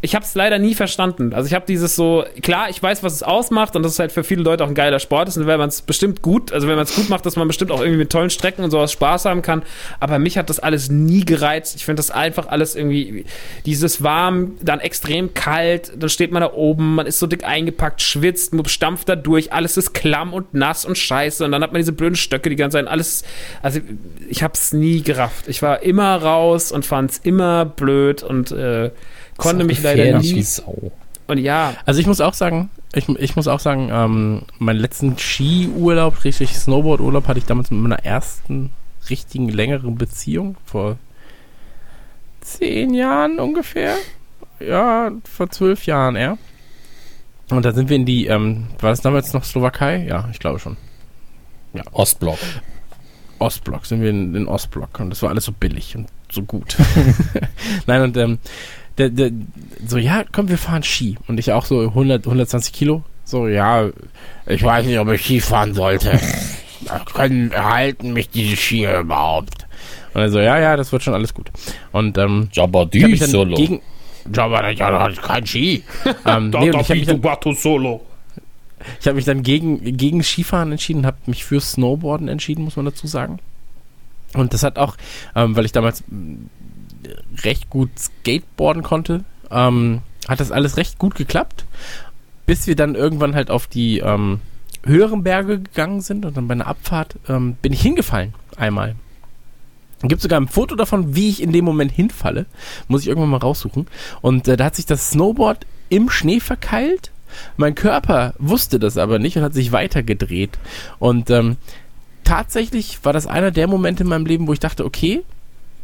ich habe es leider nie verstanden. Also ich habe dieses so, klar, ich weiß, was es ausmacht und das ist halt für viele Leute auch ein geiler Sport ist und wenn man es bestimmt gut, also wenn man es gut macht, dass man bestimmt auch irgendwie mit tollen Strecken und sowas Spaß haben kann. Aber mich hat das alles nie gereizt. Ich finde das einfach alles irgendwie, dieses warm, dann extrem kalt, dann steht man da oben, man ist so dick eingepackt, schwitzt, man stampft da durch, alles ist klamm und nass und scheiße und dann hat man diese blöden Stöcke die ganze Zeit, alles, also ich hab's nie gerafft. Ich war immer raus und fand's immer blöd und äh, konnte mich leider wie nie. Sau. Und ja, Also ich muss auch sagen, ich, ich muss auch sagen, ähm, meinen letzten Skiurlaub, richtig Snowboardurlaub hatte ich damals mit meiner ersten richtigen längeren Beziehung vor zehn Jahren ungefähr. Ja, vor zwölf Jahren eher. Und da sind wir in die, ähm, war das damals noch Slowakei? Ja, ich glaube schon. Ostblock. Ostblock, sind wir in den Ostblock und das war alles so billig und so gut. [laughs] [laughs] Nein, und ähm, der, der, so, ja, komm, wir fahren Ski. Und ich auch so 100, 120 Kilo. So, ja, ich weiß nicht, ob ich Ski fahren sollte. [laughs] Können halten mich diese Skier überhaupt? Und er so, ja, ja, das wird schon alles gut. Und ähm, ich habe Jabba mich dann Solo. gegen... Jabba, ja, kein Ski. [laughs] ähm, [laughs] nee, und ich habe mich, dann- Solo. ich hab mich dann gegen, gegen Skifahren entschieden und habe mich für Snowboarden entschieden, muss man dazu sagen. Und das hat auch, ähm, weil ich damals mh, recht gut Skateboarden konnte, ähm, hat das alles recht gut geklappt, bis wir dann irgendwann halt auf die ähm, höheren Berge gegangen sind und dann bei einer Abfahrt ähm, bin ich hingefallen einmal. Gibt sogar ein Foto davon, wie ich in dem Moment hinfalle. Muss ich irgendwann mal raussuchen. Und äh, da hat sich das Snowboard im Schnee verkeilt. Mein Körper wusste das aber nicht und hat sich weitergedreht. Und ähm, tatsächlich war das einer der Momente in meinem Leben, wo ich dachte, okay,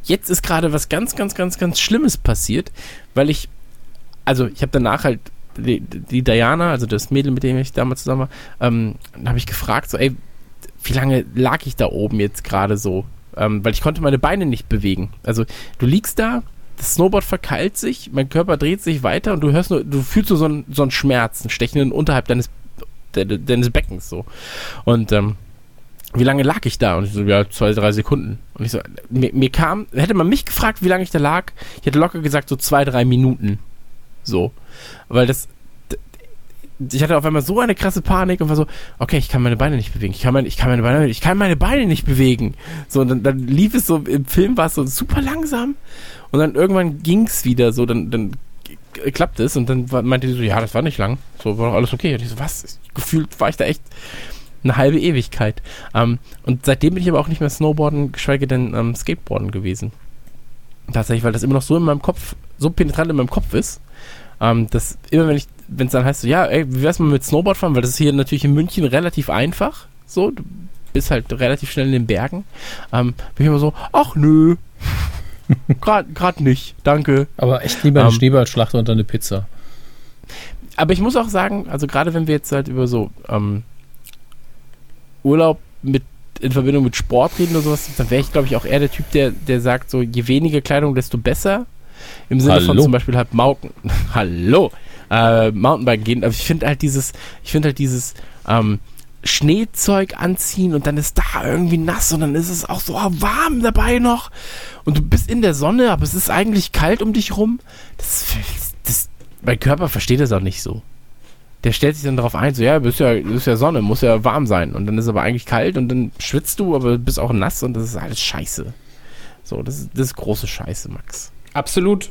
jetzt ist gerade was ganz, ganz, ganz, ganz Schlimmes passiert, weil ich, also ich habe danach halt die, die Diana, also das Mädel, mit dem ich damals zusammen war, ähm, habe ich gefragt, so, ey, wie lange lag ich da oben jetzt gerade so? Ähm, weil ich konnte meine Beine nicht bewegen. Also du liegst da, das Snowboard verkeilt sich, mein Körper dreht sich weiter und du hörst nur, du fühlst nur so einen, so einen Schmerz, einen stechenden unterhalb deines, de, de- deines Beckens so. Und ähm, wie lange lag ich da? Und ich so, ja, zwei, drei Sekunden. Und ich so, mir, mir kam, hätte man mich gefragt, wie lange ich da lag, ich hätte locker gesagt, so zwei, drei Minuten. So. Weil das, ich hatte auf einmal so eine krasse Panik und war so, okay, ich kann meine Beine nicht bewegen. Ich kann meine, ich kann meine Beine, ich kann meine Beine nicht bewegen. So, und dann, dann lief es so, im Film war es so super langsam. Und dann irgendwann ging's wieder so, dann, dann klappt es und dann meinte die so, ja, das war nicht lang. So, war doch alles okay. Und ich so, was? Gefühlt war ich da echt eine halbe Ewigkeit. Ähm, und seitdem bin ich aber auch nicht mehr Snowboarden, geschweige denn ähm, Skateboarden gewesen. Tatsächlich, weil das immer noch so in meinem Kopf, so penetrant in meinem Kopf ist, ähm, dass immer wenn ich, wenn es dann heißt, so, ja, ey, wie wär's mal mit Snowboard fahren, weil das ist hier natürlich in München relativ einfach, so, du bist halt relativ schnell in den Bergen, ähm, bin ich immer so, ach nö, [laughs] gerade grad nicht, danke. Aber echt lieber eine Ähm. Schneeballschlacht unter eine Pizza. Aber ich muss auch sagen, also gerade wenn wir jetzt halt über so ähm, Urlaub mit in Verbindung mit Sport reden oder sowas, dann wäre ich, glaube ich, auch eher der Typ, der, der sagt, so je weniger Kleidung, desto besser. Im Sinne von Hallo. zum Beispiel halt Mountain, [laughs] Hallo, äh, Mountainbiken gehen. Aber ich finde halt dieses, ich finde halt dieses ähm, Schneezeug anziehen und dann ist da irgendwie nass und dann ist es auch so ah, warm dabei noch und du bist in der Sonne, aber es ist eigentlich kalt um dich rum. Das, das, mein Körper versteht das auch nicht so. Der stellt sich dann darauf ein, so, ja, bist ja, ist ja Sonne, muss ja warm sein. Und dann ist aber eigentlich kalt und dann schwitzt du, aber bist auch nass und das ist alles scheiße. So, das das ist große Scheiße, Max. Absolut.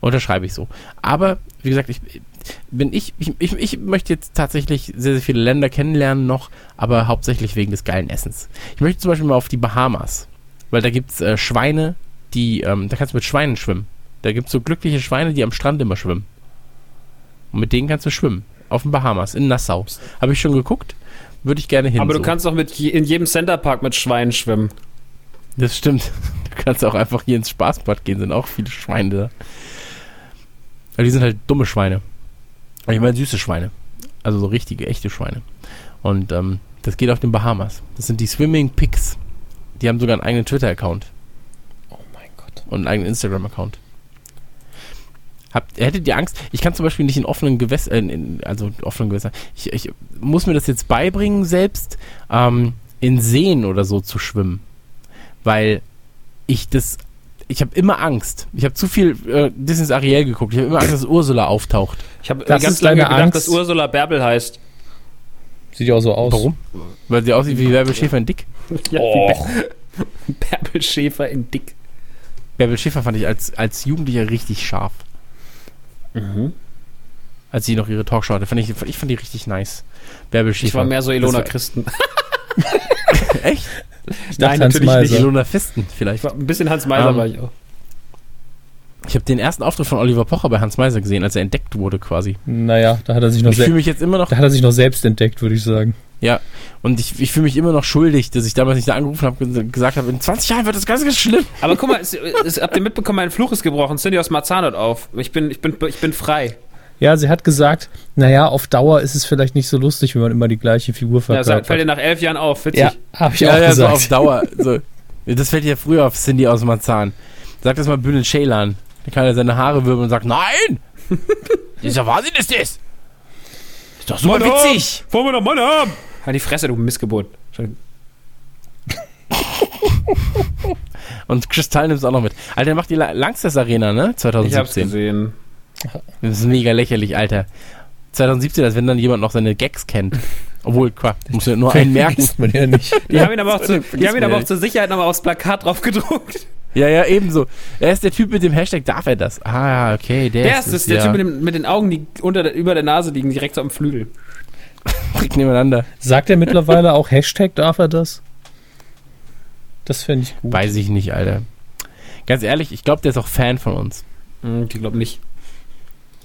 Unterschreibe ich so. Aber, wie gesagt, ich bin ich, ich, ich, ich möchte jetzt tatsächlich sehr, sehr viele Länder kennenlernen noch, aber hauptsächlich wegen des geilen Essens. Ich möchte zum Beispiel mal auf die Bahamas, weil da gibt es äh, Schweine, die, ähm, da kannst du mit Schweinen schwimmen. Da gibt es so glückliche Schweine, die am Strand immer schwimmen. Und mit denen kannst du schwimmen. Auf den Bahamas, in Nassau. Habe ich schon geguckt. Würde ich gerne hin. Aber du so. kannst auch mit in jedem Centerpark mit Schweinen schwimmen. Das stimmt. Du kannst auch einfach hier ins Spaßbad gehen, sind auch viele Schweine da. Aber die sind halt dumme Schweine. Ich meine süße Schweine. Also so richtige, echte Schweine. Und ähm, das geht auf den Bahamas. Das sind die Swimming Pigs. Die haben sogar einen eigenen Twitter-Account Oh mein Gott. und einen eigenen Instagram-Account. Habt, hättet ihr Angst? Ich kann zum Beispiel nicht in offenen Gewässern, äh, in, also offenen Gewässern. Ich, ich muss mir das jetzt beibringen, selbst ähm, in Seen oder so zu schwimmen. Weil ich das. Ich habe immer Angst. Ich habe zu viel äh, Disney's Ariel geguckt. Ich habe immer Angst, dass Ursula auftaucht. Ich habe ganz lange gedacht, Angst? dass Ursula Bärbel heißt. Sieht ja auch so aus. Warum? Weil sie aussieht wie Bärbel Schäfer in Dick. [laughs] Ja, Bär- [laughs] Bärbel Schäfer in Dick. Bärbel Schäfer fand ich als, als Jugendlicher richtig scharf. Als sie noch ihre Talkshow hatte. Fand ich, ich fand die richtig nice. Bärbel Schäfer. Ich war mehr so war- Christen. [laughs] [laughs] Echt? Ich Nein, Hans natürlich Meiser. Nicht Ilona Fisten vielleicht. Ein bisschen Hans Meiser Ähm, war ich auch. Ich habe den ersten Auftritt von Oliver Pocher bei Hans Meiser gesehen, als er entdeckt wurde quasi. Naja, da hat er sich noch, Ich mich jetzt immer noch, da hat er sich noch selbst entdeckt, würde ich sagen. ja, und ich, ich fühle mich immer noch schuldig, dass ich damals nicht da angerufen habe und gesagt habe, in 20 Jahren wird das ganz, ganz schlimm. Aber guck mal, es, es, habt ihr mitbekommen, mein Fluch ist gebrochen. Cindy aus Marzahn hört auf. Ich bin, ich bin, ich bin frei. Ja, sie hat gesagt, naja, auf Dauer ist es vielleicht nicht so lustig, wenn man immer die gleiche Figur Ja, sag, fällt dir verkörpert. nach elf Jahren auf. Witzig. Ja, habe ich ja, auch ja, so gesagt. auf Dauer. So. [laughs] Das fällt ja früher auf Cindy aus Marzahn. Sag das mal Bühnen Schälan. Dann kann er seine Haare wirbeln und sagt, nein! das ist ja Wahnsinn, ist das! Ist doch super witzig! Wollen wir noch Mann haben? Halt die Fresse, du Missgeburt. [laughs] Und Kristall nimmt es auch noch mit. Alter, der macht die La- Langsess Arena, ne? Ich hab's 2017. gesehen. [laughs] Das ist mega lächerlich, Alter. 2017, als wenn dann jemand noch seine Gags kennt. Obwohl, Quatsch, [laughs] muss ja nur einen merken. Vergisst man ja nicht. Die haben ihn aber auch, zu, die haben ihn aber auch zur Sicherheit nochmal aufs Plakat drauf gedruckt. Ja, ja, ebenso. Er ist der Typ mit dem Hashtag, darf er das? Ah, okay, der, Der ist ist es, der ja. Typ mit, dem, mit den Augen, die unter über der Nase liegen, direkt so am Flügel. [laughs] direkt nebeneinander. Sagt er mittlerweile auch Hashtag, darf er das? Das fände ich gut. Weiß ich nicht, Alter. Ganz ehrlich, ich glaube, der ist auch Fan von uns. Hm, ich glaube nicht.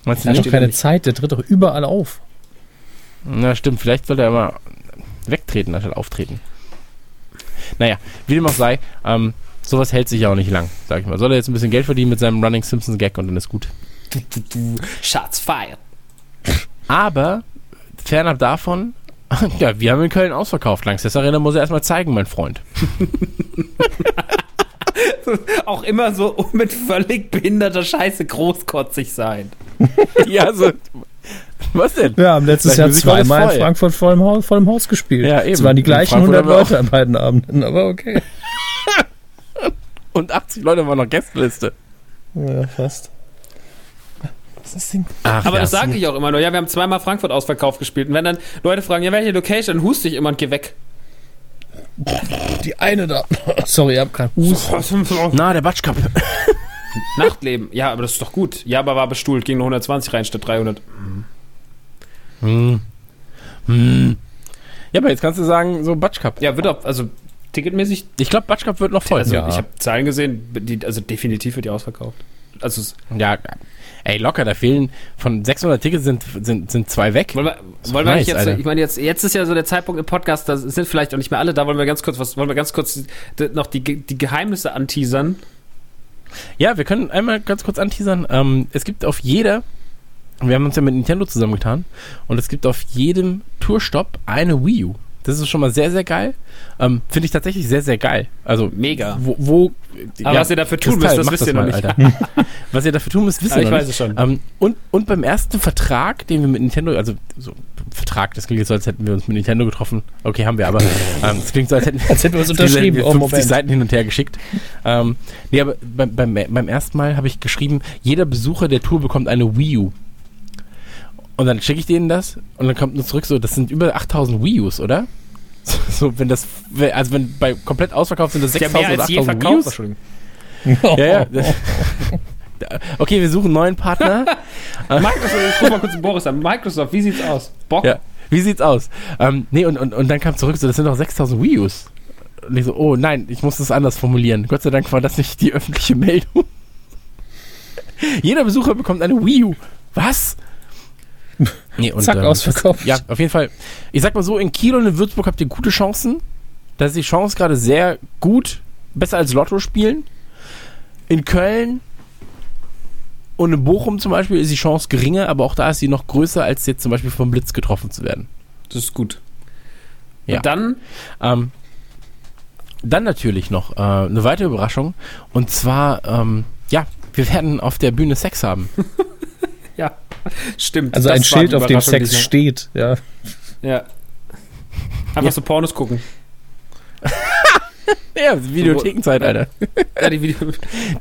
Meinst du Er hat nicht? doch keine. Zeit, der tritt doch überall auf. Na, stimmt. Vielleicht sollte er immer wegtreten, anstatt auftreten. Naja, wie dem auch sei, ähm, sowas hält sich ja auch nicht lang, sag ich mal. Soll er jetzt ein bisschen Geld verdienen mit seinem Running Simpsons Gag und dann ist gut. Shots fired. Aber, fernab davon, [laughs] ja, wir haben in Köln ausverkauft. Langsess Arena muss er erstmal zeigen, mein Freund. [laughs] [laughs] Auch immer so mit völlig behinderter Scheiße großkotzig sein. [laughs] ja, so. Was denn? Wir haben letztes Vielleicht Jahr zweimal in voll. Frankfurt vollem Haus, vollem Haus gespielt. Ja, eben. Es waren die gleichen Frankfurt 100 haben wir Leute an beiden Abenden, aber okay. [laughs] Und 80 Leute waren noch Gästeliste. Ja, fast. Was ist denn? Ach, Aber ja. das sage ich auch immer nur. Ja, wir haben zweimal Frankfurt ausverkauft gespielt. Und wenn dann Leute fragen, ja, welche Location, dann huste ich immer und geh weg. Die eine da. Sorry, ich hab keinen Hus. Na, der Batsch Cup. [laughs] Nachtleben. Ja, aber das ist doch gut. Ja, aber war bestuhlt, ging nur 120 rein statt 300. Hm. Hm. Ja, aber jetzt kannst du sagen, so Batsch Cup. Ja, wird auch, also ticketmäßig, Ich glaube, Batsch Cup wird noch voll. also Ja. ich habe Zahlen gesehen, die, also definitiv wird die ausverkauft. Also, Ja, ey, locker, da fehlen von 600 Tickets sind, sind, sind zwei weg. wollen wir, wollen wir nice, jetzt, Alter. ich meine, jetzt, jetzt ist ja so der Zeitpunkt im Podcast, da sind vielleicht auch nicht mehr alle da, wollen wir ganz kurz was, wollen wir ganz kurz noch die, die Geheimnisse anteasern. Ja, wir können einmal ganz kurz anteasern. Ähm, es gibt auf jeder, wir haben uns ja mit Nintendo zusammengetan, und es gibt auf jedem Tourstopp eine Wii U. Das ist schon mal sehr, sehr geil. Ähm, Finde ich tatsächlich sehr, sehr geil. Also, Mega. wo, wo Aber was ihr dafür tun müsst, das wisst ihr noch nicht. [laughs] Was ihr dafür tun müsst, wisst Ja, ihr ich noch weiß nicht. es schon. Ähm, und, und beim ersten Vertrag, den wir mit Nintendo, also so Vertrag, das klingt jetzt so, als hätten wir uns mit Nintendo getroffen. Okay, haben wir, aber [laughs] ähm, das klingt so, als hätten, Als hätten wir uns [laughs] unterschrieben. wir Oh, 50 Moment. Seiten hin und her geschickt. Ähm, nee, aber beim, beim, beim ersten Mal habe ich geschrieben, jeder Besucher der Tour bekommt eine Wii U. Und dann schicke ich denen das und dann kommt nur zurück so, das sind über 8000 Wii Us, oder? [laughs] So, wenn das, also wenn bei komplett ausverkauft sind das Ja, 6000 mehr oder als je 8000 Wii. Us. Ja, ja. [laughs] [laughs] Okay, wir suchen einen neuen Partner. Microsoft, ich ruf mal kurz den Boris an. Microsoft, wie sieht's aus? Bock? Ja, wie sieht's aus? Ähm, nee, und, und, und dann kam zurück, so, das sind doch 6000 Wii Us. Und ich so, oh nein, ich muss das anders formulieren. Gott sei Dank war das nicht die öffentliche Meldung. Jeder Besucher bekommt eine Wii U. Was? [laughs] Nee, und, Zack, ähm, ausverkauft. Das, ja, auf jeden Fall. Ich sag mal so, in Kiel und in Würzburg habt ihr gute Chancen. Da ist die Chance gerade sehr gut. Besser als Lotto spielen. In Köln und in Bochum zum Beispiel ist die Chance geringer, aber auch da ist sie noch größer, als jetzt zum Beispiel vom Blitz getroffen zu werden. Das ist gut. Ja. Und dann, Ähm, dann natürlich noch äh, eine weitere Überraschung. Und zwar, ähm, ja, wir werden auf der Bühne Sex haben. [laughs] [laughs] stimmt. Also ein Schild, auf dem Sex diesmal. steht. Ja. Ja. Einfach Ja. so Pornos gucken. [laughs] Ja, Videothekenzeit, Alter. [laughs] Ja, die Video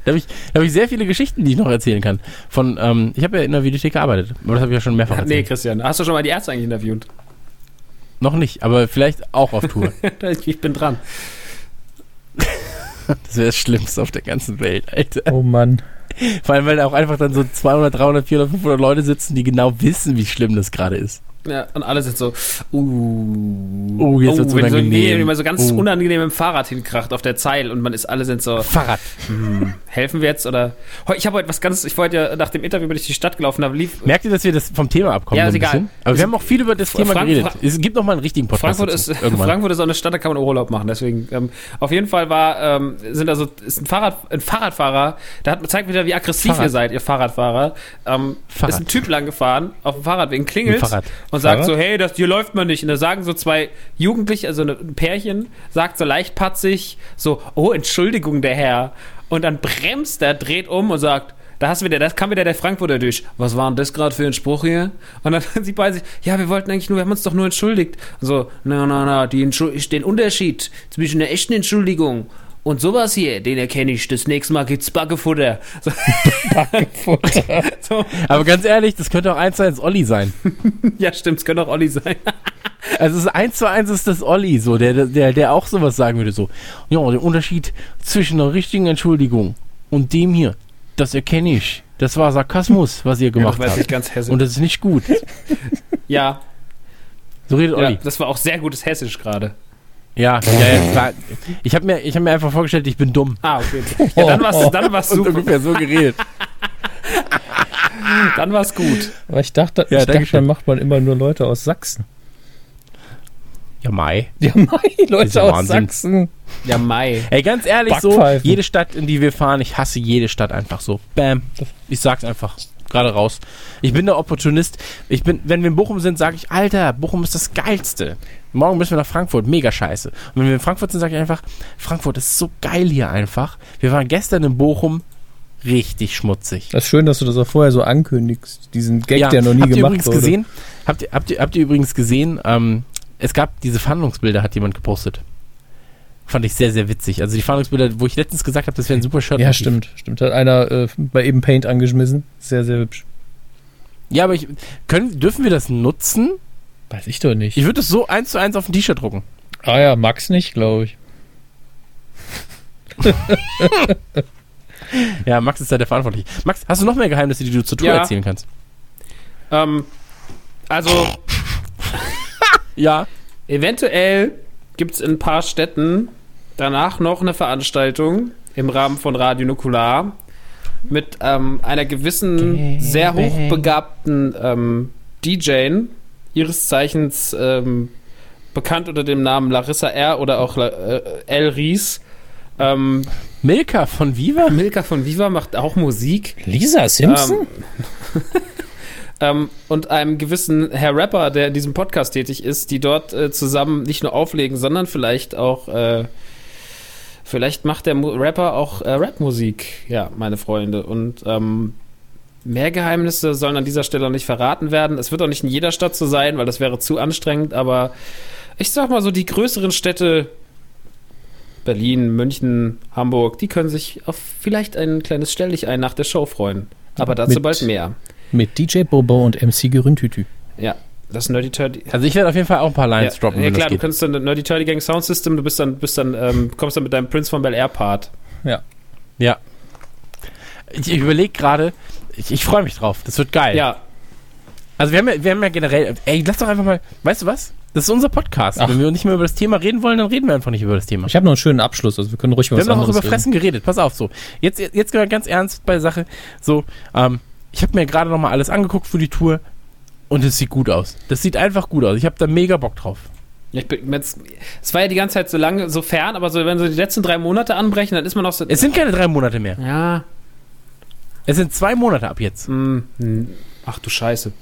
Da habe ich, da hab ich sehr viele Geschichten, die ich noch erzählen kann. Von, ähm, ich habe ja in der Videothek gearbeitet, aber das habe ich ja schon mehrfach nee, erzählt. Christian, hast du schon mal die Ärzte eigentlich interviewt? Noch nicht, aber vielleicht auch auf Tour. ich bin dran. Das wäre das Schlimmste auf der ganzen Welt, Alter. Oh Mann. Vor allem, weil da auch einfach dann so 200, 300, 400, 500 Leute sitzen, die genau wissen, wie schlimm das gerade ist. Ja, und alle sind so, uh, Oh, jetzt wird's wenn so, unangenehm. nee, wenn man so ganz Oh. unangenehm im Fahrrad hinkracht auf der Zeil und man ist, alle sind so, Fahrrad. helfen wir jetzt oder, ich habe heute was ganz, ich wollte ja nach dem Interview bin ich die Stadt gelaufen, da lief, Merkt ihr, dass wir das vom Thema abkommen? Ja, so ist ein egal. bisschen? Aber wir haben auch viel über das Thema Frank- geredet. Es gibt noch mal einen richtigen Podcast Frankfurt ist, dazu, [laughs] irgendwann. Frankfurt ist auch eine Stadt, da kann man Urlaub machen. Deswegen, ähm, auf jeden Fall war, ähm, sind also, ist ein Fahrrad, ein Fahrradfahrer, der hat, zeigt wieder, wie aggressiv Fahrrad. ihr seid, ihr Fahrradfahrer. Ähm, Fahrrad. ist ein Typ lang gefahren, auf dem Fahrradweg, klingelt Mit Fahrrad. Und sagt so, hey, das, hier läuft man nicht. Und da sagen so zwei Jugendliche, also ein Pärchen, sagt so leicht patzig, so, oh, Entschuldigung, der Herr. Und dann bremst er, dreht um und sagt, da hast du wieder, das kam wieder der Frankfurter durch. Was war denn das gerade für ein Spruch hier? Und dann [laughs] sie beide sich, ja, wir wollten eigentlich nur, wir haben uns doch nur entschuldigt. Und so, na, na, na, die Entschuld- den Unterschied zwischen einer echten Entschuldigung und sowas hier, den erkenne ich. Das nächste Mal gibt's Backefutter. So, [laughs] [laughs] so, Aber ganz ehrlich, das könnte auch eins zu eins Olli sein. [laughs] ja, stimmt, es könnte auch Olli sein. Also es ist eins zu eins ist das Olli, so, der, der, der auch sowas sagen würde, so. Ja, der Unterschied zwischen einer richtigen Entschuldigung und dem hier, das erkenne ich. Das war Sarkasmus, was ihr gemacht ich habt. ganz hessisch. Und das ist nicht gut. Ja, So redet ja, Olli. das war auch sehr gutes Hessisch gerade. Ja, ja, ja. Ich habe mir, ich hab mir einfach vorgestellt, ich bin dumm. Ah, okay. [laughs] Ja, dann war's, dann war's Und super. ungefähr so geredet. [laughs] Dann war's gut. Aber ich dachte, Ja, ich dachte, dann macht man immer nur Leute aus Sachsen. Ja, Mai. Ja, Ist Leute ja aus Wahnsinn. Sachsen. Ja, Mai. Ey, ganz ehrlich, so, jede Stadt, in die wir fahren, ich hasse jede Stadt einfach so. Bam. Ich sag's einfach. Gerade raus. Ich bin der Opportunist. Ich bin, wenn wir in Bochum sind, sage ich, Alter, Bochum ist das Geilste. Morgen müssen wir nach Frankfurt. Mega scheiße. Und wenn wir in Frankfurt sind, sage ich einfach, Frankfurt ist so geil hier einfach. Wir waren gestern in Bochum. richtig schmutzig. Das ist schön, dass du das auch vorher so ankündigst. Diesen Gag, der noch nie habt ihr gemacht übrigens wurde. gesehen? Habt ihr, habt ihr, habt ihr übrigens gesehen? Ähm, es gab diese Fahndungsbilder, hat jemand gepostet. Fand ich sehr, sehr witzig. Also die Fahndungsbilder, wo ich letztens gesagt habe, das wäre ein super Shirt. Ja, stimmt, stimmt. Hat einer äh, bei eben Paint angeschmissen. Sehr, sehr hübsch. Ja, aber ich, können, dürfen wir das nutzen? Weiß ich doch nicht. Ich würde es so eins zu eins auf ein T-Shirt drucken. ah ja, Max nicht, glaube ich. [laughs] Ja, Max ist da der Verantwortliche. Max, hast du noch mehr Geheimnisse, die du zur Tour Ja. erzählen kannst? Ähm, also, [laughs] Ja. eventuell gibt es in ein paar Städten danach noch eine Veranstaltung im Rahmen von Radio Nukular mit ähm, einer gewissen, sehr hochbegabten ähm, DJ, ihres Zeichens ähm, bekannt unter dem Namen Larissa R. oder auch La äh, L. Ries. Ähm, Milka von Viva? Milka von Viva macht auch Musik. Lisa Simpson? ähm, [laughs] und einem gewissen Herr Rapper, der in diesem Podcast tätig ist, die dort äh, zusammen nicht nur auflegen, sondern vielleicht auch, äh, vielleicht macht der Rapper auch äh, Rapmusik, ja, meine Freunde. Und ähm, mehr Geheimnisse sollen an dieser Stelle auch nicht verraten werden. Es wird auch nicht in jeder Stadt so sein, weil das wäre zu anstrengend, aber ich sag mal so, die größeren Städte, Berlin, München, Hamburg, die können sich auf vielleicht ein kleines Stelldichein nach der Show freuen. Aber dazu bald mehr. Mit DJ Bobo und MC Gerüntütü. Ja, das Nerdy Turdy. Also ich werde auf jeden Fall auch ein paar Lines ja, droppen, ja wenn klar, das du kannst dann Nerdy Turdy Gang Sound System, du bist dann, bist dann, ähm, kommst dann mit deinem Prince von Bel Air Part. Ja. Ja. Ich, ich überlege gerade, ich, ich freue mich drauf. Das wird geil. Ja, Also wir haben, ja, wir haben ja generell, ey, lass doch einfach mal, weißt du was? Das ist unser Podcast. Ach. Wenn wir nicht mehr über das Thema reden wollen, dann reden wir einfach nicht über das Thema. Ich habe noch einen schönen Abschluss, also wir können ruhig mal Wir was haben doch auch anderes über Fressen geredet. Pass auf, so. Jetzt, jetzt ganz ernst bei der Sache. So, ähm, ich habe mir gerade noch mal alles angeguckt für die Tour und es sieht gut aus. Das sieht einfach gut aus. Ich habe da mega Bock drauf. Ich bin jetzt, es war ja die ganze Zeit so lange, so fern, aber so, wenn so die letzten drei Monate anbrechen, dann ist man noch so. Es sind keine drei Monate mehr. ja. Es sind zwei Monate ab jetzt. Mm, hm. Ach du Scheiße.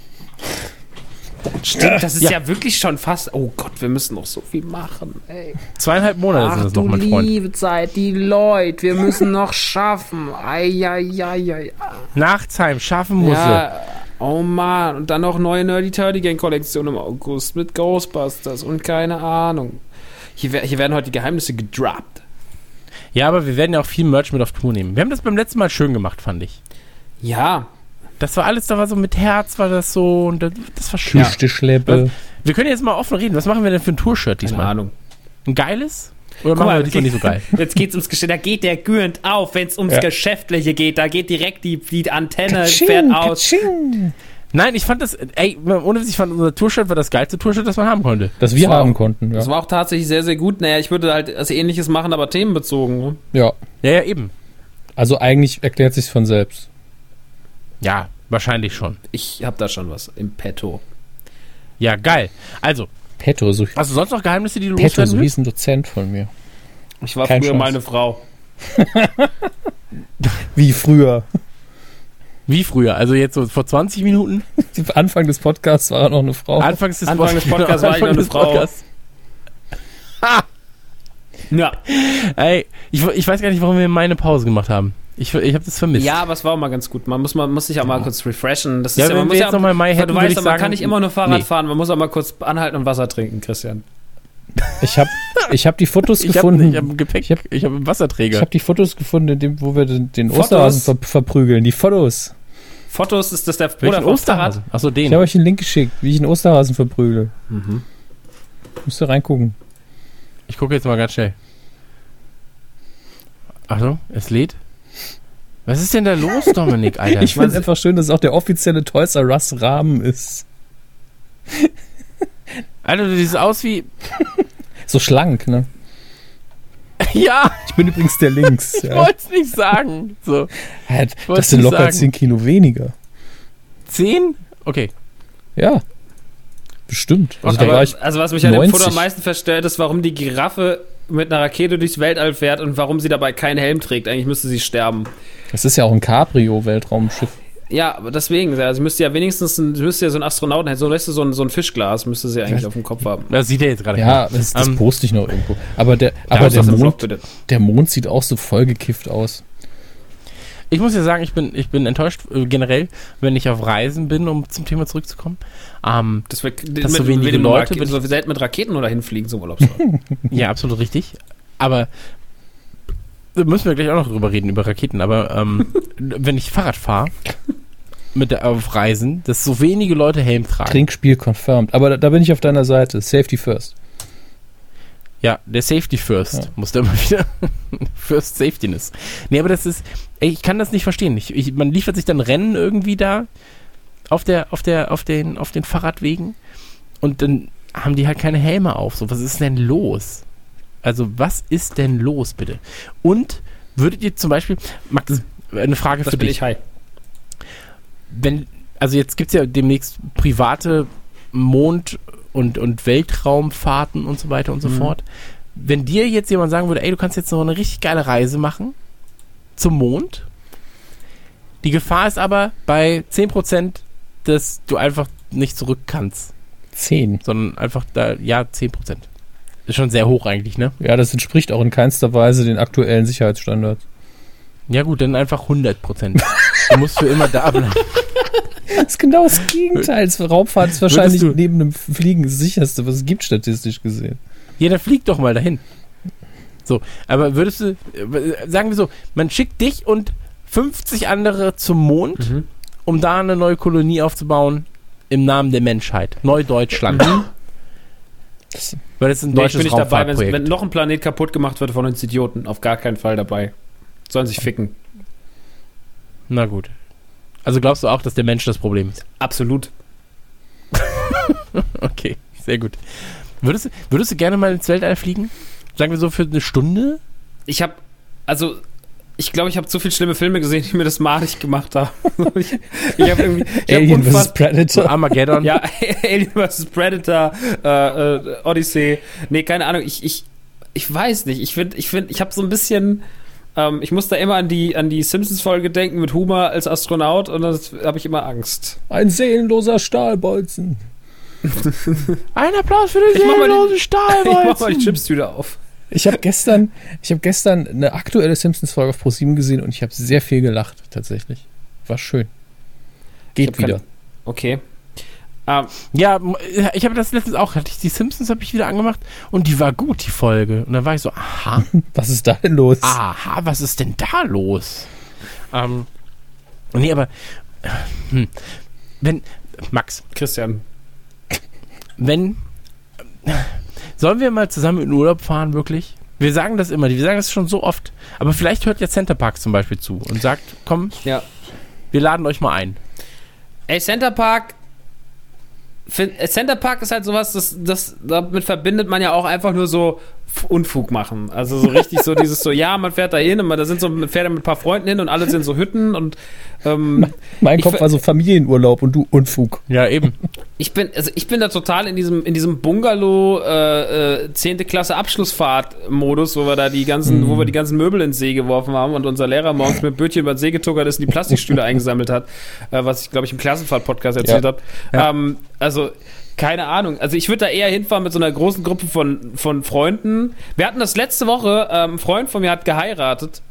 Stimmt, das ist Ja. ja. wirklich schon fast. Oh Gott, wir müssen noch so viel machen. Ey. Zweieinhalb Monate sind es noch, mein Freund. liebe Zeit, die Leute, wir müssen noch schaffen. Eieieiei. Nachtsheim, schaffen muss Ja, oh Mann. Und dann noch neue Nerdy Turdy Gang Kollektion im August mit Ghostbusters und keine Ahnung. Hier, hier werden heute die Geheimnisse gedroppt. Ja, aber wir werden ja auch viel Merch mit auf Tour nehmen. Wir haben das beim letzten Mal schön gemacht, fand ich. Ja, Das war alles, da war so mit Herz, war das so und das, das war schön. Küste Schleppe. Wir können jetzt mal offen reden. Was machen wir denn für ein Tour-Shirt keine diesmal? Ahnung. Ein geiles? Oder Guck machen mal, wir diesmal nicht so geil? [laughs] Jetzt geht's ums Geschäft. Da geht der Gürnt auf, wenn es ums Ja. Geschäftliche geht. Da geht direkt die, die Antenne, Katsching, fährt aus. katsching. Nein, ich fand das, ey, ohne Witz, ich fand unser Tour-Shirt war das geilste Tour-Shirt, das man haben konnte. Das wir Das haben auch- konnten, ja. Das war auch tatsächlich sehr, sehr gut. Naja, ich würde halt also ähnliches machen, aber themenbezogen. Ne? ja. Ja, ja, eben. Also eigentlich erklärt sich von selbst. Ja, wahrscheinlich schon. Ich habe da schon was im Petto. Ja, geil. Also, Petto, so, hast du sonst noch Geheimnisse, die du Petto, loswerden so hieß ein Dozent von mir. Ich war Kein früher Chance. mal eine Frau. [laughs] Wie früher. Wie früher? Also jetzt so vor 20 Minuten? Anfang des Podcasts war er noch eine Frau. Anfangs des, Anfang des Podcasts war ich noch eine Frau. Podcasts. Ja. Ey, ich, ich weiß gar nicht, warum wir meine Pause gemacht haben. Ich, ich habe das vermisst. Ja, aber es war auch mal ganz gut. Man muss, man muss sich auch mal kurz refreshen. Das Ja, ist ja, wenn man muss jetzt ja, noch mal Mai hätten, du weißt ich doch, man sagen, kann nicht immer nur Fahrrad nee. fahren. Man muss auch mal kurz anhalten und Wasser trinken, Christian. Ich habe ich hab die Fotos [laughs] ich habe gefunden. ich hab ein Gepäck, Ich hab- ich habe einen Wasserträger. Ich habe die Fotos gefunden, in dem, wo wir den, den? Osterhasen ver verprügeln. Die Fotos. Fotos ist das der Bruder vom Osterhasen? Achso, Ich den. habe euch einen Link geschickt, wie ich einen Osterhasen verprügel. Mhm. Müsst ihr reingucken. Ich gucke jetzt mal ganz schnell. Achtung, es lädt. Was ist denn da los, Dominik, [laughs] Alter? Ich finde es einfach schön, dass es auch der offizielle Toys R Us Rahmen ist. [laughs] Alter, du siehst aus wie. So schlank, ne? [laughs] ja, Ich bin übrigens der Links. ich ja. wollte es nicht sagen. So, Ja, das sind locker sagen. 10 Kilo weniger. 10? Okay. Ja. Bestimmt. Also Okay. ich. also was mich an dem 90. Foto am meisten verstellt, ist, warum die Giraffe mit einer Rakete durchs Weltall fährt und warum sie dabei keinen Helm trägt. Eigentlich müsste sie sterben. Das ist ja auch ein Cabrio-Weltraumschiff. Ja, aber deswegen, also sie müsste ja wenigstens ein, sie müsste ja so ein Astronauten, so, weißt du, so ein, so ein Fischglas müsste sie eigentlich auf dem Kopf haben. Das sieht er jetzt gerade. Ja, das, das Ähm, poste ich noch irgendwo. Aber der, aber der Mond, der Mond sieht auch so vollgekifft aus. Ich muss ja sagen, ich bin, ich bin enttäuscht äh, generell, wenn ich auf Reisen bin, um zum Thema zurückzukommen. Ähm, Das wir, Dass so wenige Leute- Raketen, so selten mit Raketen oder hinfliegen zum Urlaubsort. [laughs] ja, absolut richtig. Aber da müssen wir gleich auch noch drüber reden, über Raketen. Aber ähm, [laughs] wenn ich Fahrrad fahre, mit der, auf Reisen, dass so wenige Leute Helm tragen. Trinkspiel confirmed. Aber da, da bin ich auf deiner Seite. Safety first. Ja, der Safety First Ja. muss da immer wieder [laughs] First Safetyness. Nee, aber das ist, ey, ich kann das nicht verstehen. Ich, ich, man liefert sich dann Rennen irgendwie da auf der, auf der, auf den, auf den Fahrradwegen und dann haben die halt keine Helme auf. So, was ist denn los? Also, was ist denn los, bitte? Und würdet ihr zum Beispiel, Max, eine Frage Das für dich. ich high. Wenn, also jetzt gibt es ja demnächst private Mond- und, und Weltraumfahrten und so weiter und so Mhm. fort. Wenn dir jetzt jemand sagen würde, ey, du kannst jetzt so eine richtig geile Reise machen zum Mond, die Gefahr ist aber bei 10%, dass du einfach nicht zurück kannst, Zehn. sondern einfach da, ja, 10%. Ist schon sehr hoch eigentlich, ne? Ja, das entspricht auch in keinster Weise den aktuellen Sicherheitsstandards. Ja gut, dann einfach 100%. du musst für immer da bleiben. [laughs] [laughs] Das ist genau das Gegenteil. Raumfahrt ist wahrscheinlich neben dem Fliegen das sicherste, was es gibt, statistisch gesehen. Ja, dann flieg doch mal dahin. So, aber würdest du, äh, sagen wir so, man schickt dich und 50 andere zum Mond, Mhm. um da eine neue Kolonie aufzubauen im Namen der Menschheit. Neudeutschland. Das, Weil das ist ein Nee, ich deutsches bin nicht dabei, wenn noch ein Planet kaputt gemacht wird von uns Idioten. Auf gar keinen Fall dabei. Sollen sich ficken. Na gut. Also glaubst du auch, dass der Mensch das Problem ist? Absolut. [laughs] Okay, sehr gut. Würdest, du- würdest du gerne mal ins Weltall fliegen? Sagen wir so für eine Stunde? Ich habe, also, ich glaube, ich habe zu viele schlimme Filme gesehen, die mir das malig gemacht haben. [laughs] ich ich habe irgendwie, ich hab Alien vs. Predator. Armageddon? Ja, [laughs] Alien vs. Predator, äh, äh, Odyssey. Nee, keine Ahnung. Ich, ich, ich weiß nicht. Ich finde, ich finde, ich habe so ein bisschen. Ähm, ich muss da immer an die, an die Simpsons-Folge denken mit Homer als Astronaut und da habe ich immer Angst. Ein seelenloser Stahlbolzen. [laughs] Ein Applaus für den Ich mach mal seelenlosen [laughs] Ich mach mal die Stahlbolzen. Chipstüte auf. Ich habe gestern, ich habe gestern eine aktuelle Simpsons-Folge auf ProSieben gesehen und ich habe sehr viel gelacht, tatsächlich. War schön. Geht hab kein- wieder. Okay. Ähm, Ja, m- ich habe das letztens auch, hatte ich die Simpsons habe ich wieder angemacht und die war gut, die Folge. Und dann war ich so, aha, [laughs] Was ist da denn los? aha, was ist denn da los? Ähm, nee, aber, hm, wenn, Max, Christian. wenn, sollen wir mal zusammen in Urlaub fahren, wirklich? Wir sagen das immer, wir sagen das schon so oft. Aber vielleicht hört ja Center Park zum Beispiel zu und sagt, komm, Ja. wir laden euch mal ein. Ey, Center Park. Find, äh, Center Park ist halt sowas, das, das, damit verbindet man ja auch einfach nur so Unfug machen. Also so richtig so dieses so, ja, man fährt da hin und man, da sind so, man fährt da mit ein paar Freunden hin und alle sind so Hütten und ähm, mein Kopf war so Familienurlaub und du Unfug. Ja, eben. ich bin, also ich bin da total in diesem, in diesem Bungalow äh, äh, 10. Klasse Abschlussfahrt-Modus, wo wir da die ganzen, wo wir die ganzen Möbel ins See geworfen haben und unser Lehrer morgens mit Bötchen über den See getuckert ist und die Plastikstühle [laughs] eingesammelt hat, äh, was ich, glaube ich, im Klassenfahrt-Podcast erzählt Ja. habe. Ähm, also, keine Ahnung. Also ich würde da eher hinfahren mit so einer großen Gruppe von, von Freunden. Wir hatten das letzte Woche, ähm, ein Freund von mir hat geheiratet.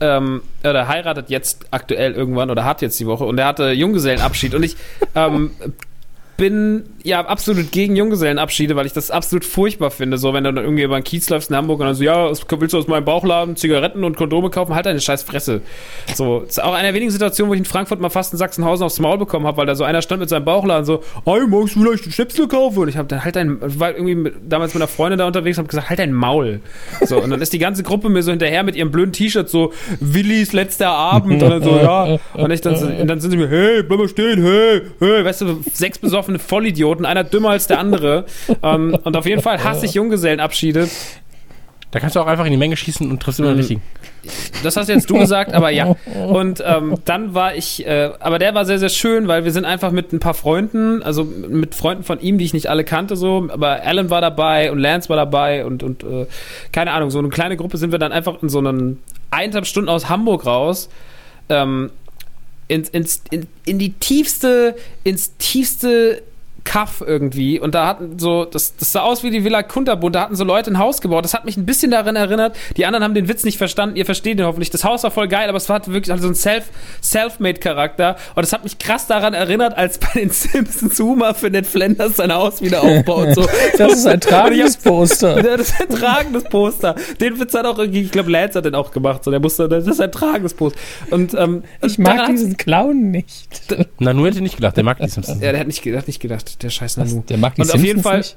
Ähm, oder heiratet jetzt aktuell irgendwann oder hat jetzt die Woche und er hatte Junggesellenabschied und ich ähm, [laughs] bin ja absolut gegen Junggesellenabschiede, weil ich das absolut furchtbar finde. So, wenn du dann irgendwie über den Kiez läufst in Hamburg und dann so, ja, willst du aus meinem Bauchladen Zigaretten und Kondome kaufen? Halt deine scheiß Fresse. So, ist auch eine der wenigen Situationen, wo ich in Frankfurt mal fast in Sachsenhausen aufs Maul bekommen habe, weil da so einer stand mit seinem Bauchladen so, hey, magst du vielleicht einen Schnäpsel kaufen? Und ich habe dann halt dein, war irgendwie mit, damals mit einer Freundin da unterwegs und habe gesagt, halt dein Maul. So, und dann ist die ganze Gruppe mir so hinterher mit ihrem blöden T-Shirt so, Willis letzter Abend und dann so, ja. Und ich dann, und dann sind sie mir, hey, bleib mal stehen, hey, hey, weißt du, sechs besoffene Vollidioten, einer dümmer als der andere. [laughs] ähm, und auf jeden Fall hasse ich Junggesellenabschiede. Da kannst du auch einfach in die Menge schießen und triffst immer den Mhm. richtigen. Das hast jetzt du gesagt, aber ja. [laughs] Und ähm, dann war ich, äh, aber der war sehr, sehr schön, weil wir sind einfach mit ein paar Freunden, also mit Freunden von ihm, die ich nicht alle kannte, so, aber Alan war dabei und Lance war dabei und, und äh, keine Ahnung, so eine kleine Gruppe sind wir dann einfach in so einen eineinhalb Stunden aus Hamburg raus. Ähm, ins, ins, in, in die tiefste, ins tiefste Kaff irgendwie und da hatten so, das, das sah aus wie die Villa Kunterbund, da hatten so Leute ein Haus gebaut. Das hat mich ein bisschen daran erinnert. Die anderen haben den Witz nicht verstanden, ihr versteht ihn hoffentlich. Das Haus war voll geil, aber es hatte wirklich also so einen Self, Self-Made-Charakter und es hat mich krass daran erinnert, als bei den [laughs] Simpsons Homer für Ned Flanders sein Haus wieder [laughs] aufbaut. So. Das ist ein tragendes Poster. [laughs] Ja, das ist ein tragendes Poster. Den Witz hat auch irgendwie, ich glaube, Lance hat den auch gemacht. So, der musste, das ist ein tragendes Poster. Und ähm, Ich mag diesen Clown nicht. Nanu hätte nicht gedacht, der mag die Simpsons. Ja, der hat nicht, der hat nicht gedacht, der scheiß Nanu. Der mag die Und auf Simpsons jeden Fall, nicht.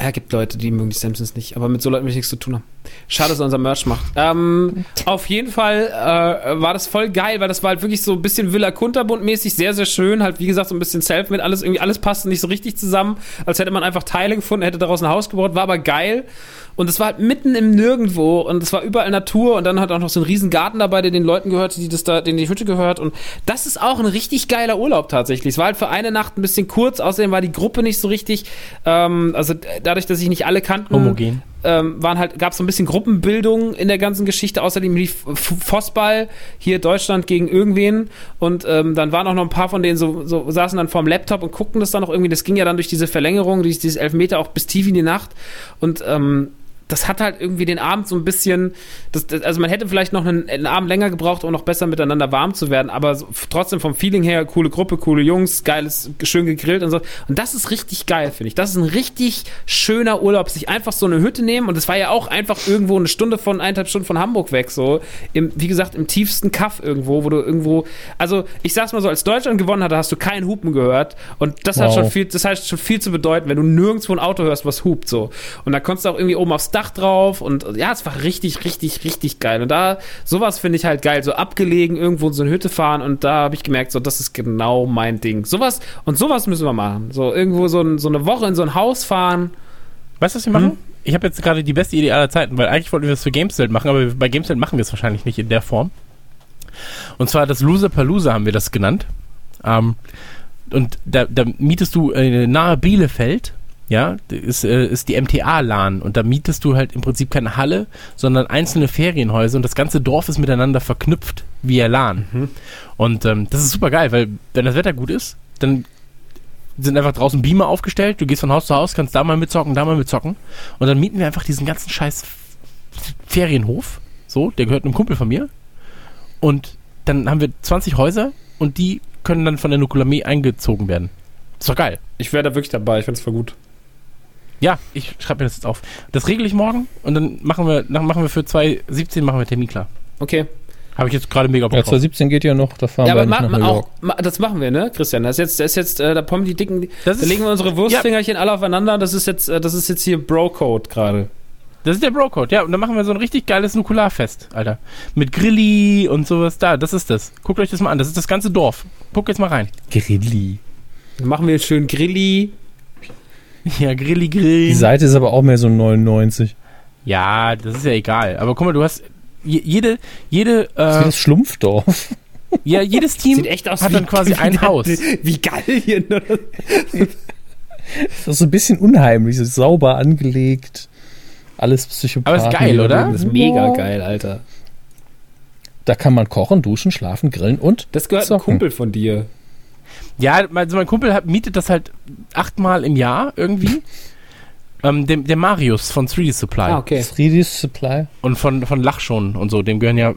ja, gibt Leute, die mögen die Simpsons nicht, aber mit so Leuten will ich nichts zu tun haben. Schade, dass er unser Merch macht. Ähm, auf jeden Fall äh, war das voll geil, weil das war halt wirklich so ein bisschen Villa Kunterbund mäßig, sehr, sehr schön. Halt, wie gesagt, so ein bisschen self mit alles, irgendwie alles passte nicht so richtig zusammen, als hätte man einfach Teile gefunden, hätte daraus ein Haus gebaut, war aber geil. Und es war halt mitten im Nirgendwo und es war überall Natur und dann hat auch noch so ein riesen Garten dabei, der den Leuten gehört, die das da, denen die Hütte gehört. Und das ist auch ein richtig geiler Urlaub tatsächlich. Es war halt für eine Nacht ein bisschen kurz, außerdem war die Gruppe nicht so richtig, ähm, also dadurch, dass ich nicht alle kannten, Homogen. ähm, waren halt, gab es so ein bisschen Gruppenbildung in der ganzen Geschichte. Außerdem lief F- Fußball hier Deutschland gegen irgendwen und ähm, dann waren auch noch ein paar von denen so, so saßen dann vorm Laptop und guckten das dann noch irgendwie. Das ging ja dann durch diese Verlängerung, durch dieses Elfmeter auch bis tief in die Nacht und ähm, das hat halt irgendwie den Abend so ein bisschen, das, das, also man hätte vielleicht noch einen, einen Abend länger gebraucht, um noch besser miteinander warm zu werden, aber so, trotzdem vom Feeling her, coole Gruppe, coole Jungs, geiles, schön gegrillt und so. Und das ist richtig geil, finde ich. Das ist ein richtig schöner Urlaub, sich einfach so eine Hütte nehmen und es war ja auch einfach irgendwo eine Stunde von, eineinhalb Stunden von Hamburg weg, so, im, wie gesagt, im tiefsten Kaff irgendwo, wo du irgendwo, also ich sag's mal so, als Deutschland gewonnen hatte, hast du keinen Hupen gehört und das hat Wow. schon viel, das heißt schon viel zu bedeuten, wenn du nirgendwo ein Auto hörst, was hupt so. Und da konntest du auch irgendwie oben aufs Dach drauf und ja, es war richtig, richtig, richtig geil. Und da, sowas finde ich halt geil, so abgelegen irgendwo in so eine Hütte fahren und da habe ich gemerkt, so, das ist genau mein Ding. Sowas, und sowas müssen wir machen. So irgendwo so, ein, so eine Woche in so ein Haus fahren. Weißt du, was wir machen? Ich habe jetzt gerade die beste Idee aller Zeiten, weil eigentlich wollten wir das für Gameswelt machen, aber bei Gameswelt machen wir es wahrscheinlich nicht in der Form. Und zwar das Loser Palooza haben wir das genannt. Ähm, und da, da mietest du äh, nahe Bielefeld, ja, ist, äh, ist die MTA-LAN und da mietest du halt im Prinzip keine Halle, sondern einzelne Ferienhäuser und das ganze Dorf ist miteinander verknüpft via LAN. Und ähm, das ist super geil, weil wenn das Wetter gut ist, dann sind einfach draußen Beamer aufgestellt, du gehst von Haus zu Haus, kannst da mal mitzocken, da mal mitzocken und dann mieten wir einfach diesen ganzen scheiß Ferienhof, so, der gehört einem Kumpel von mir und dann haben wir 20 Häuser und die können dann von der Nukulamee eingezogen werden. ist doch geil. Ich wäre da wirklich dabei, ich finde es voll gut. Ja, ich schreibe mir das jetzt auf. Das regle ich morgen und dann machen wir, dann machen wir für 2017 machen wir Termin klar. Okay. Habe ich jetzt gerade mega Bock Ja, drauf. 2017 geht ja noch, da fahren Ja, wir aber nicht ma, nach New York. auch, das machen wir, ne, Christian? Das ist jetzt, das ist jetzt, äh, da kommen die dicken, Das da ist- legen wir unsere Wurstfingerchen alle aufeinander. Das ist jetzt, äh, das ist jetzt hier Bro-Code gerade. Das ist der Bro-Code, ja. Und dann machen wir so ein richtig geiles Nukularfest, Alter. Mit Grilli und sowas da. Das ist das. Guckt euch das mal an. Das ist das ganze Dorf. Guckt jetzt mal rein. Grilli. Dann machen wir schön Grilli. [laughs] Ja, Grilli, Die Grill. Seite ist aber auch mehr so 99. Ja, das ist ja egal. Aber guck mal, du hast je- jede, jede, Das ist äh, das Schlumpfdorf. [laughs] ja, jedes Team Sieht echt aus hat dann quasi [laughs] ein Haus. Wie Gallien. oder? Das ist so ein bisschen unheimlich, so sauber angelegt. Alles Psychopathen. Aber ist geil, oder? Das ist mega geil, Alter. Da kann man kochen, duschen, schlafen, grillen und Das gehört ein Zocken. Kumpel von dir. Ja, also mein Kumpel hat, mietet das halt achtmal im Jahr irgendwie. [laughs] ähm, der, der Marius von 3D Supply. Ah, okay. 3D Supply, Und von, von Lachschon und so. Dem gehören ja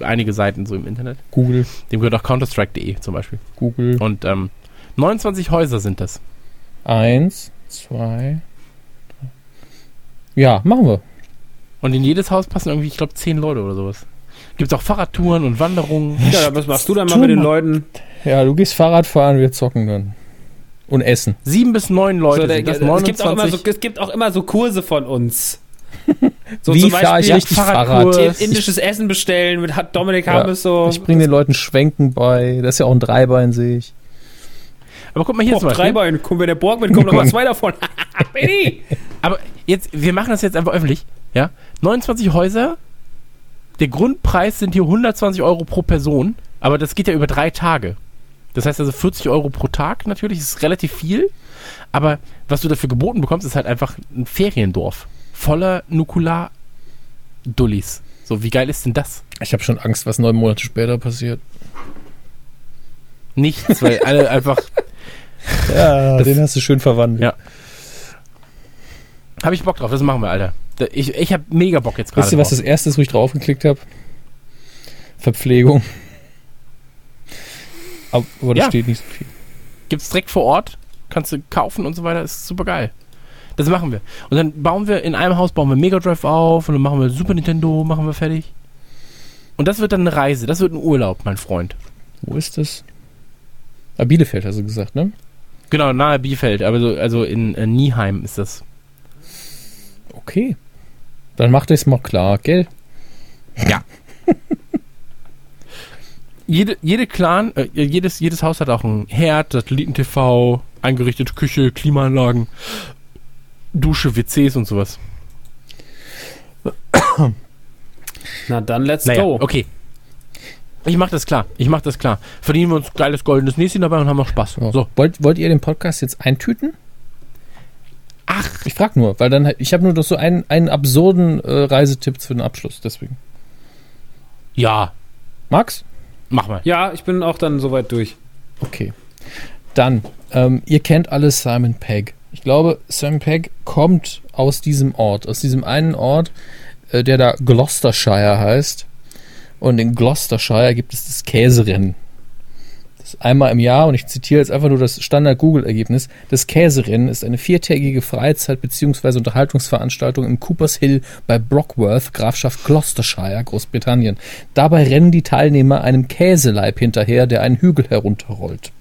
einige Seiten so im Internet. Google, Dem gehört auch Counterstrike.de zum Beispiel. Google. Und ähm, 29 Häuser sind das. Eins, zwei, drei. Ja, machen wir. Und in jedes Haus passen irgendwie, ich glaube, 10 Leute oder sowas. Gibt auch Fahrradtouren und Wanderungen. Ja, was machst du dann mal mit den. Leuten? Ja, du gehst Fahrrad fahren, wir zocken dann. Und essen. Sieben bis neun Leute So, der, sind das. es, gibt auch immer 29. so, es gibt auch immer so Kurse von uns. [laughs] So Wie zum fahre ich Beispiel richtig Fahrradkurs. Fahrrad? indisches Essen bestellen mit hat Dominik Ja, Hammes so. Ich bringe den Leuten Schwenken bei. Das ist ja auch ein Dreibein, sehe ich. Aber guck mal hier Boah, zum Beispiel. Dreibein, komm, wenn der Borg mitkommt, noch [laughs] mal zwei davon. [laughs] Aber jetzt, wir machen das jetzt einfach öffentlich. Ja? 29 Häuser. Der Grundpreis sind hier 120 Euro pro Person. Aber das geht ja über drei Tage. Das heißt also 40 Euro pro Tag natürlich. Das ist relativ viel. Aber was du dafür geboten bekommst, ist halt einfach ein Feriendorf. Voller Nukular-Dullis. So, wie geil ist denn das? Ich habe schon Angst, was neun Monate später passiert. Nichts, weil alle [laughs] einfach Ja, den hast du schön verwandelt. Ja. Habe ich Bock drauf, das machen wir, Alter. Ich, ich habe mega Bock jetzt gerade. Wisst ihr, was das erste ist, wo ich draufgeklickt habe? Verpflegung. Aber, da Ja. steht nicht so viel. Gibt's direkt vor Ort, kannst du kaufen und so weiter, ist super geil. Das machen wir. Und dann bauen wir in einem Haus bauen wir Mega Drive auf und dann machen wir Super Nintendo, machen wir fertig. Und das wird dann eine Reise, das wird ein Urlaub, mein Freund. Wo ist das? Ah, Bielefeld hast du gesagt, ne? Genau, nahe Bielefeld, aber so, also in äh, Nieheim ist das. Okay. Dann macht es mal klar, gell? [laughs] Jede, jede Clan, äh, jedes, jedes Haus hat auch einen Herd, Satelliten-TV, eingerichtete Küche, Klimaanlagen, Dusche, WCs und sowas. Na dann, let's Naja, go. okay. Ich mach das klar. Ich mach das klar. Verdienen wir uns geiles goldenes Näschen dabei und haben noch Spaß. Ja. So. Wollt, wollt ihr den Podcast jetzt eintüten? Ach. Ich frag nur, weil dann ich habe nur doch so einen, einen absurden äh, Reisetipp für den Abschluss, deswegen. Ja, Max? Mach mal. Ja, ich bin auch dann soweit durch. Okay. Dann, ähm, ihr kennt alle Simon Pegg. Ich glaube, Simon Pegg kommt aus diesem Ort, aus diesem einen Ort, äh, der da Gloucestershire heißt. Und in Gloucestershire gibt es das Käserennen. Einmal im Jahr, und ich zitiere jetzt einfach nur das Standard-Google-Ergebnis. Das Käserennen ist eine viertägige Freizeit- bzw. Unterhaltungsveranstaltung im Coopers Hill bei Brockworth, Grafschaft Gloucestershire, Großbritannien. Dabei rennen die Teilnehmer einem Käseleib hinterher, der einen Hügel herunterrollt.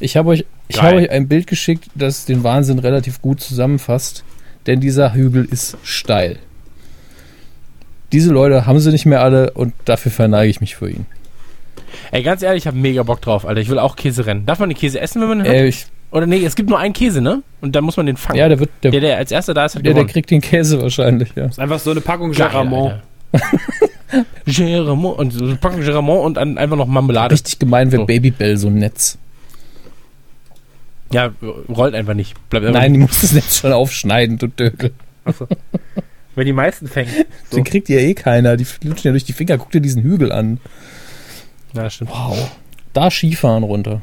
Ich habe euch, ich habe euch ein Bild geschickt, das den Wahnsinn relativ gut zusammenfasst, denn dieser Hügel ist steil. Diese Leute haben sie nicht mehr alle und dafür verneige ich mich für ihn. Ey, ganz ehrlich, ich habe mega Bock drauf, Alter. Ich will auch Käse rennen. Darf man den Käse essen, wenn man hat? Äh, ich, Oder nee, es gibt nur einen Käse, ne? Und dann muss man den fangen. ja, der wird, der, der, der, der als erster da ist, hat der, gewonnen. kriegt den Käse wahrscheinlich, ja. ist einfach so eine Packung Geramont. [laughs] Geramont und so packen Geramont und dann einfach noch Marmelade. Richtig gemein wäre So. Babybell so ein Netz. Ja, rollt einfach nicht. Bleibt einfach Nein, die muss das Netz schon aufschneiden, du Dödel. Wenn die meisten fängen. [laughs] So. Den kriegt ja eh keiner. Die flutschen ja durch die Finger. Guck dir diesen Hügel an. Ja, das stimmt. Wow. Da Skifahren runter.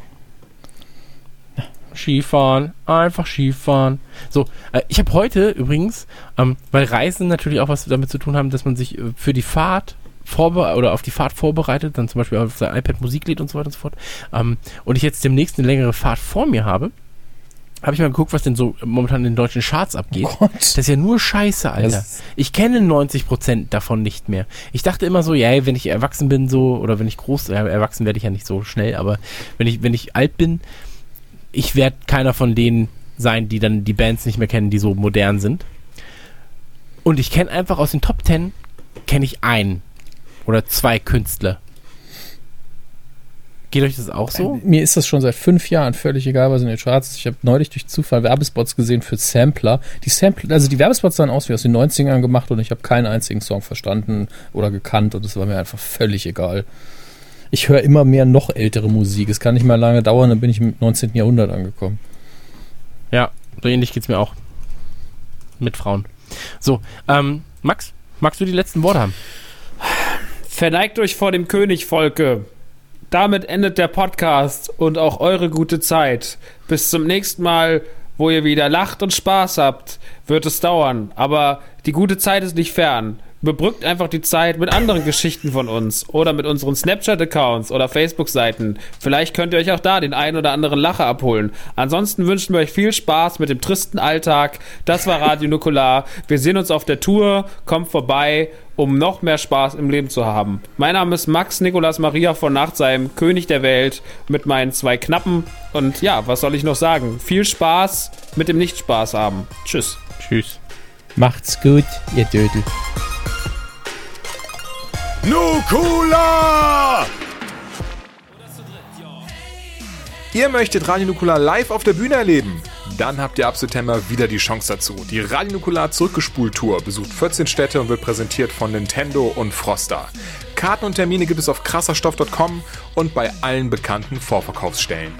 Skifahren, einfach Skifahren. So, äh, ich habe heute übrigens, ähm, weil Reisen natürlich auch was damit zu tun haben, dass man sich äh, für die Fahrt vorbe oder auf die Fahrt vorbereitet, dann zum Beispiel auf sein iPad Musik lädt und so weiter und so fort. Ähm, und ich jetzt demnächst eine längere Fahrt vor mir habe, habe ich mal geguckt, was denn so momentan in den deutschen Charts abgeht. Gott. Das ist ja nur Scheiße, Alter. Das- Ich kenne 90% davon nicht mehr. Ich dachte immer so, ja, wenn ich erwachsen bin so, oder wenn ich groß, ja, erwachsen werde ich ja nicht so schnell, aber wenn ich, wenn ich alt bin, ich werde keiner von denen sein, die dann die Bands nicht mehr kennen, die so modern sind. Und ich kenne einfach aus den Top 10, kenne ich einen oder zwei Künstler. Geht euch das auch so? Mir ist das schon seit fünf Jahren völlig egal, was in den Charts ist. Ich habe neulich durch Zufall Werbespots gesehen für Sampler. Die Sampler, also die Werbespots sahen aus wie aus den 90ern gemacht und ich habe keinen einzigen Song verstanden oder gekannt und es war mir einfach völlig egal. Ich höre immer mehr noch ältere Musik. Es kann nicht mehr lange dauern, dann bin ich im 19. Jahrhundert angekommen. Ja, so ähnlich geht's mir auch. Mit Frauen. So, ähm, Max, magst du die letzten Worte haben? Verneigt euch vor dem König, Volke. Damit endet der Podcast und auch eure gute Zeit. Bis zum nächsten Mal, wo ihr wieder lacht und Spaß habt, wird es dauern. Aber die gute Zeit ist nicht fern. Überbrückt einfach die Zeit mit anderen Geschichten von uns oder mit unseren Snapchat-Accounts oder Facebook-Seiten. Vielleicht könnt ihr euch auch da den einen oder anderen Lacher abholen. Ansonsten wünschen wir euch viel Spaß mit dem tristen Alltag. Das war Radio Nukular. Wir sehen uns auf der Tour. Kommt vorbei, um noch mehr Spaß im Leben zu haben. Mein Name ist Max Nikolas Maria von Nachtsheim, König der Welt, mit meinen zwei Knappen. Und ja, was soll ich noch sagen? Viel Spaß mit dem Nicht-Spaß haben. Tschüss. Tschüss. Macht's gut, ihr Dödel. Nukula! Ihr möchtet Radio Nukular live auf der Bühne erleben? Dann habt ihr ab September wieder die Chance dazu. Die Radio Nukular Zurückgespult-Tour besucht 14 Städte und wird präsentiert von Nintendo und Froster. Karten und Termine gibt es auf krasserstoff.com und bei allen bekannten Vorverkaufsstellen.